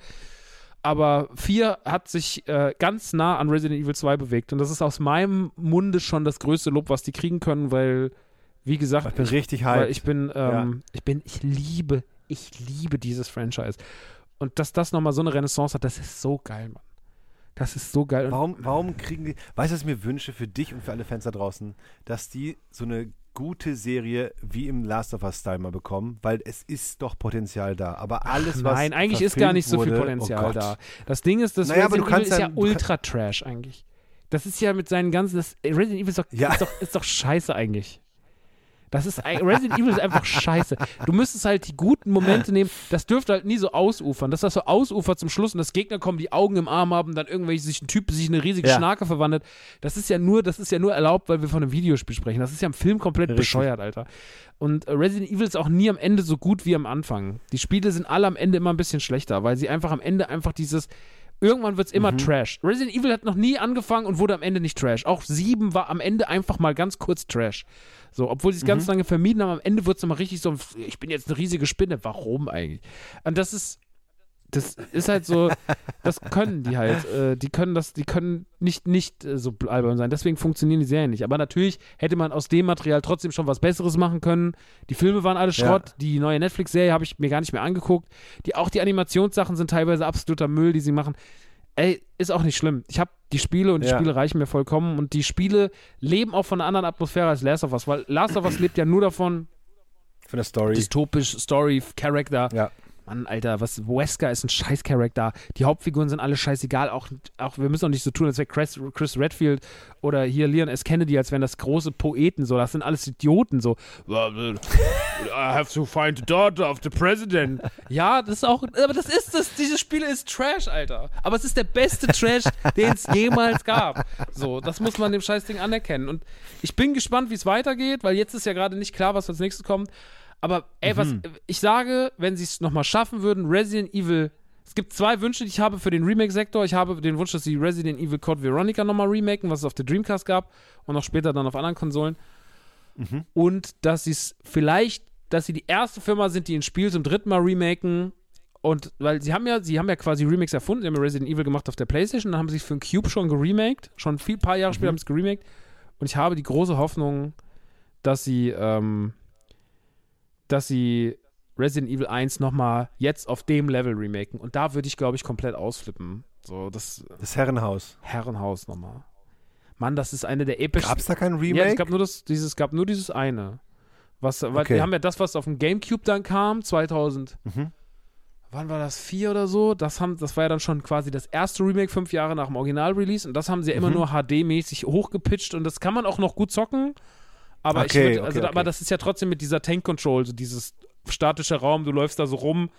Aber vier hat sich äh, ganz nah an Resident Evil 2 bewegt. Und das ist aus meinem Munde schon das größte Lob, was die kriegen können, weil, wie gesagt, Ich bin richtig hyped. ich bin, ähm, ich bin, ich liebe, ich liebe dieses Franchise. Und dass das nochmal so eine Renaissance hat, das ist so geil, Mann. Das ist so geil. Warum, warum kriegen die, weißt du, was ich mir wünsche für dich und für alle Fans da draußen, dass die so eine gute Serie wie im Last of Us Style mal bekommen, weil es ist doch Potenzial da. Aber alles, was Nein, eigentlich ist gar nicht so viel wurde, Potenzial oh da. Das Ding ist, das Naja, aber Resident du kannst Evil ist ja ultra Trash eigentlich. Das ist ja mit seinen ganzen, das, Resident Evil ist doch, Ja. ist, doch, ist doch scheiße eigentlich. Das ist, Resident Evil ist einfach scheiße. Du müsstest halt die guten Momente nehmen. Das dürfte halt nie so ausufern. Dass das so ausufert zum Schluss und das Gegner kommen, die Augen im Arm haben, dann irgendwelche sich ein Typ sich in eine riesige Ja. Schnarke verwandelt. Das ist ja nur, das ist ja nur erlaubt, weil wir von einem Videospiel sprechen. Das ist ja im Film komplett Richtig. bescheuert, Alter. Und Resident Evil ist auch nie am Ende so gut wie am Anfang. Die Spiele sind alle am Ende immer ein bisschen schlechter, weil sie einfach am Ende einfach dieses. Irgendwann wird es immer Trash. Resident Evil hat noch nie angefangen und wurde am Ende nicht Trash. Auch 7 war am Ende einfach mal ganz kurz Trash. So, obwohl sie es ganz lange vermieden haben, am Ende wird es nochmal richtig so, ich bin jetzt eine riesige Spinne. Warum eigentlich? Und das ist, das ist halt so, das können die halt. Äh, die können das, die können nicht, nicht äh, so albern sein. Deswegen funktionieren die Serien nicht. Aber natürlich hätte man aus dem Material trotzdem schon was Besseres machen können. Die Filme waren alle Ja. Schrott. Die neue Netflix-Serie habe ich mir gar nicht mehr angeguckt. Die, auch die Animationssachen sind teilweise absoluter Müll, die sie machen. Ey, ist auch nicht schlimm. Ich habe die Spiele und die Ja. Spiele reichen mir vollkommen. Und die Spiele leben auch von einer anderen Atmosphäre als Last of Us, weil Last of Us lebt ja nur davon, Von der Story. dystopisch, Story, Character. Ja. Mann, Alter, was Wesker ist ein scheiß Charakter. Die Hauptfiguren sind alle scheißegal. Auch, auch wir müssen auch nicht so tun, als wäre Chris, Chris Redfield oder hier Leon S. Kennedy, als wären das große Poeten. So, das sind alles Idioten. So, I have to find the daughter of the president. Ja, das ist auch, aber das ist es. Dieses Spiel ist Trash, Alter. Aber es ist der beste Trash, den es jemals gab. So, das muss man dem Scheißding anerkennen. Und ich bin gespannt, wie es weitergeht, weil jetzt ist ja gerade nicht klar, was als nächstes kommt. Aber ey, was ich sage, wenn sie es nochmal schaffen würden, Resident Evil. Es gibt zwei Wünsche, die ich habe für den Remake-Sektor. Ich habe den Wunsch, dass sie Resident Evil Code Veronica nochmal remaken, was es auf der Dreamcast gab und auch später dann auf anderen Konsolen. Und dass sie es vielleicht, dass sie die erste Firma sind, die ein Spiel zum dritten Mal remaken. Und weil sie haben ja, sie haben ja quasi Remakes erfunden, sie haben ja Resident Evil gemacht auf der Playstation, dann haben sie es für den Cube schon geremaked, schon viel paar Jahre später haben sie es geremaked. Und ich habe die große Hoffnung, dass sie, ähm, dass sie Resident Evil 1 nochmal jetzt auf dem Level remaken. Und da würde ich, glaube ich, komplett ausflippen. So, das Das Herrenhaus. Herrenhaus nochmal. Mann, das ist eine der epischsten. Gab es da kein Ja, Remake? es gab nur das, dieses, es gab nur dieses eine. Was, Okay. wir haben ja das, was auf dem Gamecube dann kam, 2000. Mhm. Wann war das? Vier oder so? Das, haben, das war ja dann schon quasi das erste Remake, fünf Jahre nach dem Original-Release. Und das haben sie ja immer Mhm. nur HD-mäßig hochgepitcht. Und das kann man auch noch gut zocken. Aber Okay, würd, also, okay, aber okay. das ist ja trotzdem mit dieser Tank-Control, so dieses statische Raum, du läufst da so rum.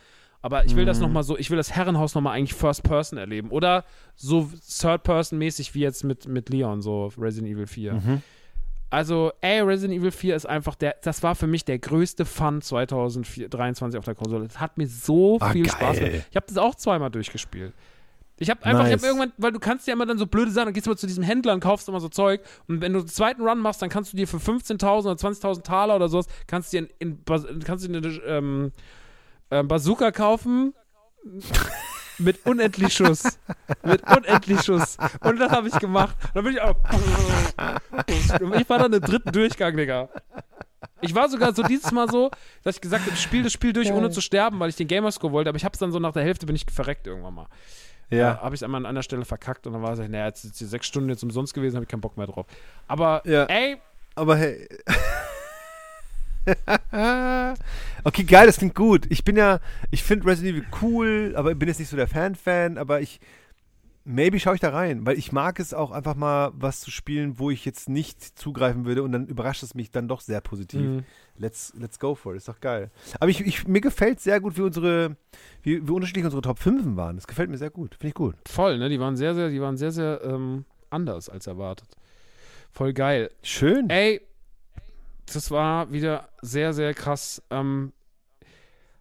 Aber ich will das Mhm. nochmal so, ich will das Herrenhaus nochmal eigentlich First Person erleben. Oder so Third Person mäßig wie jetzt mit, mit Leon, so Resident Evil 4. Mhm. Also, ey, Resident Evil 4 ist einfach der, das war für mich der größte Fun 2023 auf der Konsole. Das hat mir so Ah, viel geil. Spaß gemacht. Ich habe das auch zweimal durchgespielt. Ich habe einfach, ich Nice. habe irgendwann, weil du kannst ja immer dann so blöde sein, dann gehst du mal zu diesem Händler und kaufst immer so Zeug und wenn du den zweiten Run machst, dann kannst du dir für 15.000 oder 20.000 Taler oder sowas, kannst du dir in, in, kannst du dir eine ähm, ähm, Bazooka kaufen mit unendlich Schuss. mit unendlich Schuss. Und das habe ich gemacht. Dann bin ich auch. Ich war dann im dritten Durchgang, Digga. Ich war sogar so dieses Mal so, dass ich gesagt habe, ich spiele das Spiel durch, ohne zu sterben, weil ich den Gamerscore wollte, aber ich habe es dann so nach der Hälfte bin ich verreckt irgendwann mal. Ja. habe ich es einmal an einer Stelle verkackt und dann war es, naja, jetzt sind die sechs Stunden jetzt umsonst gewesen, habe ich keinen Bock mehr drauf. Aber, Ja. ey, Aber hey. okay, geil, das klingt gut. Ich bin ja, ich finde Resident Evil cool, aber bin jetzt nicht so der Fan-Fan, aber ich, maybe schaue ich da rein, weil ich mag es auch einfach mal was zu spielen, wo ich jetzt nicht zugreifen würde und dann überrascht es mich dann doch sehr positiv. Mhm. Let's, let's go for it, ist doch geil. Aber ich, ich, mir gefällt sehr gut, wie unsere, wie, wie unterschiedlich unsere Top 5 waren. Das gefällt mir sehr gut, finde ich gut. Voll, ne? Die waren sehr, sehr, die waren sehr, sehr ähm, anders als erwartet. Voll geil. Schön. Ey, das war wieder sehr, sehr krass. Ähm,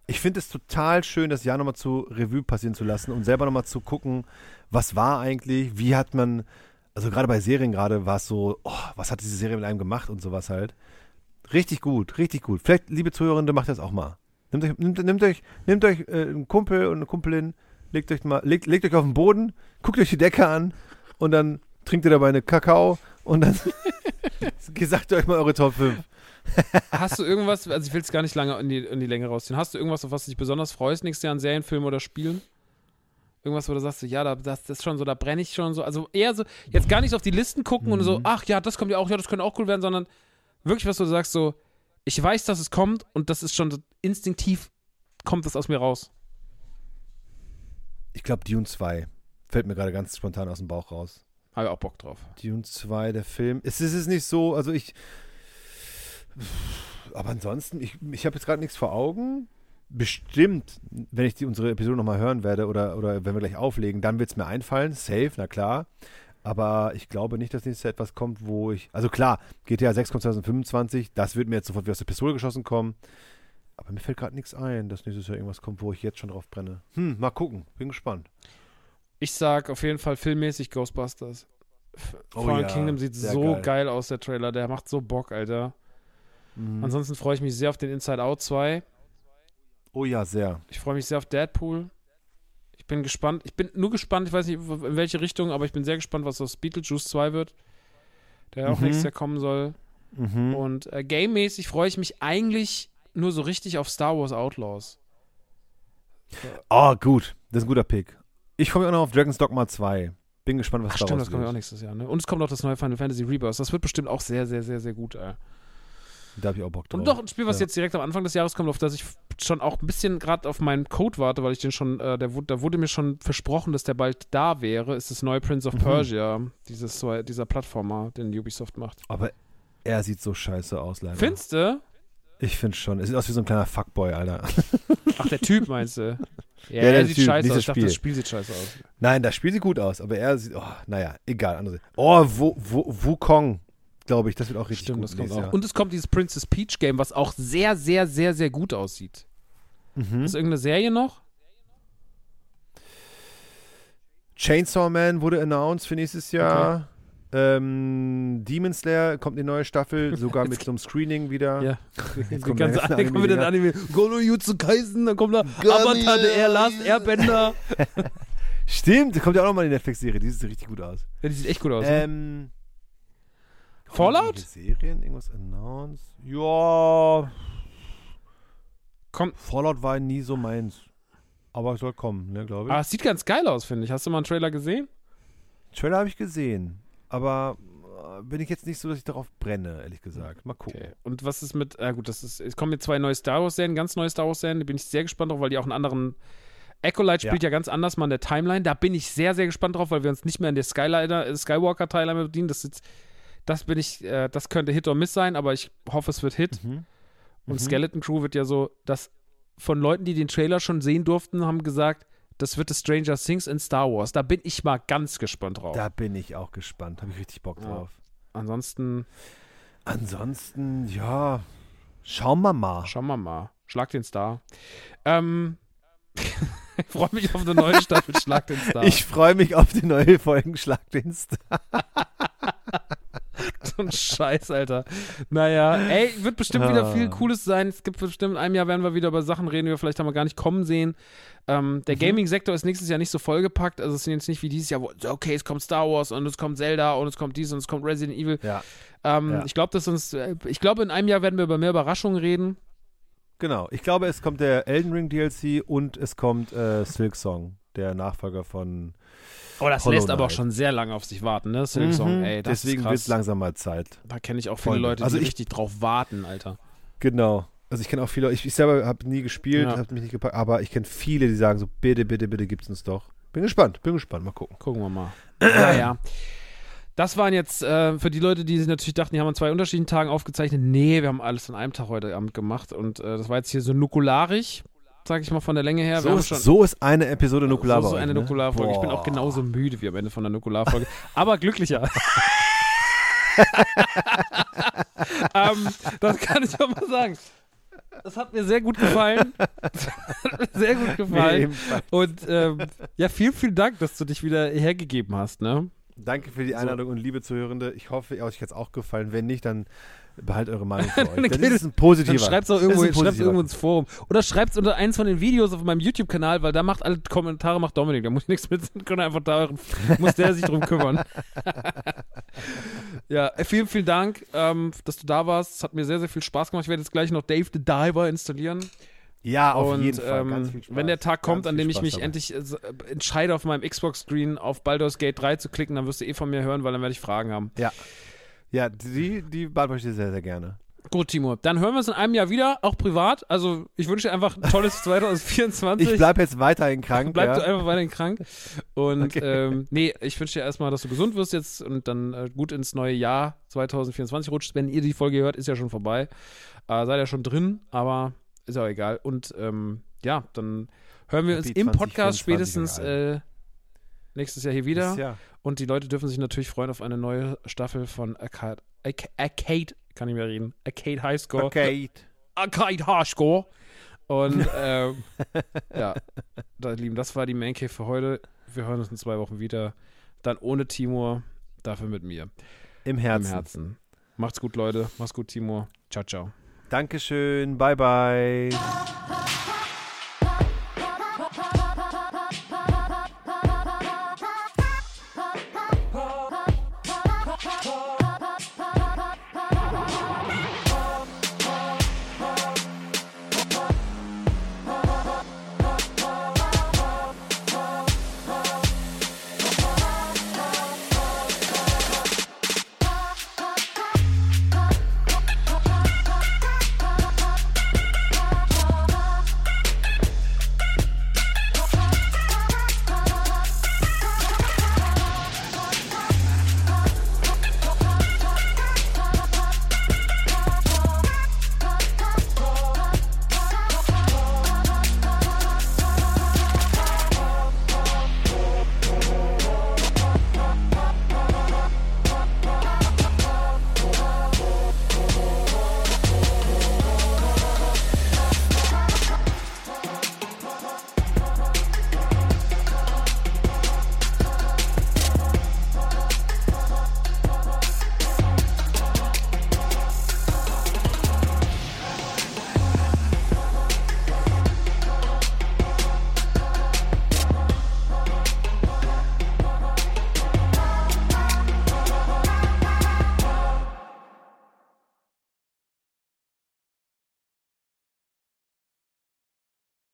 Ich finde es total schön, das Jahr nochmal zu Revue passieren zu lassen und selber nochmal zu gucken, was war eigentlich, wie hat man, also gerade bei Serien gerade war es so, oh, was hat diese Serie mit einem gemacht und sowas halt. Richtig gut, richtig gut. Vielleicht, liebe Zuhörende, macht das auch mal. Nehmt euch, nehmt, nehmt euch, nehmt euch äh, einen Kumpel und eine Kumpelin, legt euch mal, legt, legt euch auf den Boden, guckt euch die Decke an und dann trinkt ihr dabei eine Kakao und dann sagt euch mal eure Top 5. hast du irgendwas, also ich will es gar nicht lange in die, in die Länge rausziehen, hast du irgendwas, auf was du dich besonders freust nächstes Jahr an Serien, Filmen oder Spielen? Irgendwas, wo du sagst, so, ja, da, das, das ist schon so, da brenne ich schon so. Also eher so, jetzt gar nicht auf die Listen gucken und so, ach ja, das kommt ja auch, ja, das könnte auch cool werden, sondern wirklich was, wo du sagst, so, ich weiß, dass es kommt und das ist schon so instinktiv, kommt das aus mir raus. Ich glaube, Dune 2 fällt mir gerade ganz spontan aus dem Bauch raus. Habe ich auch Bock drauf. Dune 2, der Film. Es ist es nicht so, also ich. Aber ansonsten, ich, ich habe jetzt gerade nichts vor Augen. Bestimmt, wenn ich die, unsere Episode nochmal hören werde oder, oder wenn wir gleich auflegen, dann wird es mir einfallen. Safe, na klar. Aber ich glaube nicht, dass nächstes Jahr etwas kommt, wo ich. Also klar, GTA 6 kommt 2025, das wird mir jetzt sofort wie aus der Pistole geschossen kommen. Aber mir fällt gerade nichts ein, dass nächstes Jahr irgendwas kommt, wo ich jetzt schon drauf brenne. Hm, mal gucken. Bin gespannt. Ich sag auf jeden Fall filmmäßig Ghostbusters. Oh Fallen ja, Kingdom sieht so geil. geil. aus, der Trailer. Der macht so Bock, Alter. Mhm. Ansonsten freue ich mich sehr auf den Inside Out 2. Oh ja, sehr. Ich freue mich sehr auf Deadpool. Ich bin gespannt. Ich bin nur gespannt, ich weiß nicht, in welche Richtung, aber ich bin sehr gespannt, was aus Beetlejuice 2 wird. Der auch Mhm. nächstes Jahr kommen soll. Mhm. Und äh, gamemäßig freue ich mich eigentlich nur so richtig auf Star Wars Outlaws. Oh, gut. Das ist ein guter Pick. Ich freue mich auch noch auf Dragon's Dogma 2. Bin gespannt, was Ach daraus stimmt, das kommt ja auch nächstes Jahr, ne? Und es kommt auch das neue Final Fantasy Rebirth. Das wird bestimmt auch sehr, sehr, sehr, sehr gut, ey. Da habe ich auch Bock drauf. Und doch ein Spiel, was Ja. jetzt direkt am Anfang des Jahres kommt, auf das ich schon auch ein bisschen gerade auf meinen Code warte, weil ich den schon, äh, der, da wurde mir schon versprochen, dass der bald da wäre, ist das neue Prince of Mhm. Persia, dieses, so- dieser Plattformer, den Ubisoft macht. Aber er sieht so scheiße aus, leider. Findest du? Ich finde schon. Es sieht aus wie so ein kleiner Fuckboy, Alter. Ach, der Typ meinst du? Ja, der er sieht Typ, scheiße aus. Ich dachte, Spiel. das Spiel sieht scheiße aus. Nein, das Spiel sieht gut aus, aber er sieht, oh, naja, egal. Andere. Oh, Wukong, glaube ich, das wird auch richtig Stimmt, gut. das kommt nächstes auch. Jahr. Und es kommt dieses Princess Peach Game, was auch sehr, sehr, sehr, sehr gut aussieht. Mhm. Ist irgendeine Serie noch? Chainsaw Man wurde announced für nächstes Jahr. Ähm, Demon Slayer kommt eine neue Staffel, sogar mit so einem Screening wieder. Ja. Jetzt kommt ganze der nächste Anime, kommt wieder ein Anime. Golo Jutsu Kaisen, dann kommt da Avatar, der Air Last Airbender. Stimmt, kommt ja auch nochmal die Netflix-Serie, die sieht richtig gut aus. Ja, die sieht echt gut aus. ne? Fallout? Serien, irgendwas announced? Ja, Komm. Fallout war nie so meins. Aber soll kommen, ne, glaube ich. Aber es sieht ganz geil aus, finde ich. Hast du mal einen Trailer gesehen? Trailer habe ich gesehen, aber äh, bin ich jetzt nicht so, dass ich darauf brenne, ehrlich gesagt. Mal gucken. Okay. Und was ist mit, äh gut, das ist, es kommen jetzt zwei neue Star Wars-Serien, ganz neue Star Wars-Serien, da bin ich sehr gespannt drauf, weil die auch einen anderen. Acolyte spielt ja. ganz anders mal in der Timeline. Da bin ich sehr, sehr gespannt drauf, weil wir uns nicht mehr in der Skyliner, Skywalker-Timeline bedienen. Das, ist, das bin ich, äh, das könnte Hit or Miss sein, aber ich hoffe, es wird Hit. Mhm. Und Mhm. Skeleton Crew wird ja so, dass von Leuten, die den Trailer schon sehen durften, haben gesagt, das wird das Stranger Things in Star Wars. Da bin ich mal ganz gespannt drauf. Da bin ich auch gespannt. Habe ich richtig Bock Ja. drauf. Ansonsten Ansonsten, ja, schauen wir mal. schauen wir mal. Schlag den Star. Ähm, ich freue mich auf eine neue Staffel Schlag den Star. Ich freue mich auf die neue Folgen Schlagdienst. so ein Scheiß, Alter. Naja, ey, wird bestimmt wieder Ah. viel Cooles sein. Es gibt bestimmt in einem Jahr werden wir wieder über Sachen reden, die wir vielleicht haben wir gar nicht kommen sehen. Ähm, der Mhm. Gaming-Sektor ist nächstes Jahr nicht so vollgepackt. Also es sind jetzt nicht wie dieses Jahr, wo, okay, es kommt Star Wars und es kommt Zelda und es kommt dies und es kommt Resident Evil. Ja, Ähm, Ja. Ich glaube, dass uns, äh, ich glaube, in einem Jahr werden wir über mehr Überraschungen reden. genau. Ich glaube, es kommt der Elden Ring DLC und es kommt äh, Silk Song, der Nachfolger von. Oh, das Hollow lässt aber auch Knight. schon sehr lange auf sich warten, ne? Silk Song, Mhm. ey, das Deswegen wird es langsam mal Zeit. Da kenne ich auch viele Voll. Leute, die Also ich- richtig drauf warten, Alter. Genau. Also ich kenne auch viele, ich, ich selber habe nie gespielt, Ja. habe mich nicht gepackt, aber ich kenne viele, die sagen so, bitte, bitte, bitte gibt's uns doch. Bin gespannt, bin gespannt. Mal gucken. Gucken wir mal. naja. Das waren jetzt äh, für die Leute, die sich natürlich dachten, die haben an zwei unterschiedlichen Tagen aufgezeichnet. Nee, wir haben alles an einem Tag heute Abend gemacht. Und äh, das war jetzt hier so nukularig, sag ich mal von der Länge her. So ist, so ist, eine Episode Nukular. So ist eine ne? Nukularfolge. Ich bin auch genauso müde wie am Ende von der Nukularfolge. aber glücklicher. ähm, das kann ich auch mal sagen. Das hat mir sehr gut gefallen. sehr gut gefallen. Und ähm, ja, vielen, vielen Dank, dass du dich wieder hergegeben hast. Ne? Danke für die Einladung so. und liebe Zuhörende. Ich hoffe, euch hat es auch gefallen. Wenn nicht, dann behalt eure Meinung für euch. das ist ein positiver. Dann schreibt es auch irgendwo, irgendwo ins Forum. Oder schreibt es unter eins von den Videos auf meinem YouTube-Kanal, weil da macht alle Kommentare, macht Dominik. Da muss ich nichts mit, kann einfach da, muss der sich drum kümmern. ja, äh, vielen, vielen Dank, ähm, dass du da warst. Es hat mir sehr, sehr viel Spaß gemacht. Ich werde jetzt gleich noch Dave the Diver installieren. Ja, auf und, jeden Fall. Ähm, wenn der Tag kommt, an dem ich mich dabei. endlich äh, entscheide, auf meinem Xbox-Screen auf Baldur's Gate 3 zu klicken, dann wirst du eh von mir hören, weil dann werde ich Fragen haben. Ja. Ja, die, die beantworte ich dir sehr, sehr gerne. Gut, Timo. Dann hören wir uns in einem Jahr wieder, auch privat. Also ich wünsche dir einfach ein tolles 2024. Ich bleibe jetzt weiterhin krank. Bleib ja. du einfach weiterhin krank. Und okay. ähm, nee, ich wünsche dir erstmal, dass du gesund wirst jetzt und dann äh, gut ins neue Jahr 2024 rutschst. Wenn ihr die Folge hört, ist ja schon vorbei. Äh, seid ja schon drin, aber ist auch egal. Und ähm, ja, dann hören wir uns im Podcast spätestens äh, nächstes Jahr hier wieder. Jahr. Und die Leute dürfen sich natürlich freuen auf eine neue Staffel von Arcade, Arcade kann ich mehr reden, Arcade Highscore. Arcade. Arcade Highscore. Und ähm, ja, da, Lieben, das war die Main Cave für heute. Wir hören uns in zwei Wochen wieder. Dann ohne Timur, dafür mit mir. Im Herzen. Im Herzen. Macht's gut, Leute. Macht's gut, Timur. Ciao, ciao. Dankeschön. Bye, bye.